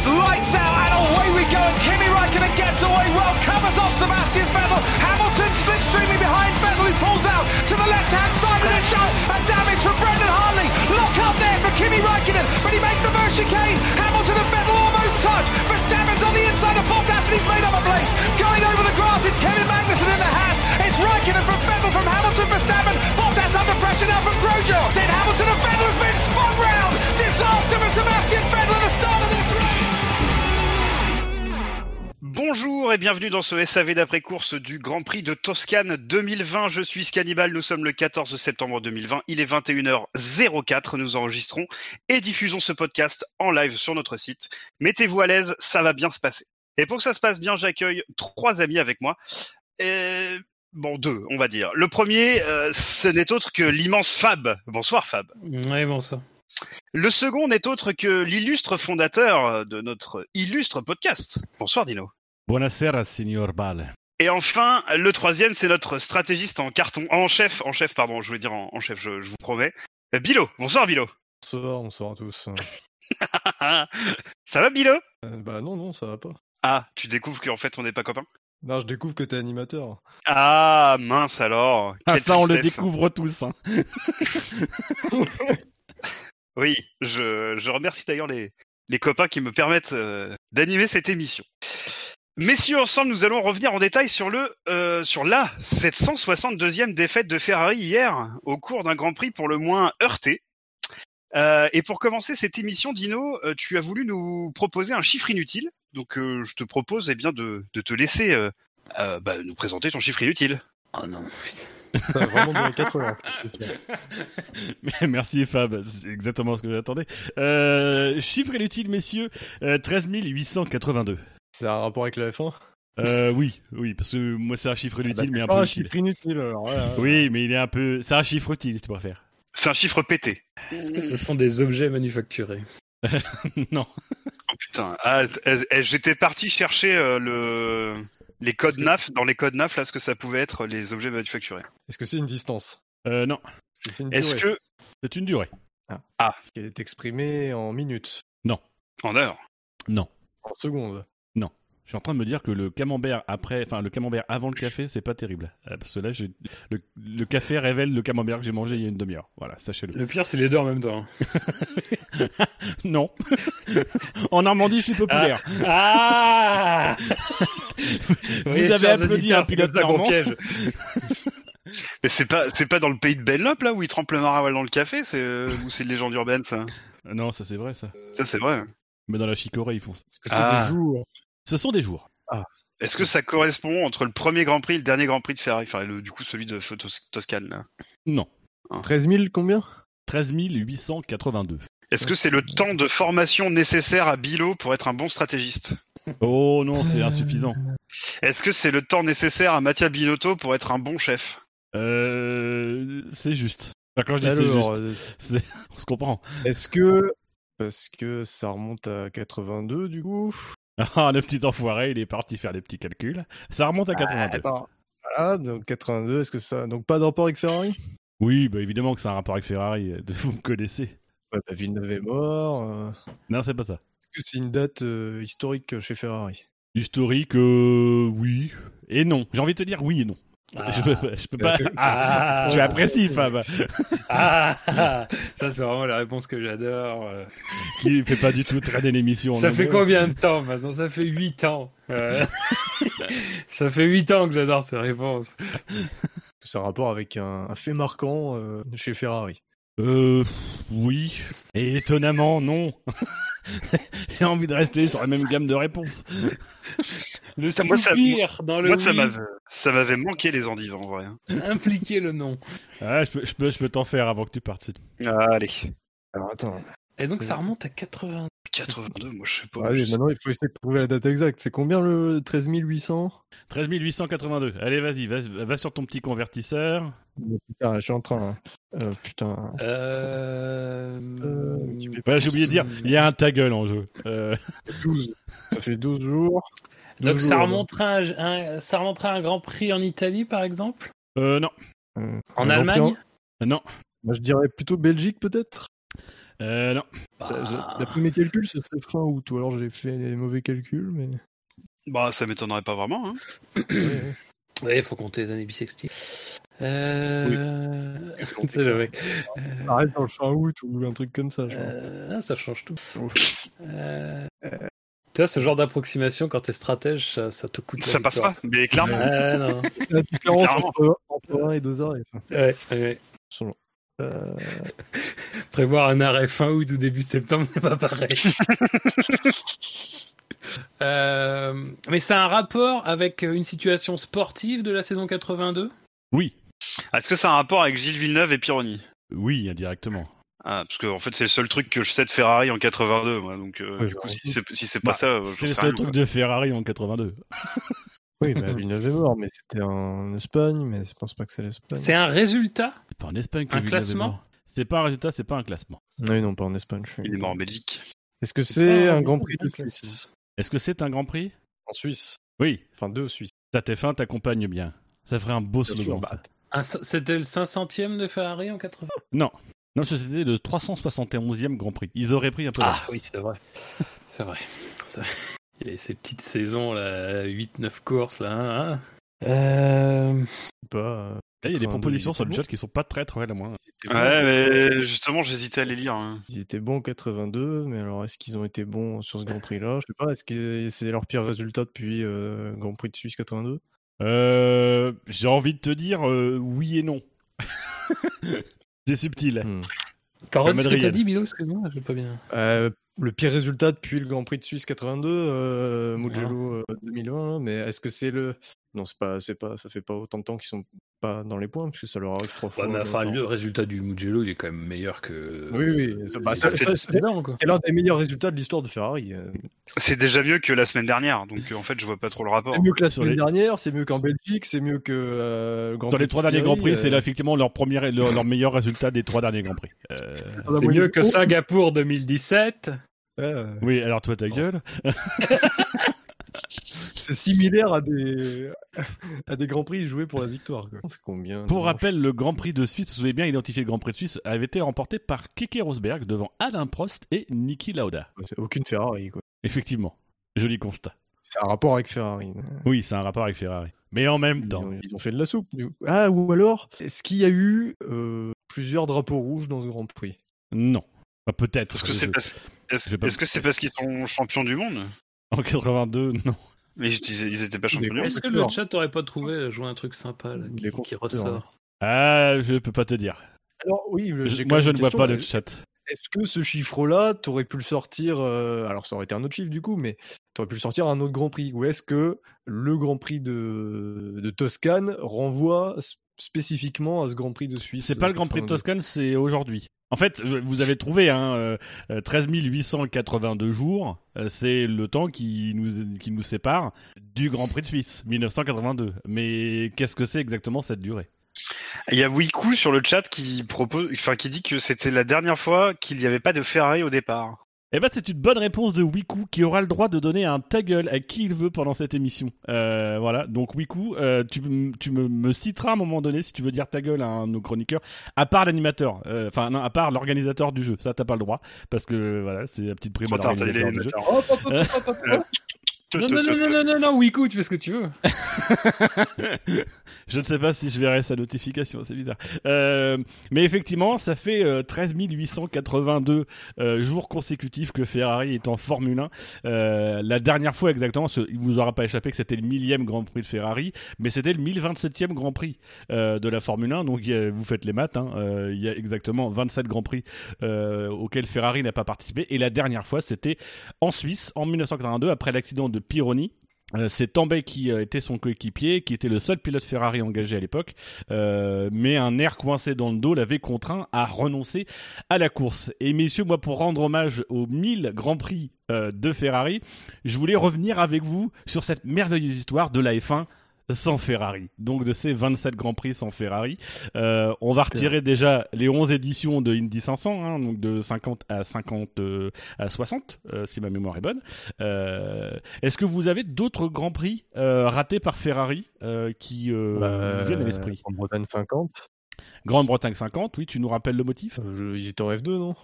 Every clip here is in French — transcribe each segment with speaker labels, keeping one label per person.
Speaker 1: It's lights out and away we go. And Kimi Raikkonen gets away well, covers off Sebastian Vettel. Hamilton slipstreaming behind Vettel, who pulls out to the left-hand side of the shot. And damage from Brendan Hartley. Lock up there for Kimi Raikkonen, but he makes the first chicane. Hamilton and Vettel almost touch. Verstappen's on the inside of Bottas and he's made up a place. Going over the grass, it's Kevin Magnussen in the Haas. It's Raikkonen from Vettel from Hamilton, Verstappen. Bottas under pressure now from Grosjean. Then Hamilton and Vettel has been spun round. Disaster for Sebastian Vettel at the start of this race.
Speaker 2: Bonjour et bienvenue dans ce SAV d'après-course du Grand Prix de Toscane 2020. Je suis Scannibal, nous sommes le 14 septembre 2020, il est 21h04, nous enregistrons et diffusons ce podcast en live sur notre site. Mettez-vous à l'aise, ça va bien se passer. Et pour que ça se passe bien, j'accueille trois amis avec moi. Et... Bon, deux, on va dire. Le premier, euh, ce n'est autre que l'immense Fab. Bonsoir Fab.
Speaker 3: Oui, bonsoir.
Speaker 2: Le second n'est autre que l'illustre fondateur de notre illustre podcast. Bonsoir Dino.
Speaker 4: Buonasera, signor Bale.
Speaker 2: Et enfin, le troisième, c'est notre stratégiste en carton, en chef, en chef, pardon, je voulais dire en, en chef, je, je vous promets. Euh, Bilo, bonsoir Bilo.
Speaker 5: Bonsoir, bonsoir à tous.
Speaker 2: ça va Bilo?
Speaker 5: Euh, bah non, non, ça va pas.
Speaker 2: Ah, tu découvres qu'en fait on n'est pas copains?
Speaker 5: Non, je découvre que t'es animateur.
Speaker 2: Ah, mince alors.
Speaker 4: Ah, ça, on le découvre tous. Hein.
Speaker 2: Oui, je, je remercie d'ailleurs les, les copains qui me permettent euh, d'animer cette émission. Messieurs, ensemble, nous allons revenir en détail sur le euh, sur la 762e défaite de Ferrari hier au cours d'un Grand Prix pour le moins heurté. Euh, et pour commencer cette émission, Dino, euh, tu as voulu nous proposer un chiffre inutile. Donc, euh, je te propose eh bien de, de te laisser euh, euh, bah, nous présenter ton chiffre inutile.
Speaker 3: Oh non.
Speaker 5: T'as vraiment dans les 80.
Speaker 4: Mais Merci Fab, c'est exactement ce que j'attendais. Euh, chiffre inutile, messieurs, euh, 13 882.
Speaker 5: C'est un rapport avec la F1
Speaker 4: Euh, oui, oui, parce que moi c'est un chiffre inutile, mais un
Speaker 5: Pas
Speaker 4: peu
Speaker 5: un
Speaker 4: utile.
Speaker 5: chiffre inutile alors.
Speaker 4: Oui, mais il est un peu... C'est un chiffre utile, si tu préfères.
Speaker 2: C'est un chiffre pété.
Speaker 3: Est-ce que ce sont des objets manufacturés
Speaker 4: non.
Speaker 2: Oh putain, ah, j'étais parti chercher euh, le les codes NAF dans les codes NAF là ce que ça pouvait être les objets manufacturés.
Speaker 5: Est-ce que c'est une distance?
Speaker 4: Euh, non,
Speaker 5: Est-ce que c'est une durée?
Speaker 4: une durée?
Speaker 5: Qu'elle est exprimée en minutes?
Speaker 2: En heure
Speaker 4: Non.
Speaker 5: En secondes?
Speaker 4: Je suis en train de me dire que le camembert après, enfin le camembert avant le café, c'est pas terrible. Euh, Parce que là, j'ai- le, le café révèle le camembert que j'ai mangé il y a une demi-heure. Voilà, sachez-le.
Speaker 3: Le pire, c'est les deux en même temps.
Speaker 4: Non. en Normandie, c'est populaire.
Speaker 3: Ah
Speaker 4: Vous avez applaudi un pilote normand.
Speaker 3: piège.
Speaker 2: Mais c'est pas c'est pas dans le pays de Bellop là où ils trempent le maraval dans le café, c'est euh, ou c'est une légende urbaine ça?
Speaker 4: Non, ça c'est vrai, ça.
Speaker 2: Ça c'est vrai.
Speaker 4: Mais dans la chicorée, ils font ça.
Speaker 5: Est-ce que c'est
Speaker 2: Ah.
Speaker 5: des jours
Speaker 4: Ce sont des jours.
Speaker 2: Est-ce que ça correspond entre le premier Grand Prix et le dernier Grand Prix de Ferrari, enfin le, du coup celui de Tos- Toscane là.
Speaker 4: Non.
Speaker 5: 13 000 combien?
Speaker 4: 13 882.
Speaker 2: Est-ce que c'est le temps de formation nécessaire à Bilo pour être un bon stratégiste?
Speaker 4: Oh non, c'est insuffisant.
Speaker 2: Est-ce que c'est le temps nécessaire à Mattia Binotto pour être un bon chef?
Speaker 4: Euh, c'est juste. Enfin, quand je dis c'est juste,
Speaker 5: euh,
Speaker 4: c'est- on se comprend.
Speaker 5: est-ce que... Parce que ça remonte à 82 du coup
Speaker 4: Ah, le petit enfoiré, il est parti faire les petits calculs. Ça remonte à 82.
Speaker 5: Attends. Voilà, donc 82, est-ce que ça... Donc pas de rapport avec Ferrari?
Speaker 4: Oui, bah évidemment que c'est un rapport avec Ferrari. euh, Vous me connaissez.
Speaker 5: Ouais, bah, Villeneuve est mort. euh,
Speaker 4: Non, c'est pas ça.
Speaker 5: Est-ce que c'est une date euh, historique chez Ferrari?
Speaker 4: Historique, euh, oui. Et non. J'ai envie de te dire oui et non.
Speaker 3: Ah.
Speaker 4: Je, peux, je peux pas. Ah,
Speaker 3: Ah.
Speaker 4: tu apprécies, Fab.
Speaker 3: Ah Ça, c'est vraiment la réponse que j'adore.
Speaker 4: Qui fait pas du tout traîner l'émission.
Speaker 3: Ça fait combien de temps maintenant? Ça fait 8 ans. Euh, Ça fait 8 ans que j'adore cette réponse.
Speaker 5: que c'est un rapport avec un, un fait marquant euh, chez Ferrari.
Speaker 4: Euh, oui. Et étonnamment, non. J'ai envie de rester sur la même gamme de réponses.
Speaker 3: Le
Speaker 2: Ça, moi, ça-
Speaker 3: dans le
Speaker 2: Moi ça m'avait ça m'avait manqué les endives en vrai.
Speaker 3: impliquer le non.
Speaker 4: Ah, je peux, je peux, je peux t'en faire avant que tu partes.
Speaker 2: Ah, allez.
Speaker 5: Alors attends.
Speaker 3: Et donc ça remonte à 80.
Speaker 2: 82, moi je sais pas.
Speaker 5: Allez, maintenant il faut essayer de trouver la date exacte. C'est combien le 13 800
Speaker 4: 13 882. Allez, vas-y, va, va sur ton petit convertisseur.
Speaker 5: Putain, je suis en train. hein. Euh, putain.
Speaker 3: Euh...
Speaker 5: Euh,
Speaker 4: j'ai oublié de dire, il y a un ta gueule en jeu. Euh,
Speaker 5: 12. Ça fait 12 jours.
Speaker 3: Donc
Speaker 5: 12
Speaker 3: ça
Speaker 5: jours,
Speaker 3: à un, un- ça remonterait à un Grand Prix en Italie par exemple?
Speaker 4: Euh, non,
Speaker 3: En
Speaker 5: un
Speaker 3: Allemagne?
Speaker 4: non.
Speaker 5: Moi, je dirais plutôt Belgique peut-être?
Speaker 4: Euh, non.
Speaker 3: Bah,
Speaker 5: D'après mes calculs, ce serait fin août, ou alors j'ai fait des mauvais calculs, mais.
Speaker 2: Bah, ça m'étonnerait pas vraiment. Hein.
Speaker 5: Ouais,
Speaker 3: Ouais, il faut compter les années bissextiles. Euh... c'est le mec.
Speaker 5: Ça reste dans le fin août ou un truc comme ça, je.
Speaker 3: Euh, ah, ça change tout. Euh... Tu vois, ce genre d'approximation, quand t'es stratège, ça, ça te coûte.
Speaker 2: Ça passe
Speaker 3: victoire.
Speaker 2: pas, mais clairement.
Speaker 3: Ouais, non.
Speaker 5: La différence
Speaker 2: Clairement.
Speaker 5: entre, entre un et deux arrêts. ça.
Speaker 3: Ouais, ouais.
Speaker 5: Euh,
Speaker 3: Prévoir un arrêt fin août ou début septembre, c'est pas pareil. Euh, mais ça a un rapport avec une situation sportive de la saison 82
Speaker 4: Oui.
Speaker 2: Est-ce que ça a un rapport avec Gilles Villeneuve et Pironi?
Speaker 4: Oui, indirectement.
Speaker 2: ah, Parce que en fait, c'est le seul truc que je sais de Ferrari en 82, moi. Donc, euh, du coup,
Speaker 5: bah,
Speaker 2: si c'est si c'est pas
Speaker 4: Bah,
Speaker 2: ça, euh,
Speaker 4: C'est le seul
Speaker 2: rien,
Speaker 4: truc
Speaker 2: quoi.
Speaker 4: de Ferrari en 82.
Speaker 5: Oui, bah, Villeneuve est mort, mais c'était en Espagne, mais je pense pas que c'est l'Espagne.
Speaker 3: C'est un résultat
Speaker 4: C'est pas en Espagne que
Speaker 3: Un
Speaker 4: Villeneuve est
Speaker 3: classement
Speaker 4: mort. C'est pas un résultat, c'est pas un classement.
Speaker 5: Oui, non, pas en Espagne. je suis-
Speaker 2: Il est mort en Belgique.
Speaker 5: Est-ce que c'est
Speaker 3: pas
Speaker 5: un
Speaker 3: un
Speaker 5: Grand Prix de
Speaker 3: classement.
Speaker 5: Suisse
Speaker 4: Est-ce que c'est un Grand Prix?
Speaker 5: En Suisse.
Speaker 4: Oui.
Speaker 5: Enfin, deux Suisses.
Speaker 4: Ta TF1 t'accompagne bien. Ça ferait un beau
Speaker 5: Bien
Speaker 4: slogan,
Speaker 5: sûr,
Speaker 4: ça.
Speaker 5: bah,
Speaker 3: C'était le 500e de Ferrari en 80
Speaker 4: Non. Non, c'était le 371e Grand Prix. Ils auraient pris un peu
Speaker 3: Ah
Speaker 4: d'avance.
Speaker 3: oui, c'est vrai. C'est vrai. Il y a ces petites saisons, là, 8-9 courses, là. hein. Euh...
Speaker 5: pas.
Speaker 4: Là, il y a des
Speaker 5: 82,
Speaker 4: propositions sur le chat qui sont pas très très
Speaker 5: étaient bons,
Speaker 2: Ouais, mais justement, j'hésitais à les lire. hein.
Speaker 5: Ils étaient bons en 82, mais alors est-ce qu'ils ont été bons sur ce Grand Prix-là? Je sais pas, est-ce que c'est leur pire résultat depuis euh, Grand Prix de Suisse 82
Speaker 4: Euh, J'ai envie de te dire euh, oui et non. c'est subtil.
Speaker 5: Hmm.
Speaker 3: T'as redit ce que
Speaker 4: Madrigal.
Speaker 3: t'as dit, Bilo Excuse-moi, j'ai pas bien.
Speaker 5: Euh, Le pire résultat depuis le Grand Prix de Suisse 82, euh, Mugello euh, 2020, mais est-ce que c'est le. Non, c'est pas, c'est pas, ça fait pas autant de temps qu'ils sont pas dans les points, puisque ça leur arrive trois fois.
Speaker 3: Ouais, mais
Speaker 5: en
Speaker 3: enfin, le résultat du Mugello, il est quand même meilleur que.
Speaker 5: Oui, oui, c'est- bah,
Speaker 2: c'est-
Speaker 5: c'est c'est l'un des meilleurs résultats de l'histoire de Ferrari. euh.
Speaker 2: C'est déjà mieux que la semaine dernière, donc euh, en fait, je vois pas trop le rapport.
Speaker 5: C'est mieux que la semaine
Speaker 4: les-
Speaker 5: dernière, c'est mieux qu'en Belgique, c'est mieux que euh, Grand
Speaker 4: Dans les trois derniers Grands Prix, c'est
Speaker 5: euh,
Speaker 4: là, effectivement leur, premier, leur, leur meilleur résultat des trois derniers Grands Prix. Euh,
Speaker 5: dans la
Speaker 3: C'est mieux que Singapour 2017.
Speaker 5: Ouais, ouais.
Speaker 4: oui, alors toi ta gueule.
Speaker 5: C'est similaire à des à des grands prix joués pour la victoire. Quoi. Combien
Speaker 4: Pour rappel, le Grand Prix de Suisse, vous avez bien identifié le Grand Prix de Suisse, avait été remporté par Keke Rosberg devant Alain Prost et Niki Lauda.
Speaker 5: Aucune Ferrari. Quoi.
Speaker 4: Effectivement, joli constat.
Speaker 5: C'est un rapport avec Ferrari.
Speaker 4: Oui, c'est un rapport avec Ferrari. Mais en même
Speaker 5: Ils
Speaker 4: temps,
Speaker 5: ont, ils ont fait de la soupe. Ah ou alors, est-ce qu'il y a eu euh, plusieurs drapeaux rouges dans ce Grand Prix?
Speaker 4: Non. Enfin, Peut-être.
Speaker 2: Est-ce que parce, c'est parce qu'ils sont champions du monde?
Speaker 4: En 82, non.
Speaker 2: Mais ils, étaient pas monde.
Speaker 3: Est-ce que le chat aurait pas trouvé jouer un truc sympa là, qui, ressort
Speaker 4: Ah, je peux pas te dire.
Speaker 5: Alors oui,
Speaker 4: moi, je ne vois pas le chat.
Speaker 5: Est-ce que ce chiffre-là, t'aurais pu le sortir euh, Alors ça aurait été un autre chiffre du coup, mais t'aurais pu le sortir à un autre Grand Prix. Ou est-ce que le Grand Prix de, de Toscane renvoie spécifiquement à ce Grand Prix de Suisse
Speaker 4: C'est pas le
Speaker 5: euh,
Speaker 4: Grand Prix de
Speaker 5: 82?
Speaker 4: Toscane, c'est aujourd'hui. En fait, vous avez trouvé hein, euh, euh, 13 882 jours. Euh, c'est le temps qui nous, qui nous sépare du Grand Prix de Suisse, 1982. Mais qu'est-ce que c'est exactement cette durée?
Speaker 2: Il y a Wiku sur le chat qui propose, enfin, qui dit que c'était la dernière fois qu'il n'y avait pas de Ferrari au départ.
Speaker 4: Eh ben, c'est une bonne réponse de Wiku qui aura le droit de donner un ta gueule à qui il veut pendant cette émission. Euh, voilà. Donc, Wiku, euh, tu, tu me, me citeras à un moment donné si tu veux dire ta gueule à un de nos chroniqueurs, à part l'animateur. Euh, Enfin, non, à part l'organisateur du jeu. Ça, t'as pas le droit. Parce que, voilà, c'est la petite prime
Speaker 2: Trop
Speaker 4: à
Speaker 2: tard, t'as dit
Speaker 4: l'organisateur du jeu.
Speaker 2: l'animateur.
Speaker 3: Non, non, non, non, non, non, non, Wiku, tu fais ce que tu veux.
Speaker 4: je ne sais pas si je verrai sa notification, c'est bizarre. Euh, mais effectivement, ça fait euh, 13 882 euh, jours consécutifs que Ferrari est en Formule 1. Euh, la dernière fois exactement, ce, il vous aura pas échappé que c'était le millième Grand Prix de Ferrari, mais c'était le 1027e Grand Prix euh, de la Formule 1. Donc a- vous faites les maths, hein, euh, il y a exactement 27 Grands Prix euh, auxquels Ferrari n'a pas participé. Et la dernière fois, c'était en Suisse en 1982 après l'accident de Pironi. Euh, c'est Tambay qui euh, était son coéquipier, qui était le seul pilote Ferrari engagé à l'époque, euh, mais un air coincé dans le dos l'avait contraint à renoncer à la course. Et messieurs, moi pour rendre hommage aux 1000 Grands Prix de Ferrari, je voulais revenir avec vous sur cette merveilleuse histoire de la F1 sans Ferrari, donc de ces 27 Grands Prix sans Ferrari. Euh, on va retirer déjà les 11 éditions de Indy 500, hein, donc de 50 à 50 euh, à 60, euh, si ma mémoire est bonne. Euh, Est-ce que vous avez d'autres Grands Prix euh, ratés par Ferrari euh, qui euh,
Speaker 5: Bah,
Speaker 4: vous viennent à l'esprit?
Speaker 5: En Bretagne 50.
Speaker 4: Grande-Bretagne 50, oui, tu nous rappelles le motif?
Speaker 5: Euh, je- ils étaient en F2, non?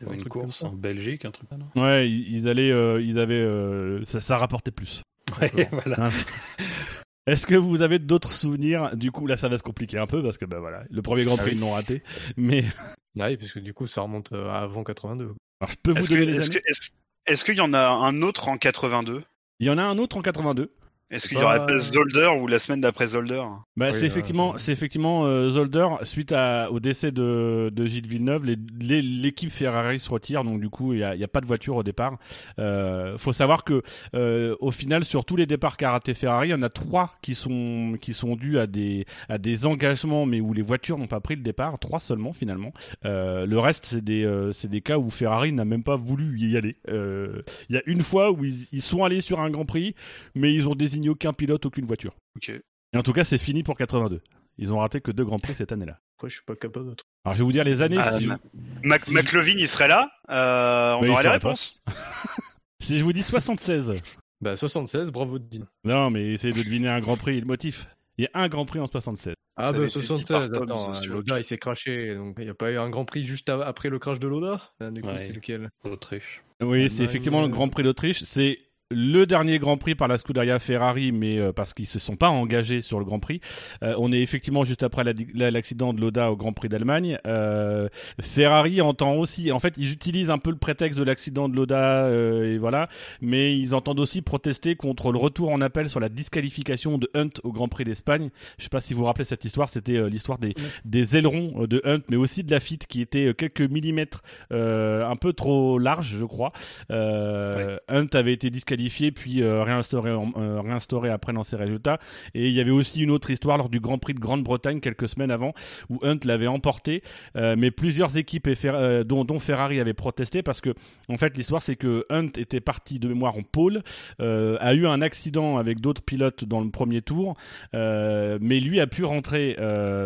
Speaker 3: Il y avait
Speaker 5: Un
Speaker 3: une course en Belgique, un truc là, non?
Speaker 4: Ouais, ils ils allaient, euh, ils avaient, euh, ça, ça rapportait plus.
Speaker 3: Ouais, voilà.
Speaker 4: Est-ce que vous avez d'autres souvenirs? Du coup, là, ça va se compliquer un peu parce que, bah voilà, le premier Grand
Speaker 5: Ah
Speaker 4: Prix, ils l'ont raté. Mais
Speaker 5: Ah oui, parce que du coup, ça remonte euh, à avant 82.
Speaker 4: alors, je peux vous
Speaker 2: que-
Speaker 4: donner les
Speaker 2: est-ce
Speaker 4: années.
Speaker 2: que- est-ce- est-ce qu'il y en a un autre en 82
Speaker 4: Il y en a un autre en 82.
Speaker 2: Est-ce qu'il y aurait
Speaker 5: pas-
Speaker 2: Zolder ou la semaine d'après Zolder
Speaker 4: Bah,
Speaker 5: Oui,
Speaker 4: c'est effectivement,
Speaker 5: c'est-
Speaker 4: c'est effectivement euh, Zolder suite à, au décès de, de Gilles Villeneuve, l'équipe Ferrari se retire, donc du coup il y a, pas de voiture au départ. Euh, faut savoir que euh, au final sur tous les départs qu'a raté Ferrari, il y en a trois qui sont qui sont dus à des à des engagements, mais où les voitures n'ont pas pris le départ, trois seulement finalement. Euh, le reste c'est des euh, c'est des cas où Ferrari n'a même pas voulu y aller. Euh, Il y a une fois où ils, ils sont allés sur un Grand Prix, mais ils ont aucun pilote, aucune voiture.
Speaker 2: Ok.
Speaker 4: Et en tout cas, c'est fini pour 82. Ils ont raté que deux grands prix cette année-là.
Speaker 5: Je suis pas capable de trouver.
Speaker 4: Alors, je vais vous dire les années.
Speaker 2: Ah,
Speaker 4: si, je,
Speaker 2: ma- Mac-
Speaker 4: si-
Speaker 2: McLovin, il serait là euh, On
Speaker 4: Mais il
Speaker 2: aurait les réponses?
Speaker 4: si je vous dis 76.
Speaker 5: Bah, 76, bravo Dean.
Speaker 4: Non, mais essayez de deviner un grand prix et le motif. Il y a un grand prix en 76.
Speaker 5: Ah, bah,
Speaker 2: avait été dit
Speaker 5: 76,
Speaker 2: par Tom,
Speaker 5: attends, euh,
Speaker 2: veux.
Speaker 5: Loda il s'est craché, donc il n'y a pas eu un grand prix juste après le crash de Loda? Ah, Du coup,
Speaker 3: Ouais.
Speaker 5: c'est lequel?
Speaker 3: Autriche.
Speaker 4: Oui, c'est effectivement le
Speaker 5: euh,
Speaker 4: Grand Prix d'Autriche. C'est le dernier Grand Prix par la Scuderia Ferrari, mais euh, parce qu'ils se sont pas engagés sur le Grand Prix. Euh, on est effectivement juste après la- la- l'accident de Loda au Grand Prix d'Allemagne. Euh, Ferrari entend aussi, en fait, ils utilisent un peu le prétexte de l'accident de Loda, et voilà, mais ils entendent aussi protester contre le retour en appel sur la disqualification de Hunt au Grand Prix d'Espagne. Je sais pas si vous vous rappelez cette histoire, c'était l'histoire des, des ailerons de Hunt, mais aussi de la FIT qui était quelques millimètres un peu trop large, je crois. Hunt avait été disqualifié puis euh, euh, réinstauré après dans ses résultats. Et il y avait aussi une autre histoire lors du Grand Prix de Grande-Bretagne quelques semaines avant où Hunt l'avait emporté, euh, mais plusieurs équipes et dont, Ferrari avait protesté parce que en fait l'histoire c'est que Hunt était parti de mémoire en pôle, a eu un accident avec d'autres pilotes dans le premier tour, mais lui a pu rentrer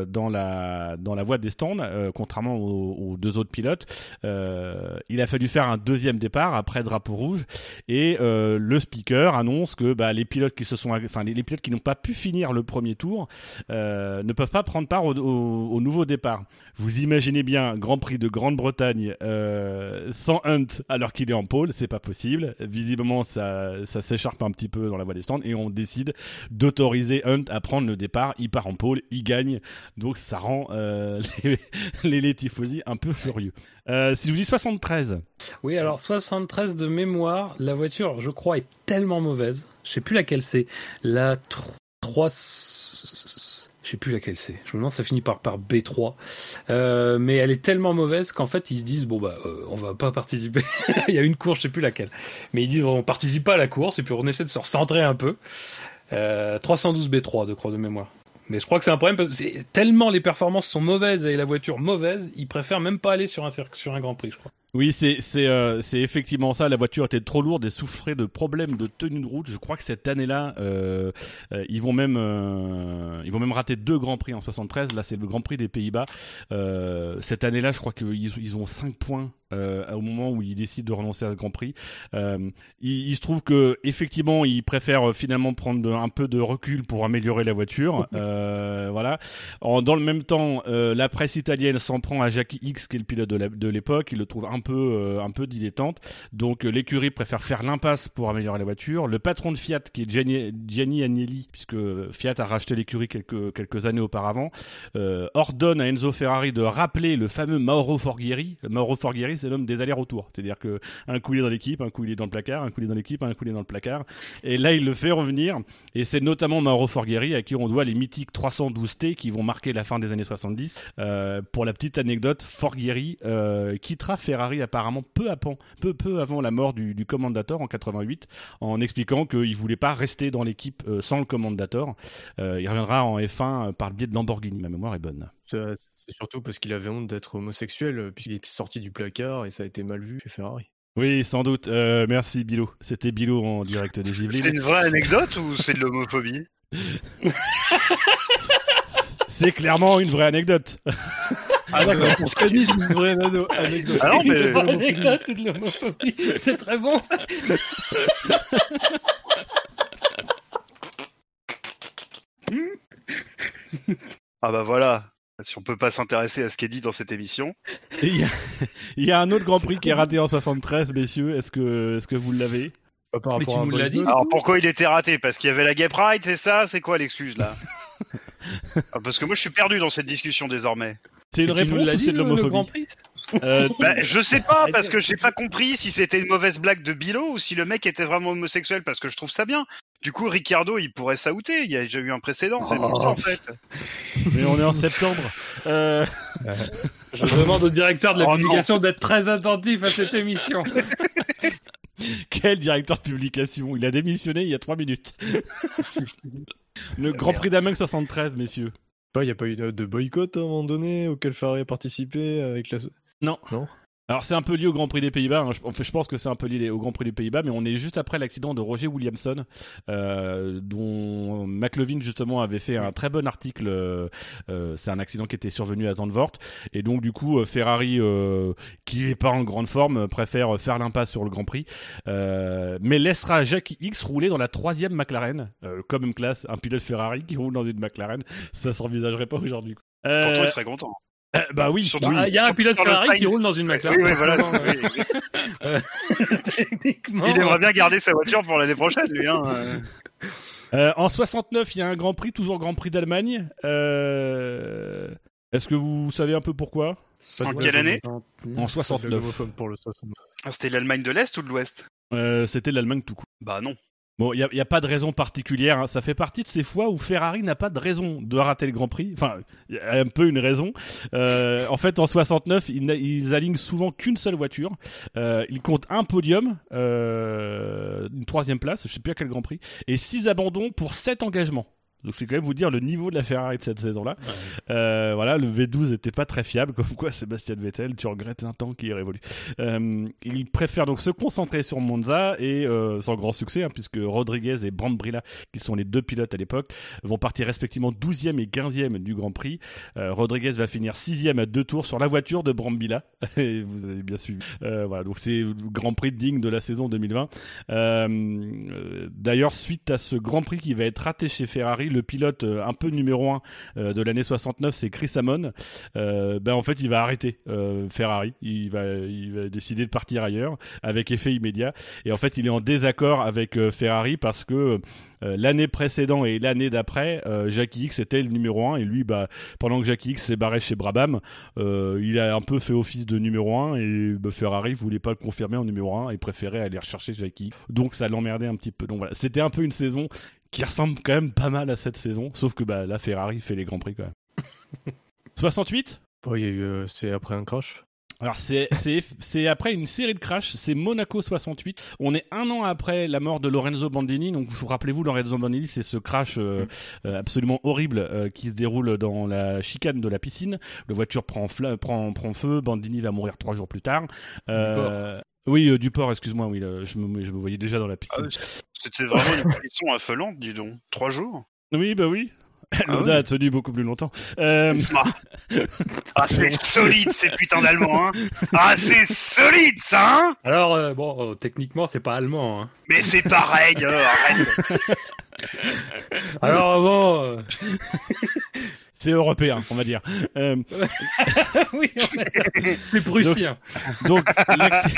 Speaker 4: dans la dans la voie des stands, contrairement aux, deux autres pilotes. Il a fallu faire un deuxième départ après drapeau rouge et euh, le speaker annonce que bah, les pilotes qui se sont, enfin les, pilotes qui n'ont pas pu finir le premier tour euh, ne peuvent pas prendre part au, au- au nouveau départ. Vous imaginez bien Grand Prix de Grande-Bretagne euh, sans Hunt alors qu'il est en pôle, c'est pas possible. Visiblement, ça, ça s'écharpe un petit peu dans la voie des stands et on décide d'autoriser Hunt à prendre le départ. Il part en pôle, il gagne, donc ça rend euh, les, les, un peu furieux. Euh, si je vous dis 73,
Speaker 3: Oui, alors 73 de mémoire, la voiture, je crois, est tellement mauvaise. Je sais plus laquelle c'est. La 3. Je sais plus laquelle c'est. Je me demande, ça finit par, par B3. Euh, mais elle est tellement mauvaise qu'en fait, ils se disent, bon, bah, euh, on va pas participer. Il y a une course, je sais plus laquelle. Mais ils disent, on participe pas à la course et puis on essaie de se recentrer un peu. Euh, 312 B3 de croix de mémoire. Mais je crois que c'est un problème parce que tellement les performances sont mauvaises et la voiture mauvaise, ils préfèrent même pas aller sur un, sur un Grand Prix, je crois.
Speaker 4: Oui, c'est c'est euh, c'est effectivement ça. La voiture était trop lourde et souffrait de problèmes de tenue de route. Je crois que cette année-là, euh, euh, ils vont même euh, ils vont même rater deux grands prix en 73. Là, c'est le Grand Prix des Pays-Bas. Cette année-là, je crois qu'ils ils ont 5 points euh, au moment où ils décident de renoncer à ce Grand Prix. Euh, il, il se trouve que effectivement, ils préfèrent euh, finalement prendre de- un peu de recul pour améliorer la voiture. Euh, voilà. En- dans le même temps, la presse italienne s'en prend à Jackie X, qui est le pilote de l'époque. Il le trouve un peu, euh, un peu dilettante. Donc euh, l'écurie préfère faire l'impasse pour améliorer la voiture. Le patron de Fiat, qui est Gianni, Gianni Agnelli, puisque Fiat a racheté l'écurie quelques, quelques années auparavant, euh, ordonne à Enzo Ferrari de rappeler le fameux Mauro Forghieri. Mauro Forghieri, c'est l'homme des allers-retours. C'est-à-dire que un coup il est dans l'équipe, un coup il est dans le placard, un coup il est dans l'équipe, un coup il est dans le placard. Et là, il le fait revenir. Et c'est notamment Mauro Forghieri à qui on doit les mythiques 312T qui vont marquer la fin des années 70. Euh, pour la petite anecdote, Forghieri quittera Ferrari apparemment peu, avant, peu, peu avant la mort du, du Commendator en 88 en expliquant qu'il voulait pas rester dans l'équipe euh, sans le Commendator. Euh, il reviendra en F1 euh, par le biais de Lamborghini. Ma mémoire est bonne.
Speaker 5: C'est c'est surtout parce qu'il avait honte d'être homosexuel, puisqu'il était sorti du placard et ça a été mal vu chez Ferrari.
Speaker 4: Oui, sans doute. Euh, merci Bilo. C'était Bilo en direct des
Speaker 2: C'est
Speaker 4: Yvelines.
Speaker 2: une vraie anecdote ou c'est de l'homophobie?
Speaker 4: C'est clairement une vraie anecdote.
Speaker 5: Ah d'accord, pour Scani, c'est une vraie anecdote.
Speaker 2: Ah non, mais-
Speaker 3: Anecdote de l'homophobie, c'est très bon.
Speaker 2: Ah bah voilà. si on peut pas s'intéresser à ce qui est dit dans cette émission.
Speaker 4: Il y, a, il y a un autre Grand Prix qui est raté en 73, messieurs. Est-ce que, est-ce que vous l'avez?
Speaker 5: Par
Speaker 3: Mais
Speaker 5: rapport
Speaker 3: tu nous l'as dit.
Speaker 2: Alors pourquoi il était raté? Parce qu'il y avait la Gay Pride, c'est ça? C'est quoi l'excuse là? Ah, Parce que moi je suis perdu dans cette discussion désormais.
Speaker 4: C'est une réponse ou c'est de
Speaker 3: le- le Grand
Speaker 4: l'homophobie
Speaker 3: Prix?
Speaker 4: Euh,
Speaker 2: Bah, je sais pas parce que j'ai pas compris si c'était une mauvaise blague de Bilo ou si le mec était vraiment homosexuel parce que je trouve ça bien. Du coup Ricardo il pourrait s'outer, il y a déjà eu un précédent, c'est pour ça en fait.
Speaker 4: Mais on est en septembre. Euh,
Speaker 3: Je demande au directeur de la
Speaker 2: Oh
Speaker 3: publication d'être très attentif à cette émission.
Speaker 4: quel directeur de publication? Il a démissionné il y a 3 minutes. Le Grand Prix d'Amérique 73, messieurs.
Speaker 5: Il n'y a pas eu de boycott à un moment donné auquel Ferrari a participé avec la.
Speaker 4: Non.
Speaker 5: Non?
Speaker 4: Alors c'est un peu lié au Grand Prix des Pays-Bas. hein. Je, pense que c'est un peu lié au Grand Prix des Pays-Bas, mais on est juste après l'accident de Roger Williamson, euh, dont McLevin justement avait fait un très bon article. euh, euh, c'est un accident qui était survenu à Zandvoort, et donc du coup Ferrari, euh, qui est pas en grande forme, préfère faire l'impasse sur le Grand Prix, mais laissera Jackie X rouler dans la troisième McLaren, comme une classe, un pilote Ferrari qui roule dans une McLaren, ça s'envisagerait pas aujourd'hui.
Speaker 2: Pourtant il serait content.
Speaker 4: Euh, bah oui,
Speaker 2: Surtout-
Speaker 4: oui.
Speaker 3: Ah, Il y a un pilote Ferrari qui roule dans une McLaren.
Speaker 2: oui, voilà.
Speaker 3: Euh, euh, Techniquement.
Speaker 2: Il aimerait bien garder sa voiture pour l'année prochaine lui hein. euh.
Speaker 4: Euh, en 69, il y a un Grand Prix, toujours Grand Prix d'Allemagne. Euh, Est-ce que vous savez un peu pourquoi?
Speaker 2: En quelle année?
Speaker 4: En
Speaker 5: Pas de
Speaker 4: 69.
Speaker 5: l'homophobe pour le 69.
Speaker 2: Ah, C'était l'Allemagne de l'Est ou de l'Ouest?
Speaker 4: Euh, C'était l'Allemagne tout court.
Speaker 2: Bah non.
Speaker 4: Bon, il n'y a, pas de raison particulière. hein. Ça fait partie de ces fois où Ferrari n'a pas de raison de rater le Grand Prix. Enfin, un peu une raison. Euh, en fait, en 69, ils, alignent souvent qu'une seule voiture. Euh, ils comptent un podium, euh, une troisième place, je sais plus à quel Grand Prix, et six abandons pour sept engagements. Donc c'est quand même vous dire le niveau de la Ferrari de cette saison-là. Euh, voilà, le V12 était pas très fiable, comme quoi Sébastien Vettel, tu regrettes un temps qui est révolu. Euh, il préfère donc se concentrer sur Monza et euh, sans grand succès, hein, puisque Rodriguez et Brambilla, qui sont les deux pilotes à l'époque, vont partir respectivement 12e et 15e du Grand Prix. Rodriguez va finir 6e à deux tours sur la voiture de Brambilla. Et vous avez bien suivi. Voilà, donc c'est le Grand Prix digne de la saison 2020. Euh, euh, D'ailleurs, suite à ce Grand Prix qui va être raté chez Ferrari, le pilote euh, un peu numéro 1 euh, de l'année 69, c'est Chris Amon. Euh, ben en fait, il va arrêter Ferrari. Il va, décider de partir ailleurs avec effet immédiat. Et en fait, il est en désaccord avec Ferrari parce que l'année précédente et l'année d'après, Jackie X était le numéro 1 et lui, bah, pendant que Jackie X s'est barré chez Brabham, il a un peu fait office de numéro 1 et bah, Ferrari voulait pas le confirmer en numéro 1 et préférait aller rechercher Jackie. Donc ça l'emmerdait un petit peu. Donc voilà, c'était un peu une saison qui ressemble quand même pas mal à cette saison, sauf que bah, la Ferrari fait les grands prix quand même. 68
Speaker 5: Bon, il y a eu, euh, c'est après un crash.
Speaker 4: alors c'est c'est c'est après une série de crashs, c'est Monaco 68. On est un an après la mort de Lorenzo Bandini. Donc vous rappelez-vous Lorenzo Bandini, c'est ce crash euh, euh, absolument horrible euh, qui se déroule dans la chicane de la piscine. La voiture prend fla- prend prend feu. Bandini va mourir trois jours plus tard. Oui, euh, du port, excuse-moi. Oui, là, je me je me voyais déjà dans la
Speaker 2: Ah
Speaker 4: piscine.
Speaker 2: C'était vraiment une collection affolante, dis donc. Trois jours.
Speaker 4: Oui, bah oui.
Speaker 2: Ah
Speaker 4: L'Oda
Speaker 2: oui.
Speaker 4: a tenu beaucoup plus longtemps. Euh,
Speaker 2: Ah, c'est solide ces putains d'Allemands, hein Ah, c'est solide ça, hein
Speaker 3: Alors, euh, bon, euh, techniquement, c'est pas allemand. Hein.
Speaker 2: Mais c'est pareil, euh, arrête
Speaker 3: Alors, bon. Euh,
Speaker 4: c'est européen, on va dire. Euh,
Speaker 3: oui, on va dire, plus prussien.
Speaker 4: Donc, l'acci-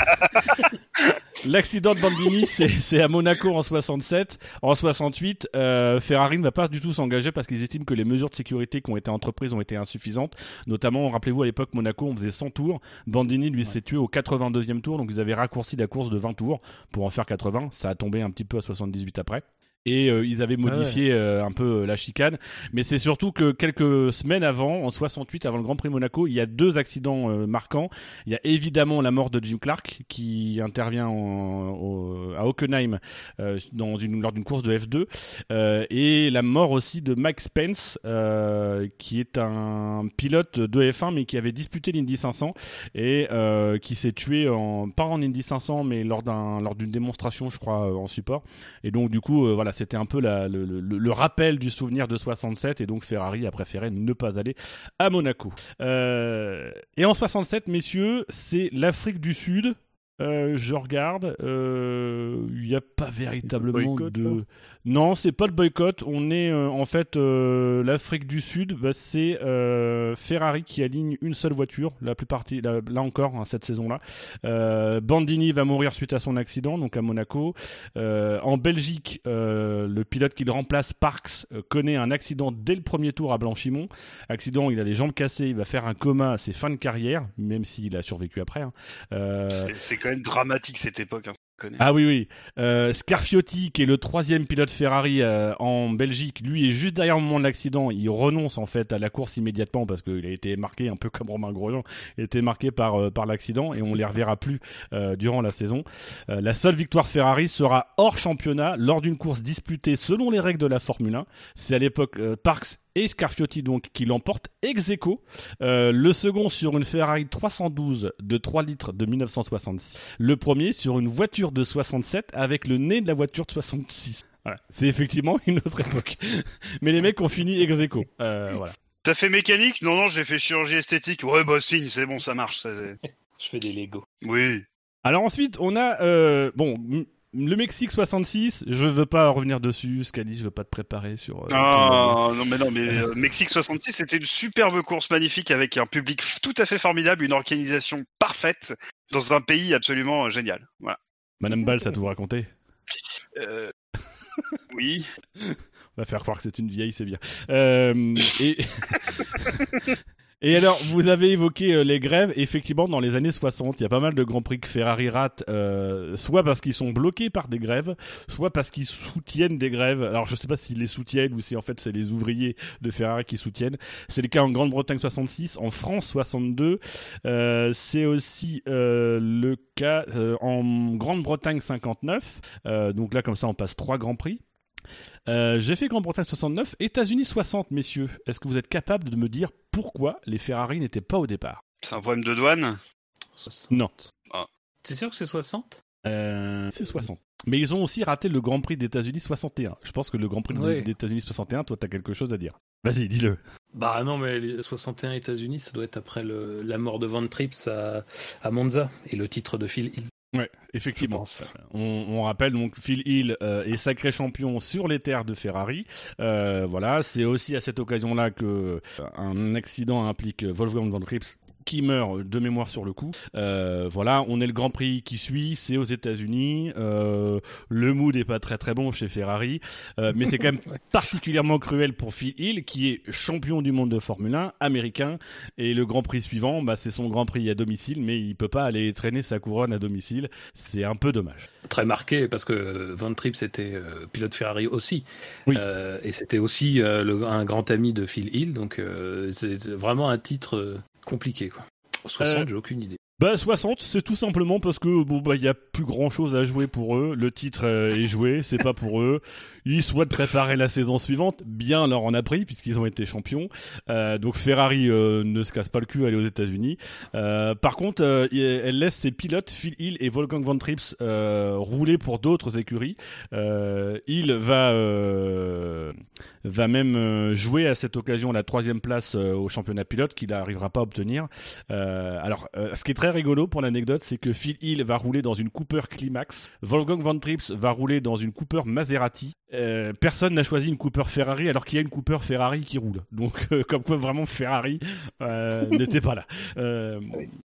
Speaker 4: l'accident de Bandini, c'est c'est à Monaco en 67. En 68, euh, Ferrari ne va pas du tout s'engager parce qu'ils estiment que les mesures de sécurité qui ont été entreprises ont été insuffisantes. Notamment, rappelez-vous, à l'époque, Monaco, on faisait 100 tours. Bandini, lui, s'est tué au 82e tour. Donc, ils avaient raccourci la course de 20 tours pour en faire 80. Ça a tombé un petit peu à 78 après. Et euh, ils avaient modifié euh, un peu euh, la chicane. Mais c'est surtout que quelques semaines avant, en 68, avant le Grand Prix Monaco, il y a deux accidents euh, marquants. Il y a évidemment la mort de Jim Clark qui intervient en- au- à Hockenheim dans une, lors d'une course de F2 euh, et la mort aussi de Mike Spence euh, qui est un pilote de F1 mais qui avait disputé l'Indy 500 et qui s'est tué en pas en Indy 500 mais lors d'un lors d'une démonstration je crois en support et donc du coup voilà c'était un peu la- le, le- le rappel du souvenir de 67 et donc Ferrari a préféré ne pas aller à Monaco. Euh, et en 67, messieurs, c'est l'Afrique du Sud. Euh, je regarde, euh, il n'y a pas véritablement
Speaker 5: boycott,
Speaker 4: de, Non, c'est pas le boycott. On est euh, en fait euh, l'Afrique du Sud. Bah, c'est euh, Ferrari qui aligne une seule voiture. La plus partie, là, encore hein, cette saison-là. Euh, Bandini va mourir suite à son accident, donc à Monaco. En Belgique, le pilote qui le remplace, Parks, connaît un accident dès le premier tour à Blanchimont. Accident, il a les jambes cassées, il va faire un coma à ses fins de carrière, même s'il a survécu après. hein.
Speaker 2: C'est- quand même dramatique cette époque. Hein,
Speaker 4: ah oui, oui. Euh, Scarfiotti, qui est le troisième pilote Ferrari euh, en Belgique, lui est juste derrière au moment de l'accident. Il renonce en fait à la course immédiatement parce qu'il a été marqué, un peu comme Romain Grosjean, il a été marqué par, euh, par l'accident et on les reverra plus durant la saison. La seule victoire Ferrari sera hors championnat lors d'une course disputée selon les règles de la Formule 1. C'est à l'époque Parks et Scarfiotti donc qui l'emportent ex aequo. Euh, le second sur une Ferrari 312 de 3 litres de 1966. Le premier sur une voiture de 67 avec le nez de la voiture de 66. Voilà. C'est effectivement une autre époque. Mais les mecs ont fini ex aequo. Euh, voilà.
Speaker 2: T'as fait mécanique? Non, non, j'ai fait chirurgie esthétique. Ouais, bah signe, c'est bon, ça marche. ça, c'est-
Speaker 3: Je fais des Lego.
Speaker 2: Oui.
Speaker 4: Alors ensuite, on a euh, bon m- le Mexique 66. Je veux pas revenir dessus, Scali. Je veux pas te préparer sur. euh, ton-
Speaker 2: Ah, non, mais non, mais euh, Mexique 66, c'était une superbe course magnifique avec un public tout à fait formidable, une organisation parfaite dans un pays absolument euh, génial. Voilà.
Speaker 4: Madame Ball, ça tout raconté?
Speaker 2: Euh, oui.
Speaker 4: On va faire croire que c'est une vieille, c'est bien. Euh, et... et alors, vous avez évoqué euh, les grèves. Effectivement, dans les années 60, il y a pas mal de grands prix que Ferrari rate, euh, soit parce qu'ils sont bloqués par des grèves, soit parce qu'ils soutiennent des grèves. Alors, je sais pas s'ils les soutiennent ou si en fait c'est les ouvriers de Ferrari qui soutiennent. C'est le cas en Grande-Bretagne 66, en France 62. Euh, c'est aussi euh, le cas euh, en Grande-Bretagne 59. Euh, donc là, comme ça, on passe trois grands prix. Euh, J'ai fait Grande-Bretagne 69, États-Unis 60, messieurs. Est-ce que vous êtes capable de me dire pourquoi les Ferrari n'étaient pas au départ?
Speaker 2: C'est un problème de douane?
Speaker 3: 60.
Speaker 4: Non.
Speaker 3: T'es sûr que c'est 60
Speaker 4: Euh, C'est 60. Mais ils ont aussi raté le Grand Prix d'États-Unis 61. Je pense que le Grand Prix
Speaker 3: Ouais.
Speaker 4: d'États-Unis 61, toi, t'as quelque chose à dire. Vas-y, dis-le.
Speaker 3: Bah non, mais les 61 États-Unis, ça doit être après le, la mort de Van Trips à, à Monza et le titre de Phil Hill.
Speaker 4: Ouais, effectivement. On, on rappelle donc Phil Hill euh, est sacré champion sur les terres de Ferrari. Euh, voilà, c'est aussi à cette occasion-là que euh, un accident implique Wolfgang Van Trips qui meurt de mémoire sur le coup. Euh, voilà, on est le Grand Prix qui suit, c'est aux États-Unis. Euh, le mood est pas très très bon chez Ferrari, euh, mais c'est quand même particulièrement cruel pour Phil Hill qui est champion du monde de Formule 1 américain et le Grand Prix suivant, bah, c'est son Grand Prix à domicile, mais il peut pas aller traîner sa couronne à domicile. C'est un peu dommage.
Speaker 3: Très marqué parce que Van Trips était euh, pilote Ferrari aussi.
Speaker 4: Oui.
Speaker 3: Euh, et c'était aussi euh, le- un grand ami de Phil Hill. Donc euh, c'est vraiment un titre compliqué. Quoi. 60,
Speaker 4: Euh,
Speaker 3: j'ai aucune idée.
Speaker 4: Bah 60, c'est tout simplement parce que bon bah il y a plus grand chose à jouer pour eux. Le titre euh, est joué, c'est pas pour eux. Ils souhaitent préparer la saison suivante. Bien leur en a pris puisqu'ils ont été champions. Euh, donc Ferrari euh, ne se casse pas le cul à aller aux États-Unis. Par contre, elle laisse ses pilotes Phil Hill et Wolfgang Van Trips rouler pour d'autres écuries. Hill va va même jouer à cette occasion la troisième place au championnat pilote qu'il n'arrivera pas à obtenir. Alors, ce qui est très rigolo pour l'anecdote, c'est que Phil Hill va rouler dans une Cooper Climax, Wolfgang Van Trips va rouler dans une Cooper Maserati. Euh, personne n'a choisi une Cooper Ferrari alors qu'il y a une Cooper Ferrari qui roule. Donc, euh, comme quoi vraiment Ferrari euh, n'était pas là.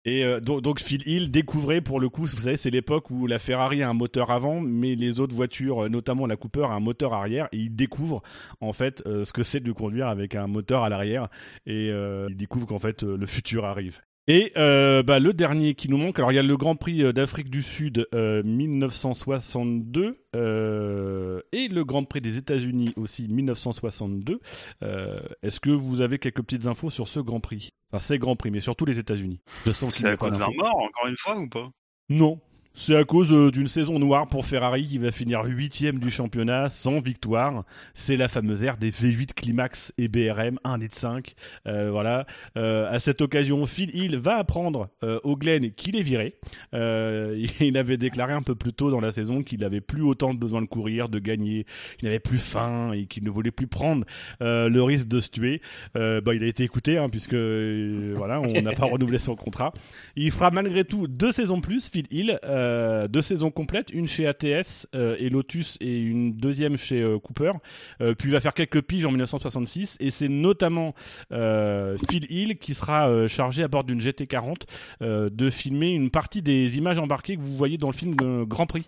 Speaker 4: Et donc, Phil Hill découvrait pour le coup, vous savez, c'est l'époque où la Ferrari a un moteur avant, mais les autres voitures, notamment la Cooper, a un moteur arrière. Et il découvre en fait ce que c'est de conduire avec un moteur à l'arrière. Et il découvre qu'en fait le futur arrive. Et euh, bah, le dernier qui nous manque, alors il y a le Grand Prix euh, d'Afrique du Sud euh, 1962 euh, et le Grand Prix des États-Unis aussi 1962. Euh, Est-ce que vous avez quelques petites infos sur ce Grand Prix? Enfin, ces Grands Prix, mais surtout les États-Unis.
Speaker 2: C'est à cause d'un mort, encore une fois, ou pas?
Speaker 4: Non. C'est à cause euh, d'une saison noire pour Ferrari qui va finir huitième du championnat sans victoire. C'est la fameuse ère des V8 Climax et BRM 1 litre 5. Euh, voilà. Euh, à cette occasion, Phil Hill va apprendre euh, au Glen qu'il est viré. Euh, il avait déclaré un peu plus tôt dans la saison qu'il n'avait plus autant besoin de courir, de gagner. Il n'avait plus faim et qu'il ne voulait plus prendre euh, le risque de se tuer. Euh, bah, il a été écouté hein, puisque euh, voilà, on n'a pas renouvelé son contrat. Il fera malgré tout deux saisons plus, Phil Hill. Euh, deux saisons complètes, une chez ATS euh, et Lotus et une deuxième chez euh, Cooper. Euh, puis il va faire quelques piges en 1966 et c'est notamment euh, Phil Hill qui sera euh, chargé à bord d'une GT40 euh, de filmer une partie des images embarquées que vous voyez dans le film de Grand Prix.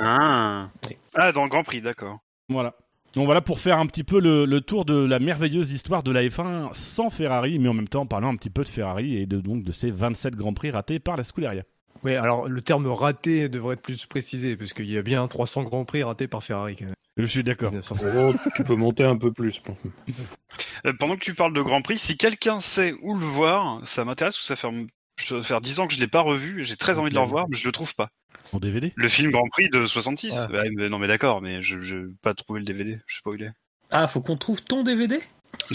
Speaker 2: Ah. Ah, dans le Grand Prix, d'accord.
Speaker 4: Voilà. Donc voilà pour faire un petit peu le, le tour de la merveilleuse histoire de la F1 sans Ferrari, mais en même temps en parlant un petit peu de Ferrari et de, donc de ces 27 Grands Prix ratés par la Scuderia.
Speaker 5: Oui, alors le terme raté devrait être plus précisé, parce qu'il y a bien 300 grands prix ratés par Ferrari quand même.
Speaker 4: Je suis d'accord.
Speaker 5: 1950.
Speaker 3: Oh, tu peux monter un peu plus.
Speaker 2: Euh, pendant que tu parles de Grand Prix, si quelqu'un sait où le voir, ça m'intéresse parce que ça fait, ça faire 10 ans que je l'ai pas revu et j'ai très envie de le revoir, mais je le trouve pas.
Speaker 4: En DVD
Speaker 2: Le film Grand Prix de 66
Speaker 5: Ah.
Speaker 2: Ouais, mais Non mais d'accord, mais je je pas trouvé le DVD, je sais pas où il est.
Speaker 3: Ah, faut qu'on trouve ton DVD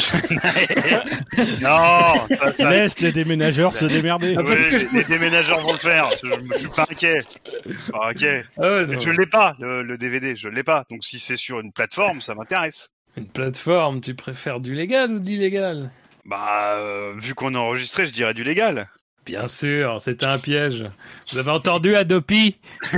Speaker 2: non, ça, ça-
Speaker 4: Laisse les déménageurs se démerder.
Speaker 3: Ah, parce
Speaker 2: Oui,
Speaker 3: que
Speaker 2: les, les déménageurs vont le faire. Je, je suis pas inquiet. Je suis pas inquiet.
Speaker 3: Ah,
Speaker 2: je l'ai pas, le, le DVD, je l'ai pas. Donc si c'est sur une plateforme, ça m'intéresse.
Speaker 3: Une plateforme, tu préfères du légal ou de l'illégal?
Speaker 2: Bah, euh, vu qu'on est enregistré, je dirais du légal.
Speaker 3: Bien sûr, c'était un piège. Vous avez entendu Adopi?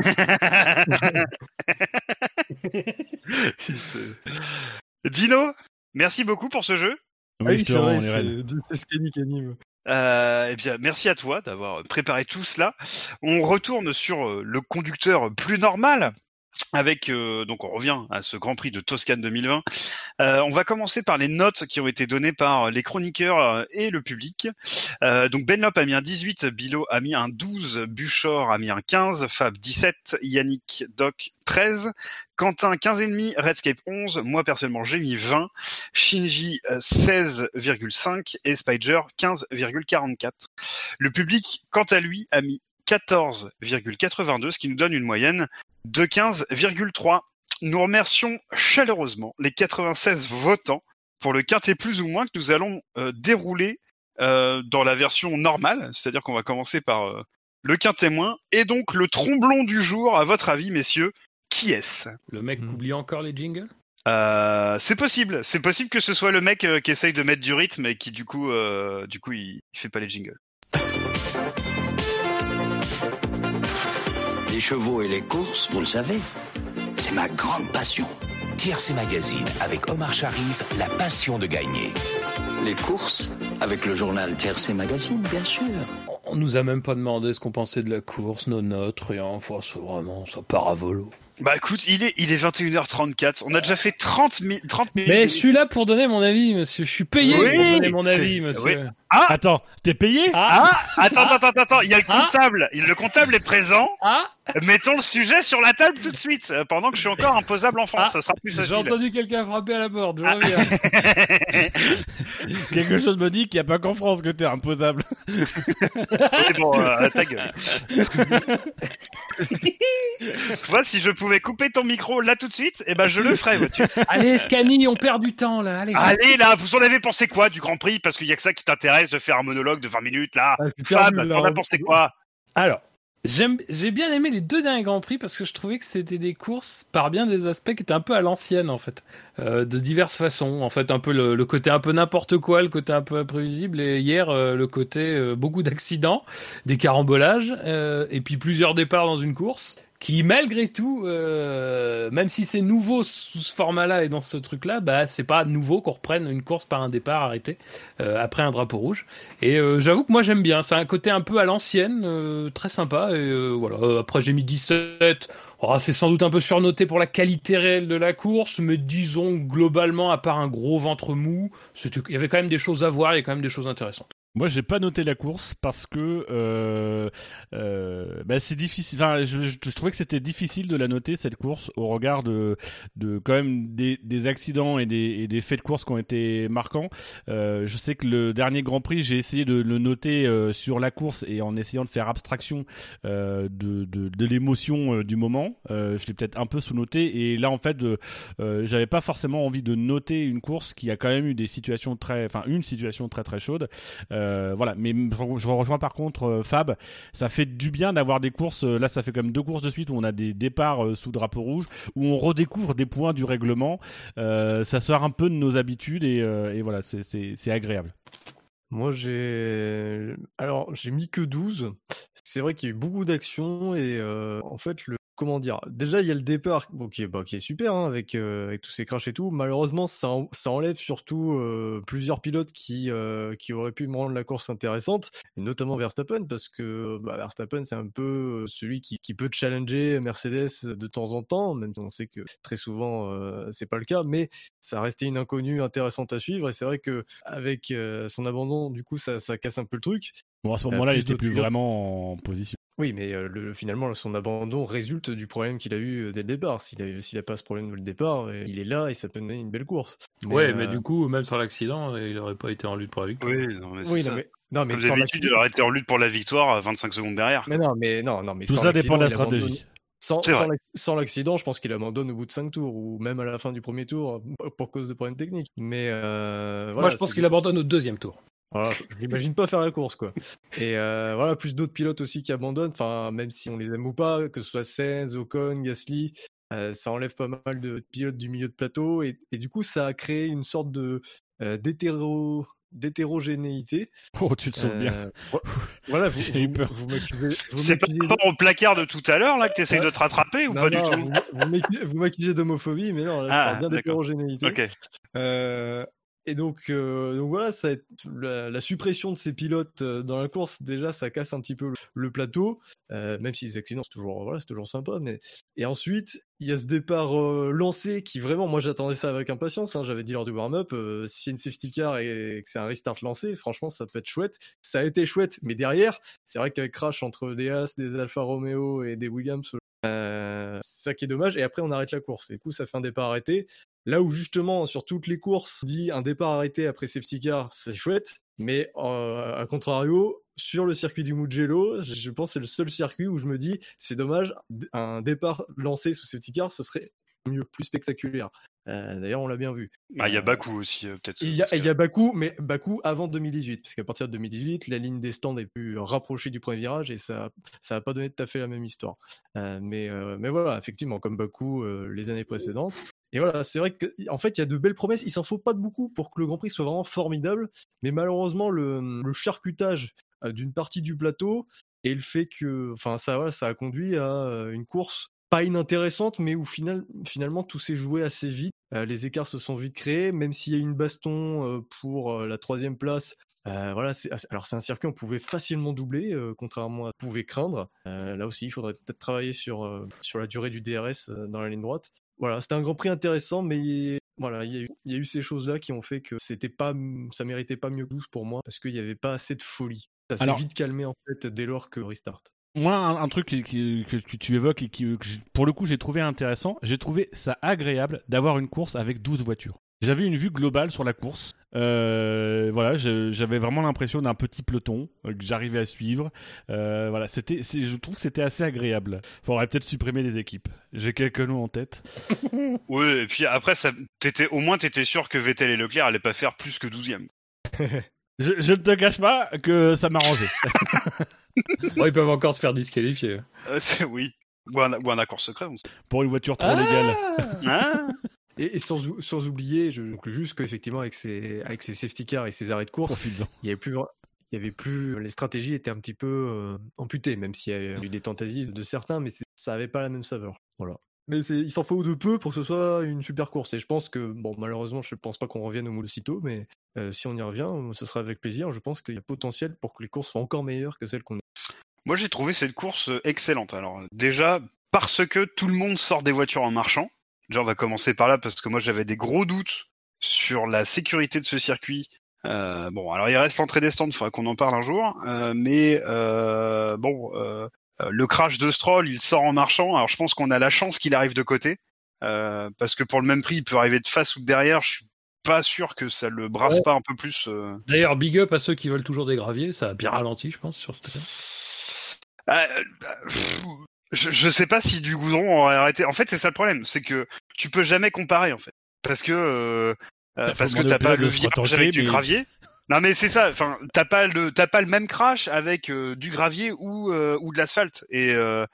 Speaker 2: Dino, merci beaucoup pour ce jeu.
Speaker 5: Ah
Speaker 4: Oui,
Speaker 5: oui, c'est vrai, c'est anime.
Speaker 2: Euh, eh bien, merci à toi d'avoir préparé tout cela. On retourne sur euh, le conducteur plus normal. Avec euh, donc on revient à ce Grand Prix de Toscane 2020. Euh, on va commencer par les notes qui ont été données par les chroniqueurs euh, et le public. Euh, donc Benlop a mis un 18, Bilo a mis un 12, Buchor a mis un 15, Fab 17, Yannick Doc 13, Quentin 15,5, Redscape 11, moi personnellement j'ai mis 20, Shinji euh, 16,5 et Spider 15,44. Le public, quant à lui, a mis 14,82, ce qui nous donne une moyenne de 15,3. Nous remercions chaleureusement les 96 votants pour le quintet plus ou moins que nous allons euh, dérouler euh, dans la version normale, c'est-à-dire qu'on va commencer par euh, le quintet moins, et donc le tromblon du jour, à votre avis, messieurs, qui est-ce?
Speaker 3: Le mec
Speaker 5: Hmm.
Speaker 3: oublie encore les jingles?
Speaker 2: Euh, c'est possible, c'est possible que ce soit le mec euh, qui essaye de mettre du rythme et qui du coup, euh, du coup, il, il fait pas les jingles.
Speaker 6: Les chevaux et les courses, vous le savez, c'est ma grande passion.
Speaker 7: TRC Magazine avec Omar Sharif, la passion de gagner.
Speaker 6: Les courses, avec le journal TRC Magazine, bien sûr.
Speaker 3: On nous a même pas demandé ce qu'on pensait de la course, nos notes, rien. Enfin, c'est vraiment, ça part à volo.
Speaker 2: Bah écoute, il est, il est 21h34. On a déjà fait 30, mi- 30 minutes.
Speaker 3: Mais je suis là pour donner mon avis, monsieur. Je suis payé
Speaker 2: Oui,
Speaker 3: pour donner mon avis, monsieur.
Speaker 2: oui.
Speaker 4: Attends, t'es payé
Speaker 3: Ah,
Speaker 2: Ah, attends, attends, attends, attends, il y a le
Speaker 3: Ah.
Speaker 2: comptable. Le comptable est présent.
Speaker 3: ah,
Speaker 2: Mettons le sujet sur la table tout de suite, pendant que je suis encore imposable en France.
Speaker 3: Ah.
Speaker 2: ça sera plus
Speaker 3: j'ai
Speaker 2: facile.
Speaker 3: entendu quelqu'un frapper à la porte. Je
Speaker 2: Ah.
Speaker 4: Quelque chose me dit qu'il n'y a pas qu'en France que t'es imposable.
Speaker 2: Oui, bon, euh, ta gueule. tu vois, si je pouvais couper ton micro là tout de suite, eh ben je le ferais, vois-tu.
Speaker 3: Allez, Scani, on perd du temps là. Allez.
Speaker 2: Allez là, vous en avez pensé quoi du Grand Prix? Parce qu'il y a que ça qui t'intéresse de faire un monologue de 20 minutes là.
Speaker 5: Ah,
Speaker 2: Fab, t'en as pensé quoi?
Speaker 3: Alors, j'aime, j'ai bien aimé les deux derniers grands prix parce que je trouvais que c'était des courses par bien des aspects qui étaient un peu à l'ancienne en fait, Euh, de diverses façons. En fait, un peu le, le côté un peu n'importe quoi, le côté un peu imprévisible. Et hier, euh, le côté euh, beaucoup d'accidents, des carambolages, euh, et puis plusieurs départs dans une course. Qui malgré tout, euh, même si c'est nouveau sous ce format-là et dans ce truc-là, bah c'est pas nouveau qu'on reprenne une course par un départ arrêté euh, après un drapeau rouge. Et euh, j'avoue que moi j'aime bien. C'est un côté un peu à l'ancienne, euh, très sympa. Et euh, voilà. Euh, Après j'ai mis 17. Oh, c'est sans doute un peu surnoté pour la qualité réelle de la course, mais disons globalement, à part un gros ventre mou, il y avait quand même des choses à voir. Il y a quand même des choses intéressantes.
Speaker 4: Moi, j'ai pas noté la course parce que euh, euh, bah, c'est difficile. Enfin, je, trouvais que c'était difficile de la noter cette course au regard de, de quand même des, accidents et des, faits de course qui ont été marquants. Euh, je sais que le dernier Grand Prix, j'ai essayé de le noter sur la course et en essayant de faire abstraction de, de, l'émotion du moment. Je l'ai peut-être un peu sous-noté et là, en fait, j'avais pas forcément envie de noter une course qui a quand même eu des situations très, enfin une situation très très chaude. Voilà, mais je rejoins par contre euh, Fab. Ça fait du bien d'avoir des courses. euh, Là, ça fait même deux courses de suite où on a des départs euh, sous drapeau rouge, où on redécouvre des points du règlement. Euh, ça sort un peu de nos habitudes et, euh, et voilà, c'est- agréable.
Speaker 5: Moi, j'ai. Alors, j'ai mis que 12. c'est vrai qu'il y a eu beaucoup d'actions et euh, en fait, le comment dire Déjà, il y a le départ bon, qui, est, bah, qui est super hein, avec, euh, avec tous ces crashs et tout. Malheureusement, ça, en- ça enlève surtout euh, plusieurs pilotes qui, euh, qui auraient pu me rendre la course intéressante, et notamment Verstappen, parce que bah, Verstappen, c'est un peu celui qui, qui peut challenger Mercedes de temps en temps, même si on sait que très souvent, c'est pas le cas, mais ça restait une inconnue intéressante à suivre, et c'est vrai que avec son abandon, du coup, ça, ça casse un peu le truc.
Speaker 4: Bon, à ce moment-là, il était plus vraiment en position.
Speaker 5: Oui, mais euh, le, finalement, son abandon résulte du problème qu'il a eu euh, dès le départ. S'il a, s'il a pas ce problème dès le départ, euh, il est là et ça peut donner une belle course.
Speaker 3: ouais, mais
Speaker 5: euh,
Speaker 3: du coup, même sans l'accident, il aurait pas été en lutte pour la victoire.
Speaker 2: Oui, non, mais c'est
Speaker 5: Oui,
Speaker 2: ça.
Speaker 5: non, mais, non, mais
Speaker 2: Comme
Speaker 5: sans
Speaker 2: d'habitude, il aurait été en lutte pour la victoire à 25 secondes derrière.
Speaker 5: Mais non, mais non, non, mais
Speaker 4: Tout
Speaker 5: sans
Speaker 4: ça dépend de la stratégie.
Speaker 5: Sans, l'accident, je pense qu'il abandonne au bout de 5 tours ou même à la fin du premier tour euh, pour cause de problèmes techniques. Mais euh,
Speaker 3: Moi, je pense qu'il abandonne au deuxième tour.
Speaker 5: Voilà, je l'imagine pas faire la course, quoi. Et euh, voilà, plus d'autres pilotes aussi qui abandonnent, enfin, même si on les aime ou pas, que ce soit Sainz, Ocon, Gasly, euh, ça enlève pas mal de pilotes du milieu de plateau, et, et du coup, ça a créé une sorte de euh, d'hétéro d'hétérogénéité.
Speaker 4: Oh, tu te sauves bien.
Speaker 5: Euh, vo- voilà, vous,
Speaker 4: J'ai eu
Speaker 5: vous,
Speaker 4: peur.
Speaker 5: vous m'accusez. vous
Speaker 2: C'est rapport au placard de tout à l'heure là que tu essayes de te rattraper ou
Speaker 5: Non,
Speaker 2: pas
Speaker 5: non,
Speaker 2: du tout?
Speaker 5: vous, vous m'accusez- d'homophobie, mais non, là, je
Speaker 2: Ah,
Speaker 5: parle bien
Speaker 2: d'accord.
Speaker 5: d'hétérogénéité.
Speaker 2: Ok.
Speaker 5: Euh, et donc, euh, donc voilà, la, suppression de ces pilotes euh, dans la course, déjà, ça casse un petit peu le, plateau, euh, même si les accidents, c'est toujours, voilà, toujours sympa. Mais... Et ensuite, il y a ce départ lancé qui, vraiment, moi, j'attendais ça avec impatience. hein, J'avais dit lors du warm-up, euh, s'il y une safety car et que c'est un restart lancé, franchement, ça peut être chouette. Ça a été chouette, mais derrière, c'est vrai qu'avec crash entre des As, des Alfa Romeo et des Williams, euh, ça qui est dommage. Et après, on arrête la course. Et du coup, ça fait un départ arrêté. Là où justement sur toutes les courses, on dit un départ arrêté après safety car, c'est chouette. Mais euh, à contrario, sur le circuit du Mugello, je pense que c'est le seul circuit où je me dis c'est dommage, un départ lancé sous safety car, ce serait mieux, plus spectaculaire. Euh, D'ailleurs, on l'a bien vu.
Speaker 2: Ah, il y a
Speaker 5: Euh,
Speaker 2: Bakou aussi, euh, peut-être.
Speaker 5: Il y, a-
Speaker 2: parce que-
Speaker 5: il y a Bakou, mais Bakou avant 2018, parce qu'à partir de 2018, la ligne des stands est plus rapprochée du premier virage et ça ça n'a pas donné tout à fait la même histoire. Mais, mais voilà, effectivement, comme Bakou les années précédentes. Et voilà, c'est vrai qu'en fait, il y a de belles promesses. Il s'en faut pas de beaucoup pour que le Grand Prix soit vraiment formidable. Mais malheureusement, le, le charcutage d'une partie du plateau et le fait que, enfin, ça, voilà, ça a conduit à une course pas inintéressante, mais où final, finalement tout s'est joué assez vite. Euh, les écarts se sont vite créés, même s'il y a eu une baston euh, pour euh, la troisième place. Voilà, c'est, alors c'est un circuit on pouvait facilement doubler, contrairement à ce qu'on pouvait craindre. Là aussi, il faudrait peut-être travailler sur sur la durée du DRS dans la ligne droite. Voilà, c'était un Grand Prix intéressant, mais voilà, il y, a eu, il y a eu ces choses-là qui ont fait que c'était pas, ça méritait pas mieux que 12 pour moi, parce qu'il n'y avait pas assez de folie. Ça s'est vite calmé en fait dès lors que restart.
Speaker 4: Moi, un, un truc qui- qui- que, que tu évoques et qui, que pour le coup, j'ai trouvé intéressant, j'ai trouvé ça agréable d'avoir une course avec 12 voitures. J'avais une vue globale sur la course. Euh, voilà, j'avais vraiment l'impression d'un petit peloton euh, que j'arrivais à suivre. Euh, voilà, c'était, je trouve que c'était assez agréable. Faudrait peut-être supprimer les équipes. J'ai quelques noms en tête.
Speaker 2: Oui, et puis après, ça, t'étais, au moins, t'étais sûr que Vettel et Leclerc allaient pas faire plus que 12ème.
Speaker 4: Je, je ne te cache pas que ça m'arrangeait.
Speaker 3: Bon, ils peuvent encore se faire disqualifier.
Speaker 2: Euh, c'est oui. Ou un, ou un accord secret, on sait.
Speaker 4: Pour une voiture trop légale.
Speaker 2: Ah
Speaker 5: Et, et sans, ou- sans oublier, je juste qu'effectivement, avec ces, avec ces safety cars et ces arrêts de course, il y avait plus, il y avait plus, les stratégies étaient un petit peu euh, amputées, même s'il y a eu des tentatives de certains, mais ça avait pas la même saveur. Voilà. Mais il s'en faut de peu pour que ce soit une super course. Et je pense que, bon, malheureusement, je pense pas qu'on revienne au moule aussitôt, mais euh, si on y revient, ce sera avec plaisir. Je pense qu'il y a potentiel pour que les courses soient encore meilleures que celles qu'on a.
Speaker 2: Moi, j'ai trouvé cette course euh, excellente. Alors, déjà, parce que tout le monde sort des voitures en marchant. Déjà, on va commencer par là, parce que moi, j'avais des gros doutes sur la sécurité de ce circuit. Euh, bon, alors il reste l'entrée des stands, il faudra qu'on en parle un jour. Mais bon, le crash de Stroll, il sort en marchant. Alors, je pense qu'on a la chance qu'il arrive de côté, euh, parce que pour le même prix, il peut arriver de face ou de derrière. Je suis pas sûr que ça le brasse
Speaker 3: Ouais.
Speaker 2: pas un peu plus. euh.
Speaker 3: D'ailleurs, big up à ceux qui veulent toujours des graviers. Ça a bien ralenti, je pense, sur ce terrain.
Speaker 2: Ah, euh, pff, je, je sais pas si du goudron aurait arrêté. En fait, c'est ça le problème, c'est que tu peux jamais comparer en fait, parce que euh, euh,
Speaker 4: Bah,
Speaker 2: parce que t'as pas le virage avec du gravier. Non mais c'est ça. Enfin, t'as pas le même crash avec euh, du gravier ou euh, de l'asphalte. Et euh,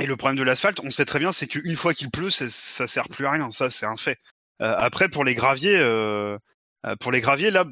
Speaker 2: et le problème de l'asphalte, on sait très bien, c'est qu'une fois qu'il pleut, ça, sert plus à rien. Ça, c'est un fait. Après, pour les graviers, pour les graviers, là,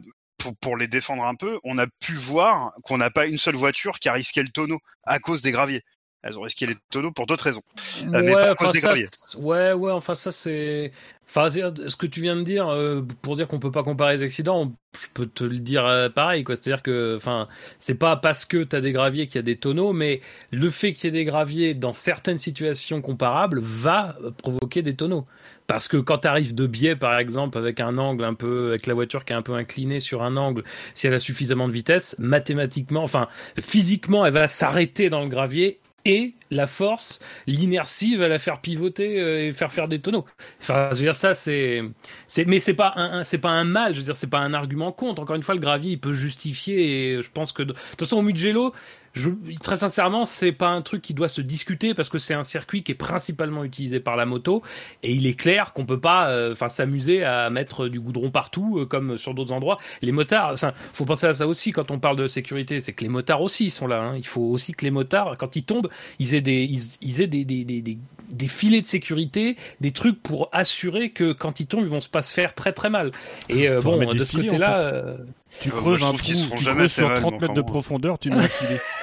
Speaker 2: pour les défendre un peu, on a pu voir qu'on n'a pas une seule voiture qui a risqué le tonneau à cause des graviers. Elles ont risqué les tonneaux pour d'autres raisons. Euh, mais pas à cause
Speaker 3: enfin,
Speaker 2: des
Speaker 3: ça, ouais, ouais, enfin ça c'est, enfin ce que tu viens de dire euh, pour dire qu'on peut pas comparer les accidents, on- je peux te le dire euh, pareil quoi. C'est-à-dire que, enfin, c'est pas parce que t'as des graviers qu'il y a des tonneaux, mais le fait qu'il y ait des graviers dans certaines situations comparables va provoquer des tonneaux. Parce que quand tu arrives de biais, par exemple, avec un angle un peu, avec la voiture qui est un peu inclinée sur un angle, si elle a suffisamment de vitesse, mathématiquement, enfin, physiquement, elle va s'arrêter dans le gravier et la force, l'inertie va la faire pivoter euh, et faire faire des tonneaux. Enfin, je veux dire ça, c'est, c'est, mais c'est pas un, c'est pas un mal. Je veux dire, c'est pas un argument contre. Encore une fois, le gravier, il peut justifier. Et je pense que, de toute façon, au Mugello, je, très sincèrement, c'est pas un truc qui doit se discuter parce que c'est un circuit qui est principalement utilisé par la moto et il est clair qu'on peut pas, euh, enfin, s'amuser à mettre du goudron partout euh, comme sur d'autres endroits. Les motards, enfin, faut penser à ça aussi quand on parle de sécurité, c'est que les motards aussi sont là. hein. Il faut aussi que les motards, quand ils tombent, ils aient des, ils, ils aient des, des, des, des, des filets de sécurité, des trucs pour assurer que quand ils tombent, ils vont se pas se faire très très mal. Et euh, bon, de ce côté-là,
Speaker 4: en fait.
Speaker 3: euh,
Speaker 4: Tu
Speaker 2: Euh,
Speaker 4: creuses un trou, tu creuses sur
Speaker 2: mal,
Speaker 4: 30
Speaker 2: mais
Speaker 4: mètres de profondeur, tu mets un filet.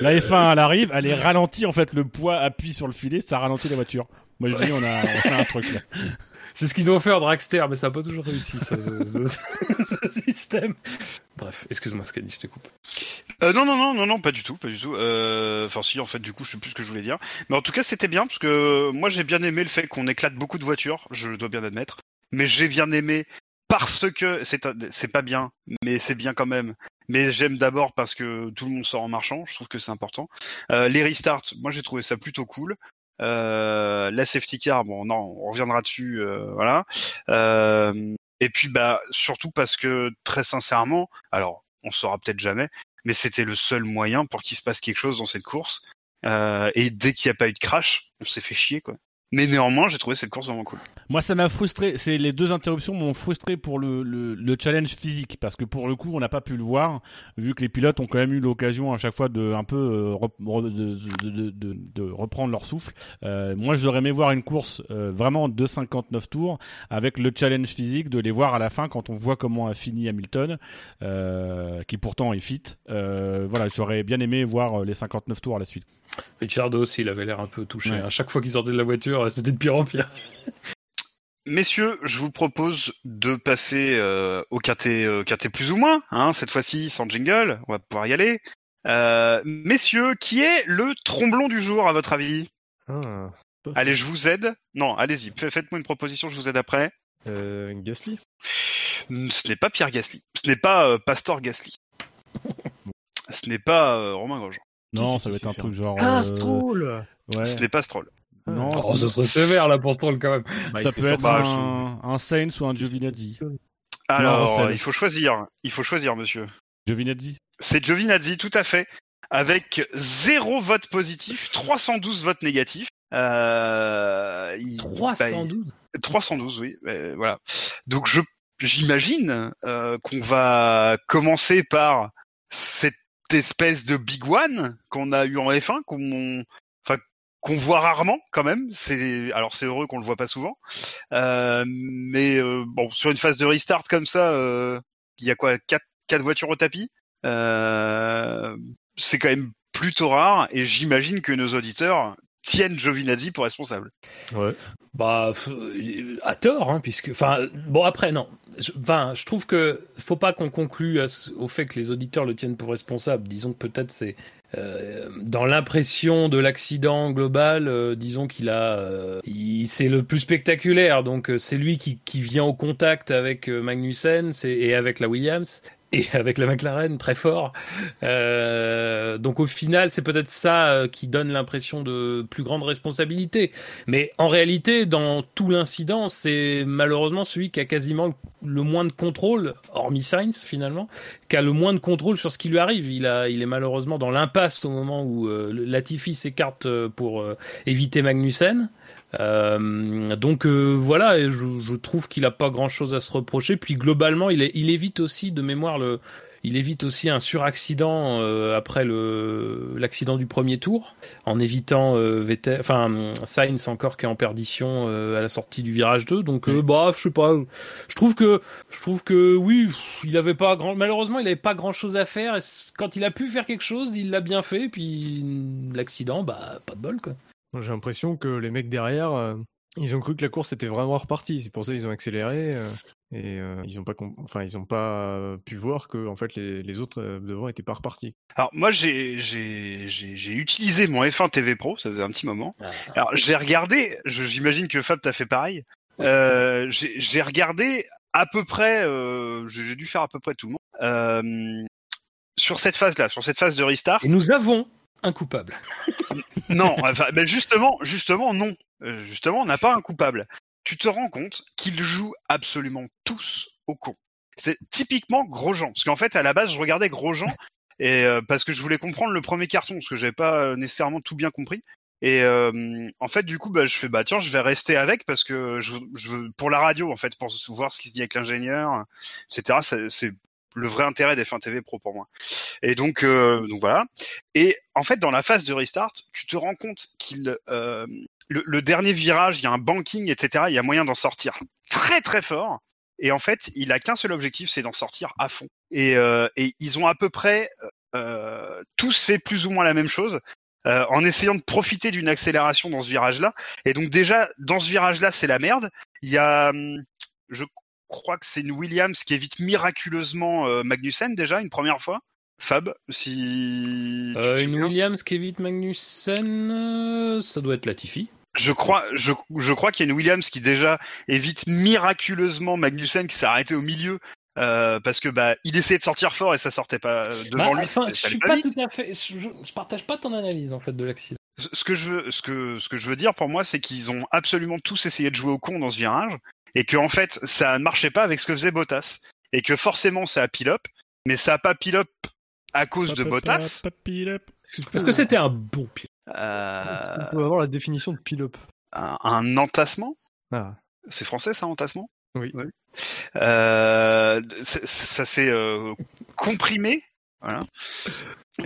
Speaker 4: La F1, elle arrive, elle est ralentie, en fait, le poids appuie sur le filet, ça ralentit la voiture. Moi, je dis, on a, on a un truc là.
Speaker 3: c'est ce qu'ils ont fait en dragster, mais ça n'a pas toujours réussi ça, ce, ce- ce système. Bref, excuse-moi, Scadi, je te coupe.
Speaker 2: Euh, non, non, non, non, non, pas du tout, pas du tout. Euh, Enfin, si, en fait, du coup, je sais plus ce que je voulais dire. Mais en tout cas, c'était bien parce que moi, j'ai bien aimé le fait qu'on éclate beaucoup de voitures. Je dois bien admettre. Mais j'ai bien aimé parce que c'est pas bien, mais c'est bien quand même. Mais j'aime d'abord parce que tout le monde sort en marchant. Je trouve que c'est important. Euh, les restarts, moi, j'ai trouvé ça plutôt cool. Euh, la safety car, bon, non, on reviendra dessus, euh, voilà. Euh, et puis, bah, surtout parce que très sincèrement, alors, on saura peut-être jamais, mais c'était le seul moyen pour qu'il se passe quelque chose dans cette course. Euh, et dès qu'il n'y a pas eu de crash, on s'est fait chier, quoi. Mais néanmoins, j'ai trouvé cette course vraiment cool.
Speaker 4: Moi, ça m'a frustré. C'est les deux interruptions m'ont frustré pour le, le, le challenge physique parce que pour le coup, on n'a pas pu le voir vu que les pilotes ont quand même eu l'occasion à chaque fois de un peu euh, de, reprendre leur souffle. Euh, moi, j'aurais aimé voir une course euh, vraiment de 59 tours avec le challenge physique de les voir à la fin quand on voit comment a fini Hamilton, qui pourtant est fit. Voilà, j'aurais bien aimé voir les 59 tours à la suite.
Speaker 3: Richardo aussi, il avait l'air un peu touché.
Speaker 4: Ouais.
Speaker 3: À chaque fois qu'il sortait de la voiture, c'était de pire en pire.
Speaker 2: Messieurs, je vous propose de passer euh, au quintet, euh, plus ou moins, hein, cette fois-ci sans jingle, on va pouvoir y aller. Euh, messieurs, qui est le tromblon du jour à votre avis?
Speaker 5: Ah,
Speaker 2: Allez, je vous aide. Non, allez-y, fa- faites-moi une proposition, je vous aide après.
Speaker 5: euh, Gasly
Speaker 2: Ce n'est pas Pierre Gasly, ce n'est pas euh, Pastor Gasly, ce n'est pas euh, Romain Grosjean,
Speaker 4: Non, ça va être un truc genre.
Speaker 5: Ah,
Speaker 4: euh,
Speaker 5: Stroll
Speaker 4: Ouais.
Speaker 2: ce n'est pas Stroll.
Speaker 4: Non,
Speaker 3: Oh, ce serait sévère là pour Stroll quand même.
Speaker 5: Bah,
Speaker 4: ça
Speaker 5: il fait
Speaker 4: peut être
Speaker 2: bah,
Speaker 4: un, un Sainz ou un Giovinazzi.
Speaker 2: Alors, il faut choisir, il faut choisir, monsieur.
Speaker 4: Giovinazzi.
Speaker 2: C'est Giovinazzi, tout à fait, avec zéro vote positif, 312 votes négatifs. Euh, il- bah,
Speaker 3: 312.
Speaker 2: il- 312, oui. euh, voilà. Donc je j'imagine euh, qu'on va commencer par cette espèce de big one qu'on a eu en F1, qu'on enfin qu'on voit rarement quand même. C'est alors c'est heureux qu'on le voit pas souvent, Euh, mais euh, bon sur une phase de restart comme ça, euh, il y a quoi quatre quatre voitures au tapis? Euh, c'est quand même plutôt rare et j'imagine que nos auditeurs tiennent Giovinazzi pour responsable.
Speaker 5: Ouais.
Speaker 3: Bah, à tort, hein, puisque. Enfin, bon, après, non. Enfin, je trouve que faut pas qu'on conclue au fait que les auditeurs le tiennent pour responsable. Disons que peut-être c'est euh, dans l'impression de l'accident global. euh, disons qu'il a, euh, c'est le plus spectaculaire. Donc c'est lui qui, qui vient au contact avec Magnussen et avec la Williams. Et avec la McLaren, très fort. Euh, donc au final, c'est peut-être ça euh, qui donne l'impression de plus grande responsabilité. Mais en réalité, dans tout l'incident, c'est malheureusement celui qui a quasiment le moins de contrôle, hormis Sainz finalement, qui a le moins de contrôle sur ce qui lui arrive. Il, a, il est malheureusement dans l'impasse au moment où euh, Latifi s'écarte euh, pour éviter Magnussen. Euh, donc euh, voilà, je, je trouve qu'il a pas grand-chose à se reprocher. Puis globalement, il, est, il évite aussi de mémoire le, il évite aussi un suraccident euh, après le l'accident du premier tour, en évitant euh, Vettel, enfin Sainz encore qui est en perdition euh, à la sortie du virage 2. Donc euh, bah je sais pas, je trouve que je trouve que oui, il avait pas grand malheureusement il avait pas grand chose à faire. Et quand il a pu faire quelque chose, il l'a bien fait. Puis l'accident, bah pas de bol quoi.
Speaker 5: J'ai l'impression que les mecs derrière, euh, ils ont cru que la course était vraiment repartie. C'est pour ça qu'ils ont accéléré euh, et euh, ils ont pas, enfin ils ont pas euh, pu voir que en fait les, les autres euh, devant étaient pas repartis.
Speaker 2: Alors moi j'ai utilisé mon F1 TV Pro, ça faisait un petit moment. Alors j'ai regardé, j'imagine que Fab t'as fait pareil. Euh, j'ai regardé à peu près, euh, j'ai dû faire à peu près tout le monde euh, sur cette phase là, sur cette phase de restart.
Speaker 3: Et nous avons un coupable.
Speaker 2: Non, justement, justement non, Euh, justement on n'a pas un coupable. Tu te rends compte qu'ils jouent absolument tous au con. C'est typiquement Grosjean, parce qu'en fait à la base je regardais Grosjean et euh, parce que je voulais comprendre le premier carton, parce que j'avais pas euh, nécessairement tout bien compris. Et euh, en fait, du coup, bah, je fais bah tiens, je vais rester avec parce que je, je pour la radio en fait, pour voir ce qui se dit avec l'ingénieur, etc. C'est le vrai intérêt des F1 TV Pro pour moi. Et donc, euh, donc voilà. Et en fait, dans la phase de restart, tu te rends compte qu'il euh, le, le dernier virage, il y a un banking, etc. Il y a moyen d'en sortir très très fort. Et en fait, il a qu'un seul objectif, c'est d'en sortir à fond. Et, euh, et ils ont à peu près euh, tous fait plus ou moins la même chose. euh, en essayant de profiter d'une accélération dans ce virage-là. Et donc déjà, dans ce virage-là, c'est la merde. Il y a, hum, je crois que c'est une Williams qui évite miraculeusement euh, Magnussen déjà une première fois. Fab, si
Speaker 3: Euh, une. Williams qui évite Magnussen, euh, ça doit être Latifi.
Speaker 2: Je crois, je, je crois qu'il y a une Williams qui déjà évite miraculeusement Magnussen qui s'est arrêté au milieu euh, parce que bah il essayait de sortir fort et ça sortait pas euh, devant
Speaker 3: Bah,
Speaker 2: lui.
Speaker 3: enfin, je suis
Speaker 2: pas
Speaker 3: tout à fait. Je, je- je partage pas ton analyse en fait de l'accident.
Speaker 2: Ce que je veux, ce que ce que je veux dire pour moi, c'est qu'ils ont absolument tous essayé de jouer au con dans ce virage et que en fait ça ne marchait pas avec ce que faisait Bottas et que forcément ça a pile up, mais ça a pas pile up à cause de Bottas.
Speaker 3: Parce que c'était un bon pilote.
Speaker 2: Euh,
Speaker 5: On peut avoir la définition de pile-up.
Speaker 2: un, un entassement?
Speaker 5: Ah,
Speaker 2: C'est français ça, entassement?
Speaker 5: Oui.
Speaker 2: Euh, ça s'est euh, comprimé. Voilà.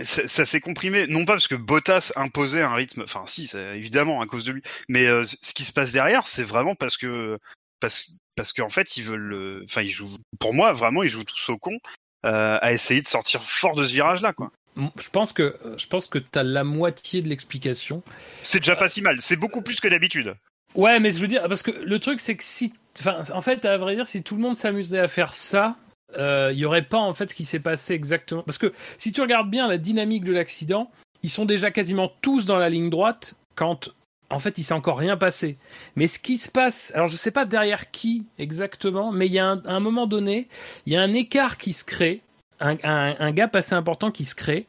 Speaker 2: Ça, ça s'est comprimé, non pas parce que Bottas imposait un rythme, enfin si, évidemment à cause de lui, mais euh, ce qui se passe derrière, c'est vraiment parce que parce parce qu'en fait ils veulent, euh, enfin ils jouent, pour moi vraiment ils jouent tous au con euh, à essayer de sortir fort de ce virage-là, quoi.
Speaker 3: Je pense que je pense que t'as la moitié de l'explication.
Speaker 2: C'est déjà pas si mal, c'est beaucoup plus que d'habitude.
Speaker 3: Ouais, mais je veux dire parce que le truc c'est que si, enfin, en fait, à vrai dire, si tout le monde s'amusait à faire ça, euh, il y aurait pas en fait ce qui s'est passé exactement. Parce que si tu regardes bien la dynamique de l'accident, ils sont déjà quasiment tous dans la ligne droite quand en fait il s'est encore rien passé. Mais ce qui se passe, alors je sais pas derrière qui exactement, mais il y a un, moment donné, il y a un écart qui se crée. Un, gap assez important qui se crée.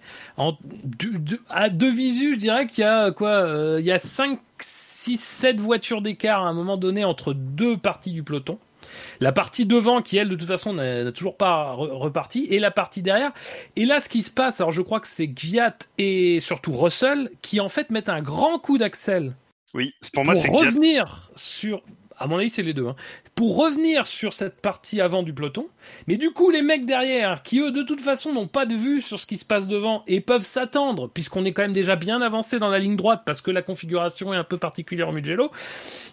Speaker 3: À deux visus, je dirais qu'il y a quoi euh, Il y a 5, 6, 7 voitures d'écart à un moment donné entre deux parties du peloton. La partie devant, qui elle, de toute façon, n'a n'a toujours pas re- reparti, et la partie derrière. Et là, ce qui se passe, alors je crois que c'est Gviat et surtout Russell qui en fait mettent un grand coup d'axel
Speaker 2: Oui, pour moi c'est
Speaker 3: pour revenir sur. À mon avis, c'est les deux. hein. Pour revenir sur cette partie avant du peloton. Mais du coup, les mecs derrière, qui eux, de toute façon, n'ont pas de vue sur ce qui se passe devant et peuvent s'attendre, puisqu'on est quand même déjà bien avancé dans la ligne droite parce que la configuration est un peu particulière au Mugello,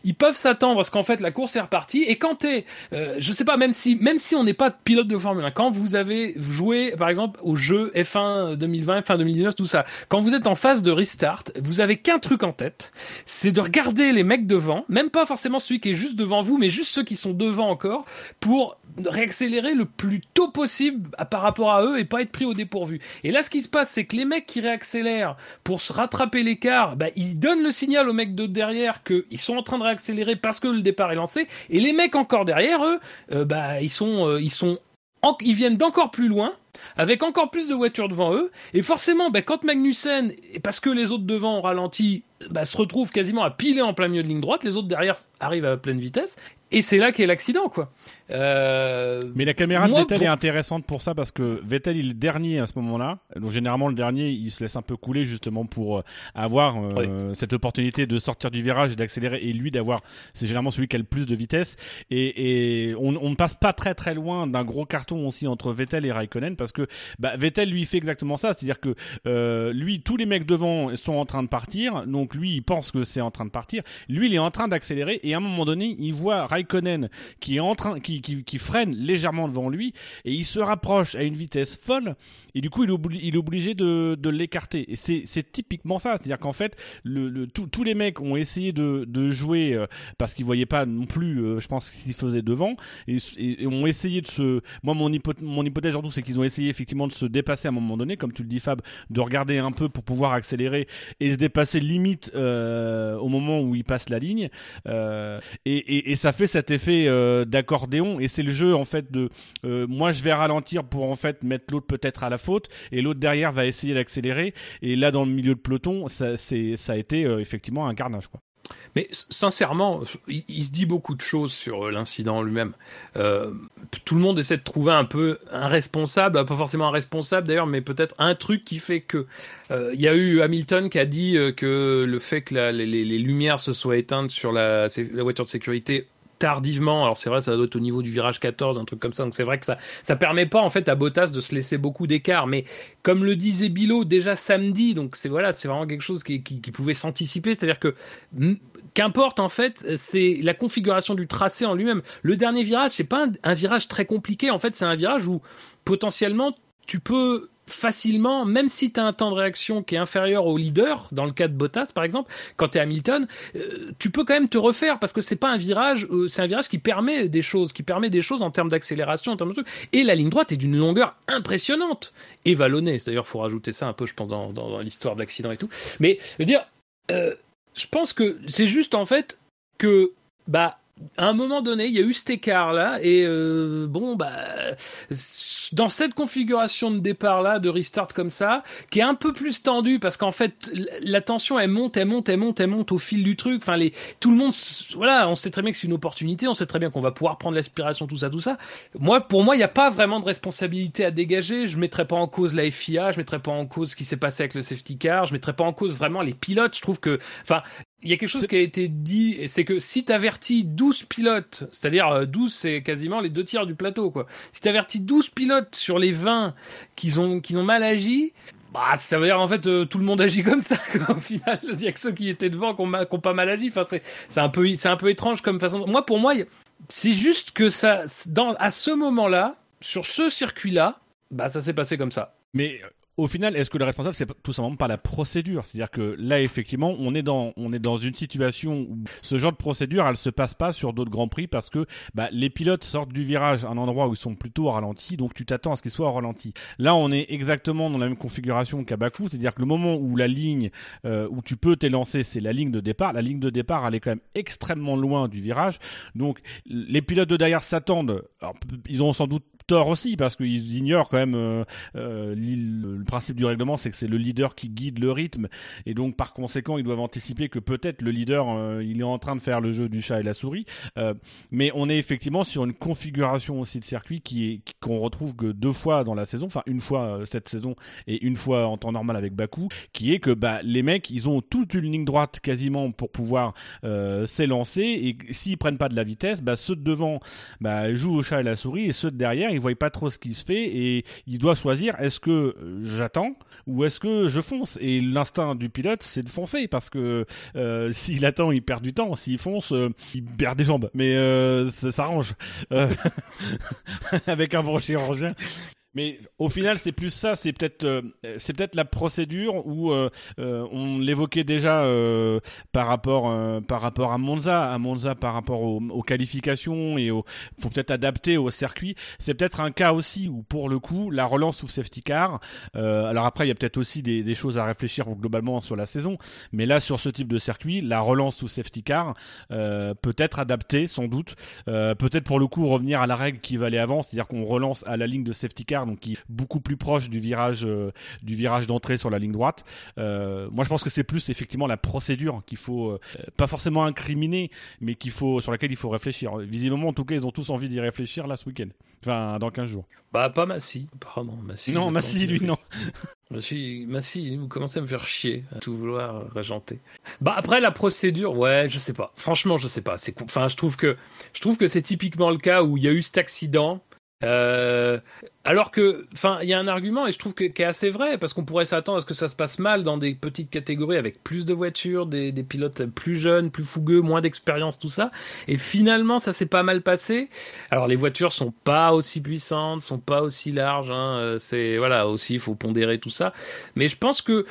Speaker 3: ils peuvent s'attendre à ce qu'en fait la course est repartie. Et quand t'es, euh, je sais pas, même si, même si on n'est pas pilote de Formule 1, quand vous avez joué, par exemple, au jeu F1 2020, F1 2019, tout ça, quand vous êtes en phase de restart, vous avez qu'un truc en tête, c'est de regarder les mecs devant, même pas forcément celui qui est juste devant vous, mais juste ceux qui sont devant encore, pour réaccélérer le plus tôt possible par rapport à eux et pas être pris au dépourvu. Et là, ce qui se passe, c'est que les mecs qui réaccélèrent pour se rattraper l'écart, bah, ils donnent le signal aux mecs de derrière qu'ils sont en train de réaccélérer parce que le départ est lancé, et les mecs encore derrière eux, euh, bah, ils sont, euh, ils sont, ils viennent d'encore plus loin, avec encore plus de voitures devant eux, et forcément, bah, quand Magnussen, parce que les autres devant ont ralenti, bah, se retrouve quasiment à piler en plein milieu de ligne droite, les autres derrière arrivent à pleine vitesse, et c'est là qu'est l'accident, quoi. Euh,
Speaker 4: Mais la caméra de
Speaker 3: moi,
Speaker 4: Vettel
Speaker 3: pour-
Speaker 4: est intéressante pour ça parce que Vettel il est le dernier à ce moment-là. Donc généralement le dernier il se laisse un peu couler justement pour euh, avoir euh, cette opportunité de sortir du virage et d'accélérer et lui d'avoir c'est généralement celui qui a le plus de vitesse et, et on, on ne passe pas très très loin d'un gros carton aussi entre Vettel et Raikkonen parce que bah, Vettel lui fait exactement ça, c'est-à-dire que euh, lui tous les mecs devant sont en train de partir donc lui il pense que c'est en train de partir, lui il est en train d'accélérer et à un moment donné il voit Raikkonen qui est en train qui, qui, freine légèrement devant lui et il se rapproche à une vitesse folle et du coup il est, obligé de, de l'écarter. Et c'est typiquement ça. C'est à dire qu'en fait le, le- tous- les mecs ont essayé de, de jouer euh, parce qu'ils voyaient pas non plus euh, je pense qu'ils faisaient devant et, et- et ont essayé de se moi mon, hypo- mon hypothèse surtout c'est qu'ils ont essayé effectivement de se dépasser à un moment donné comme tu le dis Fab de regarder un peu pour pouvoir accélérer et se dépasser limite euh, au moment où ils passent la ligne euh, et, ça fait cet effet euh, d'accordéon et c'est le jeu en fait de moi je vais ralentir pour en fait mettre l'autre peut-être à la faute et l'autre derrière va essayer d'accélérer et là dans le milieu de peloton ça ça a été effectivement un carnage quoi.
Speaker 3: Mais sincèrement, il, se dit beaucoup de choses sur euh, l'incident lui-même. Euh, tout le monde essaie de trouver un peu un responsable, pas forcément un responsable d'ailleurs, mais peut-être un truc qui fait que. euh, Il y a eu Hamilton qui a dit que le fait que les, lumières se soient éteintes sur la voiture de sécurité tardivement, alors c'est vrai, ça doit être au niveau du virage 14, un truc comme ça, donc c'est vrai que ça, ça permet pas en fait à Bottas de se laisser beaucoup d'écart, mais comme le disait Bilo déjà samedi, donc c'est voilà, c'est vraiment quelque chose qui, pouvait s'anticiper, c'est-à-dire que qu'importe en fait, c'est la configuration du tracé en lui-même. Le dernier virage, c'est pas un virage très compliqué, en fait, c'est un virage où potentiellement tu peux facilement, même si tu as un temps de réaction qui est inférieur au leader, dans le cas de Bottas par exemple, quand tu es Hamilton, euh, tu peux quand même te refaire parce que c'est pas un virage, euh, c'est un virage qui permet des choses, qui permet des choses en termes d'accélération, en termes de trucs. Et la ligne droite est d'une longueur impressionnante et vallonnée. D'ailleurs, faut rajouter ça un peu, je pense, dans, l'histoire d'accident et tout. Mais je veux dire, euh, je pense que c'est juste en fait que bah à un moment donné, il y a eu cet écart là et euh, bon bah dans cette configuration de départ là de restart comme ça, qui est un peu plus tendue parce qu'en fait la tension elle monte, elle monte, elle monte, elle monte au fil du truc. Enfin les tout le monde voilà, on sait très bien que c'est une opportunité, on sait très bien qu'on va pouvoir prendre l'aspiration tout ça tout ça. Moi pour moi, il n'y a pas vraiment de responsabilité à dégager, je mettrais pas en cause la FIA, je mettrais pas en cause ce qui s'est passé avec le safety car, je mettrais pas en cause vraiment les pilotes, je trouve que enfin il y a quelque chose qui a été dit, et c'est que si t'avertis 12 pilotes, c'est-à-dire euh, 12, c'est quasiment les deux tiers du plateau, quoi. Si t'avertis 12 pilotes sur les 20 qu'ils ont, qu'ils ont mal agi, bah, ça veut dire en fait euh, tout le monde agit comme ça. Quoi. Au final, il y a que ceux qui étaient devant qui ont, pas mal agi. Enfin, c'est c'est un peu c'est un peu étrange comme façon. Moi, pour moi, c'est juste que ça dans à ce moment-là, sur ce circuit-là, bah ça s'est passé comme ça.
Speaker 4: Mais euh, au final, est-ce que le responsable, c'est tout simplement pas la procédure? C'est-à-dire que là, effectivement, on est dans, une situation où ce genre de procédure, elle se passe pas sur d'autres grands prix parce que bah, les pilotes sortent du virage à un endroit où ils sont plutôt au ralenti, donc tu t'attends à ce qu'ils soient au ralenti. Là, on est exactement dans la même configuration qu'à Bakou, c'est-à-dire que le moment où la ligne euh, où tu peux t'élancer, c'est la ligne de départ. La ligne de départ, elle est quand même extrêmement loin du virage, donc les pilotes de derrière s'attendent. Ils ont sans doute tort aussi parce qu'ils ignorent quand même euh, euh, le principe du règlement, c'est que c'est le leader qui guide le rythme et donc par conséquent ils doivent anticiper que peut-être le leader euh, il est en train de faire le jeu du chat et la souris. Euh, mais on est effectivement sur une configuration aussi de circuit qui est qu'on retrouve que deux fois dans la saison, enfin une fois euh, cette saison et une fois en temps normal avec Baku, qui est que bah les mecs ils ont toute une ligne droite quasiment pour pouvoir s'élancer et s'ils prennent pas de la vitesse, bah ceux de devant bah, jouent au chat et la souris et ceux de derrière ils voient pas trop ce qui se fait et ils doivent choisir est-ce que euh, j'attends ou est-ce que je fonce? Et l'instinct du pilote c'est de foncer parce que euh, s'il attend il perd du temps. S'il fonce euh, il perd des jambes. Mais ça s'arrange avec un bon chirurgien mais au final, c'est plus ça. C'est peut-être, euh, c'est peut-être la procédure où euh, euh, on l'évoquait déjà par rapport, par rapport à Monza, à Monza par rapport aux, qualifications et au, faut peut-être adapter au circuit. C'est peut-être un cas aussi où pour le coup, la relance sous safety car. alors après, il y a peut-être aussi des, des choses à réfléchir globalement sur la saison, mais là sur ce type de circuit, la relance sous safety car peut être adaptée sans doute. Peut-être pour le coup revenir à la règle qui valait avant, c'est-à-dire qu'on relance à la ligne de safety car donc qui est beaucoup plus proche du virage, euh, du virage d'entrée sur la ligne droite. Euh, moi, je pense que c'est plus effectivement la procédure qu'il faut, euh, pas forcément incriminer, mais qu'il faut, sur laquelle il faut réfléchir. Visiblement, en tout cas, ils ont tous envie d'y réfléchir là ce week-end. Enfin, dans 15 jours.
Speaker 3: Bah, pas Massy, apparemment. Massy,
Speaker 4: non,
Speaker 3: commence-
Speaker 4: lui, non.
Speaker 3: Massy, Massy, vous commencez à me faire chier, à tout vouloir régenter. Bah, après, la procédure, ouais, je sais pas. Franchement, je sais pas. C'est, enfin, je trouve que, je trouve que c'est typiquement le cas où il y a eu cet accident. Euh, alors que, enfin, il y a un argument et je trouve que, qui est assez vrai parce qu'on pourrait s'attendre à ce que ça se passe mal dans des petites catégories avec plus de voitures, des, des pilotes plus jeunes, plus fougueux, moins d'expérience, tout ça. Et finalement, ça s'est pas mal passé. Alors, les voitures sont pas aussi puissantes, sont pas aussi larges. Hein, euh, c'est voilà aussi, il faut pondérer tout ça. Mais je pense que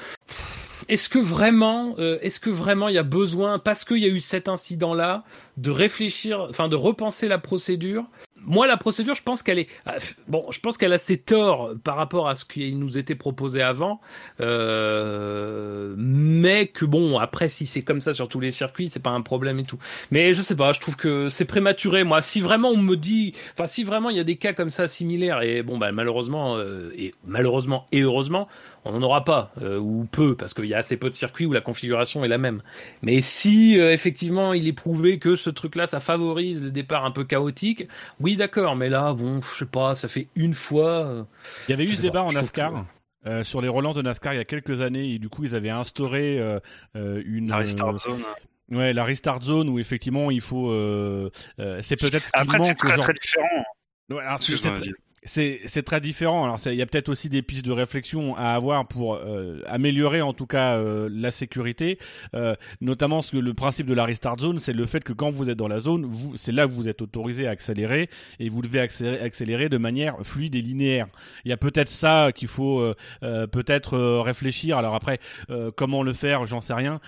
Speaker 3: est-ce que vraiment, euh, est-ce que vraiment il y a besoin, parce qu'il y a eu cet incident-là, de réfléchir, enfin de repenser la procédure Moi, la procédure, je pense qu'elle est, ah, bon, je pense qu'elle a ses torts par rapport à ce qui nous était proposé avant, euh, mais que bon, après, si c'est comme ça sur tous les circuits, c'est pas un problème et tout. Mais je sais pas, je trouve que c'est prématuré. Moi, si vraiment on me dit, enfin, si vraiment il y a des cas comme ça similaires, et bon, bah malheureusement, euh, et malheureusement et heureusement, on n'en aura pas euh, ou peu parce qu'il y a assez peu de circuits où la configuration est la même. Mais si euh, effectivement il est prouvé que ce truc-là ça favorise le départ un peu chaotique, oui d'accord. Mais là bon, je sais pas, ça fait une fois. euh,
Speaker 4: Il y avait eu ce débat
Speaker 3: pas,
Speaker 4: en NASCAR. euh, sur les relances de NASCAR il y a quelques années et du coup ils avaient instauré euh, euh, une
Speaker 2: La restart zone.
Speaker 4: ouais la restart zone où effectivement il faut euh, euh, c'est peut-être ce qui
Speaker 2: Après, c'est très
Speaker 4: genre-
Speaker 2: très différent.
Speaker 4: Ouais, alors, c'est-
Speaker 2: Excuse-moi,
Speaker 4: c'est- très différent. Alors il y a peut-être aussi des pistes de réflexion à avoir pour euh, améliorer en tout cas euh, la sécurité, Euh, notamment ce que le principe de la restart zone, c'est le fait que quand vous êtes dans la zone, c'est là que vous êtes autorisé à accélérer et vous devez accélérer, accélérer de manière fluide et linéaire. Il y a peut-être ça qu'il faut euh, euh, peut-être euh, réfléchir. Alors après, comment le faire, j'en sais rien.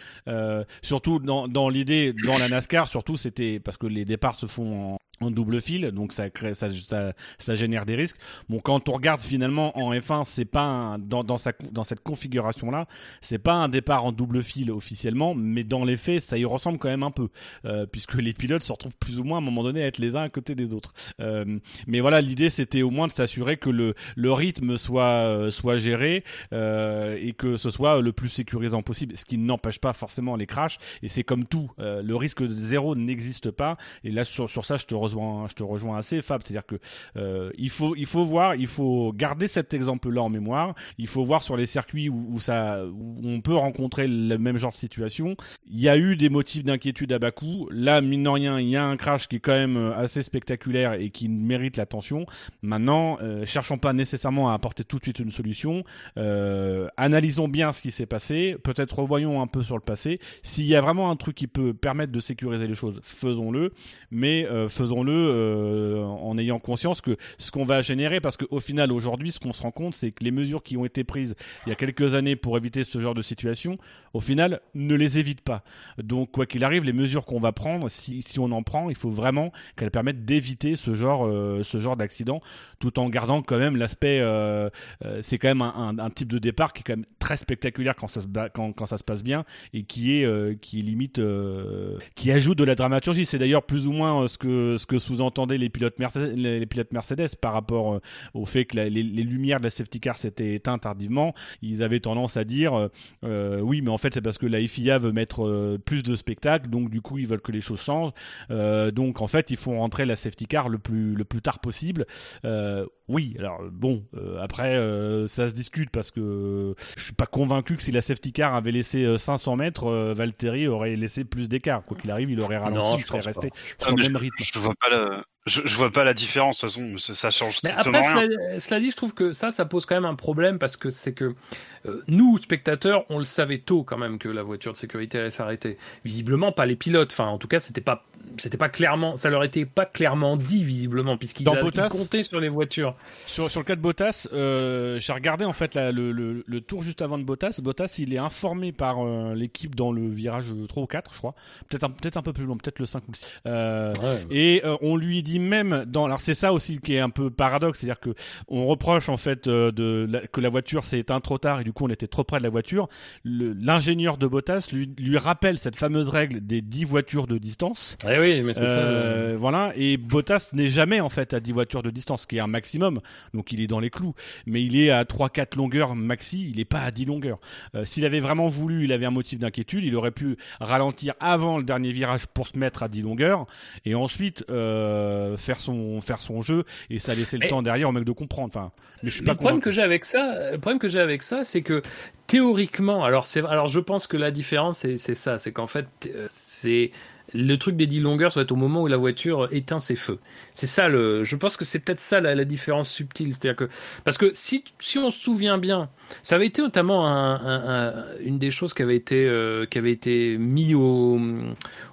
Speaker 4: Surtout dans, dans l'idée, dans la NASCAR, surtout c'était parce que les départs se font en en double fil, donc ça ça, ça, ça génère des risques. Bon, quand on regarde finalement en F1, c'est pas un- dans, dans, sa, dans cette configuration-là, c'est pas un départ en double fil officiellement, mais dans les faits, ça y ressemble quand même un peu, euh, puisque les pilotes se retrouvent plus ou moins à un moment donné à être les uns à côté des autres. Euh, mais voilà, l'idée c'était au moins de s'assurer que le, le rythme soit, euh, soit géré euh, et que ce soit le plus sécurisant possible, ce qui n'empêche pas forcément les crashs. Et c'est comme tout, euh, le risque de zéro n'existe pas. Et là, sur, sur ça, je te je te rejoins assez, Fab. C'est-à-dire que euh, il faut, il faut voir, il faut garder cet exemple-là en mémoire. Il faut voir sur les circuits où, ça, où on peut rencontrer le même genre de situation. Il y a eu des motifs d'inquiétude à bas coût. Là, mine de rien, il y a un crash qui est quand même euh, assez spectaculaire et qui mérite l'attention. Maintenant, euh, cherchons pas nécessairement à apporter tout de suite une solution. Euh, analysons bien ce qui s'est passé. Peut-être revoyons un peu sur le passé. S'il y a vraiment un truc qui peut permettre de sécuriser les choses, faisons-le. Mais euh, faisons-le euh, en ayant conscience que ce qu'on va générer, parce qu'au final, aujourd'hui, ce qu'on se rend compte, c'est que les mesures qui ont été prises il y a quelques années pour éviter ce genre de situation, au final, ne les évite pas. Donc, quoi qu'il arrive, les mesures qu'on va prendre, si, si on en prend, il faut vraiment qu'elles permettent d'éviter ce genre, euh, genre d'accident, tout en gardant quand même l'aspect. euh, c'est quand même un, type de départ qui est quand même très spectaculaire quand ça se, quand, quand ça se passe bien et qui est, qui limite, qui ajoute de la dramaturgie. C'est d'ailleurs plus ou moins ce que, ce que sous-entendaient les pilotes Mercedes, par rapport euh, au fait que les, lumières de la safety car s'étaient éteintes tardivement. Ils avaient tendance à dire euh, euh, oui, mais en fait, c'est parce que la FIA veut mettre plus de spectacles, donc du coup, ils veulent que les choses changent. Donc, en fait, ils font rentrer la safety car le plus, le plus tard possible. Euh, oui, alors bon, euh, après, euh, ça se discute parce que je suis pas convaincu que si la safety car avait laissé euh, 500 mètres, euh, Valtteri aurait laissé plus d'écart. Quoi qu'il arrive, il aurait ralenti,
Speaker 3: Non,
Speaker 4: il serait resté
Speaker 3: pas.
Speaker 4: sur
Speaker 2: Ah,
Speaker 4: le même
Speaker 2: je,
Speaker 4: rythme.
Speaker 2: je vois pas la, je, je vois pas la différence. De toute façon, ça, ça change
Speaker 3: Mais
Speaker 2: strictement
Speaker 3: après,
Speaker 2: rien.
Speaker 3: cela, cela dit, je trouve que ça, ça pose quand même un problème parce que c'est que euh, nous, spectateurs, on le savait tôt quand même que la voiture de sécurité allait s'arrêter. Visiblement, pas les pilotes. Enfin, en tout cas, c'était pas, c'était pas clairement, ça leur était pas clairement dit visiblement puisqu'ils avaient- comptaient sur les voitures.
Speaker 4: Sur, sur le cas de Bottas, euh, j'ai regardé en fait la- le, le- le tour juste avant de Bottas. Bottas, il est informé par euh, l'équipe dans le virage 3 ou 4, je crois. Peut-être un, peut-être un peu plus loin, peut-être le 5 ou le 6. Euh, Et euh, on lui dit même dans alors c'est ça aussi qui est un peu paradoxe, c'est-à-dire que on reproche en fait euh, de la- que la voiture s'est éteinte trop tard et du coup on était trop près de la voiture. L'ingénieur de Bottas lui, lui rappelle cette fameuse règle des 10 voitures de distance.
Speaker 3: Eh oui, mais c'est ça.
Speaker 4: Euh, Voilà, et Bottas n'est jamais en fait à 10 voitures de distance, ce qui est un maximum, donc il est dans les clous. Mais il est à 3-4 longueurs maxi, il n'est pas à 10 longueurs. Euh, S'il avait vraiment voulu, il avait un motif d'inquiétude, il aurait pu ralentir avant le dernier virage pour se mettre à 10 longueurs, et ensuite euh, faire, son, faire son jeu, et ça laissait le
Speaker 3: Mais-
Speaker 4: temps derrière au mec de comprendre. Enfin, mais je suis
Speaker 3: Mais
Speaker 4: pas
Speaker 3: le problème que j'ai avec ça, le problème que j'ai avec ça, c'est que théoriquement, alors c'est, alors je pense que la différence c'est, c'est ça, c'est qu'en fait euh, c'est le truc des 10 longueurs, ça va être au moment où la voiture éteint ses feux. C'est ça le, je pense que c'est peut-être ça la, la différence subtile, c'est-à-dire que parce que si si on se souvient bien, ça avait été notamment un, un- un- une des choses qui avait été euh, qui avait été mis au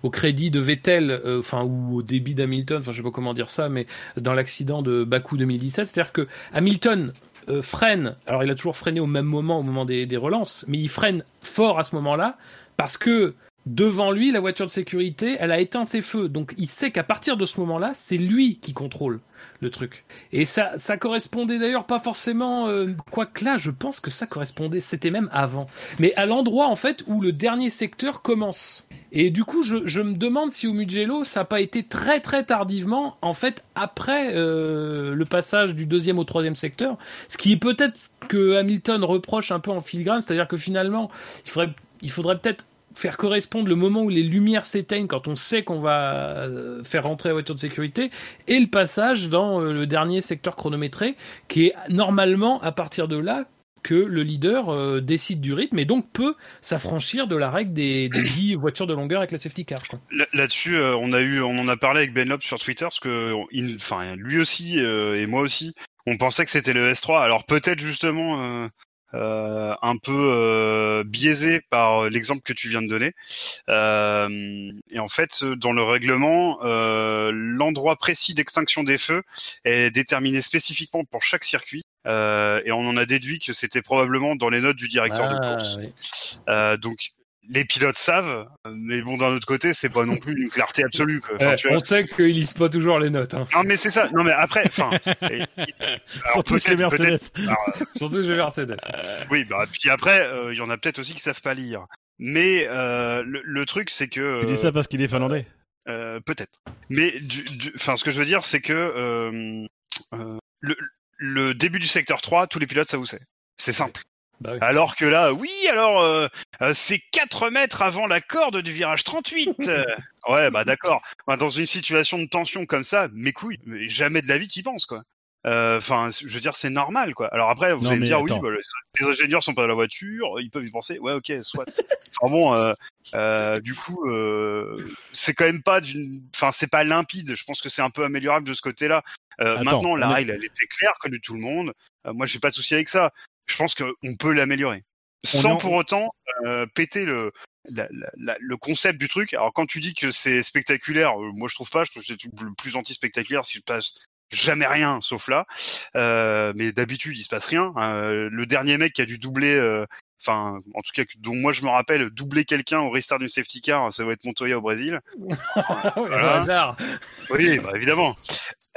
Speaker 3: au crédit de Vettel, euh, enfin ou au débit d'Hamilton, enfin je sais pas comment dire ça, mais dans l'accident de Bakou 2017, c'est-à-dire que Hamilton euh, freine, alors il a toujours freiné au même moment, au moment des, des relances, mais il freine fort à ce moment-là parce que devant lui, la voiture de sécurité, elle a éteint ses feux. Donc il sait qu'à partir de ce moment-là, c'est lui qui contrôle le truc. Et ça, ça correspondait d'ailleurs pas forcément, euh, quoique là, je pense que ça correspondait, c'était même avant. Mais à l'endroit en fait où le dernier secteur commence. Et du coup, je, je me demande si au Mugello, ça n'a pas été très très tardivement, en fait, après euh, le passage du deuxième au troisième secteur, ce qui est peut-être ce que Hamilton reproche un peu en filigrane, c'est-à-dire que finalement, il faudrait, il faudrait peut-être faire correspondre le moment où les lumières s'éteignent quand on sait qu'on va euh, faire rentrer la voiture de sécurité et le passage dans euh, le dernier secteur chronométré qui est normalement à partir de là que le leader euh, décide du rythme et donc peut s'affranchir de la règle des, des 10 voitures de longueur avec la safety car.
Speaker 2: Là- Là-dessus, euh, on a eu, on en a parlé avec Ben Lop sur Twitter, parce que, enfin, lui aussi euh, et moi aussi, on pensait que c'était le S3. Alors peut-être justement euh, euh, un peu euh, biaisé par l'exemple que tu viens de donner. Euh, et en fait, dans le règlement, euh, l'endroit précis d'extinction des feux est déterminé spécifiquement pour chaque circuit. Euh, et on en a déduit que c'était probablement dans les notes du directeur de
Speaker 3: Ah,
Speaker 2: course.
Speaker 3: oui.
Speaker 2: Euh, donc les pilotes savent, mais bon d'un autre côté, c'est pas non plus une clarté absolue. Quoi. Enfin,
Speaker 3: Ouais,
Speaker 2: tu vois.
Speaker 3: on sait qu'ils lisent pas toujours les notes, hein.
Speaker 2: Non mais c'est ça. Non mais après, enfin,
Speaker 4: Surtout chez Mercedes.
Speaker 2: alors,
Speaker 3: surtout chez Mercedes.
Speaker 2: oui, bah puis après, euh, il y en a peut-être aussi qui savent pas lire. Mais euh, le, le truc, c'est que
Speaker 4: Tu dis ça parce qu'il est finlandais.
Speaker 2: euh, peut-être. Mais enfin, ce que je veux dire, c'est que euh, euh, le, le début du secteur 3, tous les pilotes, ça vous sait. C'est simple.
Speaker 3: Bah oui.
Speaker 2: Alors que là, oui, alors euh, euh, c'est 4 mètres avant la corde du virage 38. Euh, ouais, bah d'accord. Bah, dans une situation de tension comme ça, mes couilles, mais jamais de la vie t'y penses quoi. Euh, Enfin, je veux dire, c'est normal quoi. Alors après, vous
Speaker 4: Non,
Speaker 2: allez me dire,
Speaker 4: attends.
Speaker 2: oui, bah, les, les ingénieurs sont pas dans la voiture, ils peuvent y penser. Ouais, ok, soit. enfin bon, euh, euh, du coup, euh, c'est quand même pas d'une, enfin, c'est pas limpide. Je pense que c'est un peu améliorable de ce côté-là. Euh,
Speaker 4: Attends,
Speaker 2: maintenant, la
Speaker 4: on est-
Speaker 2: règle, elle était claire, connue de tout le monde. Euh, moi, j'ai pas de souci avec ça. Je pense qu'on peut l'améliorer sans
Speaker 4: en-
Speaker 2: pour autant euh, péter le, la- la- la- le concept du truc. Alors quand tu dis que c'est spectaculaire, euh, moi je trouve pas. Je trouve que c'est le plus anti-spectaculaire s'il se passe jamais rien sauf là. Euh, mais d'habitude il se passe rien. Euh, le dernier mec qui a dû doubler, euh, enfin en tout cas dont moi je me rappelle, doubler quelqu'un au restart d'une safety car, ça va être Montoya au Brésil.
Speaker 3: Le
Speaker 2: Voilà.
Speaker 3: hasard.
Speaker 2: Oui, bah, évidemment.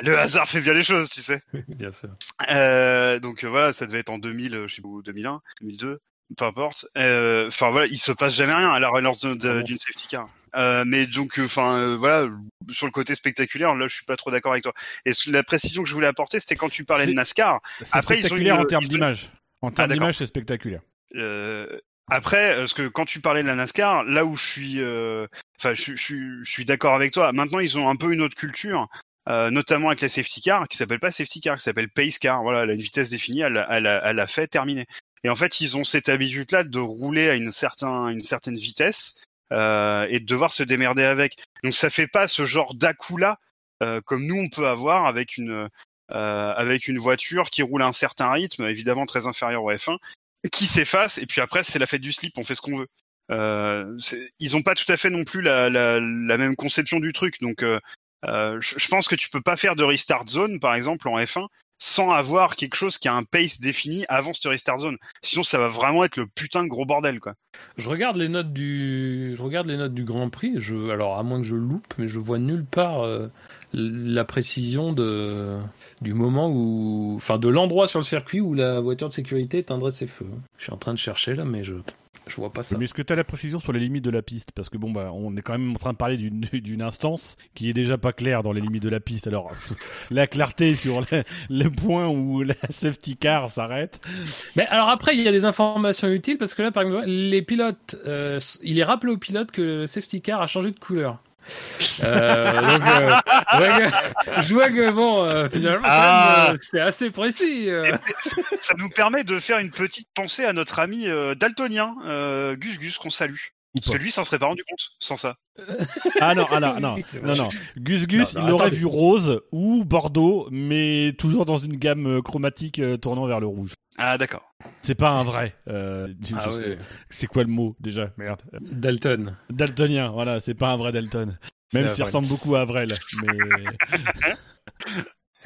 Speaker 2: Le hasard fait bien les choses, tu sais.
Speaker 3: Bien sûr.
Speaker 2: Euh, donc euh, voilà, ça devait être en 2000, euh, je sais pas où, 2001, 2002, peu importe. Euh, Enfin voilà, il se passe jamais rien à la relance
Speaker 3: Ah
Speaker 2: d'une safety car. Euh, mais donc, enfin euh, voilà, sur le côté spectaculaire, là, je suis pas trop d'accord avec toi. Et la précision que je voulais apporter, c'était quand tu parlais de NASCAR.
Speaker 4: C'est
Speaker 2: Après, ils ont
Speaker 4: spectaculaire
Speaker 2: une-
Speaker 4: en termes
Speaker 2: ils ont-
Speaker 4: d'image. En termes
Speaker 2: d'accord.
Speaker 4: d'image, c'est spectaculaire.
Speaker 2: Euh, après, parce que quand tu parlais de la NASCAR, là où je suis, euh, enfin, je, je je suis d'accord avec toi. Maintenant, ils ont un peu une autre culture, euh, notamment avec la safety car, qui s'appelle pas safety car, qui s'appelle pace car. Voilà, elle a une vitesse définie, elle, elle, elle a fait terminer. Et en fait, ils ont cette habitude-là de rouler à une certain, une certaine vitesse euh, et de devoir se démerder avec. Donc, ça fait pas ce genre d'à-coup-là euh, comme nous on peut avoir avec une, euh, avec une voiture qui roule à un certain rythme, évidemment très inférieur au F1 qui s'efface et puis après c'est la fête du slip, on fait ce qu'on veut. Euh, ils ont pas tout à fait non plus la, la, la même conception du truc, donc euh, euh, je, pense que tu peux pas faire de restart zone par exemple en F1 sans avoir quelque chose qui a un pace défini avant cette restart zone. Sinon ça va vraiment être le putain de gros bordel quoi.
Speaker 3: Je regarde les notes du, je regarde les notes du Grand Prix. Je, alors à moins que je loupe, mais je vois nulle part euh, la précision de du moment où, enfin de l'endroit sur le circuit où la voiture de sécurité éteindrait ses feux. Je suis en train de chercher là, mais je je vois pas ça.
Speaker 4: Mais est-ce que tu as la précision sur les limites de la piste? Parce que bon, bah, on est quand même en train de parler d'une instance qui est déjà pas claire dans les limites de la piste. Alors, pff, la clarté sur le, le point où la safety car s'arrête.
Speaker 3: Mais alors après, il y a des informations utiles parce que là, par exemple, les pilotes, euh, il est rappelé aux pilotes que le safety car a changé de couleur. Euh, donc, euh, je vois que- je vois que bon, euh, finalement,
Speaker 2: Ah.
Speaker 3: euh, c'est assez précis. euh.
Speaker 2: Ça nous permet de faire une petite pensée à notre ami euh, daltonien, euh, Gus Gus, qu'on salue. Parce que lui, s'en serait pas rendu compte sans ça.
Speaker 4: Ah non, ah non, non, non, non. Gus Gus,
Speaker 5: Non, non,
Speaker 4: il aurait
Speaker 5: attendez.
Speaker 4: vu rose ou bordeaux, mais toujours dans une gamme euh, chromatique euh, tournant vers le rouge.
Speaker 2: Ah d'accord.
Speaker 4: C'est pas un vrai. euh,
Speaker 3: Ah ouais.
Speaker 4: C'est quoi le mot déjà? Merde.
Speaker 3: Dalton.
Speaker 4: Daltonien, voilà, c'est pas un vrai Dalton. Même s'il ressemble beaucoup à Avril. Mais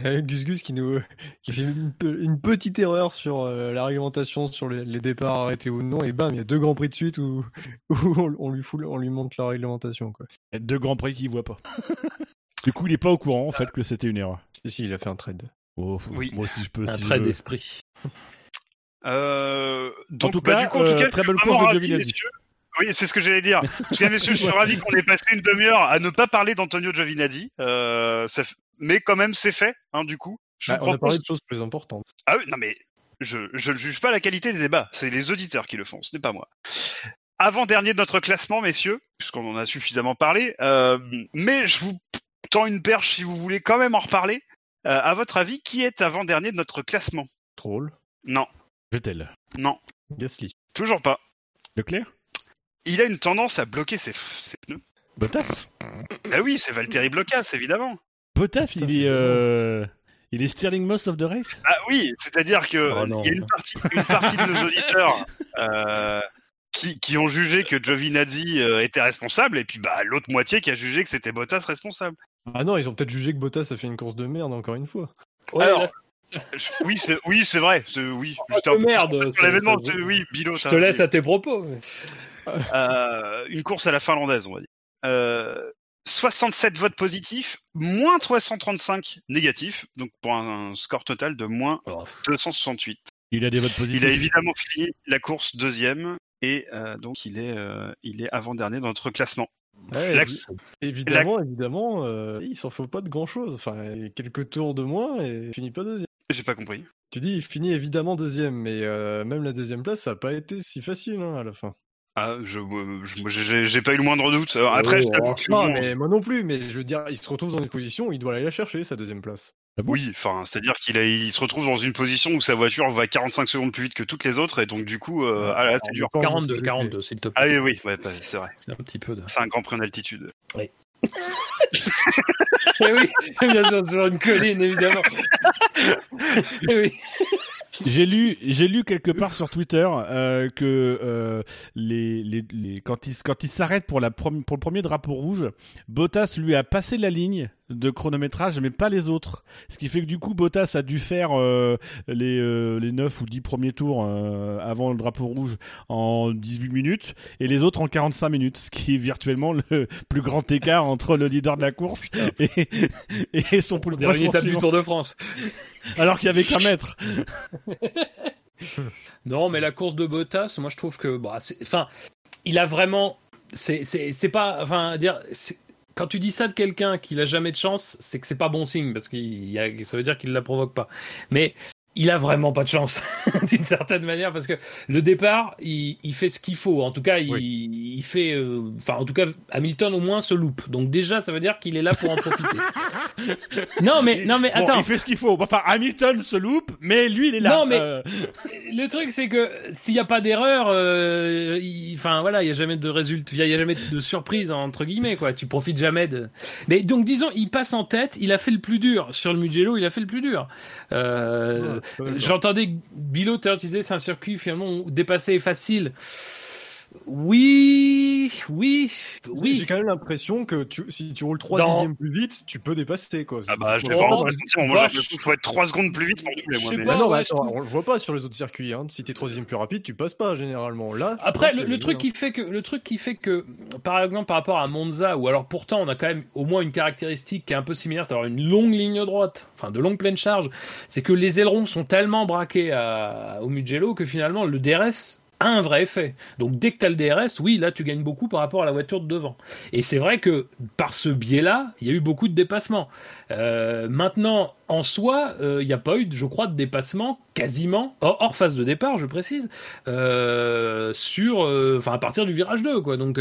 Speaker 5: Euh, Gus Gus qui nous qui fait une, pe- une petite erreur sur euh, la réglementation sur les, les départs arrêtés ou non et bam il y a deux grands prix de suite où, où on, on lui fout, on lui montre la réglementation quoi.
Speaker 4: il y a deux grands prix qu'il voit pas. du coup, il est pas au courant en fait que c'était une erreur.
Speaker 5: Si si il a fait un trade.
Speaker 4: Oh,
Speaker 2: Oui.
Speaker 4: Moi aussi je peux.
Speaker 3: Un
Speaker 4: si veux.
Speaker 3: d'esprit.
Speaker 2: Euh, donc,
Speaker 4: tout
Speaker 2: bah,
Speaker 4: cas,
Speaker 2: du coup, en tout
Speaker 4: euh,
Speaker 2: cas,
Speaker 4: très
Speaker 2: vraiment
Speaker 4: course de Giovinazzi.
Speaker 2: messieurs. Oui, c'est ce que j'allais dire. En messieurs, je suis ravi qu'on ait passé une demi-heure à ne pas parler d'Antonio Giovinazzi. Euh, ça f- Mais quand même, c'est fait, hein, du coup. Je
Speaker 5: Bah, on a parlé de choses plus importantes.
Speaker 2: Ah oui, non mais je, je ne juge pas la qualité des débats. C'est les auditeurs qui le font, ce n'est pas moi. Avant-dernier de notre classement, messieurs, puisqu'on en a suffisamment parlé. euh, mais je vous tends une perche si vous voulez quand même en reparler. Euh, à votre avis, qui est avant-dernier de notre classement?
Speaker 5: Troll.
Speaker 2: Non,
Speaker 4: Vettel.
Speaker 2: non,
Speaker 5: Gasly.
Speaker 2: toujours pas.
Speaker 4: Leclerc?
Speaker 2: Il a une tendance à bloquer ses, pneus.
Speaker 4: Bottas?
Speaker 2: Bah oui, c'est Valtteri Blocas, évidemment.
Speaker 4: Bottas,
Speaker 5: Putain,
Speaker 4: il est. euh, Il est steering most of the race?
Speaker 2: Ah oui, c'est-à-dire que
Speaker 3: Oh non.
Speaker 2: il y a une partie, une partie de nos auditeurs euh, qui, qui ont jugé que Giovinazzi euh, était responsable, et puis bah l'autre moitié qui a jugé que c'était Bottas responsable.
Speaker 5: Ah non ils ont peut-être jugé que Bottas a fait une course de merde encore une fois.
Speaker 3: Ouais,
Speaker 2: Alors, Oui, c'est oui, c'est vrai. Oui,
Speaker 3: Oh,
Speaker 2: un peu
Speaker 3: merde,
Speaker 2: sur l'événement. Oui, Bilo.
Speaker 3: je te laisse à tes propos. mais-
Speaker 2: Euh, une course à la finlandaise, on va dire. Euh, 67 votes positifs, moins 335 négatifs, donc pour un, un score total de moins
Speaker 3: Oh,
Speaker 2: 268.
Speaker 4: Il a des votes positifs.
Speaker 2: Il a évidemment fini la course deuxième et euh, donc il est euh, il est avant dernier dans notre classement.
Speaker 5: Ouais,
Speaker 2: La-
Speaker 5: évi- évidemment évidemment euh, il s'en faut pas de grand chose. Enfin quelques tours de moins et il finit pas deuxième.
Speaker 2: J'ai pas compris.
Speaker 5: Tu dis il finit évidemment deuxième mais euh, même la deuxième place ça a pas été si facile hein, à la fin.
Speaker 2: Ah, je euh, j'ai pas eu le moindre doute. Alors, après, je
Speaker 3: Oh,
Speaker 2: que
Speaker 5: Non, mais moi non plus, mais je veux dire, il se retrouve dans une position où il doit aller la chercher, sa deuxième place.
Speaker 4: Ah bon?
Speaker 2: Oui, enfin, c'est-à-dire qu'il il se retrouve dans une position où sa voiture va 45 secondes plus vite que toutes les autres et donc du coup, euh, ah là, c'est dur.
Speaker 3: 42, 42, s'il te
Speaker 2: Ah
Speaker 3: plaît.
Speaker 2: oui, oui, ouais, bah, c'est vrai.
Speaker 3: C'est un petit peu de.
Speaker 2: C'est un grand prix en altitude.
Speaker 3: Eh oui, bien sûr, sur une colline, évidemment. Eh oui.
Speaker 4: J'ai lu, j'ai lu quelque part sur Twitter euh, que euh, les, les, les- quand il quand il s'arrête pour la prom- pour le premier drapeau rouge, Bottas lui a passé la ligne de chronométrage, mais pas les autres. Ce qui fait que du coup, Bottas a dû faire euh, les euh, les 9 ou 10 premiers tours euh, avant le drapeau rouge en 18 minutes et les autres en 45 minutes, ce qui est virtuellement le plus grand écart entre le leader de la course et, et son
Speaker 3: une
Speaker 4: proche
Speaker 3: étape du. Tour de France.
Speaker 4: alors qu'il y avait qu'un mètre.
Speaker 3: Non, mais la course de Bottas, moi je trouve que, bah, enfin, il a vraiment, c'est, pas, enfin, dire, quand tu dis ça de quelqu'un qui n'a jamais de chance, c'est que c'est pas bon signe parce a, ça veut dire qu'il la provoque pas. Mais il a vraiment pas de chance d'une certaine manière parce que le départ, il, il fait ce qu'il faut. En tout cas, il, il fait, euh, enfin, en tout cas, Hamilton au moins se loupe. Donc déjà, ça veut dire qu'il est là pour en profiter. non, mais non, mais
Speaker 4: Bon,
Speaker 3: attends.
Speaker 4: il fait ce qu'il faut. Enfin, Hamilton se loupe, mais lui, il est là.
Speaker 3: Non, mais-
Speaker 4: Euh,
Speaker 3: Le truc, c'est que s'il n'y a pas d'erreur, euh, il- enfin voilà, il n'y a jamais de résultat, il n'y a jamais de surprise entre guillemets quoi. Tu profites jamais de. Mais donc disons, il passe en tête, il a fait le plus dur sur le Mugello, il a fait le plus dur. Euh,
Speaker 5: Ouais.
Speaker 3: J'entendais à l'heure, tu c'est un circuit finalement où dépasser est facile. Oui, oui,
Speaker 5: J'ai
Speaker 3: oui.
Speaker 5: quand même l'impression que tu, si tu roules 3
Speaker 3: Dans-
Speaker 5: dixièmes plus vite, tu peux dépasser quoi.
Speaker 2: Ah bah, je l'ai
Speaker 3: Oh,
Speaker 2: vraiment
Speaker 3: bah,
Speaker 2: pas. Moi, j'ai
Speaker 3: bah,
Speaker 2: l'impression qu'il faut être 3 secondes plus vite pour doubler,
Speaker 3: je
Speaker 2: moi. mais-
Speaker 3: pas.
Speaker 5: Non,
Speaker 3: ouais, je
Speaker 5: attends,
Speaker 3: trouve-
Speaker 5: on le voit pas sur les autres circuits. Hein. Si t'es 3 plus rapide, tu passes pas généralement. Là, je
Speaker 3: Après, le, truc qui fait que le truc qui fait que, par exemple, par rapport à Monza, ou alors pourtant on a quand même au moins une caractéristique qui est un peu similaire, c'est avoir une longue ligne droite, enfin de longue pleine charge, c'est que les ailerons sont tellement braqués à, au Mugello que finalement le DRS un vrai effet. Donc dès que tu as le DRS, oui, là tu gagnes beaucoup par rapport à la voiture de devant. Et c'est vrai que par ce biais-là, il y a eu beaucoup de dépassements. Euh, maintenant, en soi, euh, il n'y a pas eu, je crois, de dépassement quasiment hors, phase de départ, je précise, euh, sur, enfin à partir du virage 2, quoi. Donc,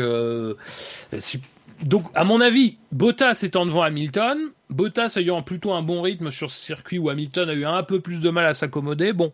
Speaker 3: donc à mon avis, Bottas étant devant Hamilton, Bottas ayant plutôt un bon rythme sur ce circuit où Hamilton a eu un peu plus de mal à s'accommoder, bon,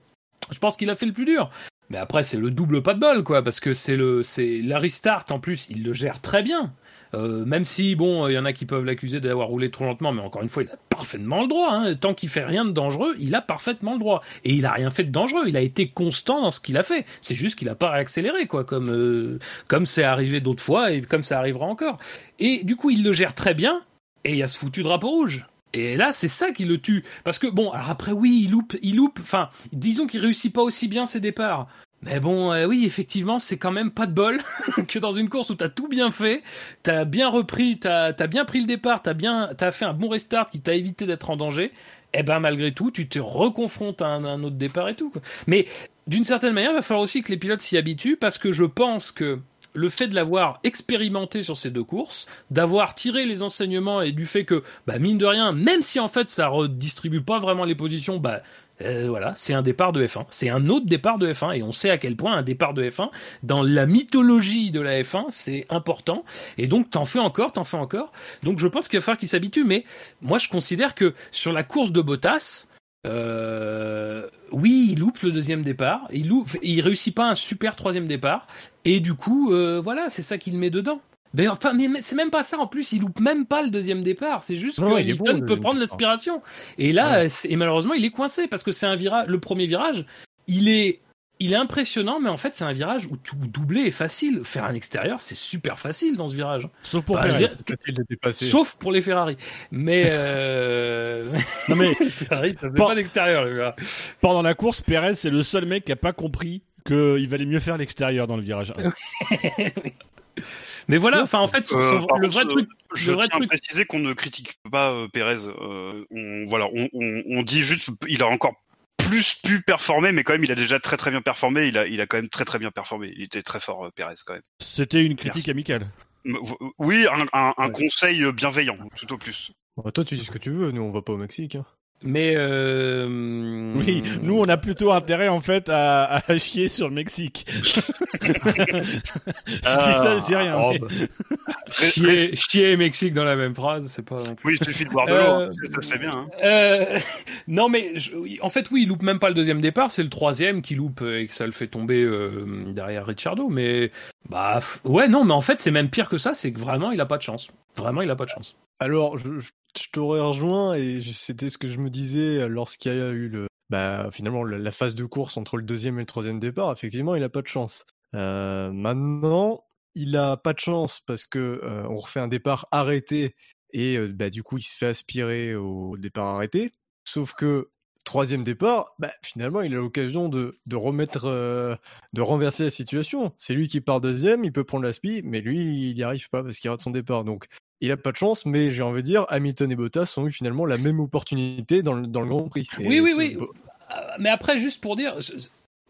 Speaker 3: je pense qu'il a fait le plus dur. Mais après, c'est le double pas de bol, quoi, parce que c'est le, c'est la restart en plus, il le gère très bien. Euh, même si, bon, il y en a qui peuvent l'accuser d'avoir roulé trop lentement, mais encore une fois, il a parfaitement le droit. Hein. Tant qu'il fait rien de dangereux, il a parfaitement le droit. Et il a rien fait de dangereux. Il a été constant dans ce qu'il a fait. C'est juste qu'il a pas réaccéléré, quoi, comme euh, comme c'est arrivé d'autres fois et comme ça arrivera encore. Et du coup, il le gère très bien. Et il y a ce foutu drapeau rouge. Et là, c'est ça qui le tue. Parce que bon, alors après, oui, il loupe, il loupe. Enfin, disons qu'il réussit pas aussi bien ses départs. Mais bon, euh, oui, effectivement, c'est quand même pas de bol que dans une course où t'as tout bien fait, t'as bien repris, t'as as bien pris le départ, t'as bien, t'as fait un bon restart qui t'a évité d'être en danger. Et ben malgré tout, tu te reconfrontes à un, autre départ et tout. Mais d'une certaine manière, il va falloir aussi que les pilotes s'y habituent parce que je pense que le fait de l'avoir expérimenté sur ces deux courses, d'avoir tiré les enseignements et du fait que, bah, mine de rien, même si en fait ça redistribue pas vraiment les positions, bah, euh, voilà, c'est un départ de F1. C'est un autre départ de F1 et on sait à quel point un départ de F1 dans la mythologie de la F1 c'est important et donc t'en fais encore, t'en fais encore. Donc je pense qu'il va falloir qu'il s'habitue. Mais moi je considère que sur la course de Bottas, euh, oui, il loupe le deuxième départ, il loupe, il réussit pas un super troisième départ et du coup euh, voilà, c'est ça qu'il met dedans. Mais enfin, mais, mais c'est même pas ça en plus, il loupe même pas le deuxième départ, c'est juste
Speaker 5: Non,
Speaker 3: que
Speaker 5: bon,
Speaker 3: Hamilton
Speaker 5: le
Speaker 3: peut prendre
Speaker 5: départ.
Speaker 3: l'aspiration. Et là, et malheureusement, il est coincé parce que c'est un virage, le premier virage, il est, il est impressionnant, mais en fait, c'est un virage où tout doubler est facile. Faire un extérieur, c'est super facile dans ce virage.
Speaker 4: Sauf pour
Speaker 3: Bah, dire-. Sauf pour les Ferrari. Mais euh...
Speaker 4: Non mais
Speaker 3: les Ferrari, ça fait
Speaker 4: Pas-
Speaker 3: pas d'extérieur, les gars.
Speaker 4: pendant la course, Perez c'est le seul mec qui a pas compris qu'il valait mieux faire l'extérieur dans le virage.
Speaker 3: Mais voilà, enfin, en fait, son-
Speaker 2: Euh,
Speaker 3: le vrai truc,
Speaker 2: Je
Speaker 3: le vrai
Speaker 2: tiens à
Speaker 3: truc,
Speaker 2: préciser qu'on ne critique pas euh, Pérez. euh, on, voilà, on, on, on dit juste il a encore plus pu performer, mais quand même il a déjà très très bien performé. Il a, il a quand même très très bien performé. Il était très fort, euh, Pérez quand même.
Speaker 4: C'était une critique
Speaker 2: Merci.
Speaker 4: amicale.
Speaker 2: Oui, un, un, un
Speaker 5: Ouais.
Speaker 2: conseil euh, bienveillant, tout au plus.
Speaker 5: Bon, toi, tu dis ce que tu veux. Nous, on va pas au Mexique. hein.
Speaker 3: Mais euh...
Speaker 4: Oui, nous on a plutôt intérêt en fait à, à chier sur le Mexique. je dis ça, je dis rien.
Speaker 3: Oh,
Speaker 4: mais-
Speaker 3: bah. chier, chier et Mexique dans la même phrase, c'est pas. non plus-
Speaker 2: Oui, il suffit de boire de
Speaker 3: Euh,
Speaker 2: l'eau, ça, se fait bien. Hein.
Speaker 3: Euh, non mais je- en fait oui, il loupe même pas le deuxième départ, c'est le troisième qui loupe euh, et que ça le fait tomber euh, derrière Ricciardo. Mais bah f- ouais non, mais en fait c'est même pire que ça, c'est que vraiment il a pas de chance. Vraiment il a pas de chance.
Speaker 5: Alors, je, je- je t'aurais rejoint et c'était ce que je me disais lorsqu'il y a eu le, bah, finalement la, phase de course entre le deuxième et le troisième départ. Effectivement, il a pas de chance. Euh, maintenant, il a pas de chance parce que euh, on refait un départ arrêté et euh, bah, du coup, il se fait aspirer au départ arrêté. Sauf que troisième départ, bah, finalement, il a l'occasion de, de remettre, euh, de renverser la situation. C'est lui qui part deuxième, il peut prendre la spi, mais lui, il n'y arrive pas parce qu'il rate son départ. Donc, il a pas de chance, mais j'ai envie de dire, Hamilton et Bottas ont eu finalement la même opportunité dans le, dans le Grand Prix. Et
Speaker 3: Oui, oui, oui. Euh, mais après juste pour dire.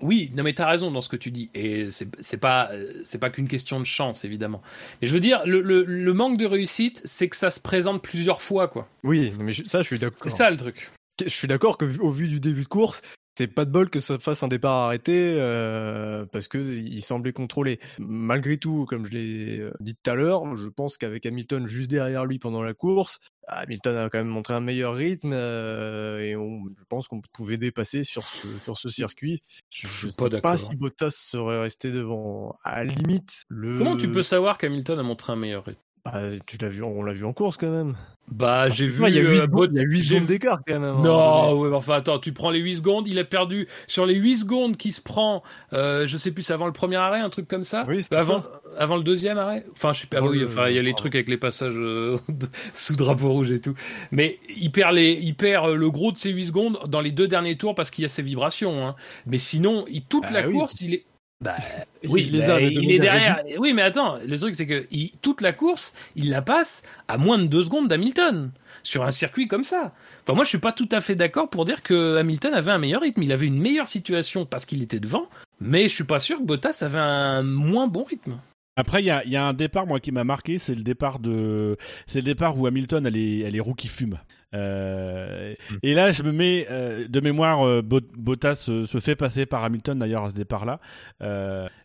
Speaker 3: Oui, non mais t'as raison dans ce que tu dis et c'est pas euh, c'est pas qu'une question de chance évidemment. Mais je veux dire le, le, le manque de réussite, c'est que ça se présente plusieurs fois quoi.
Speaker 5: Oui, mais je- ça, je suis d'accord.
Speaker 3: C'est ça le truc.
Speaker 5: Je suis d'accord que vu- du début de course, c'est pas de bol que ça fasse un départ arrêté euh, parce que il semblait contrôlé. Malgré tout, comme je l'ai euh, dit tout à l'heure, je pense qu'avec Hamilton juste derrière lui pendant la course, Hamilton a quand même montré un meilleur rythme euh, et on, je pense qu'on pouvait dépasser sur ce, sur ce circuit. Je,
Speaker 3: pas
Speaker 5: sais
Speaker 3: d'accord.
Speaker 5: pas si Bottas serait resté devant. À la limite, le.
Speaker 3: Comment tu peux savoir qu'Hamilton a montré un meilleur rythme?
Speaker 5: Bah, tu l'as vu, on l'a vu en course quand même.
Speaker 3: Bah j'ai vu.
Speaker 5: Il y a
Speaker 3: euh,
Speaker 5: 8 secondes,
Speaker 3: Bot-
Speaker 5: il y a huit
Speaker 3: j'ai
Speaker 5: secondes
Speaker 3: vu-
Speaker 5: d'écart quand même.
Speaker 3: Non, ouais, mais enfin attends, tu prends les 8 secondes, il a perdu sur les 8 secondes qui se prend, euh, je sais plus, c'est avant le premier arrêt, un truc comme ça?
Speaker 5: Oui, c'est
Speaker 3: avant,
Speaker 5: ça.
Speaker 3: avant le deuxième arrêt? Enfin, je sais pas, oui, enfin, il y a les trucs avec les passages euh, sous drapeau rouge et tout. Mais il perd, les, il perd euh, le gros de ses 8 secondes dans les deux derniers tours parce qu'il y a ses vibrations. Hein. Mais sinon, il, toute
Speaker 5: Ah
Speaker 3: la
Speaker 5: oui.
Speaker 3: course, il est. Bah,
Speaker 5: Il
Speaker 3: oui,
Speaker 5: les
Speaker 3: bah,
Speaker 5: a, mais
Speaker 3: il est
Speaker 5: à
Speaker 3: derrière. Oui, mais attends, le truc c'est que il- toute la course, il la passe à moins de deux secondes d'Hamilton sur un circuit comme ça. Enfin, moi, je suis pas tout à fait d'accord pour dire que Hamilton avait un meilleur rythme. Il avait une meilleure situation parce qu'il était devant, mais je suis pas sûr que Bottas avait un moins bon rythme.
Speaker 4: Après, il y a, il y a un départ moi qui m'a marqué, c'est le départ de, c'est le départ où Hamilton a les, a les roues qui fument. Euh,
Speaker 5: Mm.
Speaker 4: Et là, je me mets euh, de mémoire, euh, Bot- Bottas se, se fait passer par Hamilton d'ailleurs à ce départ-là.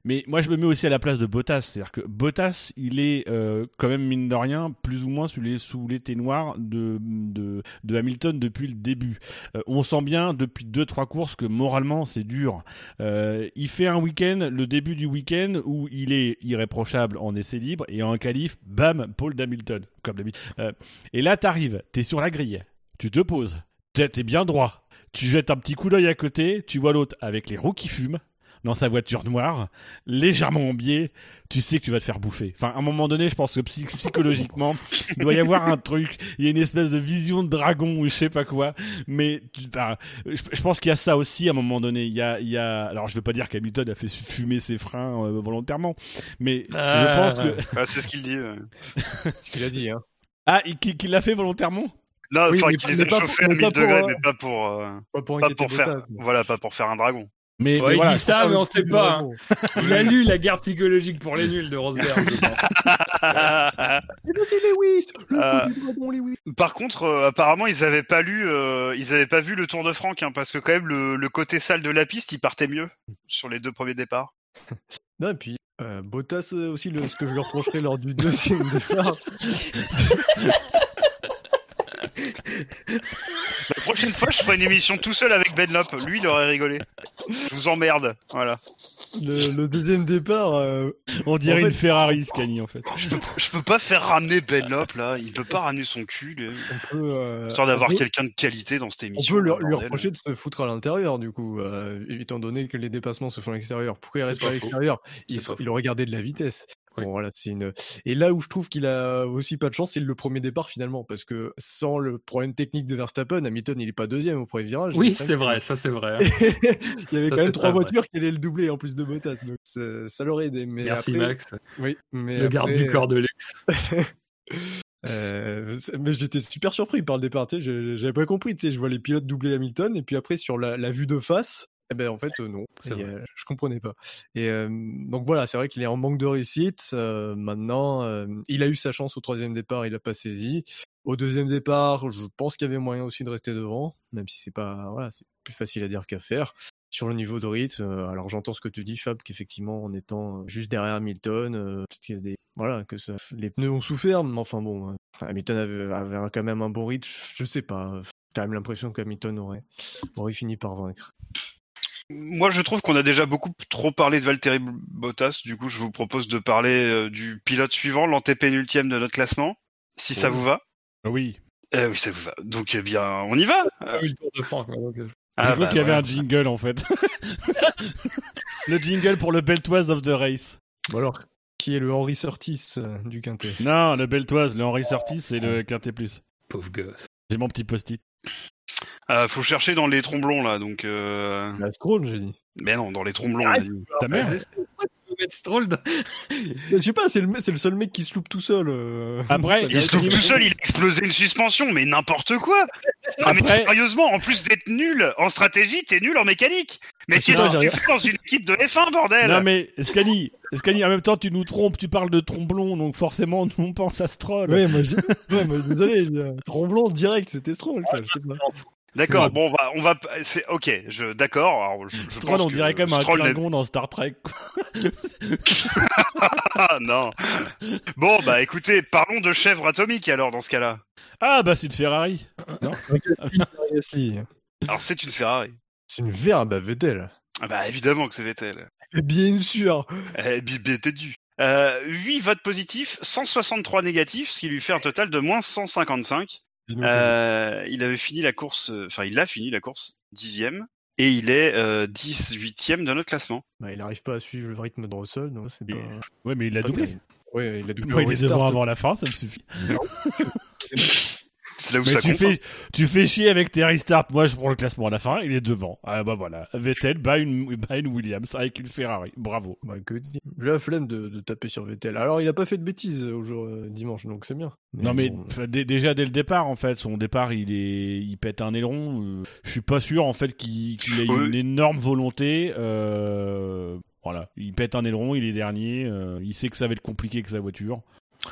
Speaker 4: Mais moi, je me mets aussi à la place de Bottas, c'est-à-dire que Bottas, il est quand même mine de rien plus ou moins sous les sous l'été noir de, de de Hamilton depuis le début. On sent bien depuis deux trois courses que moralement c'est dur. Il fait un week-end, le début du week-end où il est irréprochable en essai libre et en qualif, bam, Paul d'Hamilton, comme d'habitude. Euh, et là, t'arrives, t'es sur la grille, tu te poses, t'es bien droit, tu jettes un petit coup d'œil à côté, tu vois l'autre avec les roues qui fument dans sa voiture noire, légèrement en biais, tu sais que tu vas te faire bouffer. Enfin, à un moment donné, je pense que psy- psychologiquement, il doit y avoir un truc, il y a une espèce de vision de dragon ou je sais pas quoi, mais tu- je, je pense qu'il y a ça aussi à un moment donné. Il y a, il y a, alors je veux pas dire qu'Hamilton a fait fumer ses freins euh, volontairement, mais je
Speaker 3: Ah,
Speaker 4: pense que
Speaker 2: Ah, c'est ce qu'il dit. ouais.
Speaker 5: ce qu'il a dit. Hein.
Speaker 4: ah, il- qu'il l'a fait volontairement?
Speaker 2: Non,
Speaker 5: Oui,
Speaker 2: enfin, qu'il
Speaker 5: pas-
Speaker 2: les
Speaker 5: pas
Speaker 2: a
Speaker 5: pour-
Speaker 2: chauffés à
Speaker 5: mais
Speaker 2: 1000
Speaker 5: pas pour,
Speaker 2: degrés,
Speaker 5: euh,
Speaker 2: mais pas pour, euh,
Speaker 5: Pas pour
Speaker 2: pas pour faire,
Speaker 5: Bottas, mais-
Speaker 2: voilà, pas pour faire un dragon.
Speaker 4: Mais,
Speaker 3: Ouais,
Speaker 4: mais
Speaker 3: il
Speaker 4: voilà,
Speaker 3: dit ça, mais on sait pas. hein. Il a lu la garde psychologique pour les nuls de Rosberg.
Speaker 5: Lewis Le
Speaker 2: Euh, Par contre, euh, apparemment, ils avaient pas lu, euh, ils avaient pas vu le Tour de Franck, hein, parce que quand même le, le côté sale de la piste, il partait mieux sur les deux premiers départs.
Speaker 5: Non, et puis euh, Bottas aussi, le, ce que je lui reprocherais lors du deuxième départ.
Speaker 2: La prochaine fois, je ferai une émission tout seul avec Ben Lop. Lui, il aurait rigolé. Je vous emmerde, voilà.
Speaker 5: Le, le deuxième départ, euh,
Speaker 4: on dirait
Speaker 5: en fait,
Speaker 4: une Ferrari, Scani en fait.
Speaker 2: Je peux, je peux pas faire ramener Ben Lop là. Il peut pas ramener son cul, lui.
Speaker 5: on peut, euh,
Speaker 2: histoire d'avoir
Speaker 5: on peut-
Speaker 2: quelqu'un de qualité dans cette
Speaker 5: On
Speaker 2: émission.
Speaker 5: peut lui, reprocher de se foutre à l'intérieur, du coup, euh, étant donné que les dépassements se font à l'extérieur. Pourquoi il reste
Speaker 3: pas
Speaker 5: à l'extérieur? Il, il aurait gardé de la vitesse.
Speaker 3: Oui.
Speaker 5: Bon, voilà, c'est une. Et là où je trouve qu'il a aussi pas de chance, c'est le premier départ finalement, parce que sans le problème technique de Verstappen, Hamilton il est pas deuxième au premier virage.
Speaker 3: Oui,
Speaker 5: est
Speaker 3: c'est vrai, ça c'est vrai. hein.
Speaker 5: il y avait
Speaker 3: Ça,
Speaker 5: quand même trois
Speaker 3: vrai.
Speaker 5: voitures qui allaient le doubler en plus de Bottas, donc ça, l'aurait aidé. Mais
Speaker 3: Merci
Speaker 5: après-
Speaker 3: Max,
Speaker 5: Oui, mais
Speaker 3: le garde du corps de luxe.
Speaker 5: euh, c'est- mais j'étais super surpris par le départ, j'avais pas compris, je vois les pilotes doubler Hamilton et puis après sur la, la vue de face, eh ben en fait euh, non, Et,
Speaker 3: vrai.
Speaker 5: euh, je comprenais pas. Et euh, donc voilà, c'est vrai qu'il est en manque de réussite. euh, maintenant, euh, il a eu sa chance au troisième départ, il a pas saisi. Au deuxième départ, je pense qu'il y avait moyen aussi de rester devant, même si c'est pas, voilà, c'est plus facile à dire qu'à faire. Sur le niveau de rythme, euh, alors j'entends ce que tu dis, Fab, qu'effectivement, en étant euh, juste derrière Hamilton, euh, peut-être qu'il y a des, voilà, que ça, les pneus ont souffert, mais enfin bon, euh, Hamilton avait, quand même un bon rythme. Je sais pas, j'ai quand même l'impression qu'Hamilton aurait, aurait fini par vaincre.
Speaker 2: Moi, je trouve qu'on a déjà beaucoup trop parlé de Valtteri Bottas. Du coup, je vous propose de parler euh, du pilote suivant, l'antépénultième de notre classement, si ça vous va.
Speaker 4: Oui.
Speaker 2: Euh, oui, ça vous va. Donc, eh bien, on y va.
Speaker 3: Ah oui, le Tour de France. quoi, donc, euh,
Speaker 2: Ah,
Speaker 4: J'ai
Speaker 2: bah,
Speaker 4: qu'il y avait un jingle en fait. le jingle pour le Beltoise of the Race.
Speaker 5: Bon alors, qui est le Henri Surtis euh, du Quintet?
Speaker 4: Non, le Beltoise, le Henri Sortis et le Quintet Plus.
Speaker 3: Pauvre gosse.
Speaker 4: J'ai mon petit post-it.
Speaker 2: Euh, faut chercher dans les tromblons là, donc. Euh...
Speaker 5: La Scroll, j'ai dit.
Speaker 2: Mais non, dans les tromblons.
Speaker 3: Arrête.
Speaker 2: on a dit.
Speaker 4: Ta mère
Speaker 3: mettre Stroll
Speaker 5: Je sais pas, c'est le, c'est le seul mec qui se loupe tout seul. euh.
Speaker 4: Après,
Speaker 2: Il se trouve tout seul, il a explosé une suspension, mais n'importe quoi. Ah, mais
Speaker 4: Après-
Speaker 2: sérieusement, en plus d'être nul en stratégie, t'es nul en mécanique. Mais
Speaker 5: Ah,
Speaker 2: qu'est-ce que tu fais dans une équipe de F1, bordel
Speaker 4: Non mais Scani, Scani, en même temps tu nous trompes, tu parles de tromblon, donc forcément nous on pense à Stroll.
Speaker 5: Ouais, moi, j'ai- ouais, moi, désolé, j'ai- Tremblant direct, c'était Stroll. quoi, je sais pas.
Speaker 2: D'accord, bon, on va, on va, c'est ok, je, d'accord. alors, je, je
Speaker 4: Stroll,
Speaker 2: pense
Speaker 4: on
Speaker 2: que
Speaker 4: dirait comme un
Speaker 2: Stroll n'est-
Speaker 4: Klingon dans Star Trek.
Speaker 2: Ah non. Bon, bah écoutez, parlons de chèvre atomique alors dans ce cas-là.
Speaker 4: Ah bah c'est une Ferrari.
Speaker 5: Gasly.
Speaker 2: Alors c'est une Ferrari.
Speaker 5: C'est une verbe à Vettel.
Speaker 2: Ah bah évidemment que c'est Vettel.
Speaker 5: Et Bien sûr.
Speaker 2: Eh, bi- bi- t'es dû. Euh, 8 votes positifs, 163 négatifs, ce qui lui fait un total de moins 155. Euh, il avait fini la course, euh, enfin il a fini la course dixième et il est euh, 18e de notre classement.
Speaker 5: Bah, il arrive pas à suivre le rythme de Russell, donc c'est pas.
Speaker 4: Ouais mais il a doublé.
Speaker 5: Ouais, il a doublé.
Speaker 4: Moi
Speaker 5: au
Speaker 4: il est
Speaker 5: restart.
Speaker 4: devant avant la fin, ça me suffit.
Speaker 2: C'est là où
Speaker 4: Mais
Speaker 2: ça
Speaker 4: tu
Speaker 2: compte. hein.
Speaker 4: fais, tu fais chier avec tes restarts. Moi, je prends le classement à la fin. Il est devant. Ah bah voilà. Vettel bat une, bat une Williams avec une Ferrari. Bravo.
Speaker 5: Bah, que dire J'ai la flemme de, de taper sur Vettel. Alors, il a pas fait de bêtises au jour euh, dimanche, donc c'est bien.
Speaker 4: non mais
Speaker 5: bon,
Speaker 4: déjà dès le départ en fait, son départ il est, il pète un aileron. euh, je suis pas sûr en fait qu'il qu'il ait
Speaker 2: Oui.
Speaker 4: une énorme volonté. euh, voilà, il pète un aileron, il est dernier. euh, il sait que ça va être compliqué avec sa voiture.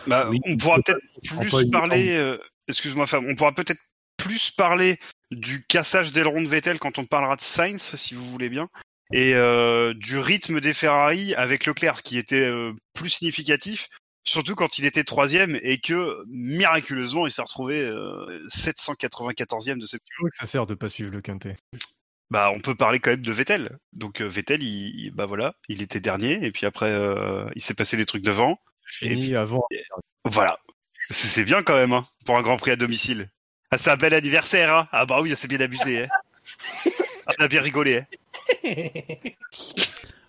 Speaker 2: Bah,
Speaker 3: Oui,
Speaker 2: on pourra peut-être plus parler. euh, Excuse-moi, Fab. On pourra peut-être plus parler du cassage d'aileron de Vettel quand on parlera de Sainz, si vous voulez bien, et euh, du rythme des Ferrari avec Leclerc, qui était euh, plus significatif, surtout quand il était troisième et que miraculeusement il s'est retrouvé euh, 794e de ce.
Speaker 5: Vois que ça sert de pas suivre le quintet.
Speaker 2: Bah, on peut parler quand même de Vettel. Donc euh, Vettel, il, il- bah voilà, il était dernier et puis après euh, il s'est passé des trucs devant.
Speaker 5: Fini
Speaker 2: puis-
Speaker 5: avant.
Speaker 2: Voilà. C'est c'est bien quand même, hein, pour un Grand Prix à domicile. Ah, c'est un bel anniversaire, hein Ah bah oui, c'est bien abusé, hein Ah, On a bien rigolé, hein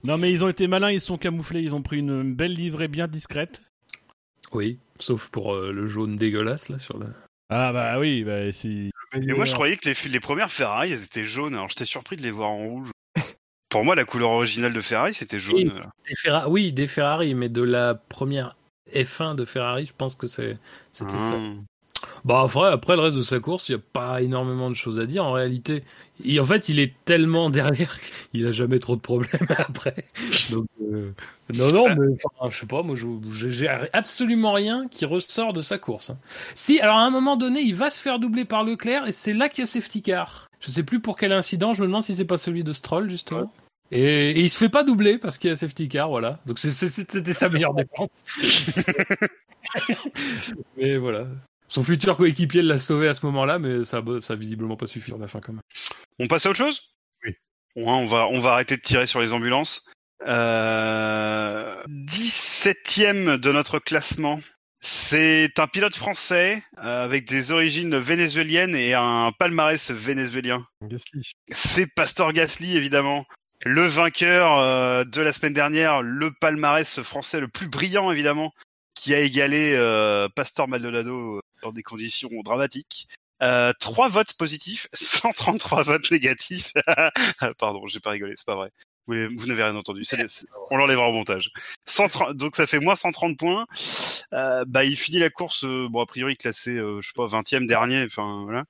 Speaker 4: Non mais ils ont été malins, ils se sont camouflés, ils ont pris une belle livrée bien discrète.
Speaker 3: Oui, sauf pour euh, le jaune dégueulasse là sur le.
Speaker 4: Ah bah oui, bah si.
Speaker 2: Et moi, je croyais que les, les premières Ferrari, elles étaient jaunes, alors j'étais surpris de les voir en rouge. Pour moi, la couleur originale de Ferrari, c'était jaune.
Speaker 3: Oui. Des Ferra- Oui, des Ferrari, mais de la première F1 de Ferrari, je pense que c'est c'était ça.
Speaker 2: Ah.
Speaker 3: Bah après, après le reste de sa course, il n'y a pas énormément de choses à dire en réalité. Et en fait, il est tellement derrière qu'il a jamais trop de problèmes après. Donc, euh, non, non, mais enfin, je sais pas, moi, j'ai absolument rien qui ressort de sa course. hein. Si, alors à un moment donné, il va se faire doubler par Leclerc et c'est là qu'il y a safety car. Je sais plus pour quel incident, je me demande si c'est pas celui de Stroll justement. Et, et il se fait pas doubler parce qu'il y a safety car, voilà. Donc c'était sa meilleure défense. mais voilà. Son futur coéquipier l'a sauvé à ce moment-là, mais ça, ça a visiblement pas suffi à la fin quand même.
Speaker 2: On passe à autre chose?
Speaker 5: Oui.
Speaker 2: Ouais, on va, on va arrêter de tirer sur les ambulances. Euh, 17ème de notre classement. C'est un pilote français euh, avec des origines vénézuéliennes et un palmarès vénézuélien.
Speaker 5: Gasly.
Speaker 2: C'est Pastor Gasly, évidemment. Le vainqueur euh, de la semaine dernière, le palmarès français le plus brillant, évidemment, qui a égalé euh, Pastor Maldonado dans des conditions dramatiques. Euh, trois votes positifs, 133 votes négatifs. Ah, Pardon, j'ai pas rigolé, c'est pas vrai. Vous, n'avez rien entendu. c'est- c'est- on l'enlèvera au montage. 130 donc ça fait moins 130 points. Euh, bah, il finit la course, euh, bon a priori classé, euh, je sais pas, 20e dernier, enfin voilà,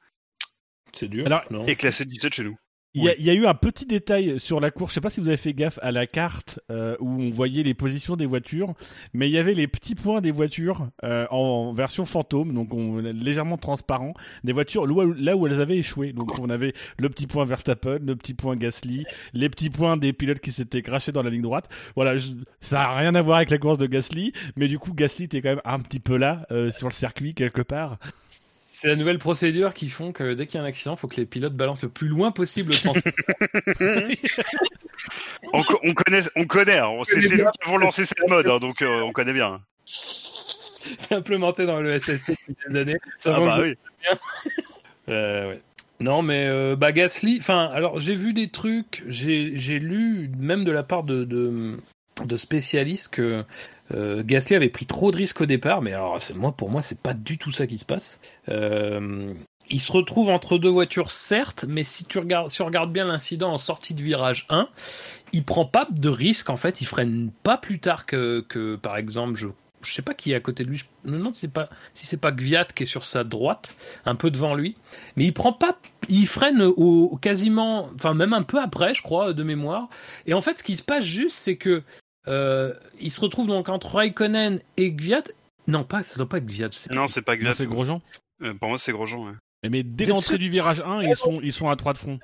Speaker 3: C'est dur.
Speaker 4: Alors,
Speaker 3: non?
Speaker 2: Et classé 17 chez nous.
Speaker 4: Il y, y a eu un petit détail sur la course, je sais pas si vous avez fait gaffe à la carte euh, où on voyait les positions des voitures, mais il y avait les petits points des voitures euh, en version fantôme, donc on, légèrement transparent, des voitures là où, là où elles avaient échoué. Donc on avait le petit point Verstappen, le petit point Gasly, les petits points des pilotes qui s'étaient crachés dans la ligne droite. Voilà, je- ça a rien à voir avec la course de Gasly, mais du coup Gasly était quand même un petit peu là euh, sur le circuit quelque part.
Speaker 3: C'est la nouvelle procédure qui font que dès qu'il y a un accident, il faut que les pilotes balancent le plus loin possible le
Speaker 2: on, co- on connaît, on connaît. hein. C'est nous qui avons lancé cette mode, hein, donc euh, on connaît bien.
Speaker 3: C'est implémenté dans le SST depuis des années. Ça
Speaker 2: Ah bah oui.
Speaker 3: Euh, ouais. Non, mais euh, bah Gasly. Enfin, alors j'ai vu des trucs, j'ai j'ai lu même de la part de de, de spécialistes que euh, Gasly avait pris trop de risques au départ. Mais alors, moi, pour moi, c'est pas du tout ça qui se passe. Euh, il se retrouve entre deux voitures, certes, mais si tu regardes, si on regarde bien l'incident en sortie de virage 1, il prend pas de risque en fait. Il freine pas plus tard que, que par exemple, je je sais pas qui est à côté de lui. Je me demande si c'est pas si c'est pas Gviat qui est sur sa droite, un peu devant lui. Mais il prend pas, il freine au, au quasiment, enfin même un peu après, je crois, de mémoire. Et en fait, ce qui se passe juste, c'est que euh, il se retrouve donc entre Raikkonen et Gviat. Non, pas, ça doit pas être Gviat. c'est-
Speaker 2: Non, c'est pas Gviat.
Speaker 4: c'est Grosjean.
Speaker 2: Euh, pour moi, c'est Grosjean. ouais.
Speaker 4: Mais dès l'entrée du virage 1, ils sont, ils sont à 3 de front.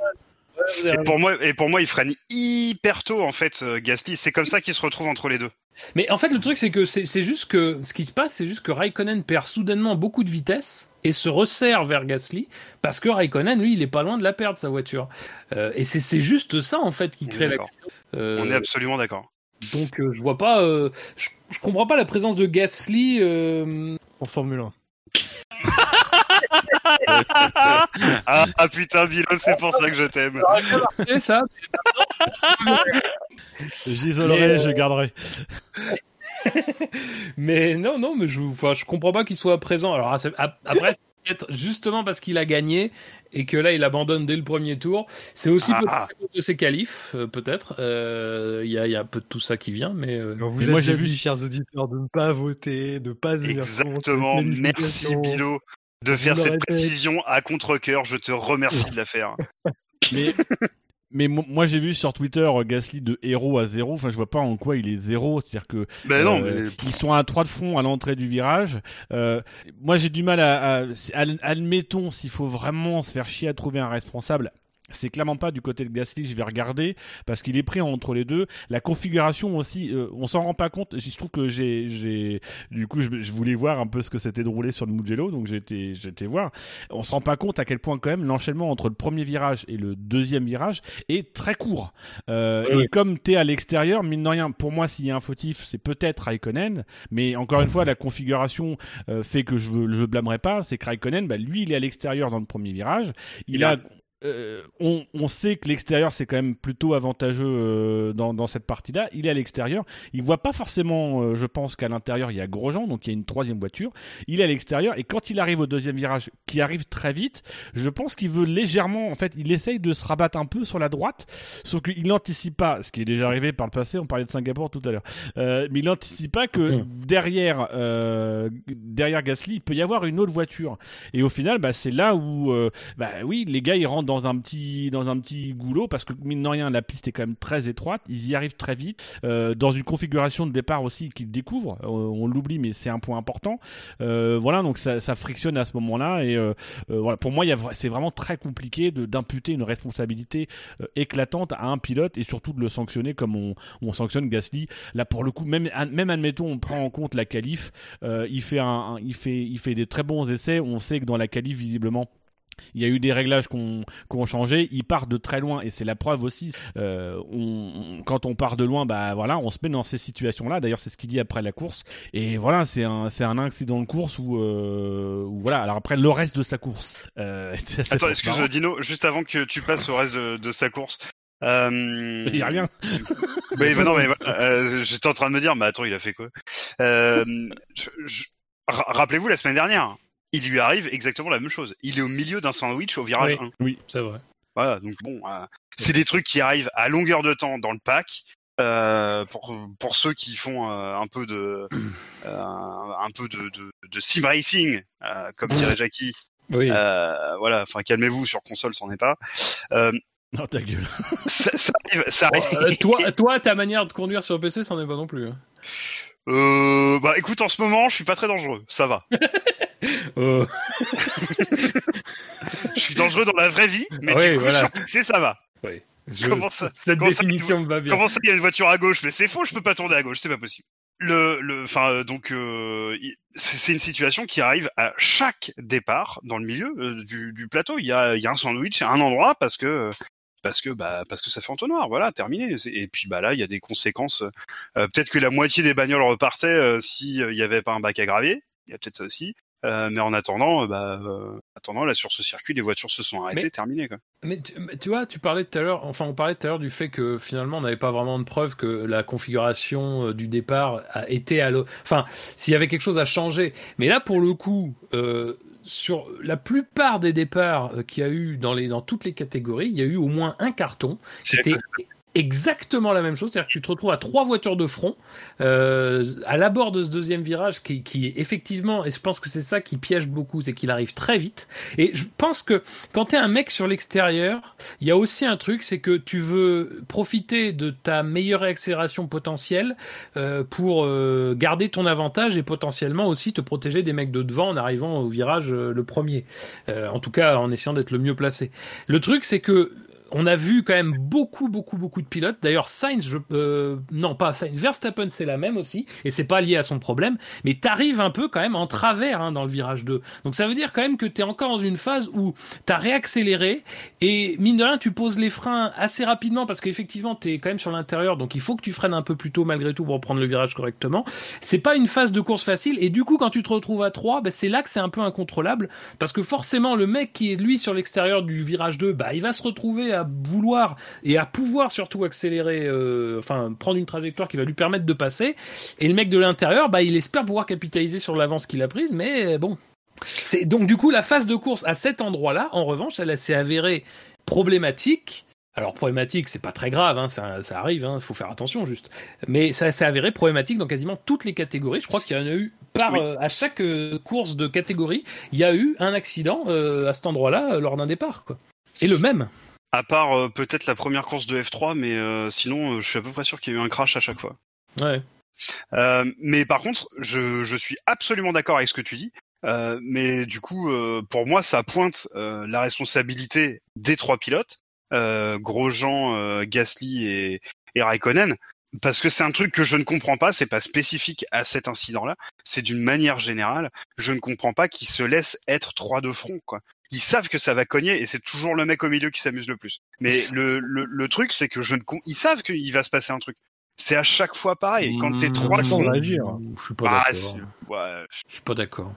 Speaker 2: Et pour moi, et pour moi, il freine hyper tôt en fait, euh, Gasly. C'est comme ça qu'il se retrouve entre les deux.
Speaker 3: Mais en fait, le truc, c'est que c'est c'est juste que ce qui se passe, c'est juste que Raikkonen perd soudainement beaucoup de vitesse et se resserre vers Gasly parce que Raikkonen, lui, il est pas loin de la perdre sa voiture. Euh, et c'est c'est juste ça en fait qui crée l'accident. Euh,
Speaker 2: On est absolument d'accord.
Speaker 3: Donc euh, je vois pas, euh, je, je comprends pas la présence de Gasly. Euh...
Speaker 5: En Formule 1.
Speaker 2: ah, ah, putain, Bilo, c'est pour ça que je t'aime.
Speaker 3: c'est ça.
Speaker 4: J'isolerai,
Speaker 3: euh,
Speaker 4: je garderai.
Speaker 3: Mais non, non, mais je, enfin, je comprends pas qu'il soit présent. Alors après, c'est peut-être justement parce qu'il a gagné et que là il abandonne dès le premier tour. C'est aussi
Speaker 2: Ah.
Speaker 3: peut-être de ses qualifs, euh, peut-être. Euh, Il y, a, il y a un peu de tout ça qui vient, mais euh,
Speaker 5: vous
Speaker 4: moi, j'ai vu-
Speaker 5: dit, chers auditeurs, de ne pas voter, de ne pas
Speaker 2: Exactement. Merci. Bilo de faire cette précision à contre-cœur. Je te remercie de la faire.
Speaker 4: Mais, mais mo- moi j'ai vu sur Twitter euh, Gasly de héros à zéro. Enfin, je vois pas en quoi il est zéro. C'est-à-dire que
Speaker 2: Ben non,
Speaker 4: euh,
Speaker 2: mais
Speaker 4: ils sont à 3 de front à l'entrée du virage. Euh, moi j'ai du mal à, à- ad- admettons s'il faut vraiment se faire chier à trouver un responsable. C'est clairement pas du côté de Gasly, je vais regarder parce qu'il est pris entre les deux. La configuration aussi, euh, on s'en rend pas compte. Il se trouve que j'ai, j'ai, du coup, je, je voulais voir un peu ce que c'était de rouler sur le Mugello, donc j'ai été voir. On se rend pas compte à quel point quand même l'enchaînement entre le premier virage et le deuxième virage est très court. Euh,
Speaker 3: Oui,
Speaker 4: et comme t'es à l'extérieur, mine de rien, pour moi, s'il y a un fautif, c'est peut-être Raikkonen, mais encore une fois, la configuration euh, fait que je je blâmerai pas. C'est que Raikkonen, bah, lui, il est à l'extérieur dans le premier virage. Il,
Speaker 2: Il
Speaker 4: a
Speaker 2: a-
Speaker 4: euh, on, on sait que l'extérieur c'est quand même plutôt avantageux euh, dans, dans cette partie-là. Il est à l'extérieur. Il voit pas forcément, euh, je pense qu'à l'intérieur il y a Grosjean, donc il y a une troisième voiture. Il est à l'extérieur et quand il arrive au deuxième virage, qui arrive très vite, je pense qu'il veut légèrement, en fait, il essaye de se rabattre un peu sur la droite, sauf qu'il n'anticipe pas, ce qui est déjà arrivé par le passé. On parlait de Singapour tout à l'heure, mais il n'anticipe pas que
Speaker 3: Mhm.
Speaker 4: derrière, derrière Gasly, il peut y avoir une autre voiture. Et au final, bah, c'est là où, bah oui, les gars ils rentrent dans un petit dans un petit goulot parce que mine de rien la piste est quand même très étroite. Ils y arrivent très vite euh, dans une configuration de départ aussi qu'ils découvrent. Euh, on l'oublie, mais c'est un point important. Euh, voilà, donc ça, frictionne à ce moment-là et voilà. Pour moi, c'est vraiment très compliqué d'imputer une responsabilité éclatante à un pilote et surtout de le sanctionner comme on, on sanctionne Gasly. Là, pour le coup, même ad- même admettons, on prend en compte la qualif. il fait un- il fait il fait des très bons essais. On sait que dans la qualif visiblement il y a eu des réglages qu'on qu'on changé. Il part de très loin et c'est la preuve aussi. Euh, on, on- quand on part de loin, bah voilà, on se met dans ces situations-là. D'ailleurs, c'est ce qu'il dit après la course. Et voilà, c'est un c'est un accident de course où, euh, où voilà. Alors après, le reste de sa course. Euh,
Speaker 2: Attends, excuse. Dino, juste avant que tu passes au reste de, de sa course. Euh...
Speaker 4: Il y a rien.
Speaker 2: Oui, bah non, mais voilà, j'étais en train de me dire, mais attends, il a fait quoi? Je- je- ra- Rappelez-vous, la semaine dernière, il lui arrive exactement la même chose. Il est au milieu d'un sandwich au virage
Speaker 3: Oui.
Speaker 2: 1.
Speaker 3: oui, c'est vrai.
Speaker 2: Voilà, donc bon, euh, c'est des trucs qui arrivent à longueur de temps dans le pack. Euh, pour pour ceux qui font euh, un peu de euh, un peu de, de, de sim racing, euh, comme dirait Jackie.
Speaker 3: Oui.
Speaker 2: Euh, voilà, enfin calmez-vous sur console, c'en est pas. Euh,
Speaker 4: Non, ta gueule.
Speaker 2: ça, ça arrive, ça arrive.
Speaker 3: Toi, toi, ta manière de conduire sur PC, c'en est pas non plus. hein.
Speaker 2: Euh, bah écoute, en ce moment, je suis pas très dangereux, ça va.
Speaker 3: Euh,
Speaker 2: Je suis dangereux dans la vraie vie, mais
Speaker 3: Oui,
Speaker 2: du coup,
Speaker 3: voilà.
Speaker 2: sur PC, ça va.
Speaker 3: je-
Speaker 2: Comment ça-
Speaker 3: cette
Speaker 2: comment ça,
Speaker 3: définition me va bien.
Speaker 2: Comment ça, il y a une voiture à gauche? Mais c'est faux, je peux pas tourner à gauche, c'est pas possible. Le, le, enfin, euh, donc, euh, c'est une situation qui arrive à chaque départ dans le milieu euh, du, du plateau. Il y a, il y a un sandwich à un endroit parce que, parce que, bah, parce que ça fait entonnoir. Voilà, terminé. Et puis, bah là, il y a des conséquences. Euh, peut-être que la moitié des bagnoles repartaient euh, si euh, avait pas un bac à gravier. Il y a peut-être ça aussi. Euh, mais en attendant, euh, bah, euh, attendant là sur ce circuit, les voitures se sont arrêtées,
Speaker 3: Mais-
Speaker 2: terminé quoi.
Speaker 3: Mais tu, vois, tu parlais tout à l'heure, enfin, on parlait tout à l'heure du fait que finalement, on n'avait pas vraiment de preuve que la configuration euh, du départ a été à l'eau. Enfin, s'il y avait quelque chose à changer. Mais là, pour le coup, euh, sur la plupart des départs qu'il y a eu dans, les, dans toutes les catégories, il y a eu au moins un carton. C'était exactement la même chose, c'est-à-dire que tu te retrouves à trois voitures de front euh, à l'abord de ce deuxième virage qui, qui effectivement, et je pense que c'est ça qui piège beaucoup, c'est qu'il arrive très vite. Et je pense que quand tu es un mec sur l'extérieur, il y a aussi un truc, c'est que tu veux profiter de ta meilleure accélération potentielle euh, pour euh, garder ton avantage et potentiellement aussi te protéger des mecs de devant en arrivant au virage euh, le premier. Euh, en tout cas, en essayant d'être le mieux placé. Le truc, c'est que on a vu quand même beaucoup, beaucoup, beaucoup de pilotes. D'ailleurs, Sainz, je, euh, non pas Sainz, Verstappen, c'est la même aussi, et c'est pas lié à son problème. Mais t'arrives un peu quand même en travers hein, dans le virage 2. Donc ça veut dire quand même que t'es encore dans une phase où t'as réaccéléré et mine de rien, tu poses les freins assez rapidement parce qu'effectivement t'es quand même sur l'intérieur, donc il faut que tu freines un peu plus tôt malgré tout pour prendre le virage correctement. C'est pas une phase de course facile, et du coup quand tu te retrouves à 3, ben, c'est là que c'est un peu incontrôlable parce que forcément le mec qui est lui sur l'extérieur du virage 2, bah il va se retrouver vouloir et à pouvoir surtout accélérer, euh, enfin prendre une trajectoire qui va lui permettre de passer. Et le mec de l'intérieur, bah il espère pouvoir capitaliser sur l'avance qu'il a prise, mais bon. C'est donc du coup la phase de course à cet endroit-là, en revanche, elle s'est avérée problématique. Alors problématique, c'est pas très grave, hein, ça, ça arrive, il faut faire attention juste. Mais ça s'est avéré problématique dans quasiment toutes les catégories. Je crois qu'il y en a eu par
Speaker 2: Oui.
Speaker 3: euh, à chaque euh, course de catégorie, il y a eu un accident euh, à cet endroit-là euh, lors d'un départ, quoi. Et le même.
Speaker 2: À part euh, peut-être la première course de F3, mais euh, sinon, euh, je suis à peu près sûr qu'il y a eu un crash à chaque fois.
Speaker 3: Ouais.
Speaker 2: Euh, mais par contre, je, je suis absolument d'accord avec ce que tu dis. Euh, mais du coup, euh, pour moi, ça pointe euh, la responsabilité des trois pilotes, euh, Grosjean, euh, Gasly et, et Raikkonen, parce que c'est un truc que je ne comprends pas. C'est pas spécifique à cet incident-là. C'est d'une manière générale. Je ne comprends pas qu'ils se laissent être trois de front, quoi. Ils savent que ça va cogner et c'est toujours le mec au milieu qui s'amuse le plus. Mais le, le, le truc, c'est que je ne, ils savent qu'il va se passer un truc. C'est à chaque fois pareil. Quand t'es
Speaker 3: Mmh,
Speaker 2: trois.
Speaker 3: Je suis pas
Speaker 2: ah,
Speaker 3: d'accord.
Speaker 2: ouais,
Speaker 3: Je suis pas d'accord.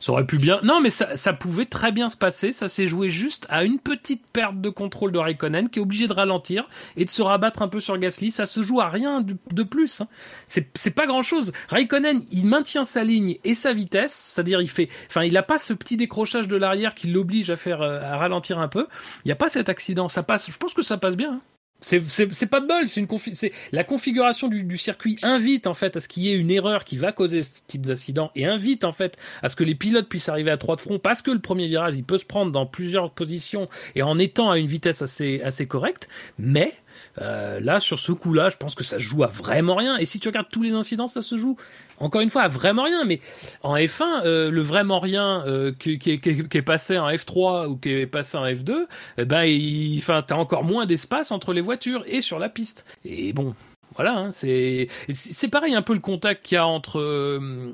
Speaker 3: Ça aurait pu bien. Non, mais ça, ça pouvait très bien se passer. Ça s'est joué juste à une petite perte de contrôle de Raikkonen qui est obligé de ralentir et de se rabattre un peu sur Gasly. Ça se joue à rien de, de plus. hein. C'est c'est pas grand chose. Raikkonen, il maintient sa ligne et sa vitesse. C'est-à-dire, il fait. Enfin, il a pas ce petit décrochage de l'arrière qui l'oblige à faire euh, à ralentir un peu. Il y a pas cet accident. Ça passe. Je pense que ça passe bien. hein. C'est- pas de bol, c'est une confi- la configuration du, du circuit invite en fait à ce qu'il y ait une erreur qui va causer ce type d'accident et invite en fait à ce que les pilotes puissent arriver à trois de front parce que le premier virage il peut se prendre dans plusieurs positions et en étant à une vitesse assez assez correcte. Mais euh, là sur ce coup-là, je pense que ça joue à vraiment rien. Et si tu regardes tous les incidents, ça se joue encore une fois à vraiment rien. Mais en F1, euh, le vraiment rien euh, qui, est, passé en F3 ou qui est passé en F2, eh ben, enfin, t'as encore moins d'espace entre les voitures et sur la piste. Et bon. Voilà, hein, c'est c'est pareil un peu le contact qu'il y a entre. euh,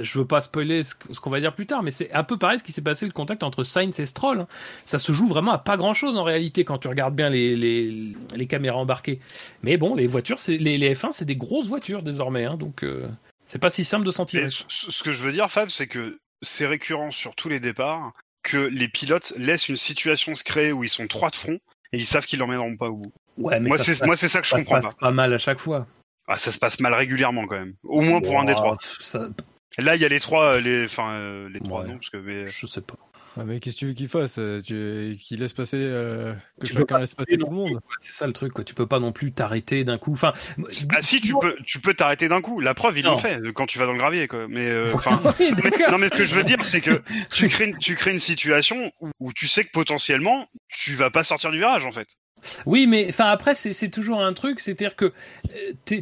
Speaker 3: je veux pas spoiler ce, qu'on va dire plus tard, mais c'est un peu pareil ce qui s'est passé le contact entre Sainz et Stroll. hein. Ça se joue vraiment à pas grand chose en réalité quand tu regardes bien les, les, caméras embarquées. Mais bon, les voitures, les, les F1, c'est des grosses voitures désormais, hein, donc euh, c'est pas si simple de s'en tirer.
Speaker 2: Ce que je veux dire, Fab, c'est que c'est récurrent sur tous les départs que les pilotes laissent une situation se créer où ils sont trois de front et ils savent qu'ils l'emmèneront pas au bout.
Speaker 3: Ouais, mais
Speaker 2: Moi,
Speaker 3: ça
Speaker 2: c'est moi, ça que je
Speaker 3: ça se
Speaker 2: comprends
Speaker 3: passe
Speaker 2: pas.
Speaker 3: pas mal à chaque fois.
Speaker 2: Ah, ça se passe mal régulièrement quand même. Au moins pour un des trois.
Speaker 3: ça-
Speaker 2: Là, il y a les trois, euh, les, enfin, euh, les trois
Speaker 3: Ouais.
Speaker 2: non, parce que mais
Speaker 3: je sais pas.
Speaker 5: Ouais, mais qu'est-ce que tu veux qu'il fasse euh, tu... Qu'il laisse passer, euh, que
Speaker 3: Tu
Speaker 5: chacun
Speaker 3: pas
Speaker 5: laisse passer tout le monde.
Speaker 3: C'est ça le truc, quoi. Tu peux pas non plus t'arrêter d'un coup. Enfin,
Speaker 2: ah si, tu peux, tu peux t'arrêter d'un coup. La preuve, ils l'ont fait euh, quand tu vas dans le gravier, quoi. Mais euh,
Speaker 3: Oui,
Speaker 2: mais- non, mais ce que je veux dire, c'est que tu crées, une- tu crées une situation où, où tu sais que potentiellement, tu vas pas sortir du virage, en fait.
Speaker 3: Oui, mais enfin après c'est toujours un truc, c'est-à-dire que euh,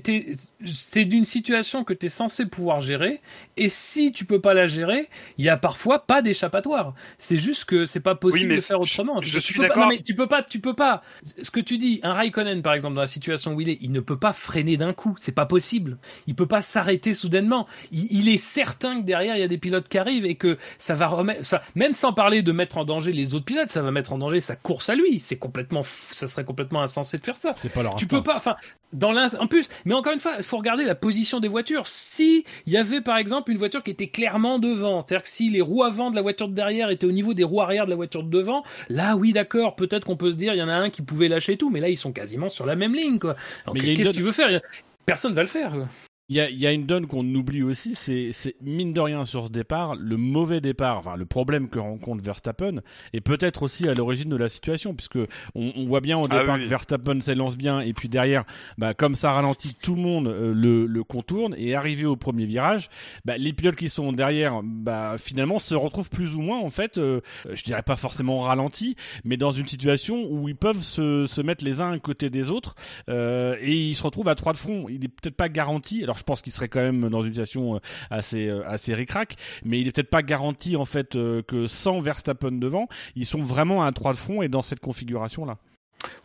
Speaker 3: c'est d'une situation que tu es censé pouvoir gérer, et si tu peux pas la gérer, il y a parfois pas d'échappatoire. C'est juste que c'est pas possible
Speaker 2: mais
Speaker 3: de faire autrement.
Speaker 2: je suis
Speaker 3: peux pas-
Speaker 2: d'accord.
Speaker 3: non, mais tu peux pas, tu peux pas. Ce que tu dis, un Raikkonen par exemple dans la situation où il est, il ne peut pas freiner d'un coup, c'est pas possible. Il peut pas s'arrêter soudainement. Il, il est certain que derrière il y a des pilotes qui arrivent et que ça va remettre, ça, même sans parler de mettre en danger les autres pilotes, ça va mettre en danger sa course à lui. C'est complètement, ça serait complètement insensé de faire ça.
Speaker 4: C'est pas leur
Speaker 3: Tu peux pas, enfin, dans l'in, en plus, mais encore une fois, il faut regarder la position des voitures. Si il y avait par exemple une voiture qui était clairement devant, c'est-à-dire que si les roues avant de la voiture de derrière étaient au niveau des roues arrière de la voiture de devant, là oui, d'accord, peut-être qu'on peut se dire, il y en a un qui pouvait lâcher tout, mais là ils sont quasiment sur la même ligne, quoi. Qu'est-ce que tu veux faire? Personne va le faire. quoi.
Speaker 4: Il y a, y a une donne qu'on oublie aussi, c'est mine de rien sur ce départ, le mauvais départ, enfin le problème que rencontre Verstappen, et peut-être aussi à l'origine de la situation, puisque on, on voit bien au
Speaker 2: Ah
Speaker 4: départ
Speaker 2: oui.
Speaker 4: que Verstappen s'élance bien, et puis derrière, bah, comme ça ralentit, tout le monde euh, le, le contourne, et arrivé au premier virage, bah, les pilotes qui sont derrière, bah, finalement se retrouvent plus ou moins, en fait, euh, je dirais pas forcément ralentis, mais dans une situation où ils peuvent se, se mettre les uns à côté des autres, euh, et ils se retrouvent à trois de front. Il est peut-être pas garanti. Alors je pense qu'il serait quand même dans une situation euh, assez euh, assez ricrac, mais il est peut-être pas garanti en fait euh, que sans Verstappen devant, ils sont vraiment à trois de front et dans cette configuration là.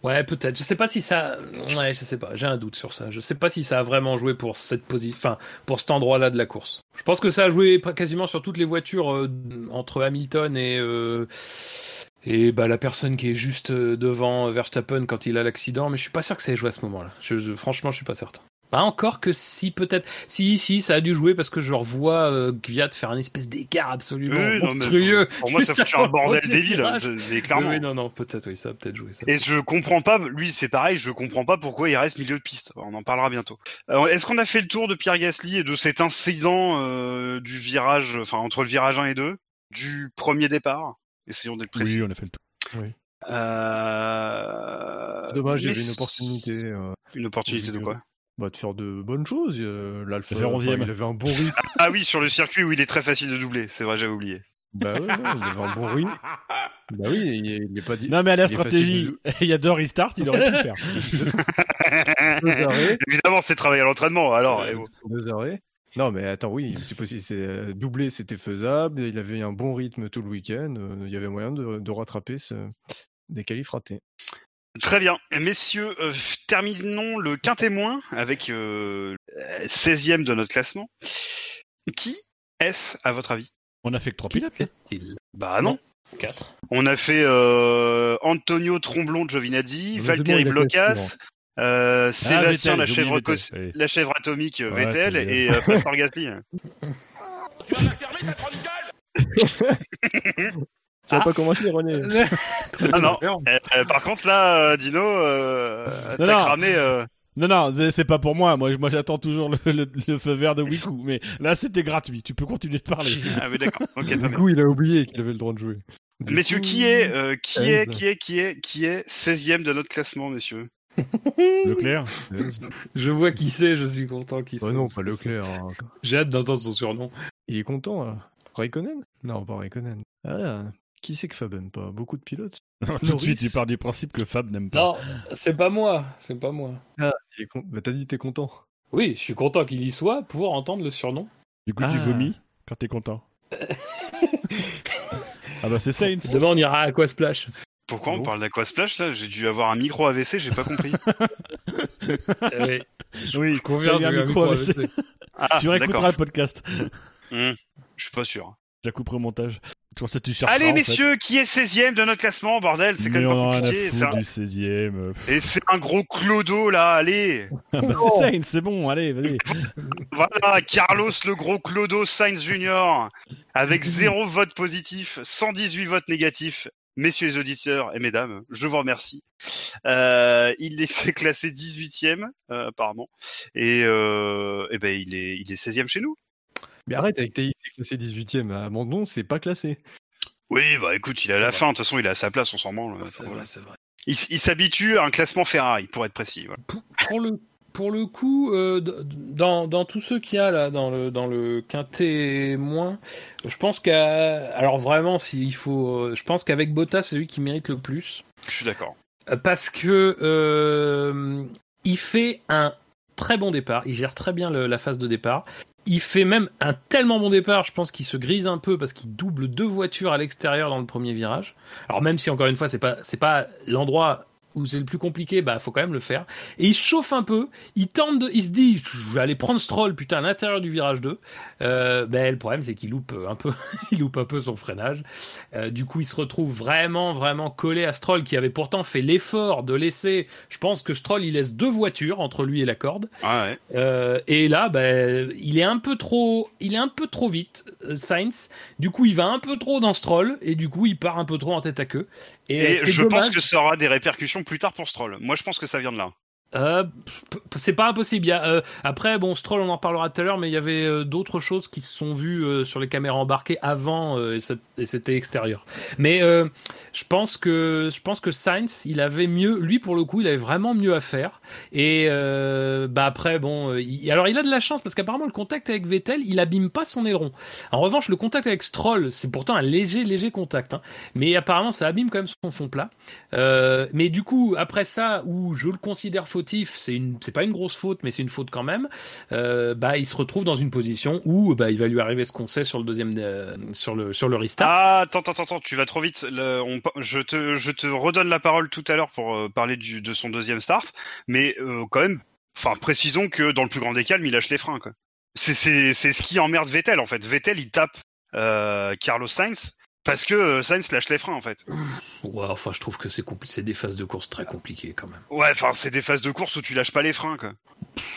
Speaker 3: Ouais, peut-être. Je sais pas si ça. Ouais, je sais pas. J'ai un doute sur ça. Je sais pas si ça a vraiment joué pour cette position, enfin, pour cet endroit-là de la course. Je pense que ça a joué quasiment sur toutes les voitures entre Hamilton et et bah la personne qui est juste devant Verstappen quand il a l'accident. Mais je suis pas sûr que ça ait joué à ce moment-là. Franchement, je suis pas certain. Pas encore que si peut-être. Si si, ça a dû jouer parce que je revois euh, Kvyat faire un espèce d'écart absolument
Speaker 2: Oui, non, pour, pour moi, ça fout un bordel débile.
Speaker 3: virage.
Speaker 2: je- Mais clairement.
Speaker 3: Oui, oui, non, non, peut-être, oui, ça a peut-être joué ça.
Speaker 2: Et je comprends pas, lui c'est pareil, je comprends pas pourquoi il reste milieu de piste. On en parlera bientôt. Alors, Est-ce qu'on a fait le tour de Pierre Gasly et de cet incident euh, du virage, enfin entre le virage 1 et 2 du premier départ? Essayons d'être précis.
Speaker 4: Oui, on a fait le tour.
Speaker 2: Euh...
Speaker 5: Dommage, il y
Speaker 2: mais
Speaker 5: avait une opportunité. euh,
Speaker 2: Une opportunité de quoi?
Speaker 5: Bah, de faire de bonnes choses. Euh, L'Alpha, enfin,
Speaker 4: 11e.
Speaker 5: il avait un bon rythme.
Speaker 2: Ah oui, sur le circuit où il est très facile de doubler. C'est vrai, j'avais oublié.
Speaker 5: bah ouais, ouais, il avait un bon rythme. Bah oui, il est, il est pas dit.
Speaker 4: Non, mais à la
Speaker 5: il
Speaker 4: stratégie, il y a deux restarts, il aurait pu le faire.
Speaker 5: Deux arrêts.
Speaker 2: Évidemment, c'est travailler à l'entraînement. Alors, bon.
Speaker 5: Deux arrêts. Non, mais attends, oui, c'est possible. C'est euh, doublé, c'était faisable. Il avait un bon rythme tout le week-end. euh, Il y avait moyen de, de rattraper ce... des qualifs ratés.
Speaker 2: Très bien. Messieurs, euh, terminons le quintémoin avec euh, 16e de notre classement. Qui est-ce, à votre avis?
Speaker 4: On a fait que trois pilotes, là.
Speaker 2: Bah non.
Speaker 3: 4.
Speaker 2: On a fait euh, Antonio Tromblon de
Speaker 5: c'est
Speaker 2: Valtteri
Speaker 5: bon,
Speaker 2: Blocas, euh, Sébastien
Speaker 4: Vettel,
Speaker 2: la chèvre,
Speaker 4: Vettel, oui.
Speaker 2: la chèvre atomique
Speaker 4: Ouais,
Speaker 2: Vettel et Pastor Gasly.
Speaker 7: Tu vas la fermer ta grande gueule
Speaker 5: Tu vas pas commencer, René
Speaker 2: Ah non. Euh, euh, par contre là, euh, Dino, euh, t'as
Speaker 4: non.
Speaker 2: cramé. euh,
Speaker 4: Non, non, c'est- pas pour moi. Moi, je- moi j'attends toujours le, le- le feu vert de Wiku. Mais là, c'était gratuit. Tu peux continuer de parler.
Speaker 2: Ah oui d'accord. Ok très
Speaker 5: Du coup, il a oublié qu'il avait le droit de jouer. Du
Speaker 2: Messieurs,
Speaker 5: coup,
Speaker 2: qui est, euh, qui est, qui est, qui est, qui est 16e de notre classement, messieurs?
Speaker 4: Leclerc
Speaker 3: Je vois qui c'est, je suis content qui c'est.
Speaker 5: Oh non, pas Leclerc. hein.
Speaker 3: J'ai hâte d'entendre son surnom.
Speaker 5: Il est content, là. Raikkonen? Non, pas Raikkonen. Ah, qui c'est que Fab aime pas? Beaucoup de pilotes.
Speaker 4: Tout de suite, tu pars du principe que Fab n'aime pas.
Speaker 3: Non, c'est pas moi, c'est pas moi.
Speaker 5: Il est con- Bah, t'as dit t'es content.
Speaker 3: Oui, je suis content qu'il y soit pour entendre le surnom.
Speaker 4: Du coup,
Speaker 5: Ah.
Speaker 4: tu vomis quand t'es content. ah bah c'est Saints.
Speaker 3: Demain, on ira à Aquasplash.
Speaker 2: Pourquoi on parle d'Aquasplash là? J'ai dû avoir un micro AVC, j'ai pas compris.
Speaker 3: Euh,
Speaker 4: Oui, eu
Speaker 3: de
Speaker 4: un micro AVC.
Speaker 2: Ah,
Speaker 4: Tu réécouteras le podcast.
Speaker 2: Hmm, Je suis pas sûr.
Speaker 4: Je la couperai au montage. Ça,
Speaker 2: Allez
Speaker 4: fait.
Speaker 2: messieurs, qui est 16e de notre classement, bordel C'est quand même pas compliqué. c'est un-
Speaker 4: du 16ème.
Speaker 2: Et c'est un gros clodo là, allez
Speaker 4: Ah bah c'est Saints, c'est bon, allez, vas-y.
Speaker 2: Voilà, Carlos le gros clodo Sainz Junior, avec zéro vote positif, 118 votes négatifs. Messieurs les auditeurs et mesdames, je vous remercie. Euh, il est s'est classé 18e euh, apparemment et, euh, et ben il est il est 16e chez nous.
Speaker 5: Mais arrête avec tes c'est classé 18ème. À mon nom, c'est pas classé.
Speaker 2: Oui, bah écoute, il est à
Speaker 3: C'est
Speaker 2: la
Speaker 3: vrai.
Speaker 2: fin. De toute façon, il est à sa place, on s'en branle.
Speaker 3: C'est vrai, c'est vrai.
Speaker 2: Il, s'habitue à un classement Ferrari, pour être précis. voilà.
Speaker 3: Pour le, pour le coup, euh, dans, dans tous ceux qu'il y a là, dans le, dans le quintet moins, je pense qu'à. Alors vraiment, s'il faut. euh, Je pense qu'avec Bottas, c'est lui qui mérite le plus.
Speaker 2: Je suis d'accord.
Speaker 3: Euh, Parce que. euh, il fait un très bon départ. Il gère très bien le- la phase de départ. Il fait même un tellement bon départ, je pense qu'il se grise un peu parce qu'il double deux voitures à l'extérieur dans le premier virage. Alors même si encore une fois c'est pas c'est pas l'endroit où c'est le plus compliqué, bah faut quand même le faire. Et il se chauffe un peu, il tente de, il se dit je vais aller prendre Stroll putain à l'intérieur du virage 2. Euh, ben le problème c'est qu'il loupe un peu, il loupe un peu son freinage. Euh, du coup il se retrouve vraiment vraiment collé à Stroll qui avait pourtant fait l'effort de laisser. Je pense que Stroll il laisse deux voitures entre lui et la corde.
Speaker 2: Ah ouais.
Speaker 3: Euh, et là, ben, il est un peu trop, il est un peu trop vite, Sainz. Du coup, il va un peu trop dans Stroll et du coup, il part un peu trop en tête à queue. Et,
Speaker 2: Et
Speaker 3: euh,
Speaker 2: je
Speaker 3: dommage.
Speaker 2: pense que ça aura des répercussions plus tard pour Stroll. Moi, je pense que ça vient de là.
Speaker 3: Euh, c'est pas impossible. Y a, euh, après, bon, Stroll, on en reparlera tout à l'heure, mais il y avait euh, d'autres choses qui se sont vues euh, sur les caméras embarquées avant euh, et c'était extérieur. Mais euh, je pense que je pense que Sainz, il avait mieux, lui pour le coup, il avait vraiment mieux à faire. Et bah après, bon, il- alors il a de la chance parce qu'apparemment le contact avec Vettel, il abîme pas son aileron. En revanche, le contact avec Stroll, c'est pourtant un léger, léger contact, hein. mais apparemment ça abîme quand même son fond plat. Mais du coup, après ça, où je le considère c'est une, c'est pas une grosse faute, mais c'est une faute quand même. Euh, bah, il se retrouve dans une position où bah, il va lui arriver ce qu'on sait sur le deuxième, euh, sur le sur le restart.
Speaker 2: Ah, attends, attends, attends, tu vas trop vite. On- je, te, je te redonne la parole tout à l'heure pour euh, parler du, de son deuxième start, mais quand même, enfin, précisons que dans le plus grand des calmes, il lâche les freins. C'est c'est- c'est ce qui emmerde Vettel en fait. Vettel, il tape Carlos Sainz parce que euh, Sainz lâche les freins en fait.
Speaker 3: Ouais, enfin, je trouve que c'est c'est des phases de course très compliquées quand même.
Speaker 2: Ouais, enfin, c'est des phases de course où tu lâches pas les freins quoi.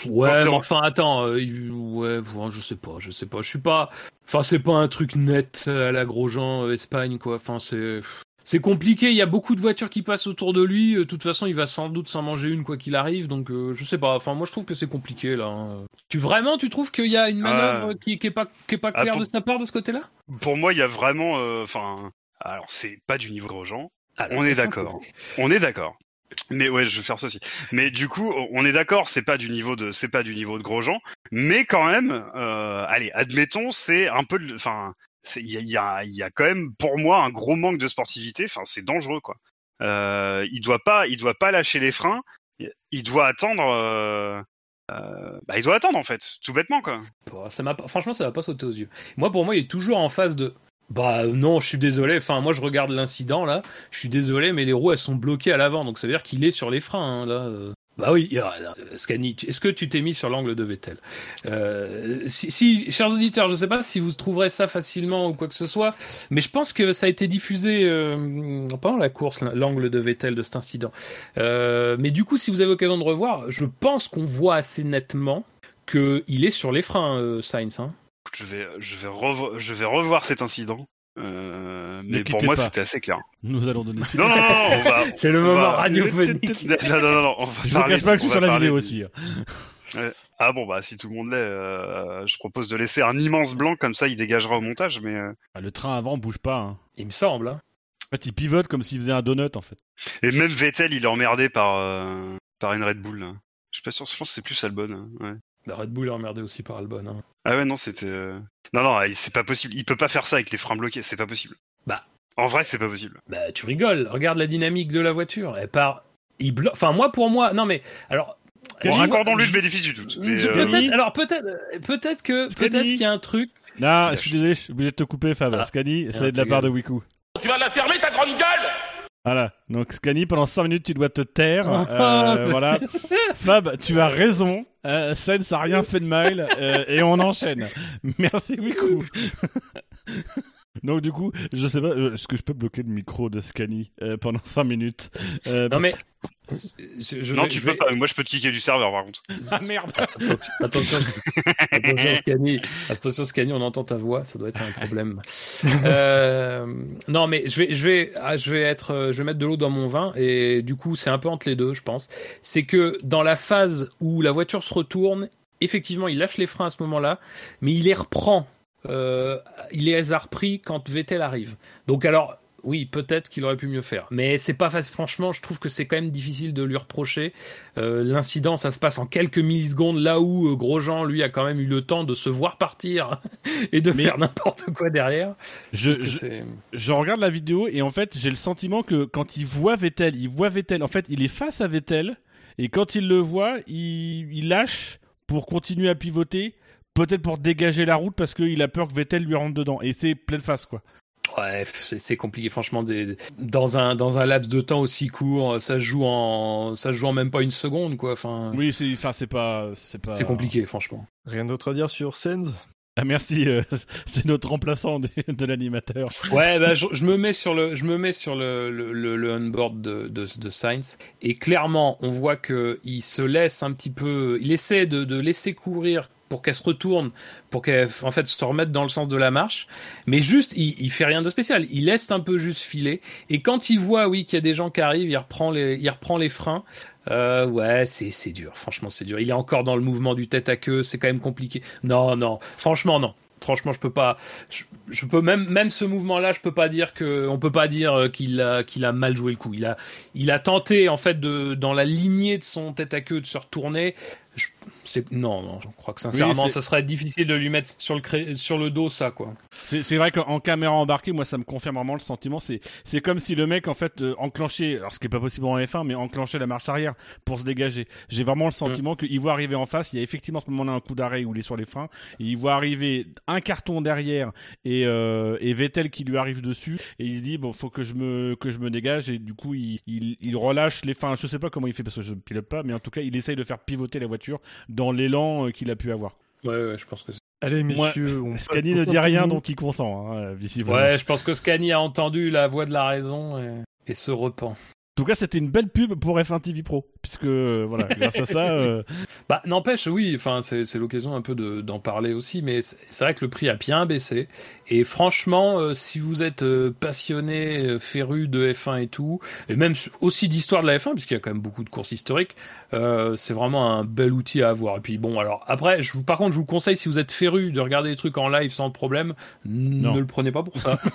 Speaker 3: Ouais, mais enfin, attends, euh, ouais, ouais, je sais pas, je sais pas, je suis pas. Enfin, c'est pas un truc net à la Grosjean euh, Espagne quoi. Enfin, c'est. C'est compliqué, il y a beaucoup de voitures qui passent autour de lui. euh, De toute façon, il va sans doute s'en manger une quoi qu'il arrive. Donc, euh, je sais pas. Enfin, moi, je trouve que c'est compliqué là. hein. Tu vraiment, tu trouves qu'il y a une manœuvre qui, qui est pas qui est pas
Speaker 2: Ah,
Speaker 3: claire
Speaker 2: pour-
Speaker 3: de sa part de ce côté-là?
Speaker 2: Pour moi, il y a vraiment, euh, enfin, alors c'est pas du niveau Grosjean.
Speaker 3: Alors,
Speaker 2: On est
Speaker 3: enfin,
Speaker 2: d'accord. On est d'accord. Mais ouais, je vais faire ceci. Mais du coup, on est d'accord, c'est pas du niveau de, c'est pas du niveau de Grosjean, mais quand même, euh, allez, admettons, c'est un peu, de- enfin, il y a, quand même pour moi un gros manque de sportivité. Enfin, c'est dangereux quoi. Euh, il doit pas, il doit pas lâcher les freins. Il doit attendre. Euh, euh, bah, il doit attendre en fait, tout bêtement quoi.
Speaker 3: Bah, ça m'a franchement, ça va pas sauter aux yeux. Moi, pour moi, il est toujours en phase de. Bah non, je suis désolé. Enfin, moi, je regarde l'incident là. Je suis désolé, mais les roues elles sont bloquées à l'avant, donc ça veut dire qu'il est sur les freins hein, là. Bah oui, euh, Scani, est-ce que tu t'es mis sur l'angle de Vettel euh, si, si, chers auditeurs, je sais pas si vous trouverez ça facilement ou quoi que ce soit, mais je pense que ça a été diffusé euh, pendant la course, l'angle de Vettel de cet incident. Euh, mais du coup, si vous avez l'occasion de revoir, je pense qu'on voit assez nettement qu'il est sur les freins, euh, Sainz. Hein.
Speaker 2: Je vais, je vais, revo- je vais revoir cet incident. Euh,
Speaker 4: Ne
Speaker 2: mais pour moi, c'était assez clair.
Speaker 4: Nous allons donner.
Speaker 2: Non, non, non, non, on va,
Speaker 3: C'est le moment
Speaker 2: va-
Speaker 3: radiophonique.
Speaker 2: Non, non, non, on va
Speaker 4: Je vous
Speaker 2: parler
Speaker 4: cache pas que je suis sur la vidéo aussi. hein.
Speaker 2: Ah bon, bah si tout le monde l'est, euh, je propose de laisser un immense blanc comme ça, il dégagera au montage. Mais euh,
Speaker 4: Ah, Le train avant bouge pas. hein.
Speaker 3: Il me semble. Hein.
Speaker 4: En fait, il pivote comme s'il faisait un donut en fait.
Speaker 2: et même Vettel, il est emmerdé par euh, par une Red Bull. là. Je suis pas sûr, je pense que c'est plus Albon. hein, Ouais.
Speaker 3: La Red Bull est emmerdée aussi par Albon. Hein.
Speaker 2: Ah ouais, non, c'était. euh, Non, non, c'est pas possible. Il peut pas faire ça avec les freins bloqués. C'est pas possible.
Speaker 3: Bah.
Speaker 2: En vrai, c'est pas possible.
Speaker 3: Bah, tu rigoles. Regarde la dynamique de la voiture. Elle part. Il bloque. Enfin, moi, pour moi, non mais alors.
Speaker 2: Bon,
Speaker 3: je-
Speaker 2: accordons-lui
Speaker 3: je-
Speaker 2: le bénéfice du doute. Mais,
Speaker 3: je-
Speaker 2: euh,
Speaker 3: peut-être, alors peut-être, peut-être que, peut-être qu'il y a un truc.
Speaker 4: Non, je suis désolé, je suis obligé de te couper, Fab.
Speaker 3: Ah.
Speaker 4: Scani, c'est de la part de. Wiku.
Speaker 7: Tu vas la fermer ta grande gueule
Speaker 4: Voilà. Donc Scani, pendant 5 minutes, tu dois te taire.
Speaker 3: Ah.
Speaker 4: Euh, voilà. Fab, tu as raison. Euh, Sainz a rien fait de mal euh, et on enchaîne. Merci Wiku. Donc du coup, je sais pas, euh, est-ce que je peux bloquer le micro de Scani euh, pendant 5 minutes euh,
Speaker 3: Non mais. je- je
Speaker 2: Non, tu
Speaker 3: je
Speaker 2: peux
Speaker 3: vais-
Speaker 2: pas. Moi, je peux te kicker du serveur, par contre.
Speaker 4: Ah merde
Speaker 3: Attention, attention, attention, Scani, attention, Scani, on entend ta voix, ça doit être un problème. Euh, non, mais je vais, je vais, ah, je vais être, je vais mettre de l'eau dans mon vin et du coup, c'est un peu entre les deux, je pense. C'est que dans la phase où la voiture se retourne, effectivement, il lâche les freins à ce moment-là, mais il les reprend. Euh, il les a repris quand Vettel arrive. Donc alors. Oui, peut-être qu'il aurait pu mieux faire, mais c'est pas facile. Franchement, je trouve que c'est quand même difficile de lui reprocher. Euh, L'incident, ça se passe en quelques millisecondes, là où euh, Grosjean, lui, a quand même eu le temps de se voir partir et de
Speaker 4: Mais-
Speaker 3: faire n'importe quoi derrière.
Speaker 4: je, regarde la vidéo et en fait, j'ai le sentiment que quand il voit Vettel, il voit Vettel, en fait, il est face à Vettel et quand il le voit, il, il lâche pour continuer à pivoter, peut-être pour dégager la route parce qu'il a peur que Vettel lui rentre dedans et c'est pleine face quoi.
Speaker 3: Ouais, c'est compliqué, franchement. Des, dans un dans un laps de temps aussi court, ça se joue en ça joue en même pas une seconde, quoi. Enfin,
Speaker 4: Oui, c'est enfin c'est pas c'est pas
Speaker 3: c'est compliqué, franchement.
Speaker 5: Rien d'autre à dire sur Sens
Speaker 4: Ah merci, euh, c'est notre remplaçant de, de l'animateur.
Speaker 3: Ouais, bah, je, je me mets sur le, je me mets sur le, le, le, le onboard de, de, de Sainz et clairement, on voit que il se laisse un petit peu, il essaie de, de laisser courir pour qu'elle se retourne, pour qu'elle en fait se remette dans le sens de la marche, mais juste, il, il fait rien de spécial, il laisse un peu juste filer et quand il voit, oui, qu'il y a des gens qui arrivent, il reprend les, il reprend les freins. Euh, ouais, c'est dur, franchement, c'est dur. Il est encore dans le mouvement du tête à queue, c'est quand même compliqué. Non, non, franchement, non. Franchement je peux pas. Je, peux même même ce mouvement là je peux pas dire que on peut pas dire euh, qu'il a qu'il a mal joué le coup. Il a il a tenté en fait de dans la lignée de son tête à queue de se retourner Je- non non je crois que sincèrement
Speaker 4: Oui,
Speaker 3: ça serait difficile de lui mettre sur le cré- sur le dos ça quoi
Speaker 4: C'est vrai qu'en caméra embarquée, moi ça me confirme vraiment le sentiment. C'est comme si le mec en fait euh, enclenchait, alors ce qui est pas possible en F1, mais enclenchait la marche arrière pour se dégager. J'ai vraiment le sentiment qu'il voit arriver en face. Il y a effectivement à ce moment-là un coup d'arrêt où il est sur les freins. Et il voit arriver un carton derrière et, euh, et Vettel qui lui arrive dessus et il se dit bon faut que je me que je me dégage et du coup il, il, il relâche les freins. Je sais pas comment il fait parce que je pilote pas, mais en tout cas il essaye de faire pivoter la voiture dans l'élan euh, qu'il a pu avoir.
Speaker 3: ouais ouais je pense que c'est-
Speaker 5: Allez,
Speaker 4: Moi,
Speaker 5: messieurs, on
Speaker 4: Scani ne dit rien donc il consent, hein, visiblement.
Speaker 3: ouais je pense que Scani a entendu la voix de la raison et, et se repent
Speaker 4: En tout cas, c'était une belle pub pour F1 TV Pro, puisque euh, voilà, grâce à ça, euh,
Speaker 3: Bah, n'empêche, oui, enfin, c'est l'occasion un peu de- d'en parler aussi, mais c'est vrai que le prix a bien baissé. Et franchement, euh, si vous êtes euh, passionné, euh, féru de F1 et tout, et même aussi d'histoire de la F1, puisqu'il y a quand même beaucoup de courses historiques, euh, c'est vraiment un bel outil à avoir. Et puis bon, alors après, je vous, par contre, je vous conseille, si vous êtes féru de regarder des trucs en live sans problème,
Speaker 4: Non.
Speaker 3: ne le prenez pas pour ça.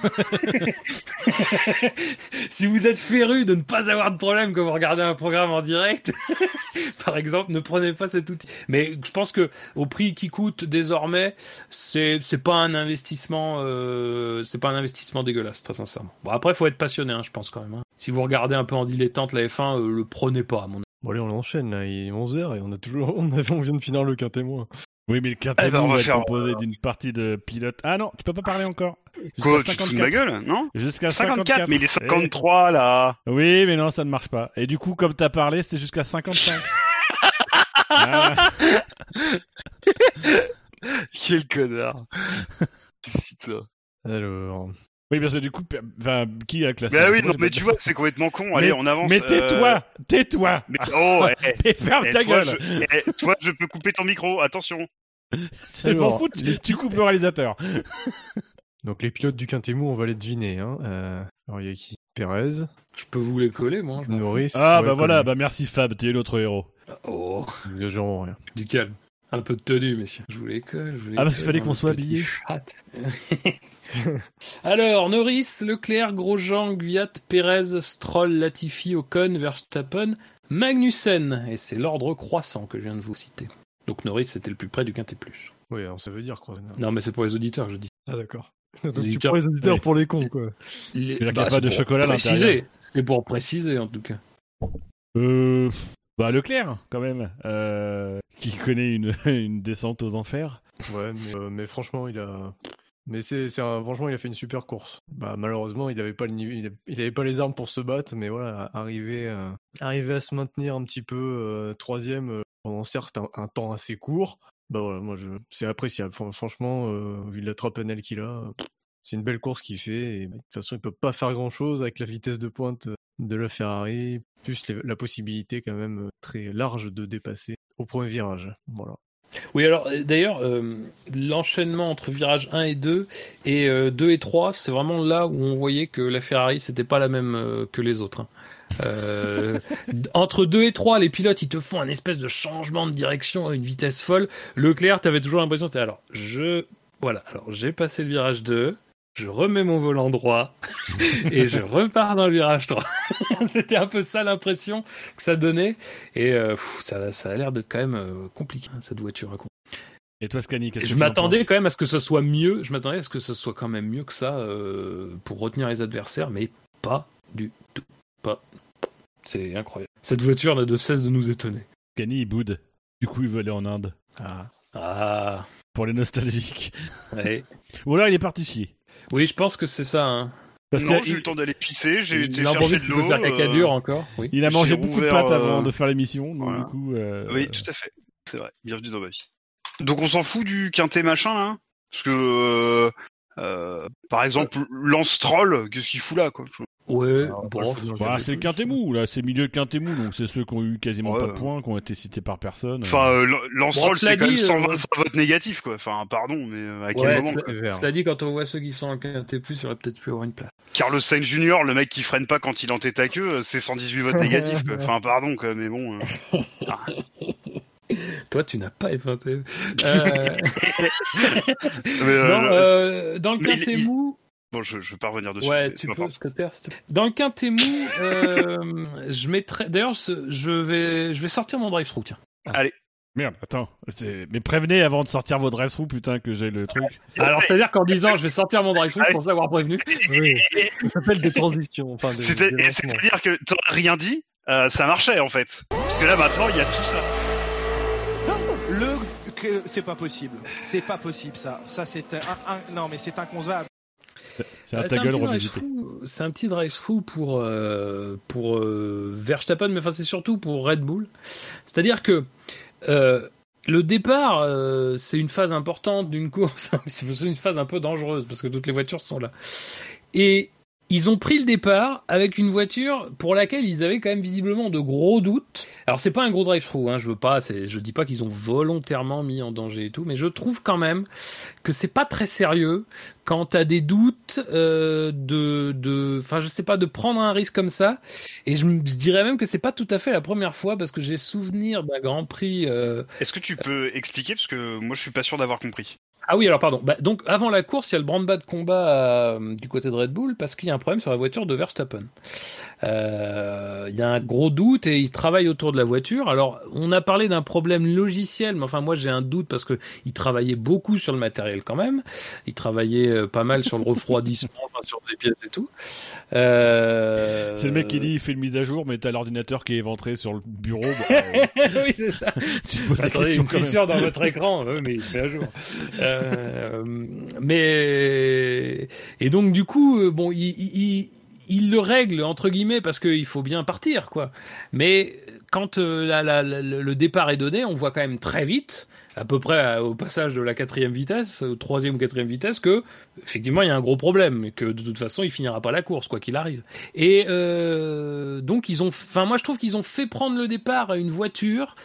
Speaker 3: si vous êtes féru de ne pas avoir de problème quand vous regardez un programme en direct, par exemple, ne prenez pas cet outil. Mais je pense que au prix qui coûte désormais, c'est pas un investissement, euh, c'est pas un investissement dégueulasse, très sincèrement. Bon après, faut être passionné, hein, je pense quand même. hein. Si vous regardez un peu en dilettante la F1, euh, le prenez pas à mon avis.
Speaker 5: Bon, allez, on enchaîne, là. Il est 11h et on a toujours, on, a- on vient de finir le quintémoin.
Speaker 4: oui, mais le
Speaker 2: Eh
Speaker 4: quintet
Speaker 2: ben,
Speaker 4: va,
Speaker 2: va
Speaker 4: être composé d'une partie de pilotes. Ah non, tu peux pas parler encore.
Speaker 2: Quoi,
Speaker 4: Jusqu'à
Speaker 2: tu te fous de ma
Speaker 4: 54.
Speaker 2: gueule, non
Speaker 4: Jusqu'à
Speaker 2: 54,
Speaker 4: 54.
Speaker 2: mais il est 53 là.
Speaker 4: Oui, mais non, ça ne marche pas. Et du coup, comme t'as parlé, c'est jusqu'à 55. Ah,
Speaker 2: Quel connard.
Speaker 5: Alors,
Speaker 4: oui, parce que du coup, enfin, qui a classé
Speaker 2: Bah oui, non, mais tu vois, c'est complètement con. Allez,
Speaker 4: Mais-
Speaker 2: on avance.
Speaker 4: Mais
Speaker 2: euh,
Speaker 4: tais-toi, tais-toi.
Speaker 2: Mais oh, eh,
Speaker 4: Et ferme
Speaker 2: eh,
Speaker 4: ta
Speaker 2: toi,
Speaker 4: gueule.
Speaker 2: je, eh, toi, je peux couper ton micro. Attention.
Speaker 4: Je m'en fous, tu, tu coupes le réalisateur.
Speaker 5: donc les pilotes du quintémou, on va les deviner. Hein. Euh, alors, il y a qui Pérez,
Speaker 3: Je peux vous les coller, moi. Je.
Speaker 5: Norris.
Speaker 4: Ah bah voilà,
Speaker 5: comme-
Speaker 4: bah merci Fab, tu es notre héros.
Speaker 3: Oh,
Speaker 5: rien.
Speaker 3: du calme. Un peu de tenue, messieurs. Je les colle. je vous les
Speaker 4: Ah, parce qu'il fallait qu'on soit
Speaker 3: chat. Alors, Norris, Leclerc, Grosjean, Gviat, Perez, Stroll, Latifi, Ocon, Verstappen, Magnussen. Et c'est l'ordre croissant que je viens de vous citer. Donc Norris, c'était le plus près du quintet plus.
Speaker 5: Oui, alors ça veut dire quoi
Speaker 3: Non, mais c'est pour les auditeurs que je dis.
Speaker 5: Ah d'accord. Donc tu
Speaker 3: auditeurs-
Speaker 5: prends les auditeurs pour les cons, quoi.
Speaker 3: Les-
Speaker 4: veux dire qu'il y a
Speaker 3: bah,
Speaker 4: pas de chocolat à
Speaker 3: préciser.
Speaker 4: l'intérieur.
Speaker 3: C'est pour préciser, en tout cas.
Speaker 4: Euh... Bah Leclerc, quand même, euh, qui connaît une, descente aux enfers.
Speaker 5: Ouais, mais, euh, franchement, il a. Mais c'est, franchement, il a fait une super course. Bah, malheureusement, il n'avait pas les armes pour se battre, mais voilà, arriver, à- arriver à se maintenir un petit peu euh, troisième euh, pendant certes un, un temps assez court. Bah voilà, moi, je, c'est appréciable. Fran- Franchement, euh, vu la trapenelle qu'il a, euh, c'est une belle course qu'il fait. Et de toute façon, il peut pas faire grand chose avec la vitesse de pointe de la Ferrari, plus la possibilité quand même très large de dépasser au premier virage. Voilà.
Speaker 3: Oui, alors d'ailleurs, l'enchaînement entre virage 1 et 2 et euh, 2 et 3, c'est vraiment là où on voyait que la Ferrari, c'était pas la même que les autres. hein. Euh, entre 2 et 3, les pilotes, ils te font un espèce de changement de direction à une vitesse folle. Leclerc, t'avais toujours l'impression, c'était alors, je, voilà, alors j'ai passé le virage 2, je remets mon volant droit et je repars dans le virage 3. c'était un peu ça l'impression que ça donnait. Et euh, pff, ça, ça a l'air d'être quand même euh, compliqué, hein, cette voiture
Speaker 4: Et toi Scani, qu'est-ce que
Speaker 3: je m'attendais quand même à ce que ce soit mieux. Je m'attendais à ce que ce soit quand même mieux que ça euh, pour retenir les adversaires, mais pas du tout. Pas. C'est incroyable. Cette voiture n'a de cesse de nous étonner.
Speaker 4: Scani il boude. Du coup, il veut aller en Inde.
Speaker 5: Ah.
Speaker 3: Ah.
Speaker 4: Pour les nostalgiques.
Speaker 3: Ouais.
Speaker 4: Ou alors il est parti chier.
Speaker 3: Oui, je pense que c'est ça. Hein.
Speaker 4: Parce
Speaker 2: non,
Speaker 4: que
Speaker 2: j'ai eu le temps d'aller pisser, j'ai été
Speaker 3: Il a
Speaker 2: chercher de l'eau.
Speaker 3: faire caca
Speaker 2: euh,
Speaker 3: dur encore. Oui.
Speaker 4: il a mangé beaucoup de pâtes avant
Speaker 2: euh,
Speaker 4: de faire l'émission, donc
Speaker 2: voilà.
Speaker 4: du coup... euh,
Speaker 2: Oui, tout à fait. C'est vrai. Bienvenue dans ma vie. Donc on s'en fout du quintet machin, là Parce que, euh, euh, par exemple, Lance Troll, qu'est-ce qu'il fout là, quoi?
Speaker 3: Ouais.
Speaker 5: Alors,
Speaker 3: bon,
Speaker 4: Bah, c'est le quintet mou, là, c'est milieu de quintet mou, donc c'est ceux qui ont eu quasiment
Speaker 2: Ouais.
Speaker 4: pas de points, qui ont été cités par personne.
Speaker 2: Enfin, euh,
Speaker 3: Bon,
Speaker 2: c'est quand même
Speaker 3: dit, euh,
Speaker 2: 125 votes négatifs, quoi. Enfin, pardon, mais euh, à quel
Speaker 3: Ouais,
Speaker 2: moment
Speaker 3: cela-
Speaker 2: quoi.
Speaker 3: Cela dit, quand on voit ceux qui sont en quintet plus, il aurait peut-être pu avoir une place.
Speaker 2: Carlos Sainz Jr., le mec qui freine pas quand il en tête à queue, euh, c'est 118 votes négatifs, quoi. Enfin, pardon, quoi, mais bon. euh.
Speaker 3: Toi, tu n'as pas effacé. Euh...
Speaker 2: Mais, euh,
Speaker 3: non,
Speaker 2: le-
Speaker 3: euh, dans le quintet
Speaker 2: il-
Speaker 3: mou,
Speaker 2: Bon, je, je veux pas revenir dessus.
Speaker 3: Ouais, tu
Speaker 2: peu
Speaker 3: peux. Scotter. Dans le quintet mou, euh, je mettrais. D'ailleurs, je vais, je vais sortir mon drive-through, tiens.
Speaker 4: Merde, attends. Mais prévenez avant de sortir vos drive-through, putain, que j'ai le truc.
Speaker 3: Alors, c'est-à-dire qu'en disant, je vais sortir mon drive-through, je pensais avoir prévenu.
Speaker 5: Oui, ça s'appelle des transitions. Enfin, des.
Speaker 2: C'est-à-dire que t'aurais rien dit, euh, ça marchait, en fait. Parce que là, maintenant, il y a tout ça.
Speaker 8: Le que c'est pas possible. C'est pas possible ça. Ça c'est un, un- non mais c'est inconcevable.
Speaker 4: C'est un
Speaker 3: Euh, C'est un petit drive-through pour, euh, pour euh, Verstappen, mais enfin, c'est surtout pour Red Bull. C'est-à-dire que euh, le départ, c'est une phase importante d'une course. c'est une phase un peu dangereuse parce que toutes les voitures sont là. Et ils ont pris le départ avec une voiture pour laquelle ils avaient quand même visiblement de gros doutes. Alors c'est pas un gros drive-through, hein, je veux pas, je dis pas qu'ils ont volontairement mis en danger et tout, mais je trouve quand même que c'est pas très sérieux quand t'as des doutes euh, de, de, enfin je sais pas, de prendre un risque comme ça. Et je, dirais même que c'est pas tout à fait la première fois parce que j'ai souvenir d'un Grand Prix. euh,
Speaker 2: Est-ce que tu peux expliquer? Parce que moi je suis pas sûr d'avoir compris.
Speaker 3: Ah oui, alors pardon. Bah, donc avant la course, il y a le branle-bas de combat euh, du côté de Red Bull parce qu'il y a un problème sur la voiture de Verstappen. Euh, Il y a un gros doute et il travaille autour de la voiture. Alors on a parlé d'un problème logiciel, mais enfin moi j'ai un doute parce que il travaillait beaucoup sur le matériel quand même. Il travaillait euh, pas mal sur le refroidissement, enfin, sur des pièces et tout. Euh...
Speaker 4: C'est le mec qui dit il fait une mise à jour, mais t'as l'ordinateur qui est éventré sur le bureau. bah, euh,
Speaker 3: oui, c'est ça.
Speaker 4: tu poses la
Speaker 3: Attendez, une fissure dans votre écran, oui, mais il se met à jour. Euh, mais et donc du coup, euh, bon, il, il, il- le règle entre guillemets parce qu'il faut bien partir, quoi. Mais quand euh, le départ est donné, on voit quand même très vite, à peu près à- au passage de la quatrième vitesse, au troisième ou quatrième vitesse, que effectivement il y a un gros problème et que de toute façon il finira pas la course quoi qu'il arrive. Et euh, donc ils ont, enfin moi je trouve qu'ils ont fait prendre le départ à une voiture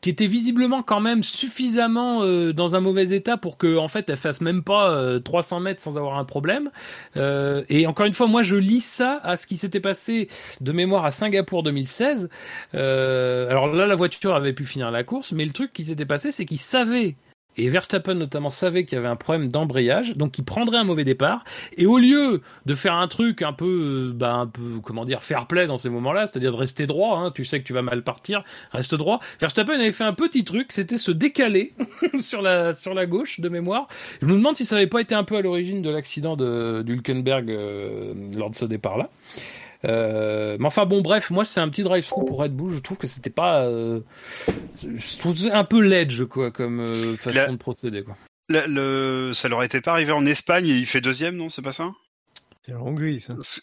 Speaker 3: qui était visiblement quand même suffisamment euh, dans un mauvais état pour que en fait elle fasse même pas euh, 300 mètres sans avoir un problème. Euh, et encore une fois, moi je lis ça à ce qui s'était passé de mémoire à Singapour 2016. Euh, alors là, la voiture avait pu finir la course, mais le truc qui s'était passé, c'est qu'ils savaient et Verstappen notamment savait qu'il y avait un problème d'embrayage, donc il prendrait un mauvais départ. Et au lieu de faire un truc un peu, euh, bah, un peu, comment dire, fair play dans ces moments-là, c'est-à-dire de rester droit, hein, tu sais que tu vas mal partir, reste droit. Verstappen avait fait un petit truc, c'était se décaler sur la sur la gauche de mémoire. Je me demande si ça n'avait pas été un peu à l'origine de l'accident de d'Hülkenberg euh, lors de ce départ-là. Euh, mais enfin bon, bref, moi c'est un petit drive-through pour Red Bull. Je trouve que c'était pas, euh, je trouve que c'est un peu ledge quoi comme euh, façon
Speaker 2: La-
Speaker 3: de procéder quoi.
Speaker 2: Le, le- ça leur était pas arrivé en Espagne et il fait deuxième, non C'est pas ça?
Speaker 5: C'est la Hongrie, ça.
Speaker 2: C'est-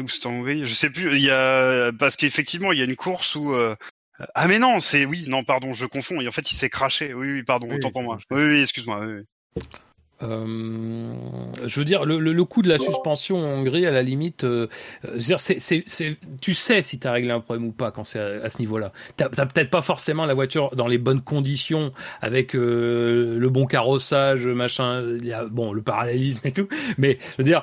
Speaker 2: Ou c'était en Hongrie Je sais plus. Il y a parce qu'effectivement il y a une course où euh, ah mais non c'est oui non pardon je confonds et en fait il s'est craché oui oui pardon
Speaker 5: Oui,
Speaker 2: autant pour moi oui oui excuse-moi oui, oui.
Speaker 3: Euh, je veux dire, le, le, le coup de la suspension en Hongrie, à la limite, euh, euh, dire, c'est, tu sais si tu as réglé un problème ou pas quand c'est à, ce niveau-là. T'as peut-être pas forcément la voiture dans les bonnes conditions, avec euh, le bon carrossage, machin, y a, bon, le parallélisme et tout, mais je veux dire,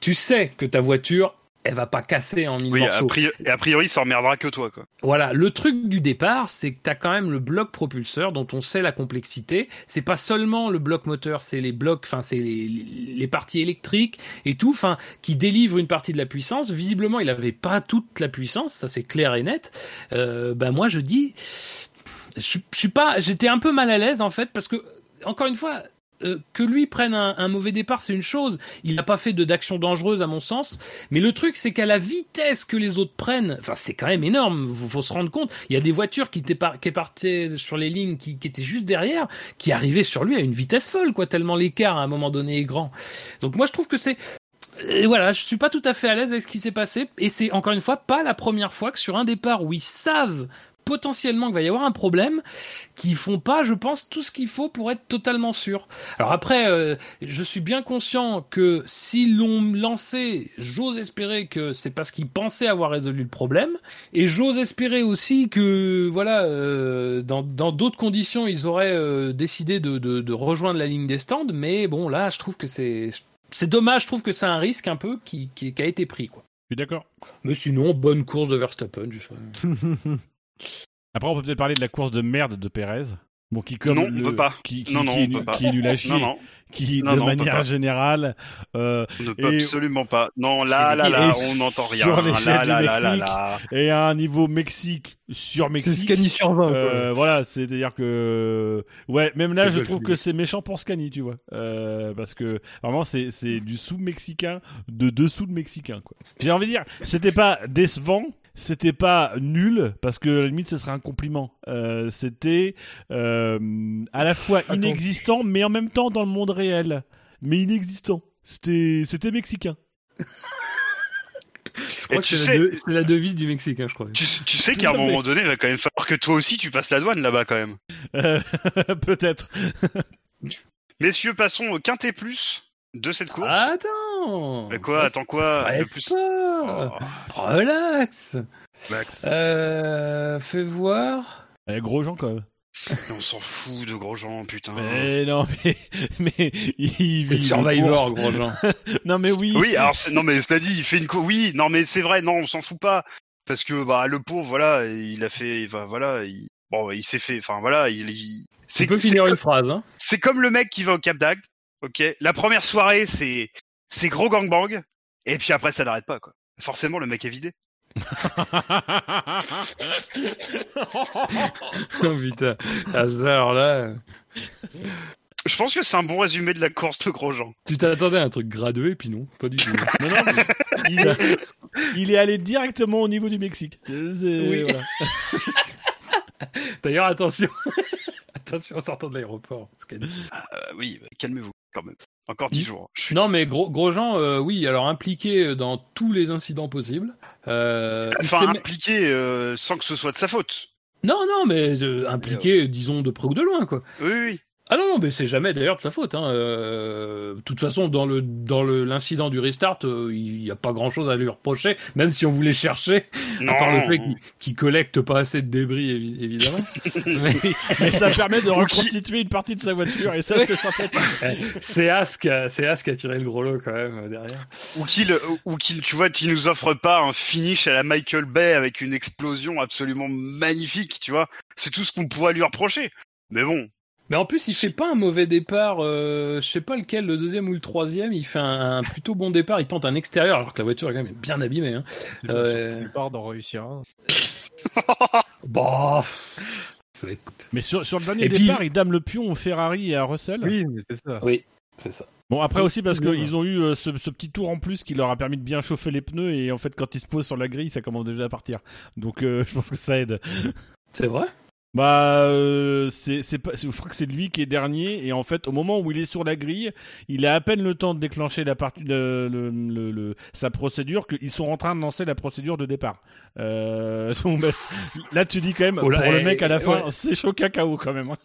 Speaker 3: tu sais que ta voiture, elle va pas casser en mille
Speaker 2: Oui, a priori, et a priori ça emmerdera que toi quoi.
Speaker 3: Voilà, le truc du départ, c'est que tu as quand même le bloc propulseur dont on sait la complexité. C'est pas seulement le bloc moteur, c'est les blocs, enfin c'est les, les- les parties électriques et tout, enfin qui délivrent une partie de la puissance. Visiblement, il avait pas toute la puissance, ça c'est clair et net. Euh, ben moi je dis, je, je suis pas, j'étais un peu mal à l'aise en fait parce que encore une fois. Euh, que lui prenne un, un mauvais départ, c'est une chose. Il n'a pas fait de d'action dangereuse à mon sens. Mais le truc, c'est qu'à la vitesse que les autres prennent, enfin, c'est quand même énorme. Faut, faut se rendre compte. Il y a des voitures qui qui partaient sur les lignes, qui, qui étaient juste derrière, qui arrivaient sur lui à une vitesse folle, quoi. Tellement l'écart à un moment donné est grand. Donc moi, je trouve que c'est et voilà, je suis pas tout à fait à l'aise avec ce qui s'est passé. Et c'est encore une fois pas la première fois que sur un départ où ils savent potentiellement qu'il va y avoir un problème, qu'ils font pas, je pense, tout ce qu'il faut pour être totalement sûr. Alors après, euh, je suis bien conscient que s'ils l'ont lancé, j'ose espérer que c'est parce qu'ils pensaient avoir résolu le problème, et j'ose espérer aussi que, voilà, euh, dans dans d'autres conditions, ils auraient euh, décidé de, de, de rejoindre la ligne des stands. Mais bon, là, je trouve que c'est c'est dommage. Je trouve que c'est un risque un peu qui, qui, qui a été pris, quoi.
Speaker 4: Je suis d'accord.
Speaker 3: Mais sinon, bonne course de Verstappen. Je sais.
Speaker 4: Après, on peut peut-être parler de la course de merde de Perez. Bon, qui comme
Speaker 2: Non, on
Speaker 4: le-
Speaker 2: peut pas.
Speaker 4: Qui, qui,
Speaker 2: Non, non,
Speaker 4: qui,
Speaker 2: on peut pas.
Speaker 4: qui
Speaker 2: Non non,
Speaker 4: qui
Speaker 2: Non,
Speaker 4: de
Speaker 2: on
Speaker 4: manière générale, euh,
Speaker 2: on ne peut
Speaker 4: Et-
Speaker 2: absolument pas. Non là là là,
Speaker 4: sur
Speaker 2: on n'entend rien.
Speaker 4: l'échelle
Speaker 2: Là
Speaker 4: du
Speaker 2: là là là
Speaker 4: Mexique,
Speaker 2: là.
Speaker 4: et à un niveau Mexique sur
Speaker 5: C'est
Speaker 4: Mexique.
Speaker 5: Scani sur 20. quoi.
Speaker 4: Euh, voilà, c'est-à-dire que ouais, même là,
Speaker 3: C'est
Speaker 4: je trouve que c'est méchant pour Scani, tu vois, euh, parce que vraiment c'est c'est du sous mexicain de dessous de mexicain quoi. J'ai envie de dire, c'était pas décevant, c'était pas nul parce que à la limite ce serait un compliment. Euh, c'était euh, à la fois
Speaker 5: Attends.
Speaker 4: inexistant mais en même temps dans le monde réel, mais inexistant. C'était c'était mexicain.
Speaker 3: Je crois
Speaker 2: Et
Speaker 3: que
Speaker 2: tu
Speaker 3: c'est
Speaker 2: sais-
Speaker 3: la, de- c'est la devise du Mexique, hein, je crois.
Speaker 2: Tu, tu sais qu'à un
Speaker 3: fait.
Speaker 2: moment donné, il va quand même falloir que toi aussi tu passes la douane là-bas quand même.
Speaker 4: Euh, Peut-être.
Speaker 2: Messieurs, passons au quintet plus. De cette course.
Speaker 3: Attends
Speaker 2: Mais quoi Attends quoi plus-
Speaker 3: pas.
Speaker 2: Oh,
Speaker 3: Relax
Speaker 2: Max.
Speaker 3: euh, Fais voir.
Speaker 4: Eh, gros gens quand même.
Speaker 2: Mais On s'en fout de Grosjean, putain.
Speaker 4: Mais non, mais mais il vit
Speaker 3: Survivor, gros gens.
Speaker 4: Non mais oui.
Speaker 2: Oui, alors c'est- non mais cela dit, il fait une course. Oui, non mais c'est vrai, non, on s'en fout pas parce que bah le pauvre, voilà, il a fait, va, voilà, il, bon, il s'est fait, enfin voilà, il, il- c'est
Speaker 3: finir une phrase, hein.
Speaker 2: c'est comme le mec qui va au Cap d'Agde, ok. La première soirée, c'est c'est gros gangbang, et puis après ça n'arrête pas quoi. Forcément, le mec est vidé.
Speaker 3: oh putain. À cette heure-là,
Speaker 2: Je pense que c'est un bon résumé de la course de Grosjean.
Speaker 3: tu t'attendais à un truc gradué, puis non, pas du tout.
Speaker 4: Non, non, mais il, est, il est allé directement au niveau du Mexique.
Speaker 3: Oui.
Speaker 4: voilà.
Speaker 3: D'ailleurs, attention. attention en sortant de l'aéroport. qu'elle-
Speaker 2: Euh, oui, calmez-vous quand même. Encore dix jours. Je suis-
Speaker 3: Non, mais gros, Grosjean, euh, oui, alors impliqué dans tous les incidents possibles. Euh,
Speaker 2: Enfin, impliqué euh, sans que ce soit de sa faute.
Speaker 3: Non, non, mais euh, impliqué, disons, de près ou de loin, quoi.
Speaker 2: Oui, oui.
Speaker 3: Ah non, non, mais c'est jamais d'ailleurs de sa faute. Hein. Euh, de toute façon, dans le dans le l'incident du restart, euh, il n'y a pas grand-chose à lui reprocher, même si on voulait chercher,
Speaker 2: Non.
Speaker 3: à part le fait qu'il qu'il collecte pas assez de débris, évi- évidemment. mais
Speaker 4: Mais ça permet de reconstituer une partie de sa voiture et ça c'est sympathique.
Speaker 3: c'est As qui a, c'est As qui a tiré le gros lot quand même euh, derrière.
Speaker 2: ou qu'il ou qu'il tu vois qu'il nous offre pas un finish à la Michael Bay avec une explosion absolument magnifique tu vois c'est tout ce qu'on pourrait lui reprocher mais bon
Speaker 3: Mais en plus, il fait pas un mauvais départ. Euh, je sais pas lequel, le deuxième ou le troisième. Il fait un, un plutôt bon départ. Il tente un extérieur, alors que la voiture est quand même bien abîmée. Hein.
Speaker 5: C'est
Speaker 3: Euh,
Speaker 5: la plupart d'en réussir un.
Speaker 3: Bah, pff, écoute.
Speaker 4: Mais sur, sur le dernier
Speaker 3: Et puis-
Speaker 4: départ, il dame le pion au Ferrari et à Russell.
Speaker 5: Oui, c'est ça.
Speaker 3: Oui, c'est ça.
Speaker 4: Bon après aussi parce qu'ils ont eu euh, ce, ce petit tour en plus qui leur a permis de bien chauffer les pneus et en fait quand ils se posent sur la grille ça commence déjà à partir. Donc euh, je pense que ça aide.
Speaker 3: C'est vrai?
Speaker 4: Bah, euh, c'est, c'est pas, je crois que c'est lui qui est dernier et en fait, au moment où il est sur la grille, il a à peine le temps de déclencher la partie, le, le, le- le- sa procédure qu'ils sont en train de lancer la procédure de départ. Euh, donc, bah, là, tu dis quand même
Speaker 3: Oh là,
Speaker 4: pour le
Speaker 3: eh,
Speaker 4: mec à la fin,
Speaker 3: ouais.
Speaker 4: c'est chaud cacao quand même. hein.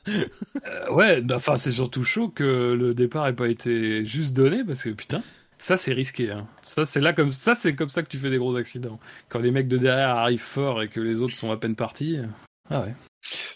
Speaker 3: Euh, ouais, bah, enfin, c'est surtout chaud que le départ ait pas été juste donné parce que putain. Ça c'est risqué. Hein. Ça c'est là comme ça c'est comme ça que tu fais des gros accidents. Quand les mecs de derrière arrivent fort et que les autres sont à peine partis. euh, Ah ouais.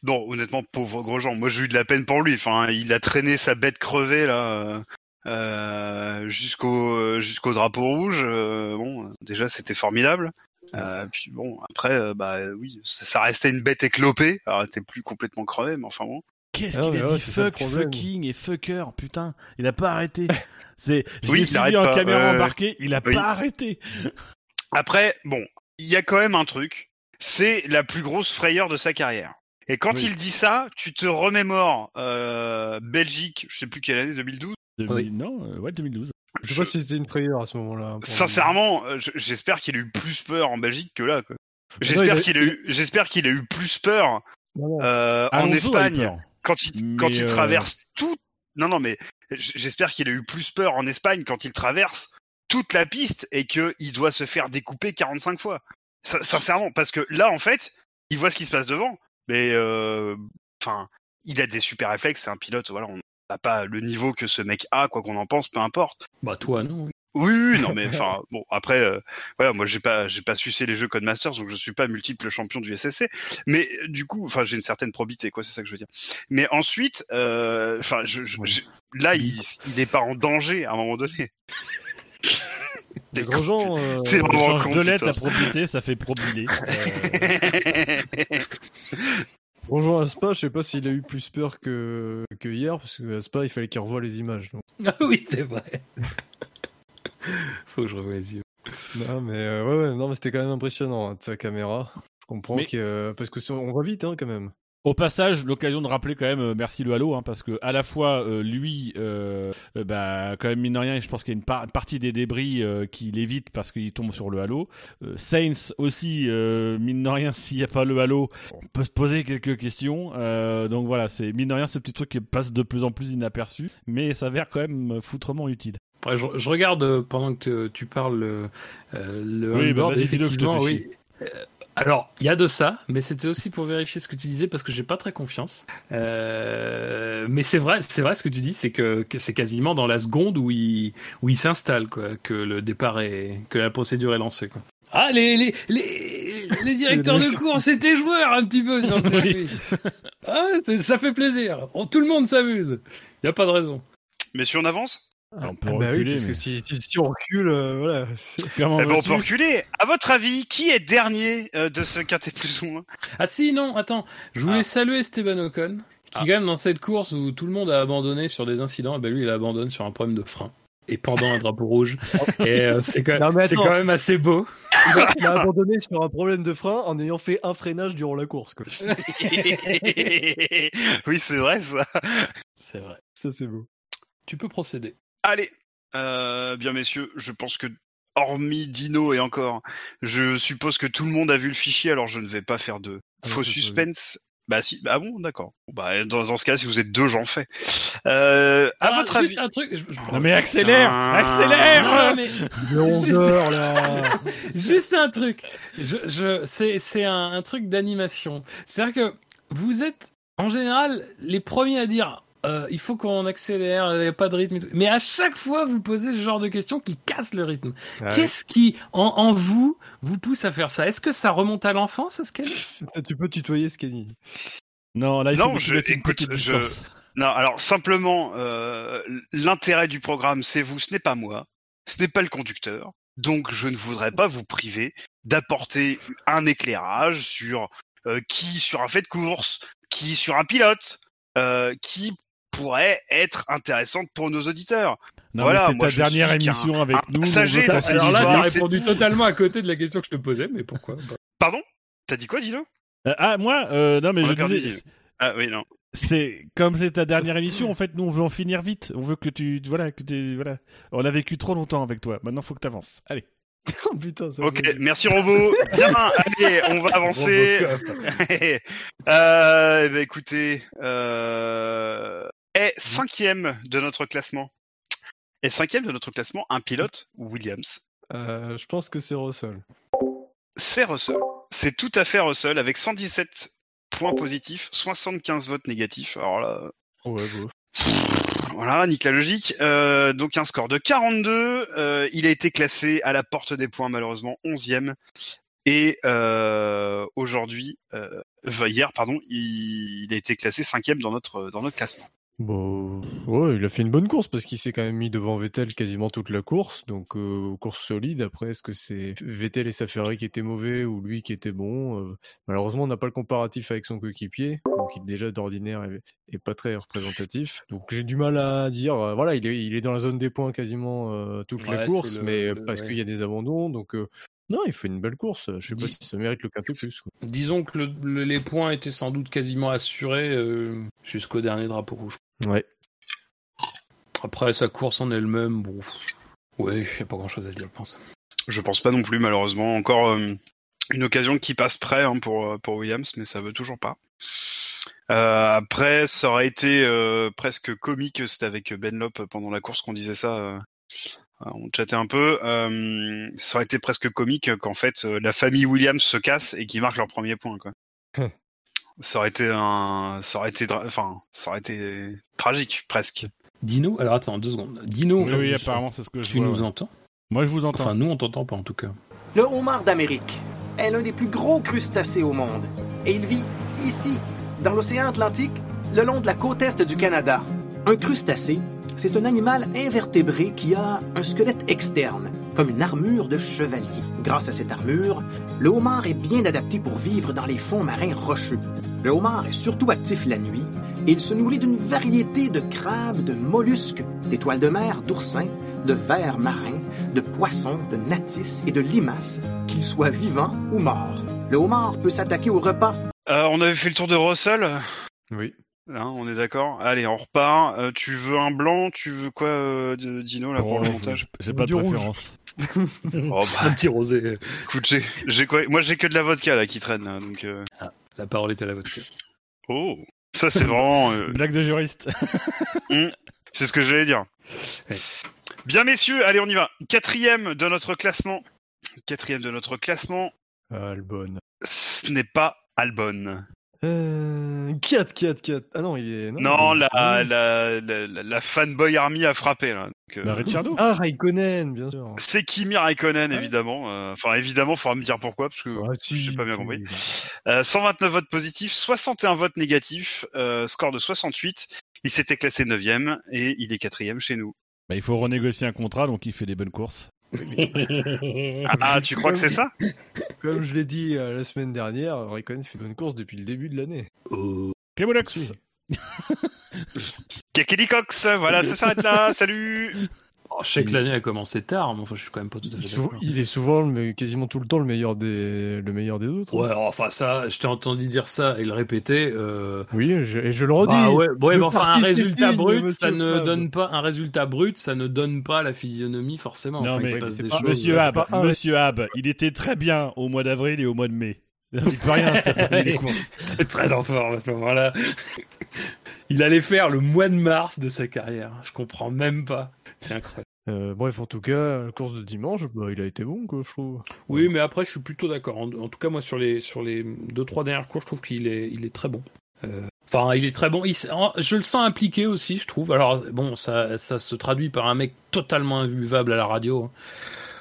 Speaker 2: Non honnêtement pauvre Grosjean moi j'ai eu de la peine pour lui. Enfin il a traîné sa bête crevée là euh, euh, jusqu'au euh, jusqu'au drapeau rouge. Euh, bon déjà c'était formidable. Euh, puis bon après euh, bah oui ça, ça restait une bête éclopée. Alors elle était plus complètement crevée mais enfin bon.
Speaker 4: Qu'est-ce
Speaker 5: Ah,
Speaker 4: qu'il a
Speaker 5: ouais,
Speaker 4: dit fuck, fucking et fucker, putain, il a pas arrêté. C'est, je
Speaker 2: Oui,
Speaker 4: l'ai
Speaker 2: il
Speaker 4: suivi
Speaker 2: arrête
Speaker 4: en
Speaker 2: pas,
Speaker 4: caméra embarquée, il a
Speaker 2: Oui.
Speaker 4: pas arrêté.
Speaker 2: Après, bon, il y a quand même un truc, c'est la plus grosse frayeur de sa carrière. Et quand
Speaker 5: Oui.
Speaker 2: il dit ça, tu te remémores euh, Belgique, je sais plus quelle année, 2012.
Speaker 4: 2000
Speaker 3: Oui.
Speaker 4: Non, euh, ouais, 2012.
Speaker 5: Je sais pas si c'était une frayeur à ce moment-là. pour-
Speaker 2: Sincèrement, euh, je- j'espère qu'il a eu plus peur en Belgique que là. J'espère qu'il a eu, j'espère qu'il a eu plus peur
Speaker 5: Non, non.
Speaker 2: euh, en Espagne
Speaker 4: peur.
Speaker 2: quand il
Speaker 4: Mais,
Speaker 2: quand il
Speaker 4: euh,
Speaker 2: traverse tout. Non, non, mais j'espère qu'il a eu plus peur en Espagne quand il traverse toute la piste et que il doit se faire découper 45 fois. Sin- Sincèrement, parce que là, en fait, il voit ce qui se passe devant, mais euh, enfin, il a des super réflexes. C'est un pilote. Voilà, on n'a pas le niveau que ce mec a, quoi qu'on en pense, peu importe.
Speaker 3: Bah toi non.
Speaker 2: Oui, oui, non, mais enfin, bon, après, euh, voilà, moi, j'ai pas, j'ai pas sucé les jeux Codemasters, donc je suis pas multiple champion du SSC, mais euh, du coup, enfin, j'ai une certaine probité, quoi, c'est ça que je veux dire. Mais ensuite, euh, enfin, je, je- je- là, il, il est pas en danger à un moment donné.
Speaker 5: Les Grosjean, euh,
Speaker 4: On change
Speaker 2: con, putain.
Speaker 4: la probité, ça fait probilé.
Speaker 5: Grosjean à Spa, je sais pas s'il a eu plus peur que, que hier, parce que à Spa, il fallait qu'il revoie les images. donc.
Speaker 3: Ah oui c'est vrai. Faut que je revoie les yeux.
Speaker 5: Non, mais euh, ouais, ouais, non, mais c'était quand même impressionnant hein, de sa caméra. Je comprends
Speaker 4: Mais-
Speaker 5: que euh, parce que sur- on va vite hein, quand même.
Speaker 4: Au passage, l'occasion de rappeler quand même, euh, merci le Halo, hein, parce que à la fois euh, lui, euh, bah quand même mine de rien, je pense qu'il y a une par- partie des débris qui l'évite parce qu'il tombe sur le Halo. Saints aussi, mine de rien, s'il n'y a pas le Halo, on peut se poser quelques questions. Donc voilà, c'est mine de rien ce petit truc qui passe de plus en plus inaperçu, mais s'avère quand même foutrement utile.
Speaker 3: Après, je, je regarde pendant que tu, parles le
Speaker 4: Oui, bah, que je te
Speaker 3: effectivement,
Speaker 4: fais
Speaker 3: oui. Alors, il y a de ça, mais c'était aussi pour vérifier ce que tu disais parce que j'ai pas très confiance. Euh, mais c'est vrai, c'est vrai ce que tu dis, c'est que, que c'est quasiment dans la seconde où il où il s'installe quoi, que le départ est, que la procédure est lancée quoi. Ah les les les, les directeurs de cours, c'était joueurs un petit peu. sur ce circuit. ah, ça fait plaisir. Tout le monde s'amuse. Il y a pas de raison.
Speaker 2: Messieurs, on avance
Speaker 4: on peut
Speaker 5: Ah bah oui,
Speaker 4: reculer,
Speaker 5: parce
Speaker 4: mais
Speaker 5: que si, si, si on recule, euh, voilà.
Speaker 2: Eh ben, on peut reculer. À votre avis, qui est dernier euh, de ce quintet plus ou moins?
Speaker 3: Ah si, non, attends. Je voulais
Speaker 2: Ah.
Speaker 3: saluer Esteban Ocon, qui
Speaker 2: Ah.
Speaker 3: quand même dans cette course où tout le monde a abandonné sur des incidents, et ben lui il abandonne sur un problème de frein. Et pendant un drapeau rouge. Et euh, c'est quand, même assez beau.
Speaker 5: Il a, il a abandonné sur un problème de frein en ayant fait un freinage durant la course. Quoi.
Speaker 2: Oui, c'est vrai ça.
Speaker 3: C'est vrai.
Speaker 5: Ça, c'est beau.
Speaker 3: Tu peux procéder.
Speaker 2: Allez, euh, bien messieurs, je pense que hormis Dino et encore, je suppose que tout le monde a vu le fichier, alors je ne vais pas faire de
Speaker 5: Ah
Speaker 2: faux suspense. Bah si, bah bon, d'accord. Bah dans, dans ce cas, si vous êtes deux, j'en fais. Euh, à
Speaker 3: Ah,
Speaker 2: votre
Speaker 3: juste
Speaker 2: avis,
Speaker 3: un truc. je- je-
Speaker 4: Non mais accélère,
Speaker 2: Putain.
Speaker 4: accélère.
Speaker 3: Non, mais
Speaker 5: Le rondeur, là.
Speaker 3: juste un truc. Je, je, c'est, c'est un, un truc d'animation. C'est-à-dire que vous êtes, en général, les premiers à dire euh, il faut qu'on accélère, il n'y a pas de rythme. et tout. Mais à chaque fois, vous posez ce genre de questions qui cassent le rythme.
Speaker 5: Ah
Speaker 3: Qu'est-ce qui, en, en vous, vous pousse à faire ça? Est-ce que ça remonte à l'enfance,
Speaker 5: oui. Tu peux tutoyer Scanny.
Speaker 4: Non, là il faut
Speaker 2: Non,
Speaker 4: que tu
Speaker 2: je- écoute,
Speaker 4: petite
Speaker 2: je-
Speaker 4: distance.
Speaker 2: non, alors simplement, euh, l'intérêt du programme, c'est vous, ce n'est pas moi, ce n'est pas le conducteur. Donc, je ne voudrais pas vous priver d'apporter un éclairage sur euh, qui sur un fait de course, qui sur un pilote, euh, qui pourrait être intéressante pour nos auditeurs.
Speaker 4: Non,
Speaker 2: voilà,
Speaker 4: mais c'est ta dernière émission avec
Speaker 2: un
Speaker 4: nous.
Speaker 2: passager
Speaker 3: Alors là,
Speaker 2: histoire,
Speaker 3: t'as répondu totalement à côté de la question que je te posais, mais pourquoi
Speaker 2: Pardon? T'as dit quoi, Dino?
Speaker 4: Euh, ah moi, euh, non mais
Speaker 2: On
Speaker 4: je
Speaker 2: perdu
Speaker 4: disais.
Speaker 2: Ah oui, non.
Speaker 4: c'est comme c'est ta dernière émission. En fait, nous on veut en finir vite. On veut que tu, voilà, que tu, voilà. On a vécu trop longtemps avec toi. Maintenant, faut que t'avances. Allez.
Speaker 5: Oh putain, ça
Speaker 2: Ok, merci robot. Bien, allez, on va avancer. euh, eh ben, écoutez, euh, est cinquième de notre classement. Est cinquième de notre classement un pilote Williams.
Speaker 5: Euh, je pense que c'est Russell.
Speaker 2: C'est Russell. C'est tout à fait Russell avec 117 points positifs, 75 votes négatifs. Alors là,
Speaker 5: Ouais.
Speaker 2: Voilà, nique la logique. Euh, donc un score de 42. Euh, il a été classé à la porte des points, malheureusement 11e. Et euh, aujourd'hui, euh, hier, pardon, il, il a été classé cinquième dans notre dans notre classement.
Speaker 5: Bon, ouais, il a fait une bonne course parce qu'il s'est quand même mis devant Vettel quasiment toute la course. Donc, euh, course solide. Après, est-ce que c'est Vettel et sa Ferrari qui étaient mauvais ou lui qui était bon Euh, Malheureusement, on n'a pas le comparatif avec son coéquipier, donc il déjà d'ordinaire est, est pas très représentatif. Donc, j'ai du mal à dire. euh, voilà, il est, il est dans la zone des points quasiment toute
Speaker 3: Ouais,
Speaker 5: la course,
Speaker 3: le-
Speaker 5: mais
Speaker 3: le-
Speaker 5: parce
Speaker 3: ouais.
Speaker 5: qu'il y a des abandons. Donc, non, il fait une belle course. Je sais pas si ça mérite le quintet plus. quoi.
Speaker 3: Disons que le- le- les points étaient sans doute quasiment assurés euh, jusqu'au dernier drapeau rouge.
Speaker 5: Ouais.
Speaker 3: Après, sa course en elle-même, bon, ouais, y a pas grand-chose à dire, je pense.
Speaker 2: Je pense pas non plus, malheureusement. Encore euh, une occasion qui passe près hein, pour euh, pour Williams, mais ça veut toujours pas. Euh, après, ça aurait été euh, presque comique. C'était avec Ben Lop pendant la course qu'on disait ça. euh, on chattait un peu. Euh, ça aurait été presque comique qu'en fait la famille Williams se casse et qu'ils marquent leur premier point. Quoi. Ça aurait été un, ça aurait été, dra- enfin, ça aurait été tragique presque.
Speaker 3: Dino, alors attends, deux secondes. Dino,
Speaker 4: Oui, oui,
Speaker 3: euh,
Speaker 4: apparemment, c'est ce que je
Speaker 3: tu
Speaker 4: vois.
Speaker 3: nous
Speaker 4: ouais.
Speaker 3: entends
Speaker 4: Moi, je vous entends.
Speaker 3: Enfin, nous, on t'entend pas en tout cas.
Speaker 9: Le homard d'Amérique est l'un des plus gros crustacés au monde et il vit ici, dans l'océan Atlantique, le long de la côte est du Canada. Un crustacé, c'est un animal invertébré qui a un squelette externe, comme une armure de chevalier. Grâce à cette armure, le homard est bien adapté pour vivre dans les fonds marins rocheux. Le homard est surtout actif la nuit et il se nourrit d'une variété de crabes, de mollusques, d'étoiles de mer, d'oursins, de vers marins, de poissons, de natis et de limaces, qu'ils soient vivants ou morts. Le homard peut s'attaquer au repas.
Speaker 2: Euh, on avait fait le tour de Russell?
Speaker 5: Oui.
Speaker 2: On est d'accord. Allez, on repart. Euh, tu veux un blanc Tu veux quoi, euh, de Dino là pour le montage
Speaker 4: J'ai pas de préférence.
Speaker 2: Oh
Speaker 3: Un
Speaker 2: bah,
Speaker 3: petit rosé.
Speaker 2: écoute, j'ai, j'ai quoi Moi, j'ai que de la vodka là qui traîne. là, donc, euh...
Speaker 3: La parole est à la vodka.
Speaker 2: oh, ça c'est vraiment. euh,
Speaker 4: Blague de juriste.
Speaker 2: C'est ce que j'allais dire.
Speaker 3: Ouais.
Speaker 2: Bien, messieurs, allez, on y va. Quatrième de notre classement. Quatrième de notre classement.
Speaker 5: Albon.
Speaker 2: ce n'est pas Albon.
Speaker 5: Euh, Kiat, Kiat, Kiat. Ah non, il est.
Speaker 2: Non,
Speaker 5: il est-
Speaker 2: la, la, la, la- fanboy army a frappé là. Donc, euh,
Speaker 4: Bah, Ricciardo.
Speaker 5: Ah, Raikkonen, bien sûr.
Speaker 2: c'est Kimi Raikkonen évidemment. Euh, Enfin évidemment, faudra me dire pourquoi parce que
Speaker 5: Ah, si,
Speaker 2: j'ai pas bien
Speaker 5: tu-
Speaker 2: compris. Euh, 129 votes positifs, 61 votes négatifs, euh, score de 68. Il s'était classé 9ème et il est quatrième chez nous.
Speaker 4: Bah, il faut renégocier un contrat, donc il fait des bonnes courses.
Speaker 2: Ah, ah, tu crois que c'est ça
Speaker 5: Comme je l'ai dit euh, la semaine dernière, Raikkonen fait bonne course depuis le début de l'année. Si.
Speaker 2: Kelly Cox, voilà, ça s'arrête là, salut
Speaker 3: Oh, je sais que l'année a commencé tard, mais enfin, je suis quand même pas tout à fait
Speaker 5: souvent-
Speaker 3: d'accord.
Speaker 5: il est souvent, me- quasiment tout le temps, le meilleur des, le meilleur des autres.
Speaker 3: Ouais, enfin ça, je t'ai entendu dire ça et le répéter. Euh...
Speaker 5: Oui, je- et je le redis.
Speaker 3: Bah ouais, ouais, mais enfin un résultat brut, ça ne
Speaker 5: Fab.
Speaker 3: donne pas un résultat brut, ça ne donne pas la physionomie forcément.
Speaker 4: Non,
Speaker 3: Enfin, il
Speaker 4: mais
Speaker 3: se passe
Speaker 5: c'est
Speaker 3: des
Speaker 5: pas-
Speaker 3: choses.
Speaker 4: Monsieur Hab, Monsieur Hab, il était très bien au mois d'avril et au mois de mai. Il peut rien, les courses.
Speaker 3: C'est très en forme à ce moment-là. Il allait faire le mois de mars de sa carrière. Je comprends même pas. C'est incroyable.
Speaker 5: Euh, bref, en tout cas, la course de dimanche, bah, il a été bon, quoi, je trouve.
Speaker 3: Oui, mais après, je suis plutôt d'accord. En, en tout cas, moi, sur les sur les deux trois dernières courses, je trouve qu'il est il est très bon. Euh, Enfin, il est très bon. Il je le sens impliqué aussi, je trouve. Alors, bon, ça, ça se traduit par un mec totalement invivable à la radio. hein.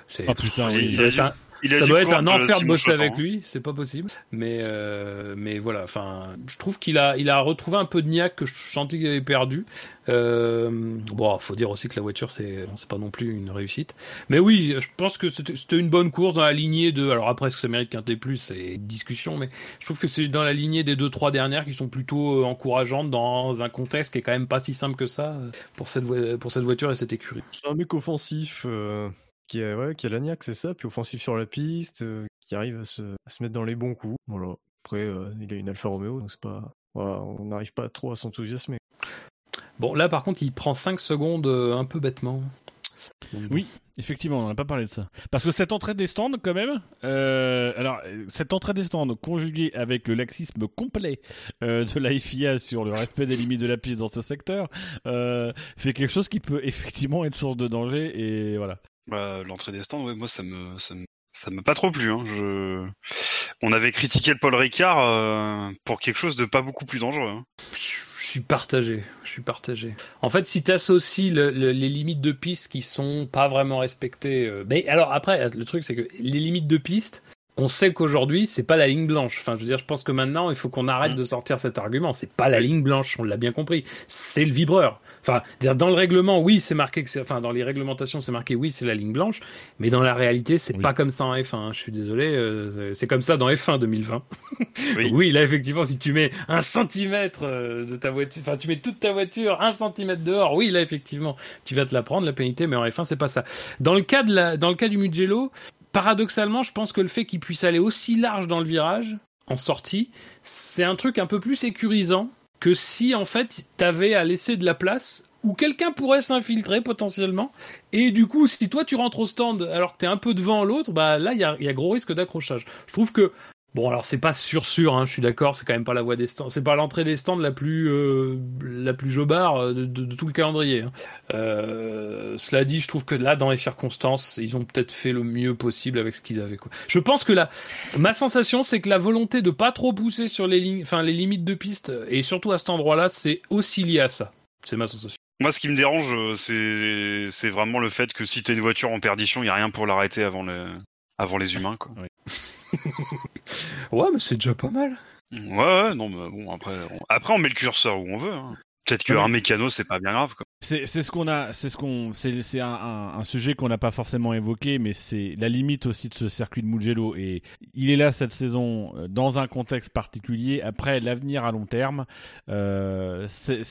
Speaker 3: C'est,
Speaker 4: Ah putain, oui.
Speaker 3: ça
Speaker 2: Il
Speaker 3: ça doit être un
Speaker 2: courage,
Speaker 3: enfer de bosser avec lui, c'est pas possible. Mais euh, mais voilà, enfin, je trouve qu'il a il a retrouvé un peu de niaque que je sentais qu'il avait perdu. Euh, bon, faut dire aussi que la voiture c'est c'est pas non plus une réussite. Mais oui, je pense que c'était c'était une bonne course dans la lignée de. Alors après, est-ce que ça mérite qu'un T+, c'est une discussion, mais je trouve que c'est dans la lignée des deux trois dernières qui sont plutôt euh, encourageantes dans un contexte qui est quand même pas si simple que ça euh, pour cette pour cette voiture et cette écurie.
Speaker 5: C'est un mec offensif euh, qui a, ouais, qui a l'agnac, c'est ça, puis offensif sur la piste, euh, qui arrive à se, à se mettre dans les bons coups. Voilà. Après, euh, il a une Alfa Romeo, donc c'est pas. Voilà, on n'arrive pas trop à s'enthousiasmer.
Speaker 3: Bon, là par contre, il prend 5 secondes un peu bêtement.
Speaker 4: Oui, effectivement, on n'a pas parlé de ça. Parce que cette entrée des stands, quand même, euh, alors, cette entrée des stands conjuguée avec le laxisme complet euh, de la FIA sur le respect des limites de la piste dans ce secteur, euh, fait quelque chose qui peut effectivement être source de danger, et voilà.
Speaker 2: Bah, L'entrée des stands, moi ça me m'a pas trop plu. Hein. On avait critiqué le Paul Ricard euh, pour quelque chose de pas beaucoup plus dangereux. hein.
Speaker 3: Je suis partagé. Je suis partagé. En fait, si tu associes le- le- les limites de piste qui sont pas vraiment respectées, euh, mais alors après, le truc c'est que les limites de piste, on sait qu'aujourd'hui c'est pas la ligne blanche. Enfin, je veux dire, je pense que maintenant il faut qu'on arrête de sortir cet argument. C'est pas la ligne blanche, on l'a bien compris. C'est le vibreur. Enfin, dire dans le règlement, oui, c'est marqué que c'est, enfin, dans les réglementations, c'est marqué oui, c'est la ligne blanche, mais dans la réalité, c'est
Speaker 4: Oui.
Speaker 3: pas comme ça en F1. hein. Je suis désolé, euh, c'est- c'est comme ça dans F1 2020.
Speaker 2: Oui.
Speaker 3: Oui, là effectivement, si tu mets un centimètre euh, de ta voiture, enfin tu mets toute ta voiture un centimètre dehors, oui, là effectivement, tu vas te la prendre la pénalité, mais en F1 c'est pas ça. Dans le cas de la, dans le cas du Mugello, paradoxalement, je pense que le fait qu'il puisse aller aussi large dans le virage en sortie, c'est un truc un peu plus sécurisant que si en fait t'avais à laisser de la place où quelqu'un pourrait s'infiltrer potentiellement. Et du coup, si toi tu rentres au stand alors que t'es un peu devant l'autre, bah là il y a, y a gros risque d'accrochage. Je trouve que Bon, alors c'est pas sûr sûr, hein, je suis d'accord, c'est quand même pas la voie des stands, c'est pas l'entrée des stands la plus euh, la plus jobard euh, de, tout le calendrier. hein. Euh, cela dit, je trouve que là, dans les circonstances, ils ont peut-être fait le mieux possible avec ce qu'ils avaient. Quoi. Je pense que là, ma sensation, c'est que la volonté de pas trop pousser sur les lignes, enfin les limites de piste, et surtout à cet endroit-là, c'est aussi lié à ça. C'est ma sensation.
Speaker 2: Moi, ce qui me dérange, c'est vraiment le fait que si t'as une voiture en perdition, il y a rien pour l'arrêter avant les avant les humains, quoi.
Speaker 3: Ouais, mais c'est déjà pas mal.
Speaker 2: Ouais, ouais, non, mais bon, après, on... après on met le curseur où on veut. Hein. Peut-être
Speaker 4: Ouais,
Speaker 2: qu'un
Speaker 4: c'est-
Speaker 2: mécano, c'est pas bien grave.
Speaker 4: C'est c'est ce qu'on a, c'est ce qu'on, c'est c'est un, un, un sujet qu'on n'a pas forcément évoqué, mais c'est la limite aussi de ce circuit de Mugello et il est là cette saison euh, dans un contexte particulier. Après l'avenir à long terme, euh, c'est,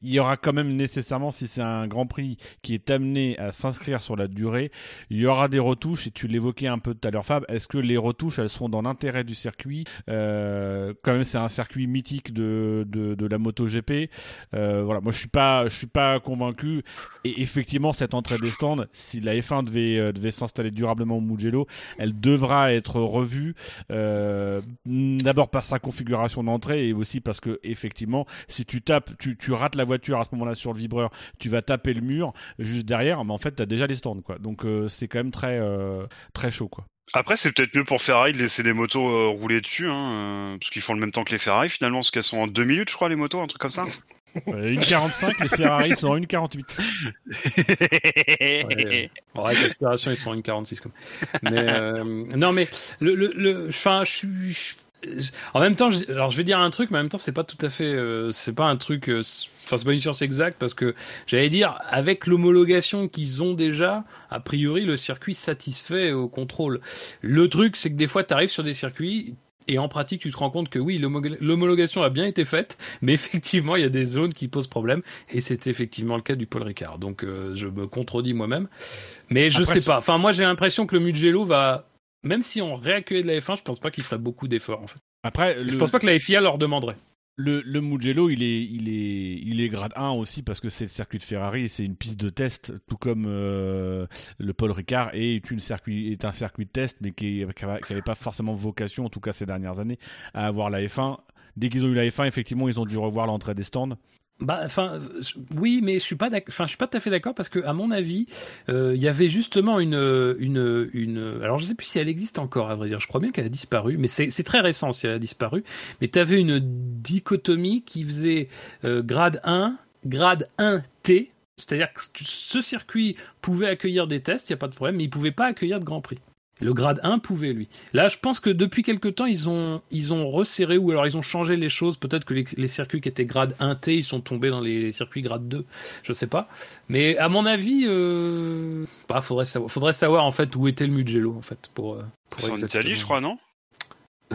Speaker 4: il y aura quand même nécessairement si c'est un Grand Prix qui est amené à s'inscrire sur la durée, il y aura des retouches et tu l'évoquais un peu tout à l'heure Fab. Est-ce que les retouches elles seront dans l'intérêt du circuit? Euh, Quand même c'est un circuit mythique de de, de la MotoGP. Euh, voilà, moi je suis pas, je suis pas convaincu. Et effectivement, cette entrée des stands, si la F1 devait euh, devait s'installer durablement au Mugello, elle devra être revue. euh, D'abord par sa configuration d'entrée et aussi parce que effectivement, si tu tapes, tu, tu rates la voiture à ce moment-là sur le vibreur, tu vas taper le mur juste derrière, mais en fait t'as déjà les stands quoi. Donc c'est quand même très très chaud quoi.
Speaker 2: Après, c'est peut-être mieux pour Ferrari de laisser des motos rouler dessus, hein, parce qu'ils font le même temps que les Ferrari finalement, parce qu'elles sont en 2 minutes, je crois, les motos, un truc comme ça.
Speaker 4: Euh, 1,45, les Ferrari sont en 1,48.
Speaker 3: Ouais, en règle d'aspiration, ils sont une 46 comme. Mais euh, non, mais le, le, le, enfin, je suis. En même temps, alors je vais dire un truc, mais en même temps, c'est pas tout à fait, euh, c'est pas un truc, euh, enfin, c'est pas une science exacte parce que j'allais dire, avec l'homologation qu'ils ont déjà, a priori, le circuit satisfait au contrôle. Le truc, c'est que des fois, tu arrives sur des circuits. Et en pratique, tu te rends compte que oui, l'homo- l'homologation a bien été faite, mais effectivement, il y a des zones qui posent problème, et c'est effectivement le cas du Paul Ricard. Donc, euh, je me contredis moi-même. Mais je
Speaker 4: Après,
Speaker 3: sais pas. Enfin, moi, j'ai l'impression que le Mugello va, même si on réaccueillait de la F1, je pense pas qu'il ferait beaucoup d'efforts, en fait.
Speaker 4: Après,
Speaker 3: Je
Speaker 4: le,
Speaker 3: pense pas que la FIA leur demanderait.
Speaker 4: Le, Mugello, il est grade 1 aussi parce que c'est le circuit de Ferrari et c'est une piste de test, tout comme euh, le Paul Ricard est, une circuit, est un circuit de test, mais qui n'avait pas forcément vocation, en tout cas ces dernières années, à avoir la F1. Dès qu'ils ont eu la F1, effectivement, ils ont dû revoir l'entrée des stands.
Speaker 3: Bah, enfin, oui, mais je suis pas, enfin, je suis pas tout à fait d'accord parce que, à mon avis, euh, il y avait justement une, une, une. Alors, je sais plus si elle existe encore, à vrai dire. Je crois bien qu'elle a disparu, mais c'est très récent si elle a disparu. Mais tu avais une dichotomie qui faisait euh, grade 1, grade 1T. C'est-à-dire que ce circuit pouvait accueillir des tests, il n'y a pas de problème, mais il pouvait pas accueillir de Grand Prix. Le grade 1 pouvait, lui. Là, je pense que depuis quelque temps, ils ont, ils ont resserré ou alors ils ont changé les choses. Peut-être que les, les circuits qui étaient grade 1T, ils sont tombés dans les circuits grade 2. Je sais pas. Mais à mon avis, euh... bah, faudrait, savoir, faudrait savoir en fait où était le Mugello en fait pour. euh, pour
Speaker 2: C'est en Italie, je crois, non?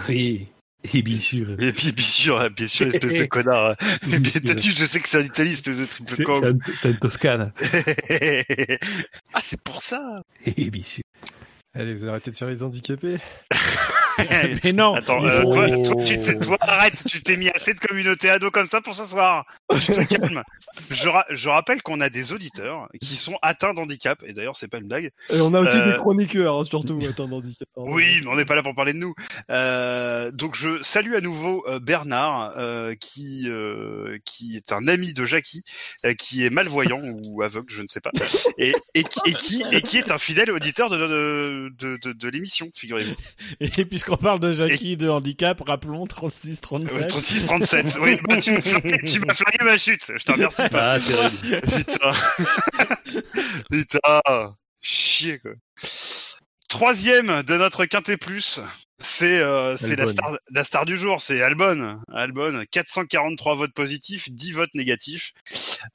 Speaker 3: Oui. Et bien sûr.
Speaker 2: Et puis, bien sûr, bien sûr, espèce de connard.
Speaker 3: Bien
Speaker 2: Bien
Speaker 3: sûr.
Speaker 2: entendu, je sais que c'est en Italie, espèce de
Speaker 3: C'est
Speaker 2: triple
Speaker 3: une Toscane.
Speaker 2: ah, c'est pour ça
Speaker 3: Et bien sûr.
Speaker 5: Allez, vous arrêtez de faire les handicapés.
Speaker 4: Mais non
Speaker 2: Attends, euh, toi, toi, tu t'es- toi, arrête, tu t'es mis assez de communautés ados comme ça pour ce soir. Tu te calmes. Je, ra- je rappelle qu'on a des auditeurs qui sont atteints d'handicap, et d'ailleurs, c'est pas une blague.
Speaker 5: Et on a aussi
Speaker 2: Euh,
Speaker 5: des chroniqueurs, hein, surtout, attends, handicap.
Speaker 2: Oui, mais on n'est pas là pour parler de nous. Euh, donc je salue à nouveau euh, Bernard, euh, qui euh, qui est un ami de Jackie, euh, qui est malvoyant ou aveugle, je ne sais pas, et, et, qui, et qui et qui est un fidèle auditeur de de de, de, de l'émission, figurez-vous.
Speaker 4: Et puisqu'on parle de Jackie de handicap, rappelons 36, 37.
Speaker 2: Euh, 36 37. Oui, bah, tu m'as flingué, ma chute. Je te remercie.
Speaker 3: Ah,
Speaker 2: Putain. Putain. Chier quoi. Troisième de notre quintet plus, c'est euh, c'est la star la star du jour, c'est Albon. Albon, 443 votes positifs, 10 votes négatifs.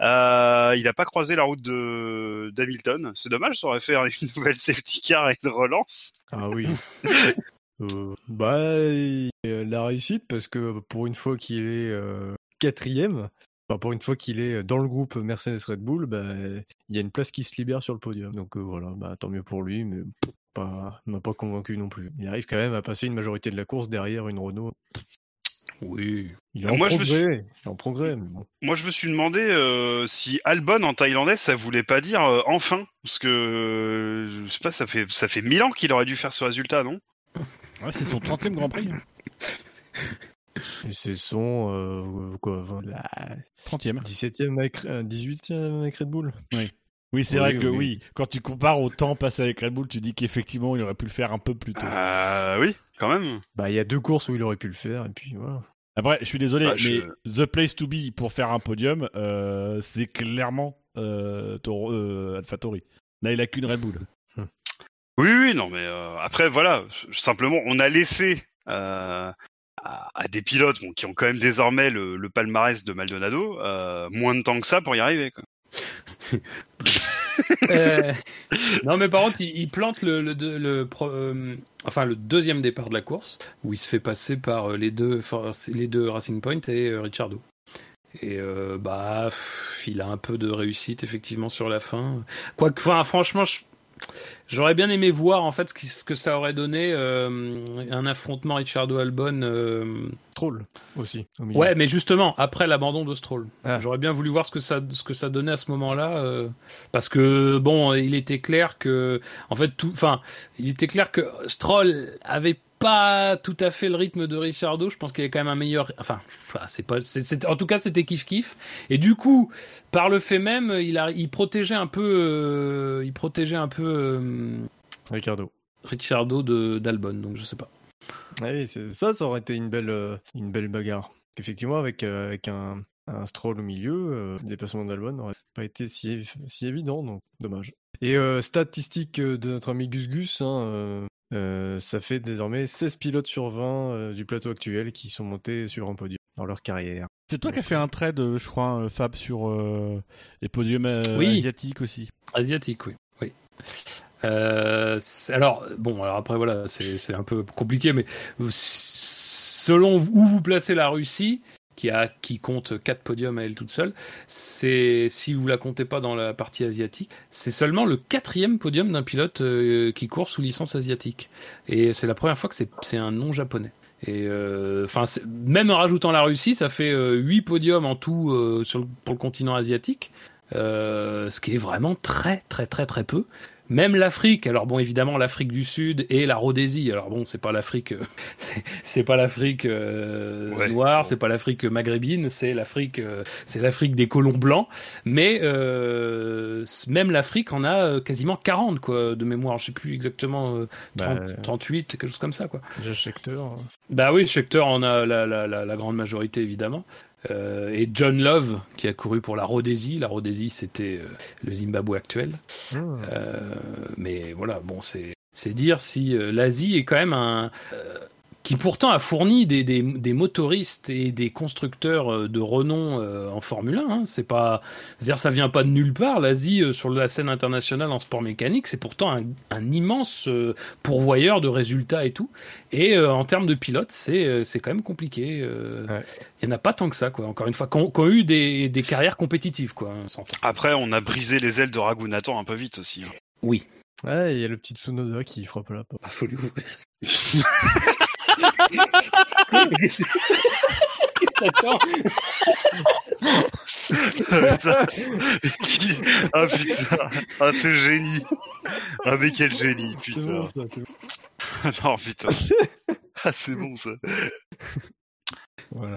Speaker 2: Euh, il a pas croisé la route de d'Hamilton. C'est dommage, ça aurait fait une nouvelle safety car et une relance.
Speaker 5: Ah oui. Euh, bah, a la réussite parce que pour une fois qu'il est euh, quatrième, pour une fois qu'il est dans le groupe Mercedes Red Bull, bah, il y a une place qui se libère sur le podium. Donc euh, voilà, bah, tant mieux pour lui, mais pas, m'a pas convaincu non plus. Il arrive quand même à passer une majorité de la course derrière une Renault.
Speaker 3: Oui.
Speaker 5: Il est en
Speaker 2: Moi, je me
Speaker 5: progrès,
Speaker 2: suis-
Speaker 5: en progrès, mais bon.
Speaker 2: Moi, je me suis demandé euh, si Albon en thaïlandais, ça voulait pas dire euh, enfin, parce que euh, je sais pas, ça fait ça fait mille ans qu'il aurait dû faire ce résultat, non?
Speaker 4: Ouais, c'est son 30e Grand Prix.
Speaker 5: Et c'est son euh, quoi, 20 la
Speaker 4: 30e.
Speaker 5: 17e avec, euh, 18e avec Red Bull.
Speaker 4: Oui, c'est
Speaker 5: Oui,
Speaker 4: vrai que
Speaker 5: oui.
Speaker 4: oui. Quand tu compares au temps passé avec Red Bull, tu dis qu'effectivement, il aurait pu le faire un peu plus tôt.
Speaker 2: Euh, oui, quand même.
Speaker 5: Bah, il y a deux courses où il aurait pu le faire, et puis voilà.
Speaker 4: Après, je suis désolé,
Speaker 2: Bah, je-
Speaker 4: mais The Place to Be pour faire un podium, euh, c'est clairement euh, euh, AlphaTauri. Là, il a qu'une Red Bull.
Speaker 2: Oui, oui, non, mais euh, après, voilà, simplement, on a laissé euh, à, des pilotes qui ont quand même désormais le, palmarès de Maldonado euh, moins de temps que ça pour y arriver. Quoi.
Speaker 3: Non, mais par contre, il, plante le, enfin, le deuxième départ de la course, où il se fait passer par les deux, les deux Racing Point et euh, Ricciardo. Et bah, il a un peu de réussite effectivement sur la fin. Quoique, enfin, franchement, je- j'aurais bien aimé voir en fait ce, que ça aurait donné euh, un affrontement Ricciardo-Albon. euh,
Speaker 5: Troll aussi. Au.
Speaker 3: Ouais, mais justement, après l'abandon de Stroll.
Speaker 5: Ah.
Speaker 3: J'aurais bien voulu voir ce que ça, ce que ça donnait à ce moment-là. euh, parce que, bon, il était clair que, en fait, tout, enfin, il était clair que Stroll avait pas tout à fait le rythme de Ricciardo. Je pense qu'il y avait quand même un meilleur, enfin, c'est pas, en tout cas, c'était kiff kiff. Et du coup, par le fait même, il a, il protégeait un peu, euh, il protégeait un peu, euh,
Speaker 5: Ricardo.
Speaker 3: Ricciardo de d'Albon, donc je sais pas.
Speaker 5: C'est- ça, ça aurait été une belle, euh, une belle bagarre. Effectivement, avec, euh, avec un, un stroll au milieu, le déplacement d'Albon n'aurait pas été si, si évident, donc dommage. Et euh, statistique de notre ami Gus Gus, hein, euh, euh, ça fait désormais 16 pilotes sur 20 euh, du plateau actuel qui sont montés sur un podium dans leur carrière.
Speaker 4: C'est toi qui as fait un trade, euh, je crois, euh, Fab, sur euh, les podiums euh,
Speaker 3: Oui.
Speaker 4: asiatiques aussi.
Speaker 3: Asiatique, oui. oui. Euh, alors, bon, alors après, voilà, c'est c'est un peu compliqué, mais selon où vous placez la Russie, qui, a, qui compte 4 podiums à elle toute seule, c'est si vous la comptez pas dans la partie asiatique, c'est seulement le quatrième podium d'un pilote euh, qui court sous licence asiatique. Et c'est la première fois que c'est un nom japonais. Et euh, enfin, même en rajoutant la Russie, ça fait 8 podiums en tout euh, sur pour le continent asiatique. Euh, ce qui est vraiment très très très très peu. Même l'Afrique, alors bon évidemment l'Afrique du Sud et la Rhodésie. Alors bon c'est pas l'Afrique, euh, c'est- pas l'Afrique euh,
Speaker 2: Ouais.
Speaker 3: noire, c'est pas l'Afrique maghrébine, c'est l'Afrique, euh, c'est l'Afrique des colons blancs. Mais euh, même l'Afrique en a euh, quasiment 40 quoi de mémoire. Je sais plus exactement euh, 30,
Speaker 5: Bah,
Speaker 3: 38 quelque chose comme ça quoi.
Speaker 5: Hein.
Speaker 3: Bah oui, Scheckter en a la, la, la, la grande majorité évidemment. Euh, et John Love qui a couru pour la Rhodésie. La Rhodésie c'était euh, le Zimbabwe actuel.
Speaker 5: Ah.
Speaker 3: Euh, mais voilà, bon, c'est c'est dire si l'Asie est quand même un qui pourtant a fourni des, des, des motoristes et des constructeurs euh, de renom euh, en Formule 1. Hein. C'est pas, dire, ça vient pas de nulle part. L'Asie euh, sur la scène internationale en sport mécanique, c'est pourtant un, un immense euh, pourvoyeur de résultats et tout. Et euh, en termes de pilotes, c'est euh, c'est quand même compliqué. euh, Il
Speaker 5: Ouais.
Speaker 3: y en a pas tant que ça, quoi. Encore une fois, qui ont, qui ont eu des, des carrières compétitives, quoi. hein.
Speaker 2: Après, on a brisé les ailes de Raghunathan un peu vite aussi. hein.
Speaker 3: Oui.
Speaker 5: Ouais, il y a le petit Tsunoda qui frappe la porte.
Speaker 3: Ah, faut
Speaker 2: ah putain, ah ce génie. Ah mais quel génie, putain.
Speaker 5: bon, ça, c'est bon.
Speaker 2: non putain. Ah c'est bon ça.
Speaker 5: Voilà.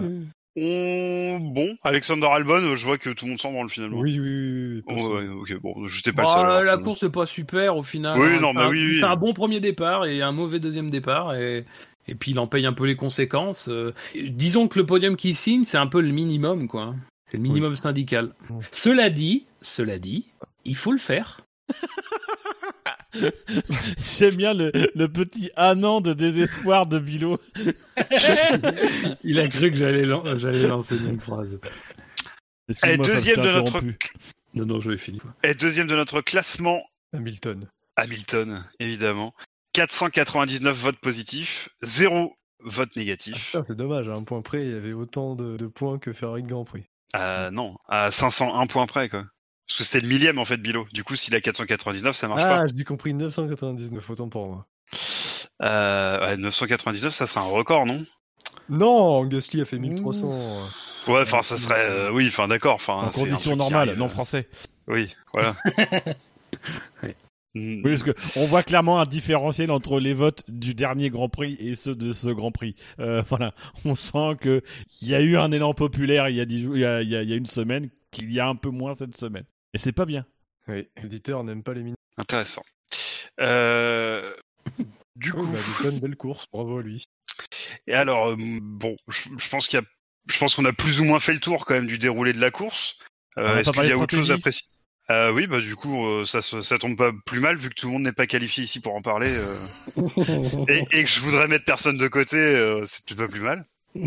Speaker 2: On... Bon, Alexander Albon, euh, je vois que tout le monde s'en branle finalement.
Speaker 5: Oui, oui, oui. oui,
Speaker 2: Oh,
Speaker 5: perso.
Speaker 2: ouais, ok, bon, j'étais pas
Speaker 3: Bah,
Speaker 2: le seul. alors,
Speaker 3: la course n'est pas super au final.
Speaker 2: Oui, non, bah
Speaker 3: Un-
Speaker 2: oui, oui.
Speaker 3: C'est un bon premier départ et un mauvais deuxième départ et, et puis il en paye un peu les conséquences. Euh, disons que le podium qu'il signe, c'est un peu le minimum, quoi. C'est le minimum syndical.
Speaker 5: Oui.
Speaker 3: Cela dit, cela dit, il faut le faire.
Speaker 4: J'aime bien le, le petit un an de désespoir de Bilo.
Speaker 3: il a cru que j'allais lan- j'allais lancer une phrase.
Speaker 4: Fab,
Speaker 2: deuxième de notre-.
Speaker 3: Non, non, je vais finir.
Speaker 2: Et deuxième de notre classement,
Speaker 5: Hamilton.
Speaker 2: Hamilton, évidemment. 499 votes positifs, 0 votes négatifs.
Speaker 5: Ah, c'est dommage, à un point près, il y avait autant de, de points que Ferrari de Grand Prix.
Speaker 2: Euh, non, à 501 points près, quoi. Parce que c'était le millième, en fait, Bilo. Du coup, s'il a 499, ça marche
Speaker 5: Ah, j'ai compris 999, autant pour moi.
Speaker 2: pas. Euh, ouais, 999, ça serait un record, non?
Speaker 5: Non, Gasly a fait 1300.
Speaker 2: Ouais, enfin, ça serait... euh, oui, enfin, d'accord. Enfin,
Speaker 4: En
Speaker 2: c'est un
Speaker 4: conditions normales, non
Speaker 2: euh,
Speaker 4: français.
Speaker 2: Oui, voilà.
Speaker 3: Oui.
Speaker 2: Mm.
Speaker 4: Oui, parce que on voit clairement un différentiel entre les votes du dernier Grand Prix et ceux de ce Grand Prix. Euh, voilà, on sent que il y a eu un élan populaire il y a dix jours, il y a, il y a- il y a une semaine, qu'il y a un peu moins cette semaine. Et c'est pas bien.
Speaker 5: Oui, l'éditeur n'aime pas les mines.
Speaker 2: Intéressant. Euh... Du
Speaker 5: Oh,
Speaker 2: coup...
Speaker 5: bah, Hamilton, belle course, bravo à lui.
Speaker 2: Et alors, euh, bon, je, je pense qu'il y a, je pense qu'on a plus ou moins fait le tour quand même du déroulé de la course. Euh, Est-ce qu'il y a autre chose à préciser? Euh, Oui, bah du coup, euh, ça, se- ça tombe pas plus mal vu que tout le monde n'est pas qualifié ici pour en parler euh, et, et que je voudrais mettre personne de côté, euh, c'est peut-être pas plus mal.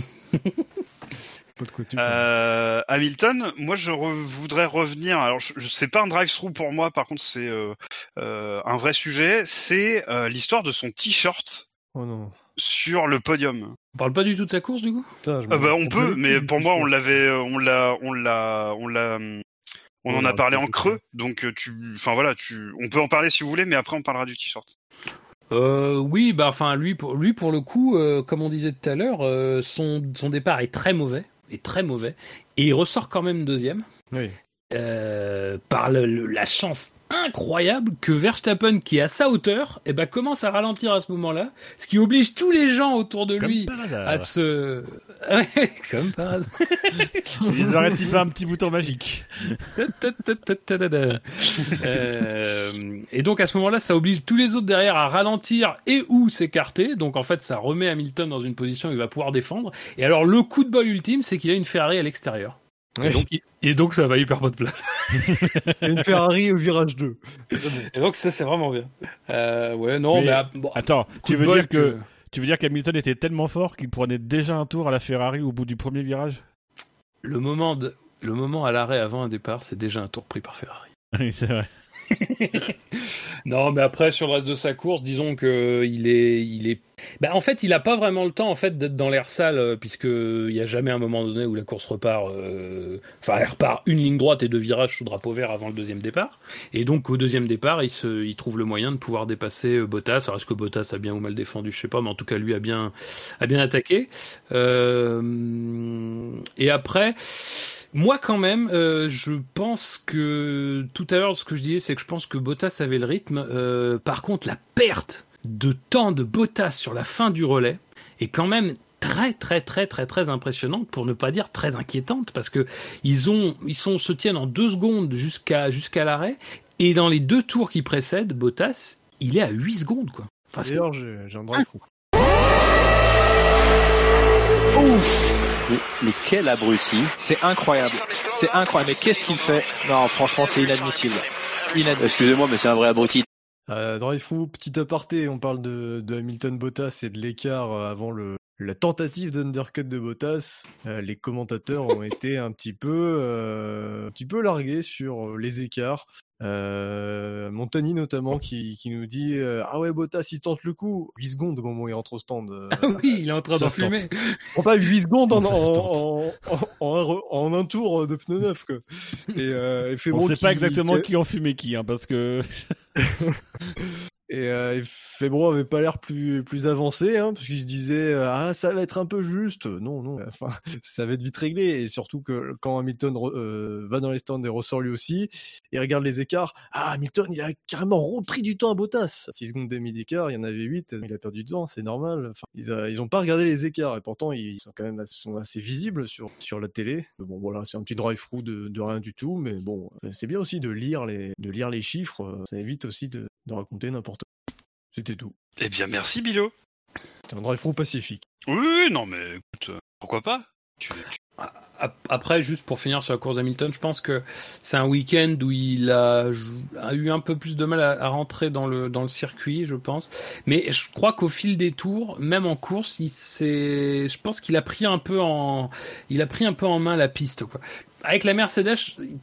Speaker 5: Pas de coutume.
Speaker 2: Euh, Hamilton, moi je re- voudrais revenir. Alors, je, je c'est pas un drive-through pour moi, par contre c'est euh, euh, un vrai sujet. C'est euh, l'histoire de son t-shirt
Speaker 5: Oh non.
Speaker 2: sur le podium.
Speaker 3: On parle pas du tout de sa course, du coup?
Speaker 5: Putain, je
Speaker 2: Ah bah on peut, mais pour moi on l'avait, euh, on l'a, on l'a, on l'a, hum, on
Speaker 5: Ouais,
Speaker 2: en a parlé en creux, donc euh, tu, enfin voilà, tu, on peut en parler si vous voulez, mais après on parlera du t-shirt.
Speaker 3: Euh, oui, bah enfin lui pour lui pour le coup, euh, comme on disait tout à l'heure, euh, son son départ est très mauvais, est très mauvais, et il ressort quand même deuxième
Speaker 5: Oui.
Speaker 3: Euh, par le- le- la chance incroyable que Verstappen, qui est à sa hauteur, eh ben, commence à ralentir à ce moment-là, ce qui oblige tous les gens autour de
Speaker 4: Comme
Speaker 3: lui à se... Comme par hasard.
Speaker 4: Ils auraient typé un petit bouton magique.
Speaker 3: Euh, et donc à ce moment-là, ça oblige tous les autres derrière à ralentir et ou s'écarter. Donc en fait, ça remet Hamilton dans une position où il va pouvoir défendre. Et alors le coup de bol ultime, c'est qu'il a une Ferrari à l'extérieur. Et, donc, il- et donc ça va hyper pas de place.
Speaker 5: Une Ferrari au virage 2.
Speaker 3: Et donc ça c'est vraiment bien. Euh, ouais non
Speaker 4: Mais-
Speaker 3: mais, ah, bon,
Speaker 4: Attends, tu veux dire que, tu veux dire qu'Hamilton était tellement fort qu'il prenait déjà un tour à la Ferrari au bout du premier virage?
Speaker 3: Le moment de le moment à l'arrêt avant un départ, c'est déjà un tour pris par Ferrari.
Speaker 4: Oui, c'est vrai.
Speaker 3: Non, mais après sur le reste de sa course, disons que il est, il est. Bah, en fait, il a pas vraiment le temps en fait d'être dans l'air sale, euh, puisque il y a jamais un moment donné où la course repart. euh, Enfin, elle repart une ligne droite et deux virages sous drapeau vert avant le deuxième départ. Et donc au deuxième départ, il se, il trouve le moyen de pouvoir dépasser euh, Bottas. Alors est-ce que Bottas a bien ou mal défendu, je sais pas, mais en tout cas lui a bien, a bien attaqué. Euh, Et après. Moi, quand même, euh, je pense que tout à l'heure, ce que je disais, c'est que je pense que Bottas avait le rythme. Euh, par contre, la perte de temps de Bottas sur la fin du relais est quand même très très très très très impressionnante pour ne pas dire très inquiétante parce que ils ont ils sont se tiennent en deux secondes jusqu'à jusqu'à l'arrêt et dans les deux tours qui précèdent Bottas il est à 8 secondes quoi. Enfin, c'est-
Speaker 5: D'ailleurs, j'ai un fou.
Speaker 10: Mais, mais quel abruti.
Speaker 8: C'est incroyable. C'est incroyable. Mais qu'est-ce qu'il fait? Non, franchement, c'est inadmissible. Inadmissible.
Speaker 10: Excusez-moi, mais c'est un vrai abruti.
Speaker 5: Euh, petit aparté, on parle de, de Hamilton Bottas et de l'écart euh, avant le, la tentative d'undercut de Bottas. Euh, les commentateurs ont été un petit peu, euh, un petit peu largués sur euh, les écarts. Euh, Montagny notamment qui, qui nous dit euh, ah ouais Bottas il tente le coup 8 secondes au moment où il rentre au stand euh,
Speaker 3: Ah oui, il est en train d'en fumer.
Speaker 5: Prends pas 8 secondes en, en, en, en- en un, re- en un tour de pneu neuf quoi. Et, euh, et
Speaker 4: On
Speaker 5: Febro
Speaker 4: sait pas exactement
Speaker 5: qui-
Speaker 4: qui en fumait qui, hein, parce que
Speaker 5: Et, euh, et avait pas l'air plus plus avancé, hein, parce qu'il se disait euh, ah ça va être un peu juste. Non non, enfin ça va être vite réglé. Et surtout que quand Hamilton euh, va dans les stands et ressort lui aussi, et regarde les écarts, ah Hamilton il a carrément repris du temps à Bottas. 6 secondes demi d'écart, il y en avait 8, il a perdu du temps, c'est normal. Enfin ils, a- ils ont pas regardé les écarts et pourtant ils sont quand même assez, visibles sur sur la télé. Bon voilà c'est un petit drive through de, de rien du tout, mais bon c'est bien aussi de lire les de lire les chiffres. Ça évite aussi de, de raconter n'importe c'était tout.
Speaker 2: Eh bien, merci, Bilo.
Speaker 5: C'était un drive through pacifique.
Speaker 2: Oui, oui, non, mais écoute, euh, pourquoi pas? Tu- tu-
Speaker 3: Ap- Après, juste pour finir sur la course d'Hamilton, je pense que c'est un week-end où il a, a eu un peu plus de mal à, à rentrer dans le, dans le circuit, je pense. Mais je crois qu'au fil des tours, même en course, il s'est, je pense qu'il a pris un peu en, il a pris un peu en main la piste, quoi. Avec la Mercedes,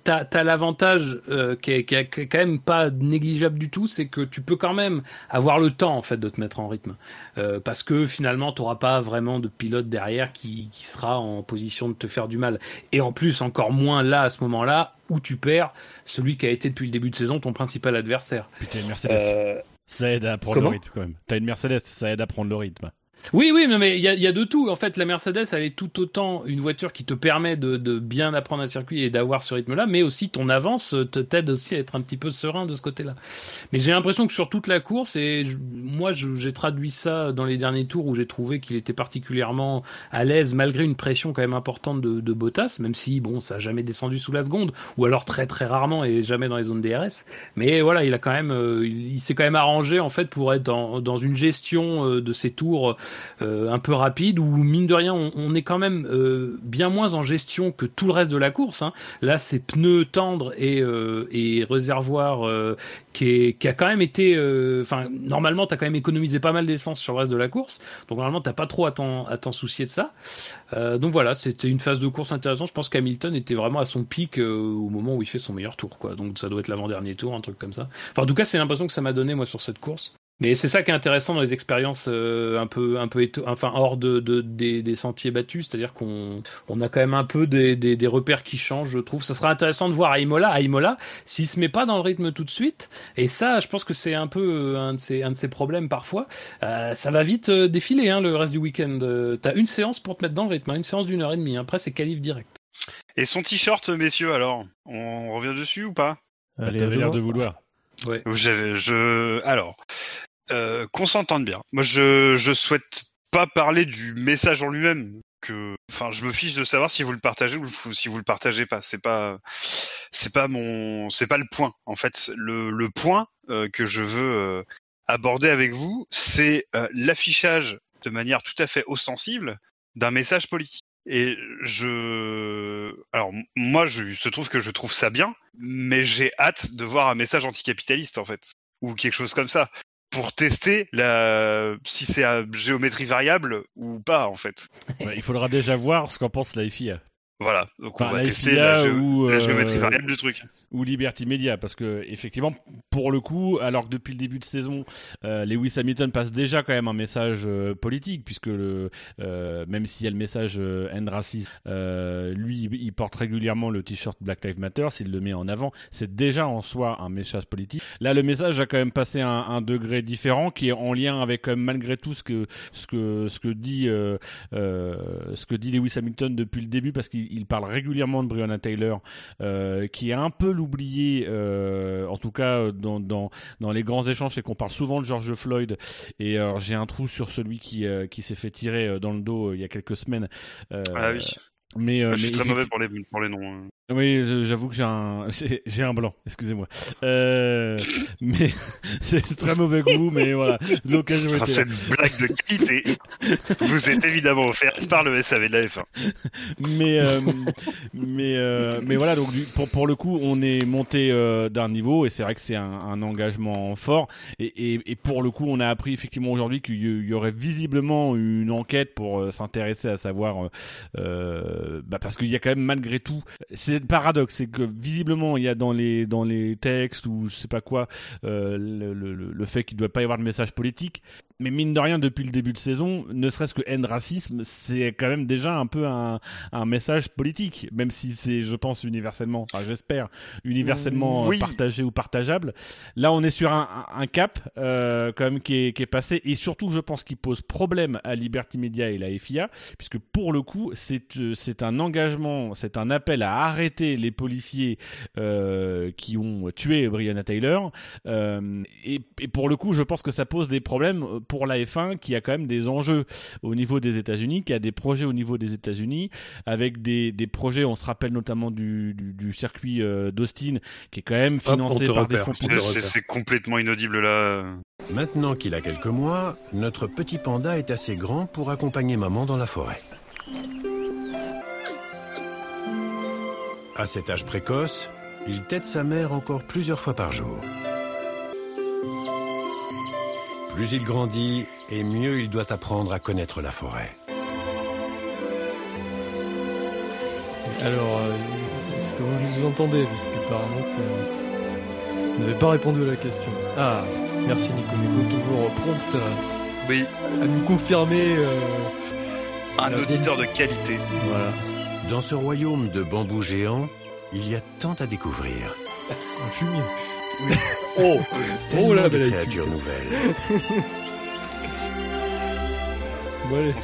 Speaker 3: t'as as, l'avantage euh, qui, est, qui est quand même pas négligeable du tout, c'est que tu peux quand même avoir le temps en fait de te mettre en rythme, Euh, parce que finalement t'auras pas vraiment de pilote derrière qui, qui sera en position de te faire du mal. Et en plus, encore moins là à ce moment-là où tu perds celui qui a été depuis le début de saison ton principal adversaire.
Speaker 4: putain, une Mercedes.
Speaker 3: Euh,
Speaker 4: Ça aide à prendre
Speaker 3: comment?
Speaker 4: le rythme quand même. T'as une Mercedes, ça aide à prendre le rythme.
Speaker 3: Oui, oui, mais il y a, y a de tout. En fait, la Mercedes, elle est tout autant une voiture qui te permet de, de bien apprendre un circuit et d'avoir ce rythme-là, mais aussi ton avance te t'aide aussi à être un petit peu serein de ce côté-là. Mais j'ai l'impression que sur toute la course, et je- moi, j'ai traduit ça dans les derniers tours où j'ai trouvé qu'il était particulièrement à l'aise malgré une pression quand même importante de, de Bottas, même si bon, ça a jamais descendu sous la seconde, ou alors très très rarement et jamais dans les zones DRS. Mais voilà, il a quand même, euh, il, il s'est quand même arrangé en fait pour être dans, dans une gestion euh, de ses tours un peu rapide où mine de rien on, est quand même euh, bien moins en gestion que tout le reste de la course. Hein. Là c'est pneus tendres et, euh, et réservoir euh, qui, est, qui a quand même été, euh, enfin normalement t'as quand même économisé pas mal d'essence sur le reste de la course, donc normalement t'as pas trop à t'en soucier de ça. Euh, donc voilà, c'était une phase de course intéressante. Je pense qu'Hamilton était vraiment à son pic euh, au moment où il fait son meilleur tour, quoi. Donc ça doit être l'avant-dernier tour, un truc comme ça. Enfin en tout cas c'est l'impression que ça m'a donné moi sur cette course. Mais c'est ça qui est intéressant dans les expériences euh, un peu, un peu enfin hors de, de- des, des sentiers battus, c'est-à-dire qu'on on a quand même un peu des, des, des repères qui changent, je trouve. Ça sera intéressant de voir à Imola, à Imola, s'il se met pas dans le rythme tout de suite. Et ça, je pense que c'est un peu euh, un de ses, un de ses problèmes parfois. Euh, ça va vite défiler hein, le reste du week-end. T'as une séance pour te mettre dans le rythme, hein, une séance d'une heure et demie. Après, c'est qualif direct.
Speaker 2: Et son t-shirt, messieurs, alors On revient dessus ou pas?
Speaker 5: Allez,
Speaker 4: l'air de vouloir.
Speaker 3: Ouais.
Speaker 2: Je, alors, euh, qu'on s'entende bien. Moi, je, je souhaite pas parler du message en lui-même. Que, enfin, je me fiche de savoir si vous le partagez ou si vous le partagez pas. C'est pas, c'est pas mon, c'est pas le point. En fait, le, le point euh, que je veux euh, aborder avec vous, c'est l'affichage de manière tout à fait ostensible d'un message politique. Et je, alors moi, je se trouve que je trouve ça bien, mais j'ai hâte de voir un message anticapitaliste en fait, ou quelque chose comme ça, pour tester la si c'est à géométrie variable ou pas en fait.
Speaker 4: Il faudra déjà voir ce qu'en pense la FIA.
Speaker 2: Voilà, donc
Speaker 4: Enfin,
Speaker 2: on va
Speaker 4: la
Speaker 2: tester la, géo-
Speaker 4: ou,
Speaker 2: la
Speaker 4: euh,
Speaker 2: géométrie variable du truc.
Speaker 4: ou Liberty Media parce que effectivement pour le coup alors que depuis le début de saison euh, Lewis Hamilton passe déjà quand même un message euh, politique puisque le euh, même s'il y a le message euh, end racisme euh, lui il- porte régulièrement le t-shirt Black Lives Matter s'il le met en avant c'est déjà en soi un message politique là le message a quand même passé un, un degré différent qui est en lien avec quand même malgré tout ce que ce que ce que dit euh, euh, ce que dit Lewis Hamilton depuis le début parce qu'il il parle régulièrement de Breonna Taylor euh, qui est un peu l'oublié, euh, en tout cas euh, dans, dans, dans les grands échanges, c'est qu'on parle souvent de George Floyd. Et alors j'ai un trou sur celui qui, qui s'est fait tirer dans le dos il y a quelques semaines.
Speaker 2: Ah oui.
Speaker 4: Mais, euh,
Speaker 2: je suis très mauvais pour les pour les noms.
Speaker 4: Oui, j'avoue que j'ai un, j'ai un blanc, excusez-moi. Euh, mais c'est très mauvais goût, mais voilà, l'occasion
Speaker 2: Enfin,
Speaker 4: était là.
Speaker 2: cette blague de qualité vous est évidemment offerte par le SAV de la F1.
Speaker 4: mais euh, mais euh, mais voilà donc du- pour pour le coup on est monté d'un niveau et c'est vrai que c'est un, un engagement fort et, et et pour le coup on a appris effectivement aujourd'hui qu'il y aurait visiblement une enquête pour s'intéresser à savoir bah parce qu'il y a quand même malgré tout c'est le paradoxe c'est que visiblement il y a dans les dans les textes ou je sais pas quoi euh, le, fait qu'il doit pas y avoir de message politique mais mine de rien depuis le début de saison ne serait-ce que end racisme c'est quand même déjà un peu un un message politique, même si c'est, je pense, universellement, enfin j'espère, universellement
Speaker 2: Oui.
Speaker 4: partagé ou partageable. Là, on est sur un, un- cap euh, quand même qui est, qui est passé, et surtout, je pense, qui pose problème à Liberty Media et la FIA, puisque pour le coup, c'est euh, c'est un engagement, c'est un appel à arrêter les policiers euh, qui ont tué Breonna Taylor, euh, et, et pour le coup, je pense que ça pose des problèmes pour la F1 qui a quand même des enjeux au niveau des États-Unis, qui a des projets au niveau des États-Unis, avec des, des projets, on se rappelle notamment du, du, du circuit euh, d'Austin, qui est quand même financé par des fonds
Speaker 3: C'est-
Speaker 4: publics.
Speaker 2: C'est c'est complètement inaudible là.
Speaker 11: Maintenant qu'il a quelques mois, notre petit panda est assez grand pour accompagner maman dans la forêt. À cet âge précoce, il tête sa mère encore plusieurs fois par jour. Plus il grandit, et mieux il doit apprendre à connaître la forêt.
Speaker 5: Alors, euh, est-ce que vous nous entendez? Puisqu'apparemment, ça... vous n'avez pas répondu à la question. Ah, merci Nico. Nico, toujours prompt à,
Speaker 2: Oui,
Speaker 5: à nous confirmer. euh,
Speaker 2: un auditeur de qualité.
Speaker 5: Voilà,
Speaker 11: Dans ce royaume de bambous géants, il y a tant à découvrir.
Speaker 5: un fumier.
Speaker 3: Oh, oh là,
Speaker 11: de
Speaker 3: belle
Speaker 11: créatures nouvelles.
Speaker 5: Bon, allez.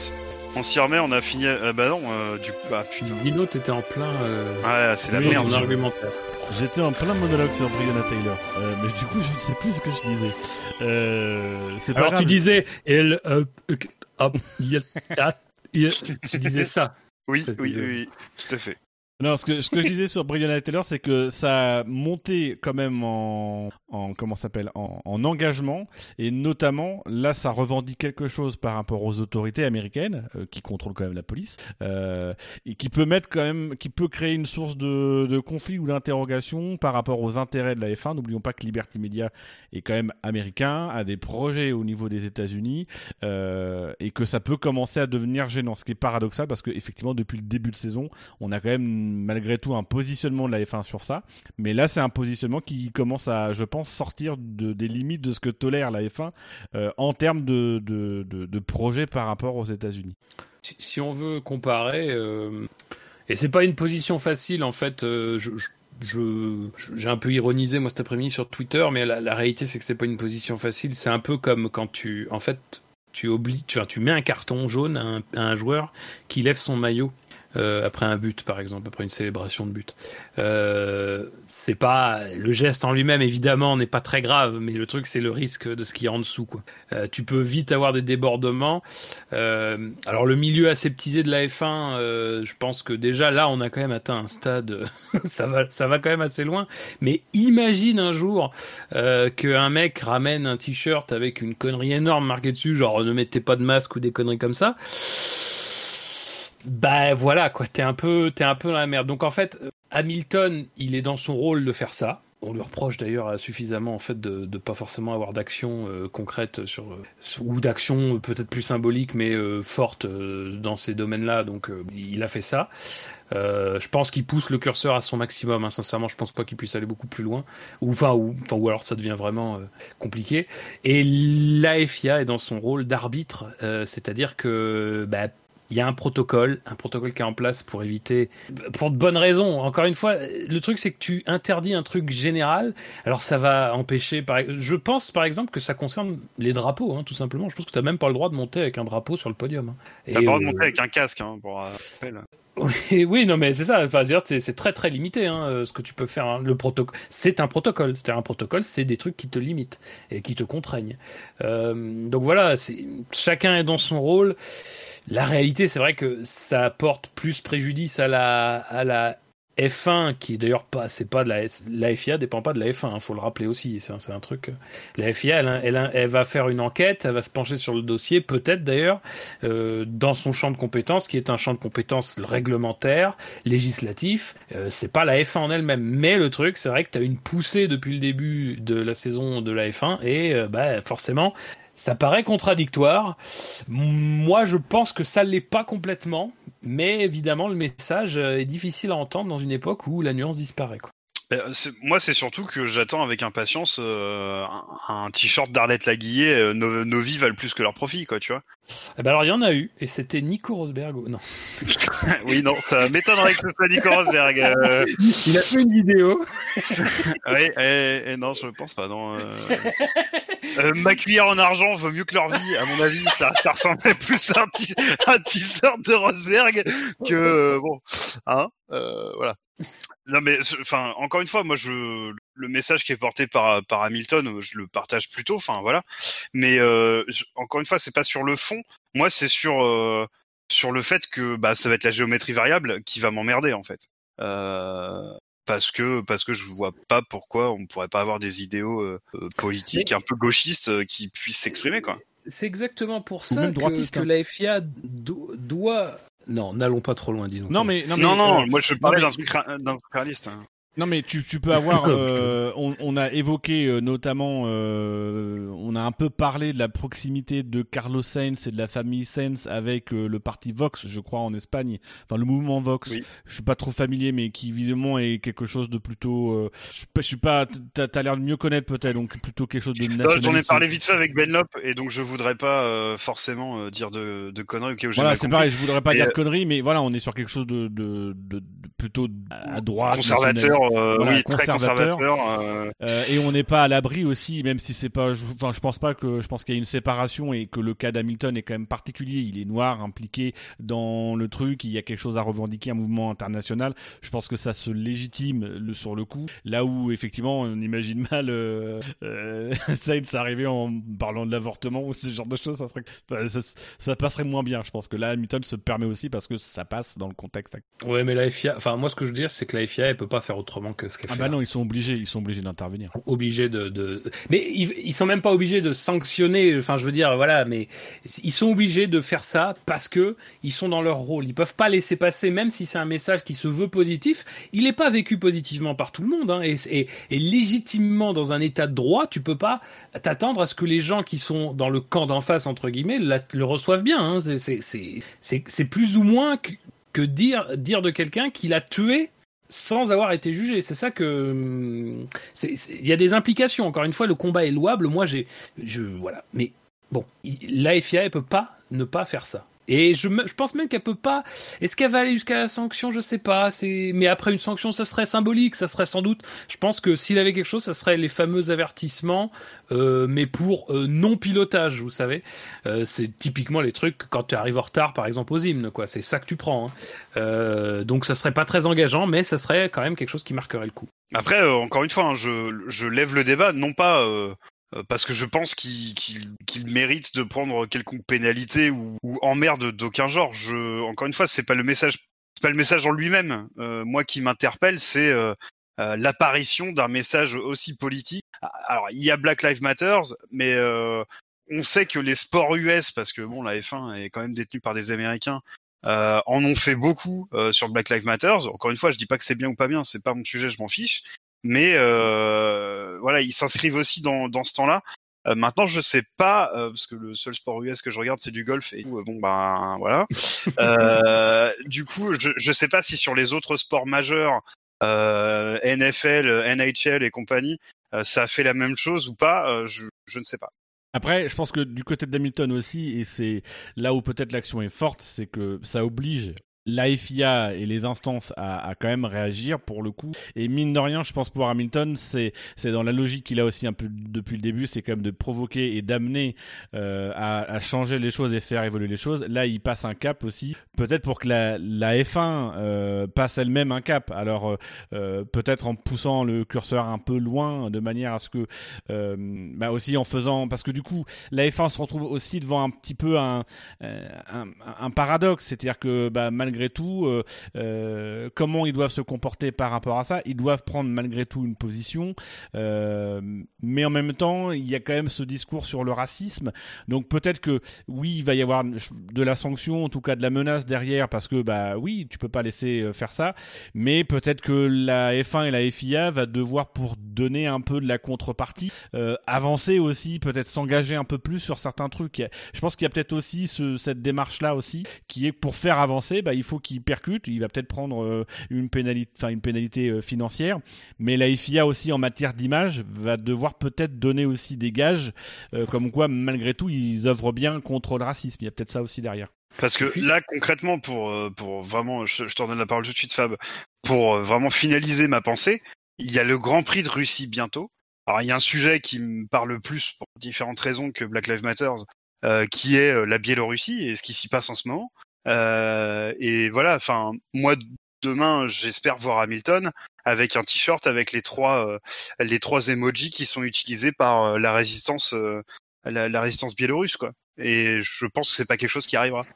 Speaker 2: On s'y remet, on a fini. Ah bah non, euh, du coup, bah putain.
Speaker 3: Dino, t'étais en plein. Euh,
Speaker 2: Ouais, c'est la
Speaker 4: Oui,
Speaker 2: merde.
Speaker 3: en argumentaire.
Speaker 4: J'étais en plein monologue sur Breonna Taylor, euh, mais du coup, je ne sais plus ce que je disais. Euh, c'est pas
Speaker 3: Alors
Speaker 4: grave.
Speaker 3: tu disais, elle, euh, euh, ah, il y a- ah, il y a- tu disais ça.
Speaker 2: Oui, oui, oui, tout à fait.
Speaker 4: Non, ce que, ce que je disais sur Breonna Taylor, c'est que ça a monté quand même en, en comment s'appelle, en, en engagement, et notamment là, ça revendique quelque chose par rapport aux autorités américaines euh, qui contrôlent quand même la police, euh, et qui peut mettre quand même, qui peut créer une source de, de conflit ou d'interrogation par rapport aux intérêts de la F1. N'oublions pas que Liberty Media est quand même américain, a des projets au niveau des États-Unis, euh, et que ça peut commencer à devenir gênant, ce qui est paradoxal parce que effectivement depuis le début de saison, on a quand même malgré tout un positionnement de la F1 sur ça. Mais là, c'est un positionnement qui commence à, je pense, sortir de, des limites de ce que tolère la F1 euh, en termes de, de, de, projet par rapport aux États-Unis.
Speaker 3: Si, on veut comparer, euh, et c'est pas une position facile en fait. euh, je, j'ai un peu ironisé moi cet après-midi sur Twitter, mais la, réalité c'est que c'est pas une position facile. C'est un peu comme quand tu, en fait, tu tu, tu mets un carton jaune à un, à un joueur qui lève son maillot. Euh, après un but, par exemple, après une célébration de but. Euh, c'est pas le geste en lui-même, évidemment, n'est pas très grave, mais le truc, c'est le risque de ce qui est en dessous. Quoi. Euh, tu peux vite avoir des débordements. Euh, alors le milieu aseptisé de la F1, euh, je pense que déjà là, on a quand même atteint un stade. ça va, ça va quand même assez loin. Mais imagine un jour euh, qu'un mec ramène un t-shirt avec une connerie énorme marquée dessus, genre ne mettez pas de masque ou des conneries comme ça. Bah voilà quoi, t'es un peu, t'es un peu dans la merde. Donc en fait, Hamilton, il est dans son rôle de faire ça. On lui reproche d'ailleurs suffisamment en fait de, de pas forcément avoir d'action euh, concrète sur euh, ou d'action euh, peut-être plus symbolique mais euh, forte euh, dans ces domaines-là. Donc euh, il a fait ça. Euh, je pense qu'il pousse le curseur à son maximum. Hein. Sincèrement, je pense pas qu'il puisse aller beaucoup plus loin. Ou enfin, ou, alors ça devient vraiment euh, compliqué. Et la FIA est dans son rôle d'arbitre, euh, c'est-à-dire que bah, il y a un protocole, un protocole qui est en place pour éviter, pour de bonnes raisons. Encore une fois, le truc c'est que tu interdis un truc général. Alors ça va empêcher. Par... Je pense par exemple que ça concerne les drapeaux, hein, tout simplement. Je pense que tu n'as même pas le droit de monter avec un drapeau sur le podium. Hein.
Speaker 2: T'as pas le droit de monter avec un casque, hein, pour euh, rappel.
Speaker 3: Oui, non, mais c'est ça. Enfin, c'est, c'est très très limité hein, euh, ce que tu peux faire. hein. Le protocole, c'est un protocole. C'est-à-dire un protocole, c'est des trucs qui te limitent et qui te contraignent. Euh, donc voilà, c'est, chacun est dans son rôle. La réalité, c'est vrai que ça apporte plus préjudice à la à la F1 qui d'ailleurs pas c'est pas de la la FIA dépend pas de la F1 hein, faut le rappeler aussi c'est un, un truc la FIA elle, elle, elle va faire une enquête elle va se pencher sur le dossier peut-être d'ailleurs euh, dans son champ de compétences qui est un champ de compétences réglementaire législatif euh, c'est pas la F1 en elle-même. Mais le truc c'est vrai que tu as une poussée depuis le début de la saison de la F1 et euh, bah forcément ça paraît contradictoire. Moi, je pense que ça l'est pas complètement, mais évidemment, le message euh, est difficile à entendre dans une époque où la nuance disparaît.
Speaker 2: Euh, Moi, c'est surtout que j'attends avec impatience euh, un, un t-shirt d'Arlette Laguillet. euh, nos, nos vies valent plus que leurs profits, quoi, tu vois.
Speaker 3: Eh ben alors, il y en a eu, et c'était Nico Rosberg. ou- Non.
Speaker 2: oui, non, ça m'étonnerait que ce soit Nico Rosberg. euh.
Speaker 3: Il a fait une vidéo.
Speaker 2: oui, et, et non, je pense pas. Non, euh... Euh, ma cuillère en argent vaut mieux que leur vie, à mon avis. Ça, ça ressemblait plus à un t- un t-shirt de Rosberg que euh, bon, hein, euh, voilà. Non mais, enfin, encore une fois, moi, je le message qui est porté par par Hamilton, je le partage plutôt. Enfin, voilà. Mais euh, je- encore une fois, c'est pas sur le fond. Moi, c'est sur euh, sur le fait que bah ça va être la géométrie variable qui va m'emmerder en fait. Euh, parce que parce que je vois pas pourquoi on pourrait pas avoir des idéaux euh, euh, politiques un peu gauchistes euh, qui puissent s'exprimer quoi.
Speaker 3: C'est exactement pour
Speaker 4: Ou
Speaker 3: ça que,
Speaker 4: droitiste,
Speaker 3: que
Speaker 4: hein.
Speaker 3: la FIA do- doit. Non, n'allons pas trop loin, dis donc.
Speaker 4: Non mais non mais,
Speaker 2: Non non,
Speaker 4: euh,
Speaker 2: moi je parlais d'un truc d'un truc réaliste. hein.
Speaker 4: Non mais tu, tu peux avoir, euh, on, on a évoqué euh, notamment, euh, on a un peu parlé de la proximité de Carlos Sainz et de la famille Sainz avec euh, le parti Vox, je crois en Espagne, enfin le mouvement Vox.
Speaker 2: Oui.
Speaker 4: Je suis pas trop familier, mais qui visiblement est quelque chose de plutôt, euh, je suis pas, je suis pas, t'as t'as l'air de mieux connaître peut-être, donc plutôt quelque chose de nationaliste.
Speaker 2: J'en ai parlé vite fait avec Benlop et donc je voudrais pas euh, forcément euh, dire de, de conneries. ok, j'ai
Speaker 4: Voilà, c'est pareil, je voudrais pas
Speaker 2: Et,
Speaker 4: dire de conneries, mais voilà, on est sur quelque chose de, de, de, de plutôt à droite.
Speaker 2: conservateur. Euh,
Speaker 4: Voilà,
Speaker 2: oui, très conservateur. euh,
Speaker 4: Euh, et on n'est pas à l'abri aussi, même si c'est pas. je- Enfin, je pense pas que. Je pense qu'il y a une séparation et que le cas d'Hamilton est quand même particulier. Il est noir, impliqué dans le truc. Il y a quelque chose à revendiquer, un mouvement international. Je pense que ça se légitime le, sur le coup. Là où effectivement, on imagine mal euh, euh, Sainz arriver en parlant de l'avortement ou ce genre de choses. Ça, serait, enfin, ça, ça passerait moins bien. Je pense que là, Hamilton se permet aussi parce que ça passe dans le contexte. actuel.
Speaker 3: Ouais, mais la FIA. Enfin, moi, ce que je veux dire, c'est que la FIA, elle peut pas faire autrement que ce qu'elle
Speaker 4: Ah
Speaker 3: fait.
Speaker 4: bah
Speaker 3: là.
Speaker 4: non, ils sont obligés. Ils sont obligés d'intervenir.
Speaker 3: obligés de, de... mais ils, ils sont même pas obligés de sanctionner enfin je veux dire voilà mais ils sont obligés de faire ça parce que ils sont dans leur rôle ils peuvent pas laisser passer même si c'est un message qui se veut positif il est pas vécu positivement par tout le monde hein, et, et, et légitimement dans un état de droit tu peux pas t'attendre à ce que les gens qui sont dans le camp d'en face entre guillemets la- le reçoivent bien hein. c'est plus ou moins que, que dire dire de quelqu'un qu'il a tué sans avoir été jugé. C'est ça que hum, il y a des implications. Encore une fois, le combat est louable. Moi, j'ai, je voilà. Mais bon, la FIA elle peut pas ne pas faire ça. Et je, je pense même qu'elle peut pas. Est-ce qu'elle va aller jusqu'à la sanction? Je sais pas. C'est mais après une sanction, ça serait symbolique, ça serait sans doute. Je pense que s'il avait quelque chose, ça serait les fameux avertissements, euh, mais pour euh, non pilotage, vous savez. Euh, c'est typiquement les trucs quand tu arrives en retard, par exemple aux hymnes, quoi. C'est ça que tu prends. hein. Euh, donc ça serait pas très engageant, mais ça serait quand même quelque chose qui marquerait le coup.
Speaker 2: Après, euh, encore une fois, hein, je, je lève le débat, non pas euh, parce que je pense qu'il mérite de prendre quelconque pénalité ou, ou emmerde d'aucun genre. Je, encore une fois, c'est pas le message, c'est pas le message en lui-même. Euh, moi, qui m'interpelle, c'est euh, euh, l'apparition d'un message aussi politique. Alors, il y a Black Lives Matter, mais euh, on sait que les sports US, parce que bon, la F1 est quand même détenue par des Américains, euh, en ont fait beaucoup euh, sur Black Lives Matter. Encore une fois, je dis pas que c'est bien ou pas bien, c'est pas mon sujet, je m'en fiche. Mais euh, voilà, ils s'inscrivent aussi dans, dans ce temps-là. Euh, maintenant, je sais pas euh, parce que le seul sport US que je regarde c'est du golf et euh, bon ben voilà. Du coup, je je sais pas si sur les autres sports majeurs, NFL, NHL et compagnie, ça a fait la même chose ou pas. je je ne sais pas.
Speaker 4: Après, je pense que du côté d'Hamilton aussi, et c'est là où peut-être l'action est forte, c'est que ça oblige la FIA et les instances à, quand même réagir pour le coup. Et mine de rien, je pense pour Hamilton, c'est c'est dans la logique qu'il a aussi un peu depuis le début, c'est quand même de provoquer et d'amener euh, à, changer les choses et faire évoluer les choses. Là, il passe un cap aussi, peut-être pour que la, la F1 euh, passe elle-même un cap. Alors euh, peut-être en poussant le curseur un peu loin, de manière à ce que, bah aussi en faisant, parce que du coup, la F1 se retrouve aussi devant un petit peu un, un, un paradoxe, c'est-à-dire que bah, malgré tout, euh, euh, comment ils doivent se comporter par rapport à ça Ils doivent prendre malgré tout une position, euh, mais en même temps, il y a quand même ce discours sur le racisme. Donc peut-être que oui, il va y avoir de la sanction, en tout cas de la menace derrière, parce que bah oui, tu peux pas laisser faire ça, mais peut-être que la F1 et la FIA va devoir pour donner un peu de la contrepartie, avancer aussi, peut-être s'engager un peu plus sur certains trucs. Je pense qu'il y a peut-être aussi ce, cette démarche-là aussi, qui est pour faire avancer, bah, il faut qu'il percute. Il va peut-être prendre euh, une pénalité, enfin une pénalité euh, financière, mais la FIA aussi en matière d'image va devoir peut-être donner aussi des gages, euh, comme quoi malgré tout ils œuvrent bien contre le racisme. Il y a peut-être ça aussi derrière.
Speaker 2: Parce que là, concrètement, pour, pour vraiment, je, je t'en donne la parole tout de suite, Fab, pour vraiment finaliser ma pensée, il y a le Grand Prix de Russie bientôt. Alors, il y a un sujet qui me parle plus pour différentes raisons que Black Lives Matter, euh, qui est euh, la Biélorussie et ce qui s'y passe en ce moment. Euh, et voilà, enfin, moi, demain, j'espère voir Hamilton avec un t-shirt avec les trois, euh, les trois emojis qui sont utilisés par euh, la résistance, euh, la, la résistance biélorusse, quoi. Et je pense que c'est pas quelque chose qui arrivera.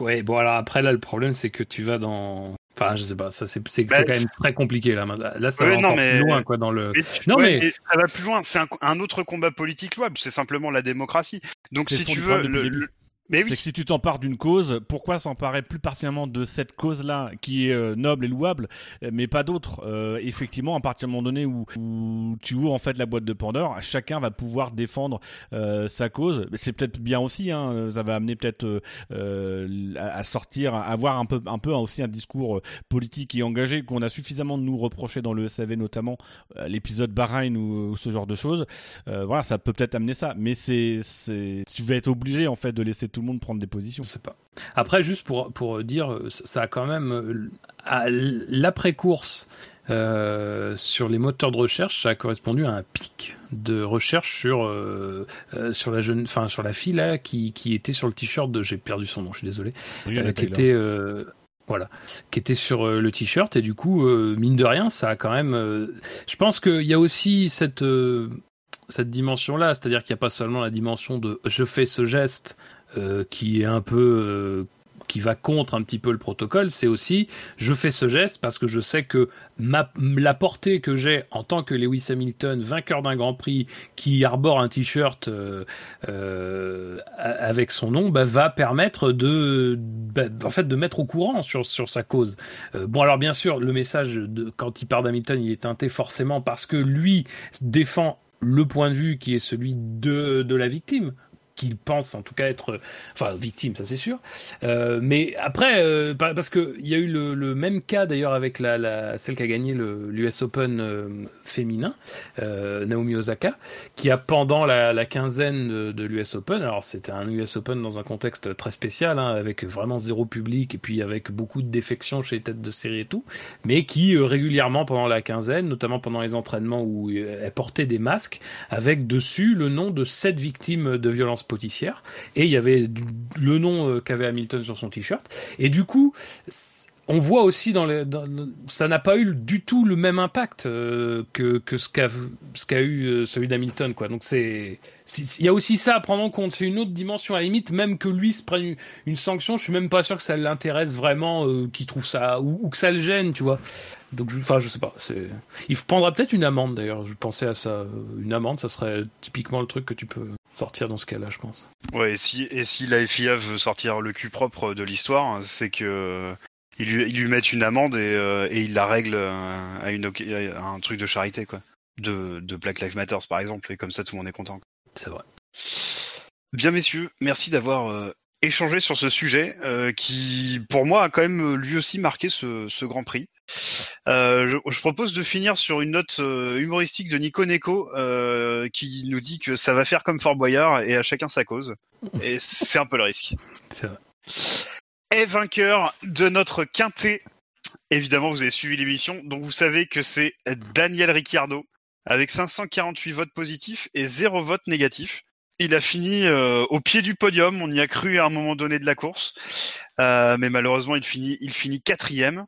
Speaker 3: Ouais, bon alors après là le problème c'est que tu vas dans enfin je sais pas, ça c'est
Speaker 2: Bah,
Speaker 3: quand même très compliqué là. Là ça
Speaker 2: Ouais,
Speaker 3: va
Speaker 2: non,
Speaker 3: encore
Speaker 2: mais-
Speaker 3: plus loin quoi dans le Non
Speaker 2: ouais,
Speaker 3: mais
Speaker 2: ça va plus loin. C'est un, un autre combat politique louable. C'est simplement la démocratie. Donc si tu veux, le,
Speaker 4: le
Speaker 2: mais
Speaker 4: C'est
Speaker 2: oui,
Speaker 4: que si tu t'empares d'une cause, pourquoi s'emparer plus particulièrement de cette cause-là, qui est euh, noble et louable, euh, mais pas d'autres Euh, Effectivement, à partir du moment donné où, où tu ouvres en fait la boîte de Pandore, chacun va pouvoir défendre euh, sa cause. C'est peut-être bien aussi, hein, ça va amener peut-être euh, euh, à, sortir, à avoir un peu, un peu aussi un discours euh, politique et engagé qu'on a suffisamment de nous reprocher dans le SAV notamment euh, l'épisode Bahreïn ou, ou ce genre de choses. Euh, voilà, ça peut peut-être amener ça, mais c'est, c'est, tu vas être obligé en fait de laisser tout le monde prendre des positions.
Speaker 3: je sais pas. Après juste pour pour dire ça a quand même l'après-course euh, sur les moteurs de recherche, ça a correspondu à un pic de recherche sur euh, euh, sur la jeune, enfin sur la fille là qui qui était sur le t-shirt de, j'ai perdu son nom, je suis désolé, euh, qui était euh, voilà, qui était sur le t-shirt et du coup euh, mine de rien, ça a quand même. euh, je pense qu'il y a aussi cette euh, cette dimension là, c'est-à-dire qu'il n'y a pas seulement la dimension de je fais ce geste euh, qui est un peu euh, qui va contre un petit peu le protocole, c'est aussi je fais ce geste parce que je sais que la portée que j'ai en tant que Lewis Hamilton, vainqueur d'un Grand Prix, qui arbore un t-shirt euh, avec son nom, bah, va permettre de, bah, en fait, de mettre au courant sur, sur sa cause. Bon, alors bien sûr, le message de, quand il part d'Hamilton, il est teinté forcément parce que lui défend le point de vue qui est celui de, de la victime qu'il pense en tout cas être, enfin victime, ça c'est sûr. Euh, mais après, euh, pa- parce que il y a eu le, même cas d'ailleurs avec la, celle qui a gagné l'US Open euh, féminin, Naomi Osaka, qui a pendant la, quinzaine de, l'US Open, alors c'était un US Open dans un contexte très spécial, hein, avec vraiment zéro public et puis avec beaucoup de défections chez les têtes de série et tout, mais qui régulièrement pendant la quinzaine, notamment pendant les entraînements où elle portait des masques, avec dessus le nom de sept victimes de violences policières, et il y avait le nom euh, qu'avait Hamilton sur son t-shirt, et du coup, on voit aussi dans, les, dans ça n'a pas eu du tout le même impact euh, que, que ce qu'a qu'a eu euh, celui d'Hamilton quoi. Donc c'est il y a aussi ça à prendre en compte. C'est une autre dimension à la limite. Même que lui se prenne une, sanction, je suis même pas sûr que ça l'intéresse vraiment, euh, qu'il trouve ça ou, ou que ça le gêne, tu vois. Donc enfin je sais pas. C'est il prendra peut-être une amende d'ailleurs. Je pensais à ça. Euh, Une amende, ça serait typiquement le truc que tu peux sortir dans ce cas-là, je pense.
Speaker 2: Ouais, et si, et si la FIA veut sortir le cul propre de l'histoire, c'est que ils lui, ils lui mettent une amende et, euh, et ils la règlent euh, à, une, oc- à un truc de charité, quoi. De, de Black Lives Matter, par exemple, et comme ça tout le monde est content.
Speaker 3: C'est vrai.
Speaker 2: Bien, messieurs, merci d'avoir euh, échangé sur ce sujet euh, qui, pour moi, a quand même lui aussi marqué ce, ce Grand Prix. Je, je propose de finir sur une note humoristique de Nico Neko qui nous dit que ça va faire comme Fort Boyard et à chacun sa cause. Et c'est un peu le risque.
Speaker 3: C'est vrai.
Speaker 2: Est vainqueur de notre quintet. Évidemment, vous avez suivi l'émission, donc vous savez que c'est Daniel Ricciardo avec 548 votes positifs et 0 vote négatif. Il a fini euh, au pied du podium. On y a cru à un moment donné de la course, Euh, mais malheureusement, il finit, il finit quatrième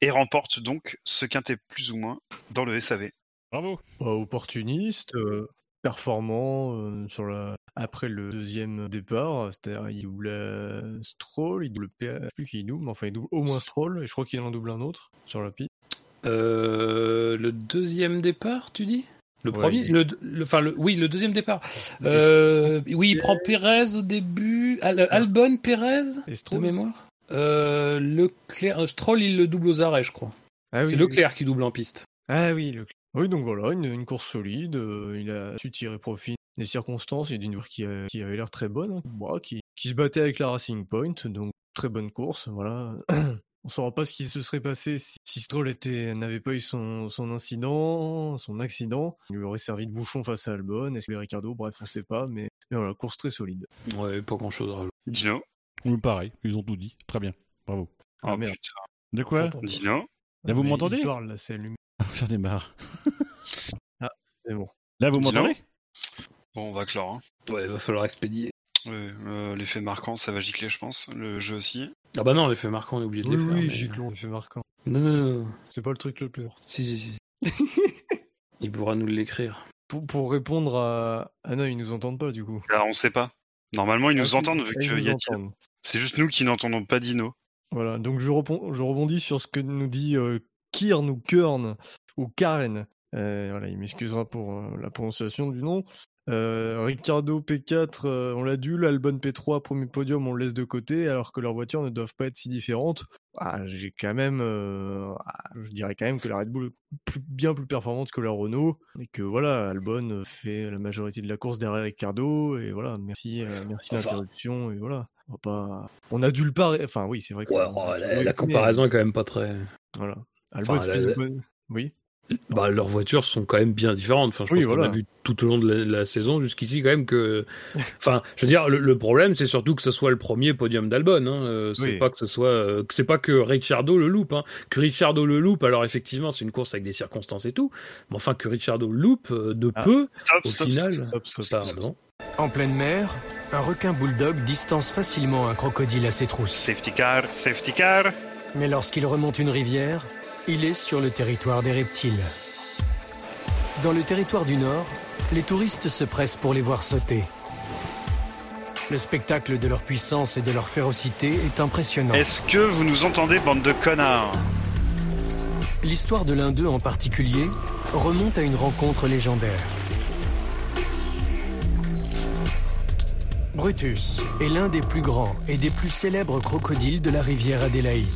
Speaker 2: et remporte donc ce quintet plus ou moins dans le SAV.
Speaker 4: Bravo.
Speaker 5: Bah, opportuniste, euh, performant euh, sur la... après le deuxième départ. C'est-à-dire, il double euh, Stroll, il double PA, je sais plus qui il double, mais enfin, il double au moins Stroll, et je crois qu'il en double un autre sur la piste.
Speaker 3: Euh, le deuxième départ, tu dis? Le
Speaker 5: Ouais,
Speaker 3: premier?
Speaker 5: il-
Speaker 3: le, le- enfin, le, Oui, le deuxième départ. Euh, oui, il prend Pérez au début. Al- Albon, Pérez De mémoire? Leclerc, Stroll, il le double aux arrêts, je crois.
Speaker 5: Ah oui,
Speaker 3: C'est
Speaker 5: oui.
Speaker 3: Leclerc qui double en piste.
Speaker 5: Ah oui, Leclerc. Oui, donc voilà, une, une course solide. euh, il a su tirer profit des circonstances et d'une voiture qui, a- qui avait l'air très bonne, hein, qui, qui se battait avec la Racing Point. Donc très bonne course, voilà. On saura pas ce qui se serait passé si, si Stroll était n'avait pas eu son, son incident, son accident. Il lui aurait servi de bouchon face à Albon, est-ce que Ricardo, bref, on sait pas, mais, mais voilà, course très solide.
Speaker 3: Ouais, pas grand chose à rajouter.
Speaker 2: Dino
Speaker 4: Oui, pareil, ils ont tout dit. Très bien. Bravo.
Speaker 5: Ah,
Speaker 2: Oh
Speaker 5: merde.
Speaker 2: putain.
Speaker 4: De quoi?
Speaker 2: Dino
Speaker 4: Là, vous m'entendez
Speaker 5: Il parle, là, c'est allumé.
Speaker 4: J'en ai marre.
Speaker 5: C'est bon.
Speaker 4: Là, vous m'entendez?
Speaker 2: Bon, on va clore. Hein.
Speaker 3: Ouais, il va falloir expédier.
Speaker 2: Ouais, euh, L'effet marquant, ça va gicler, je pense. Le jeu aussi.
Speaker 3: Ah bah non, l'effet marquant, on est obligé de
Speaker 5: Oui,
Speaker 3: les faire.
Speaker 5: oui,
Speaker 3: mais-
Speaker 5: Giclon, il fait marquant.
Speaker 3: Non, non, non.
Speaker 5: C'est pas le truc le plus important.
Speaker 3: Si, si, si. il pourra nous l'écrire.
Speaker 5: Pour, pour répondre à. Ah non, ils nous entendent pas du coup.
Speaker 2: Là, on sait pas. Normalement, ils
Speaker 5: Ah,
Speaker 2: nous entendent vu
Speaker 5: ah,
Speaker 2: qu'il y a. C'est juste nous qui n'entendons pas Dino.
Speaker 5: Voilà, donc je, rebondis sur ce que nous dit euh, Kirn ou Kern ou Karen. Euh, voilà, il m'excusera pour euh, la prononciation du nom. Euh, Ricardo P4, euh, on l'a dû, l'Albon P3, premier podium, on le laisse de côté, alors que leurs voitures ne doivent pas être si différentes. Ah, j'ai quand même, ah, je dirais quand même que la Red Bull est plus- bien plus performante que la Renault, et que voilà, Albon fait la majorité de la course derrière Ricardo, et voilà, merci, merci
Speaker 3: Enfin.
Speaker 5: l'interruption, et voilà. On, va pas... on a dû le parer, enfin oui, c'est vrai que.
Speaker 3: Ouais, oh, la, la comparaison est quand même pas très.
Speaker 5: Voilà.
Speaker 3: Enfin, la-
Speaker 5: bonne- Oui.
Speaker 3: Bah, leurs voitures sont quand même bien différentes. Enfin, je
Speaker 5: Oui,
Speaker 3: pense qu'on a vu tout au long de la, la saison jusqu'ici quand même que. Enfin, je veux dire, le, le problème, c'est surtout que ce soit le premier podium d'Albon. Hein. Euh, C'est
Speaker 5: Oui.
Speaker 3: pas que ce soit, euh, c'est pas que Ricciardo le loupe. Hein. Que Ricciardo le loupe. Alors effectivement, c'est une course avec des circonstances et tout. Mais enfin, que Ricciardo loupe euh, de
Speaker 5: Ah.
Speaker 3: peu
Speaker 2: Stop,
Speaker 3: au
Speaker 2: stop,
Speaker 3: final.
Speaker 5: Stop, stop, stop.
Speaker 3: Pardon.
Speaker 12: En pleine mer, un requin bulldog distance facilement un crocodile à ses trousses.
Speaker 2: Safety car, safety car.
Speaker 12: Mais lorsqu'il remonte une rivière, il est sur le territoire des reptiles. Dans le territoire du Nord, les touristes se pressent pour les voir sauter. Le spectacle de leur puissance et de leur férocité est impressionnant.
Speaker 2: Est-ce que vous nous entendez, bande de connards?
Speaker 12: L'histoire de l'un d'eux en particulier remonte à une rencontre légendaire. Brutus est l'un des plus grands et des plus célèbres crocodiles de la rivière Adélaïde.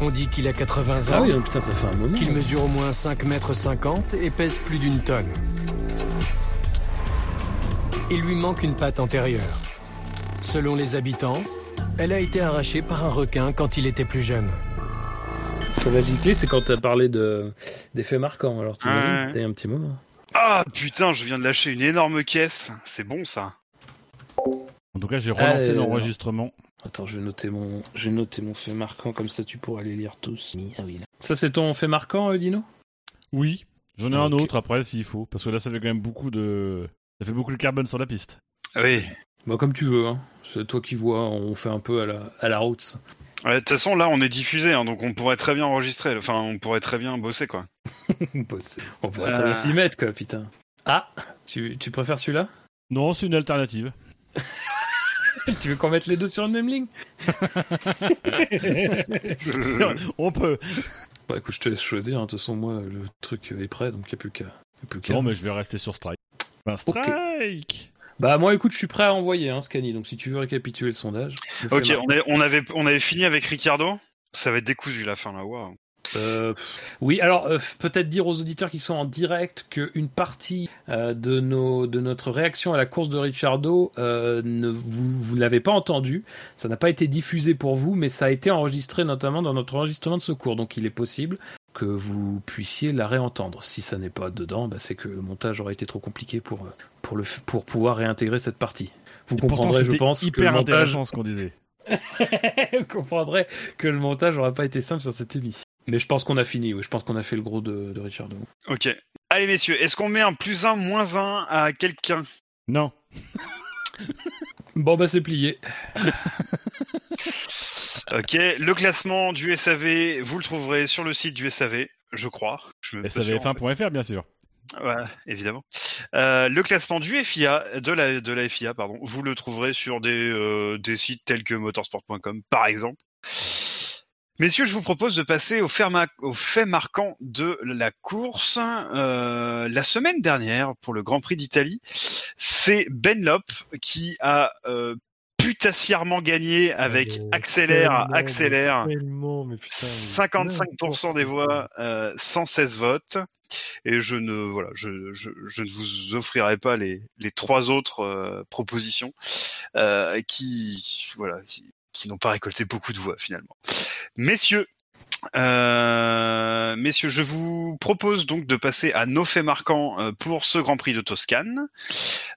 Speaker 12: On dit qu'il a 80
Speaker 3: Ah
Speaker 12: ans,
Speaker 3: oui, putain, ça fait un moment.
Speaker 12: qu'il mesure au moins 5 mètres 50 et pèse plus d'une tonne. il lui manque une patte antérieure. Selon les habitants, elle a été arrachée par un requin quand il était plus jeune.
Speaker 3: Sauvagerie clé, c'est quand t'as parlé de d'effets marquants. Alors t'imagines, t'as eu un petit moment.
Speaker 2: Ah putain, je viens de lâcher une énorme caisse. C'est bon ça.
Speaker 4: En tout cas, j'ai relancé
Speaker 3: Euh,
Speaker 4: l'enregistrement.
Speaker 3: Attends, je vais noter mon, je vais noter mon fait marquant comme ça, tu pourras les lire tous. Ah oui. là. Ça, c'est ton fait marquant, euh, Dino?
Speaker 4: Oui, j'en ai un autre après s'il faut, parce que là, ça fait quand même beaucoup de, ça fait beaucoup de carbone sur la piste.
Speaker 2: Oui.
Speaker 3: Bah comme tu veux. Hein. C'est toi qui vois. On fait un peu à la, à la route.
Speaker 2: Ouais, De toute façon, là, on est diffusé, hein, donc on pourrait très bien enregistrer. Enfin, on pourrait très bien bosser, quoi.
Speaker 3: Bosser. on pourrait très bien
Speaker 2: Euh.
Speaker 3: s'y mettre, quoi, putain. Ah, tu, tu préfères celui-là?
Speaker 4: Non, c'est une alternative.
Speaker 3: Tu veux qu'on mette les deux sur une même ligne?
Speaker 4: On peut.
Speaker 3: Bah écoute, je te laisse choisir. hein. De toute façon, moi, le truc est prêt, donc il n'y a plus qu'à. y a plus qu'à.
Speaker 4: Non, mais je vais rester sur Strike. Enfin, Strike
Speaker 3: Bah moi, écoute, je suis prêt à envoyer, hein, Scanny. Donc si tu veux récapituler le sondage.
Speaker 2: Ok, on, est- on avait, on avait fini avec Ricardo. Ça va être décousu la fin là. Waouh.
Speaker 3: Euh, oui, alors euh, peut-être dire aux auditeurs qui sont en direct qu'une partie euh, de, nos, de notre réaction à la course de Ricciardo, euh, ne, vous, vous ne l'avez pas entendu. Ça n'a pas été diffusé pour vous, mais ça a été enregistré notamment dans notre enregistrement de secours. Donc il est possible que vous puissiez la réentendre. Si ça n'est pas dedans, bah, c'est que le montage aurait été trop compliqué pour, euh, pour, le, pour pouvoir réintégrer cette partie. Vous
Speaker 4: Et pourtant,
Speaker 3: comprendrez, je pense, que le
Speaker 4: hyper
Speaker 3: montage...
Speaker 4: intéressant ce qu'on disait.
Speaker 3: Vous comprendrez que le montage n'aura pas été simple sur cette émission. Mais je pense qu'on a fini, oui. je pense qu'on a fait le gros de, de Richard.
Speaker 2: Ok. Allez messieurs, est-ce qu'on met un plus un, moins un à quelqu'un?
Speaker 4: Non.
Speaker 3: Bon bah c'est plié.
Speaker 2: Ok. Le classement du SAV, vous le trouverez sur le site du SAV, je crois. Je suis même pas sûr, en fait.
Speaker 4: SAVF1.fr, bien sûr.
Speaker 2: Ouais, évidemment. Euh, le classement du FIA, de la, de la FIA, pardon, vous le trouverez sur des, euh, des sites tels que motorsport.com, par exemple. Messieurs, je vous propose de passer au fait, ma- au fait marquant de la course. Euh, la semaine dernière, pour le Grand Prix d'Italie, c'est Ben Lop qui a euh, putassièrement gagné avec
Speaker 5: Oh,
Speaker 2: accélère, accélère.
Speaker 5: mais Tellement, mais putain. mais
Speaker 2: 55% des voix, euh, 116 votes. Et je ne voilà, je, je, je ne vous offrirai pas les, les trois autres euh, propositions euh, qui voilà qui, qui n'ont pas récolté beaucoup de voix finalement. Messieurs, euh, messieurs, je vous propose donc de passer à nos faits marquants euh, pour ce Grand Prix de Toscane.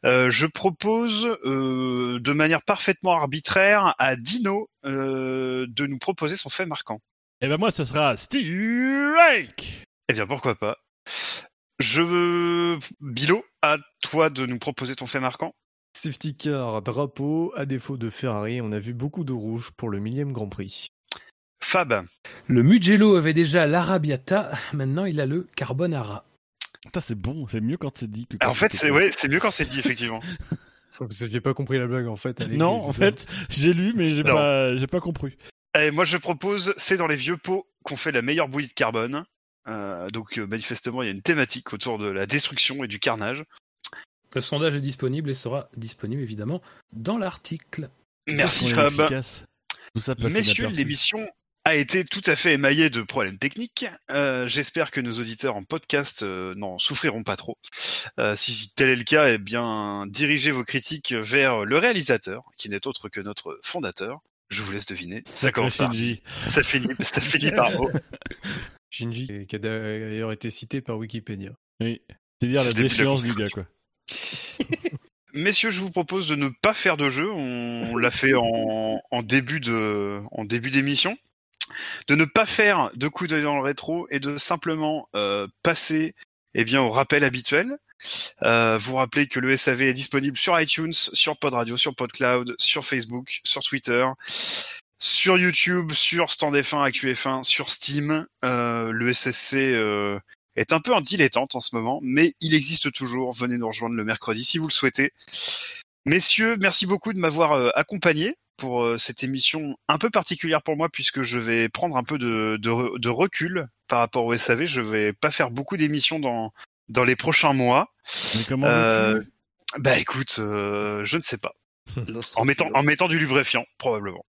Speaker 2: Euh, je propose euh, de manière parfaitement arbitraire à Dino euh, de nous proposer son fait marquant.
Speaker 4: Et ben moi, ce sera Strike
Speaker 2: Eh bien, pourquoi pas. Je veux... Bilo, à toi de nous proposer ton fait marquant.
Speaker 5: Safety car, drapeau, à défaut de Ferrari, on a vu beaucoup de rouge pour le millième Grand Prix.
Speaker 2: Fab.
Speaker 3: Le Mugello avait déjà l'Arabiata, maintenant il a le Carbonara.
Speaker 4: Putain, c'est bon, c'est mieux quand c'est dit que quand
Speaker 2: En fait,
Speaker 4: c'est
Speaker 2: ouais, mieux quand c'est dit, effectivement.
Speaker 5: Vous n'aviez pas compris la blague en fait. allez,
Speaker 4: Non, en fait, j'ai lu, mais j'ai pas, j'ai pas compris.
Speaker 2: Allez, moi, je propose, c'est dans les vieux pots qu'on fait la meilleure bouillie de carbone. Euh, donc, euh, manifestement, il y a une thématique autour de la destruction et du carnage.
Speaker 3: Le sondage est disponible et sera disponible évidemment dans l'article.
Speaker 2: Merci, Fab.
Speaker 4: Tout ça
Speaker 2: Messieurs, l'émission a été tout à fait émaillée de problèmes techniques. Euh, J'espère que nos auditeurs en podcast euh, n'en souffriront pas trop. Euh, si tel est le cas, eh bien, dirigez vos critiques vers le réalisateur, qui n'est autre que notre fondateur. Je vous laisse deviner. Ça commence par
Speaker 4: Shinji.
Speaker 2: ça finit, ça finit par O.
Speaker 5: Shinji, qui a d'ailleurs été cité par Wikipédia.
Speaker 4: Oui. C'est-à-dire la déchéance du gars, quoi.
Speaker 2: Messieurs, je vous propose de ne pas faire de jeu. On, l'a fait en, début de, en début d'émission. De ne pas faire de coup d'œil dans le rétro et de simplement euh, passer, eh bien, au rappel habituel. Euh, vous rappelez que le SAV est disponible sur iTunes, sur Pod Radio, sur PodCloud, sur Facebook, sur Twitter, sur YouTube, sur Stand F1, ActuF1, sur Steam. Euh, le SSC est un peu en dilettante en ce moment, mais il existe toujours. Venez nous rejoindre le mercredi si vous le souhaitez. Messieurs, merci beaucoup de m'avoir euh, accompagné pour euh, cette émission un peu particulière pour moi puisque je vais prendre un peu de, de, re- de recul par rapport au SAV. Je vais pas faire beaucoup d'émissions dans, dans les prochains mois.
Speaker 4: Mais comment
Speaker 2: Euh, bah écoute, euh, je ne sais pas. En mettant, en mettant du lubrifiant, probablement.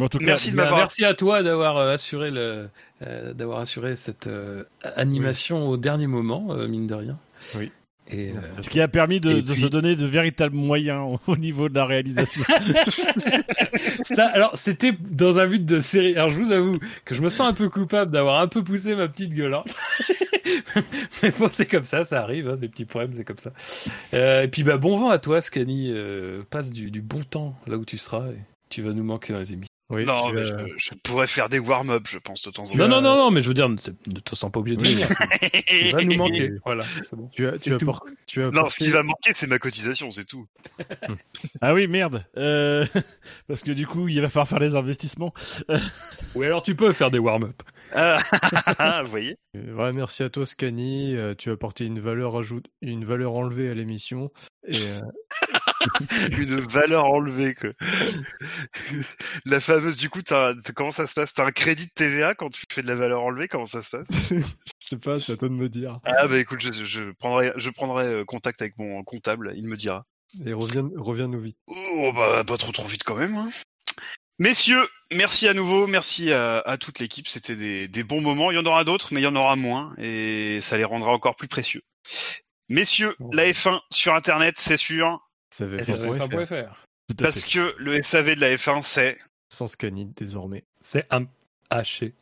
Speaker 4: Mais en tout cas,
Speaker 2: Merci de m'avoir.
Speaker 3: merci à toi d'avoir euh, assuré le, euh, d'avoir assuré cette euh, animation au dernier moment, euh, mine de rien.
Speaker 5: Oui.
Speaker 3: Et,
Speaker 4: Ce qui a permis de,
Speaker 3: Et
Speaker 4: de
Speaker 3: puis-
Speaker 4: se donner de véritables moyens au niveau de la réalisation.
Speaker 3: ça, alors, c'était dans un but de série. Alors, je vous avoue que je me sens un peu coupable d'avoir un peu poussé ma petite gueulante. Mais bon, c'est comme ça, ça arrive, hein, des petits problèmes, c'est comme ça. Euh, et puis, bah, bon vent à toi, Scani. Euh, passe du, du bon temps là où tu seras. Et tu vas nous manquer dans les émissions.
Speaker 5: Oui,
Speaker 2: non, mais je, je pourrais faire des warm-up, je pense, de temps en temps.
Speaker 3: Non, non, non, non, mais je veux dire, ne te sens pas obligé de venir. Tu vas nous manquer. Voilà, c'est bon.
Speaker 5: Tu as, tu as,
Speaker 3: tout.
Speaker 5: por- tu as
Speaker 2: Non, ce qui va manquer, c'est ma cotisation, c'est tout.
Speaker 4: ah oui, merde. Euh, parce que du coup, il va falloir faire des investissements.
Speaker 3: Ou alors, tu peux faire des warm-up.
Speaker 2: Ah, vous voyez
Speaker 5: Euh, ouais, merci à toi, Scani. Euh, tu as apporté une valeur ajoute, une valeur enlevée à l'émission. Et euh,
Speaker 2: Une valeur enlevée, quoi. la fameuse, du coup, t'as- comment ça se passe? T'as un crédit de TVA quand tu fais de la valeur enlevée? Comment ça se passe?
Speaker 5: Je sais pas, c'est à toi de me dire.
Speaker 2: Ah bah écoute, je, je prendrai, je prendrai euh, contact avec mon comptable, il me dira.
Speaker 5: Et reviens, reviens-nous vite.
Speaker 2: Oh bah pas trop trop vite quand même. hein. Messieurs, merci à nouveau, merci à, à toute l'équipe, c'était des, des bons moments. Il y en aura d'autres, mais il y en aura moins, et ça les rendra encore plus précieux. Messieurs, la F1 sur Internet, c'est sûr,
Speaker 4: À
Speaker 2: parce que le SAV de la F1, c'est...
Speaker 5: Sans Scani désormais.
Speaker 3: C'est un haché.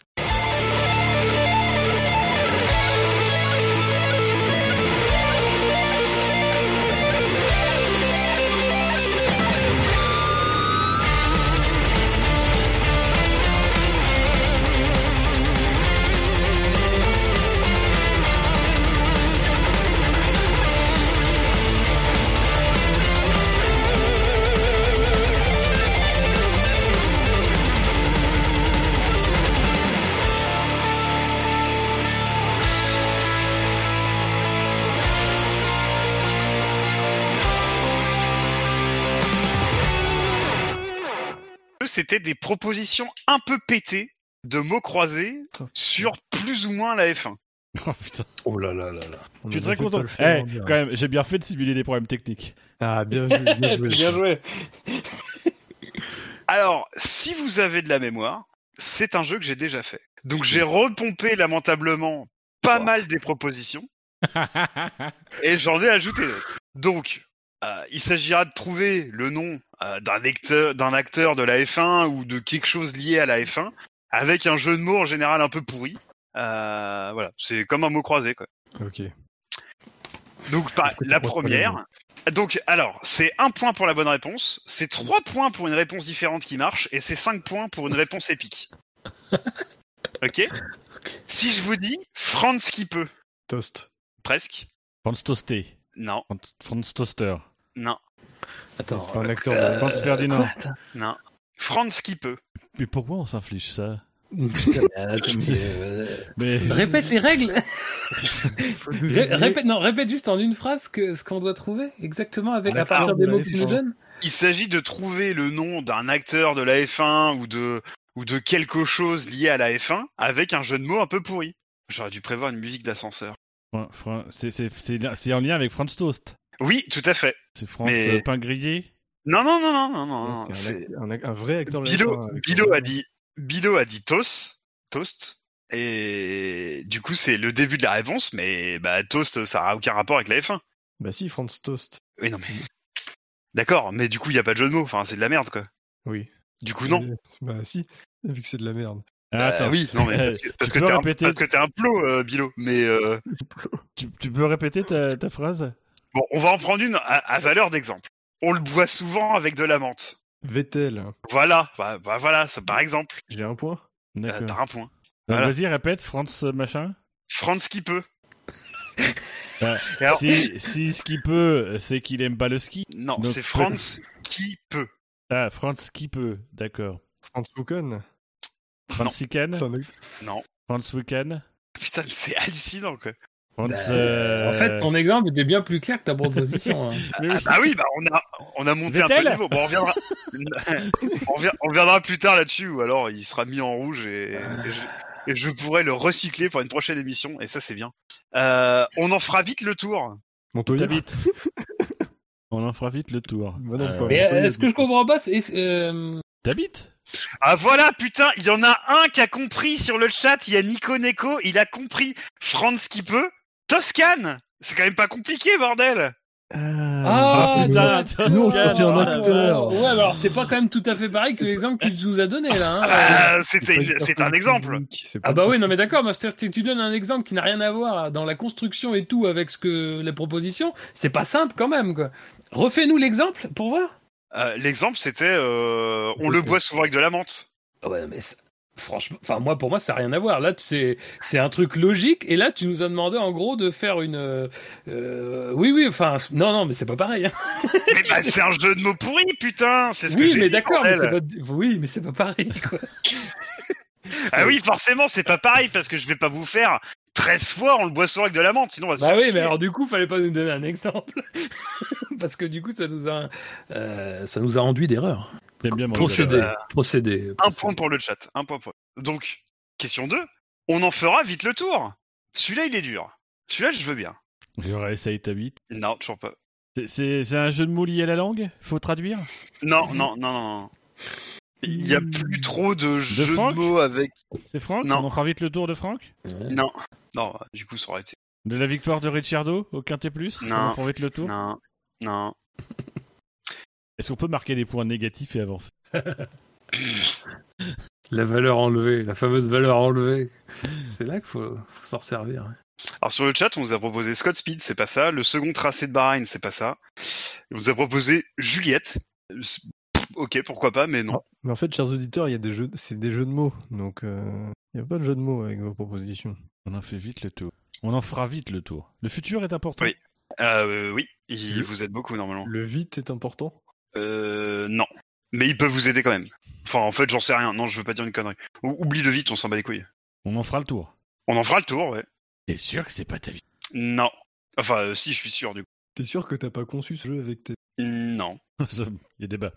Speaker 2: C'était des propositions un peu pétées de mots croisés sur plus ou moins la F1.
Speaker 4: Oh putain.
Speaker 3: Oh là là là là.
Speaker 5: On
Speaker 4: Je suis très content.
Speaker 5: faire,
Speaker 4: Eh, quand même, j'ai bien fait de simuler des problèmes techniques.
Speaker 5: Ah, bien joué.
Speaker 3: Bien joué.
Speaker 2: Alors, si vous avez de la mémoire, c'est un jeu que j'ai déjà fait. Donc j'ai repompé lamentablement pas mal des propositions et j'en ai ajouté d'autres. Donc, euh, il s'agira de trouver le nom euh, d'un acteur, d'un acteur de la F1 ou de quelque chose lié à la F1 avec un jeu de mots en général un peu pourri. Euh, voilà, c'est comme un mot croisé quoi.
Speaker 5: Ok.
Speaker 2: Donc par- la première. Donc alors c'est un point pour la bonne réponse, c'est trois points pour une réponse différente qui marche et c'est cinq points pour une réponse épique. ok. Si je vous dis Franz qui peut,
Speaker 5: Toast.
Speaker 2: presque.
Speaker 4: Franz Toasté.
Speaker 2: Non,
Speaker 4: Franz- Franz Toaster.
Speaker 2: non,
Speaker 3: Attends.
Speaker 5: C'est pas un acteur
Speaker 3: euh,
Speaker 5: de-
Speaker 4: Franz Ferdinand.
Speaker 2: non. Franz qui peut.
Speaker 4: Mais pourquoi on s'inflige ça
Speaker 3: Putain, mais attends, mais, euh,
Speaker 4: Mais
Speaker 3: Répète les règles. Ré- répète, non, répète juste en une phrase que, ce qu'on doit trouver exactement avec à partir des
Speaker 5: de
Speaker 3: mots que tu nous
Speaker 5: F1.
Speaker 3: donnes.
Speaker 2: Il s'agit de trouver le nom d'un acteur de la F1 ou de ou de quelque chose lié à la F1 avec un jeu de mots un peu pourri. J'aurais dû prévoir une musique d'ascenseur.
Speaker 4: C'est en lien avec Franz Toast.
Speaker 2: Oui, tout à fait.
Speaker 4: C'est Franz
Speaker 2: Mais-
Speaker 4: euh, Pain Grillé.
Speaker 2: Non, non, non, non, non, non. non,
Speaker 5: C'est un, vrai acteur
Speaker 2: Bilo,
Speaker 5: F1 avec son
Speaker 2: Bilo
Speaker 5: nom.
Speaker 2: a dit, Bilo a dit toast, toast, et du coup c'est le début de la réponse, mais bah toast ça a aucun rapport avec la F1.
Speaker 5: Bah si, Franz Toast.
Speaker 2: Oui non mais, d'accord, mais du coup il y a pas de jeu de mots, enfin c'est de la merde quoi.
Speaker 5: Oui.
Speaker 2: Du coup non.
Speaker 5: Mais- Bah si, vu que c'est de la merde.
Speaker 4: Ah,
Speaker 2: Bah,
Speaker 4: attends.
Speaker 2: oui, non mais parce que, parce
Speaker 4: Tu
Speaker 2: que
Speaker 4: peux
Speaker 2: t'es un,
Speaker 4: répéter
Speaker 2: parce que t'es un plot, euh, Bilo. Mais euh,
Speaker 4: Tu, tu peux répéter ta, ta phrase?
Speaker 2: Bon, on va en prendre une à, à valeur d'exemple. On le boit souvent avec de la menthe.
Speaker 5: Vettel,
Speaker 2: Voilà, bah, bah, voilà, ça par exemple.
Speaker 5: j'ai un point.
Speaker 2: Euh,
Speaker 4: D'accord.
Speaker 2: T'as un point. Voilà.
Speaker 4: Vas-y, répète, Franz euh, machin.
Speaker 2: Franz qui peut. Alors-
Speaker 4: si, si ce qu'il peut, c'est qu'il aime pas le ski.
Speaker 2: Non,
Speaker 4: Donc,
Speaker 2: c'est Franz qui peut.
Speaker 4: Ah, Franz qui peut, d'accord.
Speaker 5: Franz
Speaker 4: Weekend
Speaker 5: un ac-
Speaker 2: Non.
Speaker 4: Franz Weekend
Speaker 2: Putain, mais c'est hallucinant quoi.
Speaker 3: Bah,
Speaker 4: euh,
Speaker 3: En fait, ton exemple était bien plus clair que ta proposition. hein.
Speaker 2: Ah
Speaker 4: oui.
Speaker 2: bah oui, bah on a on a monté un peu le niveau. Bon, on reviendra. on, revient- on reviendra plus tard là-dessus, ou alors il sera mis en rouge et, et je, et je pourrai le recycler pour une prochaine émission. Et ça, c'est bien. Euh, on en fera vite le tour.
Speaker 5: Montoya.
Speaker 4: On en fera vite le tour.
Speaker 5: Bah non,
Speaker 4: Euh,
Speaker 3: Mais ce que je comprends pas, c'est. euh,
Speaker 4: T'habites
Speaker 2: Ah voilà, putain, il y en a un qui a compris sur le chat. Il y a Nico Neko, il a compris. Franz qui peut. Toscane. C'est quand même pas compliqué, bordel
Speaker 3: Ah,
Speaker 4: putain,
Speaker 3: d'accord.
Speaker 5: nous, on
Speaker 4: Toscane, oh.
Speaker 3: Ouais, mais alors c'est pas quand même tout à fait pareil que l'exemple qu'il nous a donné là. hein.
Speaker 2: Ah, c'est un exemple.
Speaker 3: Ah bah oui, non mais d'accord, mais c'est-à-dire que tu donnes un exemple qui n'a rien à voir dans la construction et tout avec ce que les propositions, c'est pas simple quand même quoi. Refais-nous l'exemple pour voir.
Speaker 2: Euh, L'exemple, c'était, euh, on le boit souvent avec de la menthe.
Speaker 3: Ah Ouais, mais c'est- franchement, enfin moi pour moi ça n'a rien à voir. Là c'est c'est un truc logique et là tu nous as demandé en gros de faire une euh, euh, oui oui enfin non non mais c'est pas pareil. hein.
Speaker 2: Mais bah, c'est un jeu de mots pourri, putain. C'est ce que
Speaker 3: Oui
Speaker 2: j'ai
Speaker 3: mais d'accord mais c'est pas oui mais c'est pas pareil quoi.
Speaker 2: Ah oui, forcément, c'est pas pareil parce que je vais pas vous faire 13 fois on le boit souvent avec de la menthe, sinon on va se
Speaker 3: Bah
Speaker 2: faire
Speaker 3: oui,
Speaker 2: chier.
Speaker 3: mais alors du coup, fallait pas nous donner un exemple. Parce que du coup, ça nous a, euh, ça nous a enduit d'erreur.
Speaker 4: J'aime bien
Speaker 2: Euh,
Speaker 3: procédé.
Speaker 2: Un point pour le chat, un point pour. Donc, question 2. On en fera vite le tour. Celui-là, il est dur. Celui-là, je veux bien.
Speaker 4: J'aurais essayé ta bite.
Speaker 2: Non, toujours pas.
Speaker 4: C'est- C'est c'est un jeu de mots lié à la langue? Faut traduire?
Speaker 2: Non, non, non, non. Il y a plus trop de jeux de,
Speaker 4: Franck
Speaker 2: mots avec.
Speaker 4: C'est Franck
Speaker 2: Non.
Speaker 4: On fera vite le tour de Franck
Speaker 2: Non, non. Du coup, ça aurait été.
Speaker 4: De la victoire de Ricciardo au Quintet Plus
Speaker 2: Non.
Speaker 4: On fera vite le tour
Speaker 2: Non, non.
Speaker 4: Est-ce qu'on peut marquer des points négatifs et avancer
Speaker 3: La valeur enlevée, la fameuse valeur enlevée. C'est là qu'il faut, faut s'en servir. hein.
Speaker 2: Alors sur le chat, on nous a proposé Scott Speed, c'est pas ça. Le second tracé de Bahreïn, c'est pas ça. On nous a proposé Juliette. Ok, pourquoi pas, mais non.
Speaker 5: Mais en fait, chers auditeurs, il y a des jeux, c'est des jeux de mots, donc euh, il n'y a pas de jeu de mots avec vos propositions.
Speaker 4: On en fait vite le tour. On en fera vite le tour. Le futur est important.
Speaker 2: Oui. Euh, oui, il
Speaker 5: Le-
Speaker 2: vous aide beaucoup normalement.
Speaker 5: Le vite est important?
Speaker 2: Euh, non. Mais ils peuvent vous aider quand même. Enfin, en fait, j'en sais rien. Non, je veux pas dire une connerie. Ou- oublie le vite, on s'en bat les couilles.
Speaker 4: On en fera le tour.
Speaker 2: On en fera le tour, ouais.
Speaker 4: T'es sûr que c'est pas ta vie?
Speaker 2: Non. Enfin, euh, si, je suis sûr du coup.
Speaker 5: T'es sûr que t'as pas conçu ce jeu avec tes.
Speaker 2: Non.
Speaker 4: Il y a débat.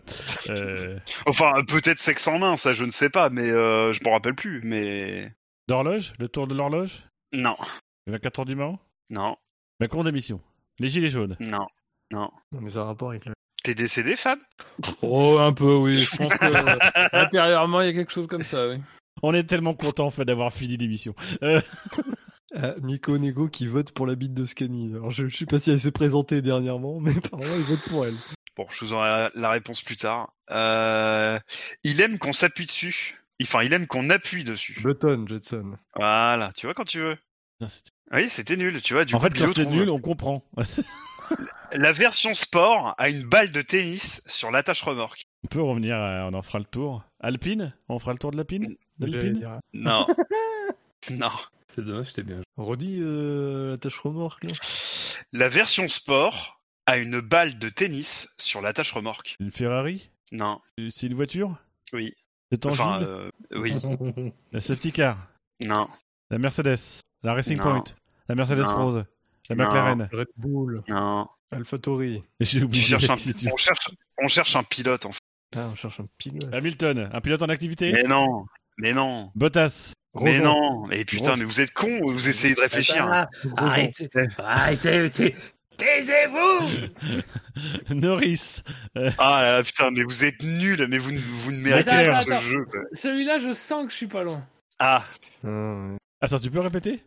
Speaker 4: Euh,
Speaker 2: Enfin, peut-être sexe en main, ça, je ne sais pas, mais euh, je m'en rappelle plus. Mais
Speaker 4: D'horloge? Le tour de l'horloge?
Speaker 2: Non,
Speaker 4: Le 24 heures du Mans?
Speaker 2: Non,
Speaker 4: Macron d'émission. Les gilets jaunes.
Speaker 2: non, non.
Speaker 5: Non, mais ça a un rapport avec le.
Speaker 2: T'es décédé, Fab?
Speaker 3: Oh, un peu, oui. Je pense que euh, intérieurement, il y a quelque chose comme ça, oui.
Speaker 4: On est tellement content en fait d'avoir fini l'émission. Euh,
Speaker 5: Ah, Nico Nego qui vote pour la bite de Scani. Alors je, je sais pas si elle s'est présentée dernièrement, mais apparemment il vote pour elle.
Speaker 2: Bon, je vous aurai la, réponse plus tard. Euh, il aime qu'on s'appuie dessus. Enfin, il aime qu'on appuie dessus.
Speaker 5: Button, Jetson.
Speaker 2: Voilà, tu vois quand tu veux. Oui, c'était nul, tu vois. Du
Speaker 4: en
Speaker 2: coup,
Speaker 4: fait, quand c'est nul, on comprend.
Speaker 2: La version sport a une balle de tennis sur l'attache remorque.
Speaker 4: on peut revenir, à- on en fera le tour. Alpine? On fera le tour de l'Alpine? D'Alpine.
Speaker 2: Non. non.
Speaker 3: C'est dommage, c'était bien.
Speaker 5: Redis euh, la tâche remorque là.
Speaker 2: La version sport a une balle de tennis sur l'attache remorque.
Speaker 4: Une Ferrari?
Speaker 2: Non.
Speaker 4: C'est une voiture?
Speaker 2: Oui.
Speaker 4: C'est tangible
Speaker 2: Enfin, euh, oui.
Speaker 4: La safety car?
Speaker 2: Non.
Speaker 4: La Mercedes La Racing
Speaker 2: Non.
Speaker 4: Point La Mercedes
Speaker 2: Non.
Speaker 4: Rose La
Speaker 2: Non.
Speaker 4: McLaren
Speaker 5: Red Bull,
Speaker 2: Non.
Speaker 5: AlphaTauri.
Speaker 4: J'ai
Speaker 2: Tu
Speaker 4: oublié
Speaker 2: cherches un,
Speaker 4: si tu-
Speaker 2: on, cherche, on cherche un pilote, en fait.
Speaker 5: Ah, on cherche un pilote.
Speaker 4: Hamilton Un pilote en activité?
Speaker 2: Mais non. Mais non.
Speaker 4: Bottas
Speaker 2: Mais non. Mais putain, mais vous êtes cons, vous essayez de réfléchir.
Speaker 3: Ah,
Speaker 5: Grosjean.
Speaker 3: arrêtez, arrêtez, arrêtez. Taisez-vous
Speaker 4: Norris
Speaker 2: Ah là, putain, mais vous êtes nuls, mais vous, ne- vous ne méritez
Speaker 3: Attends,
Speaker 2: pas
Speaker 3: attends,
Speaker 2: ce jeu.
Speaker 3: Celui-là, je sens que je suis pas loin.
Speaker 2: Ah,
Speaker 5: Ah.
Speaker 4: Attends, tu peux répéter?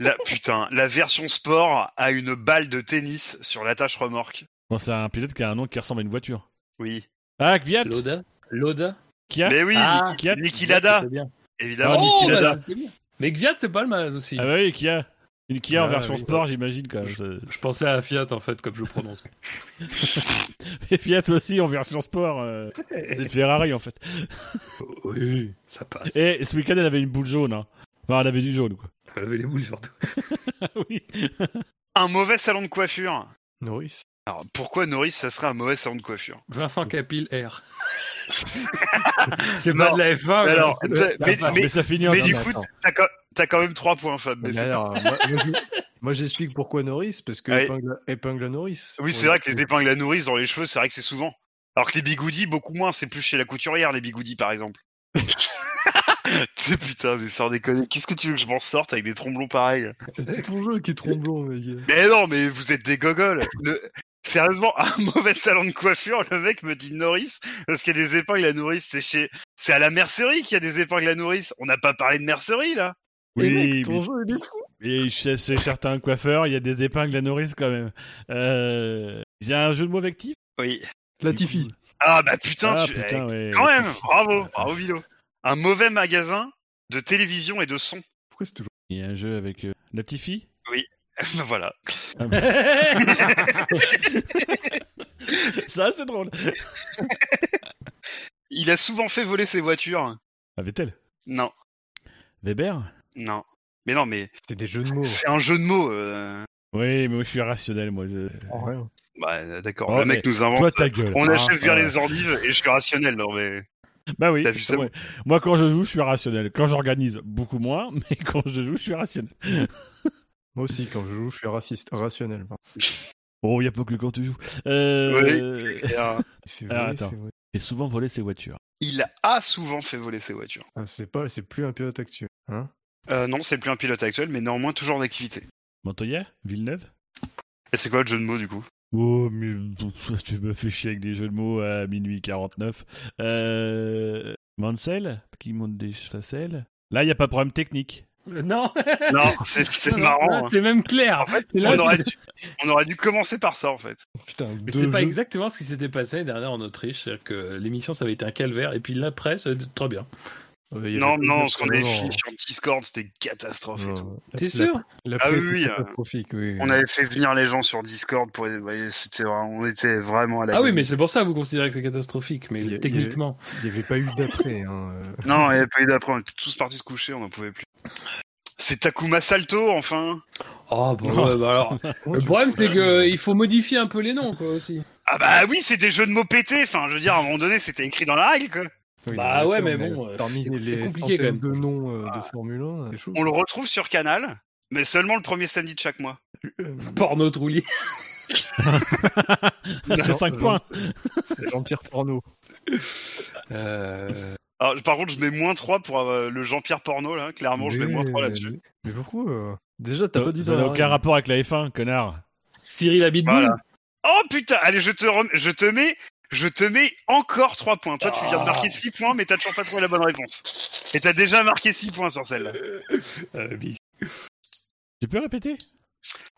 Speaker 2: La, putain, la version sport a une balle de tennis sur l'attache remorque.
Speaker 4: Bon, c'est un pilote qui a un nom qui ressemble à une voiture.
Speaker 2: Oui.
Speaker 4: Ah, Kvyat
Speaker 3: Loda? Loda?
Speaker 4: Kia
Speaker 2: Mais oui,
Speaker 3: Ah,
Speaker 2: Niki, Lada. Évidemment.
Speaker 3: Oh,
Speaker 4: Niki
Speaker 3: bah. Mais Gviat, c'est pas le Maz aussi.
Speaker 4: Ah bah oui, Kia Une Kia en
Speaker 5: Ah,
Speaker 4: version
Speaker 5: oui.
Speaker 4: sport, j'imagine quand même.
Speaker 3: Je pensais à Fiat, en fait, comme je le prononce.
Speaker 4: Et Fiat aussi en version sport. euh, C'est Ferrari en fait.
Speaker 3: oui, ça passe.
Speaker 4: Et ce week-end, elle avait une boule jaune. Hein. Enfin, elle avait du jaune quoi.
Speaker 3: Elle avait les boules, surtout.
Speaker 4: Ah oui.
Speaker 2: Un mauvais salon de coiffure.
Speaker 5: Norris.
Speaker 2: Alors, pourquoi Norris, ça serait un mauvais salon de coiffure
Speaker 3: Vincent Capil R. c'est pas de la F1, mais-
Speaker 2: alors,
Speaker 3: mais,
Speaker 2: mais-
Speaker 3: ça
Speaker 2: mais-
Speaker 4: ça finit en
Speaker 2: du
Speaker 5: attends.
Speaker 2: t'as quand, même 3 points, Fab. Mais
Speaker 5: Mais
Speaker 2: c'est-
Speaker 5: alors, moi, moi, je- moi, j'explique pourquoi Norris, parce que
Speaker 2: Ouais.
Speaker 5: épingle, épingle à Norris.
Speaker 2: Oui, c'est vrai que les épingles à nourrice dans les cheveux, c'est vrai que c'est souvent. Alors que les bigoudis, beaucoup moins. C'est plus chez la couturière, les bigoudis, par exemple. C'est putain, mais sans déconner. Qu'est-ce que tu veux que je m'en sorte avec des tromblons pareils?
Speaker 5: C'est ton jeu qui est tromblon, mec.
Speaker 2: Mais non, mais vous êtes des gogoles. Le- Sérieusement, un mauvais salon de coiffure, le mec me dit Norris, parce qu'il y a des épingles à nourrice, c'est chez, c'est à la mercerie qu'il y a des épingles à nourrice. On n'a pas parlé de mercerie, là.
Speaker 4: Oui,
Speaker 5: mec, ton
Speaker 4: mais-
Speaker 5: jeu, est fou.
Speaker 4: Et chez, chez certains coiffeurs, il y a des épingles à nourrice quand même. Euh, J'ai un jeu de mots avec Tiff
Speaker 2: Oui.
Speaker 5: Latifi.
Speaker 2: Ah bah putain,
Speaker 4: Ah,
Speaker 2: tu...
Speaker 4: putain,
Speaker 2: eh,
Speaker 4: ouais,
Speaker 2: quand
Speaker 4: ouais,
Speaker 2: même, bravo, bravo Vilo. Un mauvais magasin de télévision et de son.
Speaker 5: Pourquoi c'est toujours.
Speaker 4: Il y a un jeu avec euh, Latifi
Speaker 2: Ben voilà.
Speaker 4: Ah. Ça, c'est drôle.
Speaker 2: Il a souvent fait voler ses voitures.
Speaker 4: Ah, Vettel?
Speaker 2: Non,
Speaker 4: Weber?
Speaker 2: Non. Mais non, mais
Speaker 5: C'est des jeux de mots.
Speaker 2: c'est un jeu de mots. euh.
Speaker 4: Oui, mais moi je suis rationnel, moi. je-
Speaker 5: En vrai.
Speaker 2: Bah d'accord,
Speaker 4: Oh,
Speaker 2: le mec
Speaker 4: mais
Speaker 2: nous invente.
Speaker 4: Toi, ta gueule.
Speaker 2: On
Speaker 4: hein,
Speaker 2: achète bien les ordives et je suis rationnel, non mais.
Speaker 4: Bah oui.
Speaker 2: T'as vu ça,
Speaker 4: ouais. Moi, quand je joue, je suis rationnel. Quand j'organise, beaucoup moins. Mais quand je joue, je suis rationnel.
Speaker 5: Moi aussi, quand je joue, je suis raciste, rationnel.
Speaker 4: Oh, il y a pas que quand tu joues. Euh...
Speaker 2: Oui, c'est clair.
Speaker 5: Il fait
Speaker 4: Alors,
Speaker 5: voler,
Speaker 4: attends. Et souvent voler ses voitures.
Speaker 2: Il a souvent fait voler ses voitures.
Speaker 5: Ah, c'est pas, c'est plus un pilote actuel. Hein?
Speaker 2: Euh, non, c'est plus un pilote actuel, mais néanmoins toujours en activité.
Speaker 4: Montoya? Villeneuve?
Speaker 2: Et c'est quoi le jeu de mots du coup?
Speaker 4: Oh, mais tu me fais chier avec des jeux de mots à minuit 49. Euh... Mansell? Qui monte des sa selle? Là, il n'y a pas de problème technique.
Speaker 3: Euh, Non,
Speaker 2: Non, c'est marrant. hein.
Speaker 3: C'est même clair.
Speaker 2: En fait,
Speaker 3: là
Speaker 2: on aurait, dû, on aurait dû commencer par ça en fait.
Speaker 5: Putain,
Speaker 3: Mais c'est pas exactement ce qui s'était passé l'année dernière en Autriche. C'est-à-dire que l'émission, ça avait été un calvaire. Et puis l'après, ça été très bien.
Speaker 5: Euh,
Speaker 2: Non, non, ce qu'on avait
Speaker 5: non,
Speaker 2: fini sur Discord, c'était une catastrophe et tout.
Speaker 5: non.
Speaker 3: T'es sûr?
Speaker 5: La
Speaker 2: Ah oui, oui, euh,
Speaker 5: catastrophique, oui.
Speaker 2: On avait fait venir les gens sur Discord pour. C'était, on était vraiment à la.
Speaker 3: Ah oui, mais c'est pour ça que vous considérez que c'est catastrophique. Mais
Speaker 5: Il
Speaker 3: techniquement.
Speaker 5: Il n'y avait pas eu d'après. Hein. euh.
Speaker 2: Non, il n'y avait pas eu d'après. On était tous partis se coucher, on n'en pouvait plus. C'est Takuma Salto, enfin.
Speaker 3: Oh, bon, ouais, bah alors. Le problème, c'est que il faut modifier un peu les noms, quoi, aussi.
Speaker 2: Ah bah oui, c'est des jeux de mots pétés. Enfin, je veux dire, à un moment donné, c'était écrit dans la règle, quoi.
Speaker 5: Oui,
Speaker 3: Bah ouais, mais bon, euh,
Speaker 5: Parmi
Speaker 3: c'est-
Speaker 5: les
Speaker 3: compliqué, quand même.
Speaker 5: de noms euh, de Formule 1, c'est chaud.
Speaker 2: On le retrouve sur Canal, mais seulement le premier samedi de chaque mois.
Speaker 5: Euh,
Speaker 3: Porno Trulli.
Speaker 4: c'est 5 points.
Speaker 5: Jean-Pierre Porno.
Speaker 3: Euh...
Speaker 2: Alors, par contre, je mets moins 3 pour euh, le Jean-Pierre Porno, là. Clairement, je mets moins 3 là-dessus.
Speaker 5: Mais, mais pourquoi euh Déjà, t'as pas dit
Speaker 4: Ça n'a aucun rapport avec la F1, connard.
Speaker 3: Cyril Abitboul.
Speaker 2: Voilà. Oh putain, allez, je te, rem- je te mets, je te mets encore 3 points. Toi, tu viens de
Speaker 3: Ah.
Speaker 2: marquer 6 points, mais t'as toujours pas trouvé la bonne réponse. Et t'as déjà marqué 6 points sur celle-là.
Speaker 3: Euh,
Speaker 4: Tu peux répéter?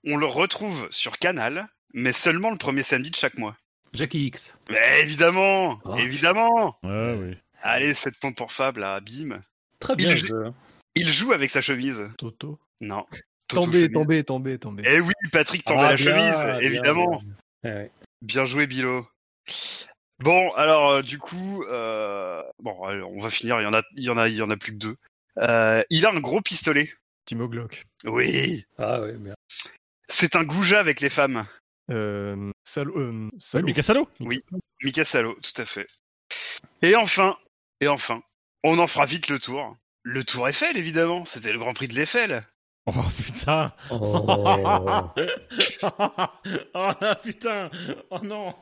Speaker 2: On le retrouve sur Canal, mais seulement le premier samedi de chaque mois.
Speaker 3: Jackie X.
Speaker 2: Mais évidemment,
Speaker 3: Oh.
Speaker 2: évidemment.
Speaker 4: Ouais, oui.
Speaker 2: Allez, 7 points pour Fab, là, bim.
Speaker 3: Très bien.
Speaker 2: Il-
Speaker 3: je-
Speaker 2: Il joue avec sa chemise.
Speaker 5: Toto.
Speaker 2: Non.
Speaker 5: Tombé, tombé, tombé, tombé.
Speaker 2: Eh oui, Patrick tombait
Speaker 3: Ah,
Speaker 2: la
Speaker 3: bien,
Speaker 2: chemise,
Speaker 3: bien,
Speaker 2: évidemment.
Speaker 3: bien. Ouais.
Speaker 2: Bien joué, Bilo. Bon, alors euh, du coup, euh, bon, allez, on va finir. Il y en a, il y en a, il y en a plus que deux. Euh, il a un gros pistolet.
Speaker 5: Timo Glock.
Speaker 2: Oui.
Speaker 3: Ah ouais, bien.
Speaker 2: C'est un goujat avec les femmes.
Speaker 5: Euh, Salo. Euh,
Speaker 4: Oui,
Speaker 5: Salo.
Speaker 4: Mika Salo
Speaker 2: Oui. Mika Salo, tout à fait. Et enfin, et enfin, on en fera vite le tour. Le Tour Eiffel, évidemment. C'était le Grand Prix de l'Eiffel.
Speaker 4: Oh putain
Speaker 3: Oh.
Speaker 4: Oh là, putain Oh non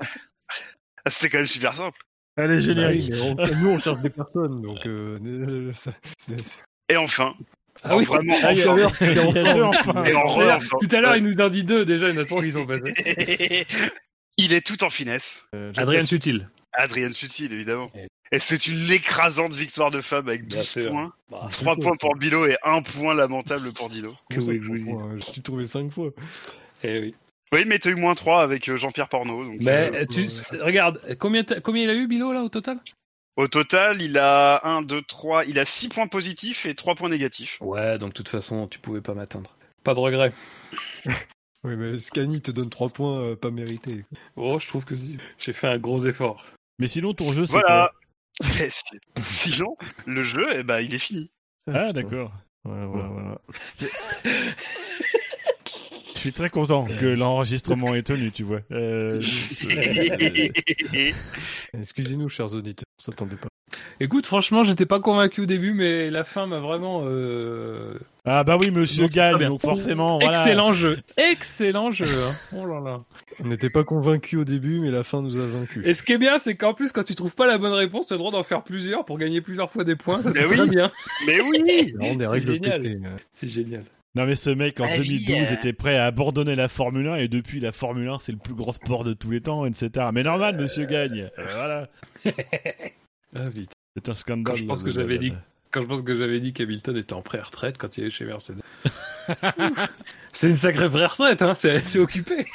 Speaker 2: Ah, C'était quand même super simple.
Speaker 4: Elle est
Speaker 5: Bah on- nous, on cherche des personnes, donc. Euh, euh, ça-
Speaker 2: Et enfin,
Speaker 3: Ah oui.
Speaker 2: vraiment,
Speaker 5: Ah,
Speaker 2: enfin,
Speaker 5: enfin.
Speaker 4: enfin.
Speaker 2: et en
Speaker 3: Tout à
Speaker 2: re,
Speaker 3: l'heure-
Speaker 2: enfin.
Speaker 3: Tout à l'heure, il nous en dit deux déjà, il y en a trois qui sont passés.
Speaker 2: il est tout en finesse.
Speaker 5: euh,
Speaker 3: Adrien Sutil.
Speaker 2: Adrien Sutil, évidemment.
Speaker 3: Et-
Speaker 2: Et c'est une écrasante victoire de Fab avec
Speaker 3: Bien
Speaker 2: 12
Speaker 3: sûr.
Speaker 2: points.
Speaker 3: Bah,
Speaker 2: 3 points pour Bilo et 1 point lamentable pour Dino.
Speaker 3: que oui, oui.
Speaker 5: euh, Je t'ai trouvé 5 fois.
Speaker 3: Eh oui.
Speaker 2: Oui, mais t'as eu moins 3 avec euh, Jean-Pierre Porno. Donc,
Speaker 3: Mais
Speaker 2: euh,
Speaker 3: euh, tu regarde, combien, t'as- combien il a eu Bilo là au total?
Speaker 2: Au total, il a 1, 2, 3, il a 6 points positifs et 3 points négatifs.
Speaker 3: Ouais, donc de toute façon, tu pouvais pas m'atteindre. Pas de regret.
Speaker 5: Oui, mais Scani te donne 3 points euh, pas mérités.
Speaker 3: Oh, je trouve que si. J'ai fait un gros effort.
Speaker 4: Mais sinon, ton jeu, c'est
Speaker 2: Voilà. Sinon, le jeu, eh ben, il est fini.
Speaker 4: Ah,
Speaker 5: putain.
Speaker 4: d'accord.
Speaker 5: Voilà, voilà, voilà.
Speaker 4: Je suis très content que l'enregistrement est tenu, tu vois. Euh,
Speaker 5: Excusez-nous, chers auditeurs, on s'attendait pas.
Speaker 3: Écoute, franchement, j'étais pas convaincu au début, mais la fin m'a vraiment. euh,
Speaker 4: Ah bah oui, monsieur gagne, donc forcément, voilà.
Speaker 3: Excellent jeu. Excellent jeu. hein. Oh là là.
Speaker 5: On n'était pas convaincus au début, mais la fin nous a vaincus.
Speaker 3: Et ce qui est bien, c'est qu'en plus, quand tu trouves pas la bonne réponse, tu as le droit d'en faire plusieurs pour gagner plusieurs fois des points. Ça, c'est
Speaker 2: oui.
Speaker 3: très bien.
Speaker 2: Mais oui
Speaker 5: C'est des
Speaker 3: c'est génial.
Speaker 5: hein.
Speaker 3: C'est génial.
Speaker 4: Non mais ce mec en
Speaker 2: Ah,
Speaker 4: 2012
Speaker 2: oui, euh.
Speaker 4: était prêt à abandonner la Formule 1 et depuis la Formule 1 c'est le plus grand sport de tous les temps, etc. Mais normal, monsieur gagne. Euh, voilà.
Speaker 3: Ah, vite.
Speaker 4: C'est un scandale.
Speaker 3: Quand je pense que j'avais dit quand je pense que j'avais dit qu'Hamilton était en pré-retraite quand il est chez Mercedes. c'est une sacrée pré-retraite, hein, c'est c'est occupé.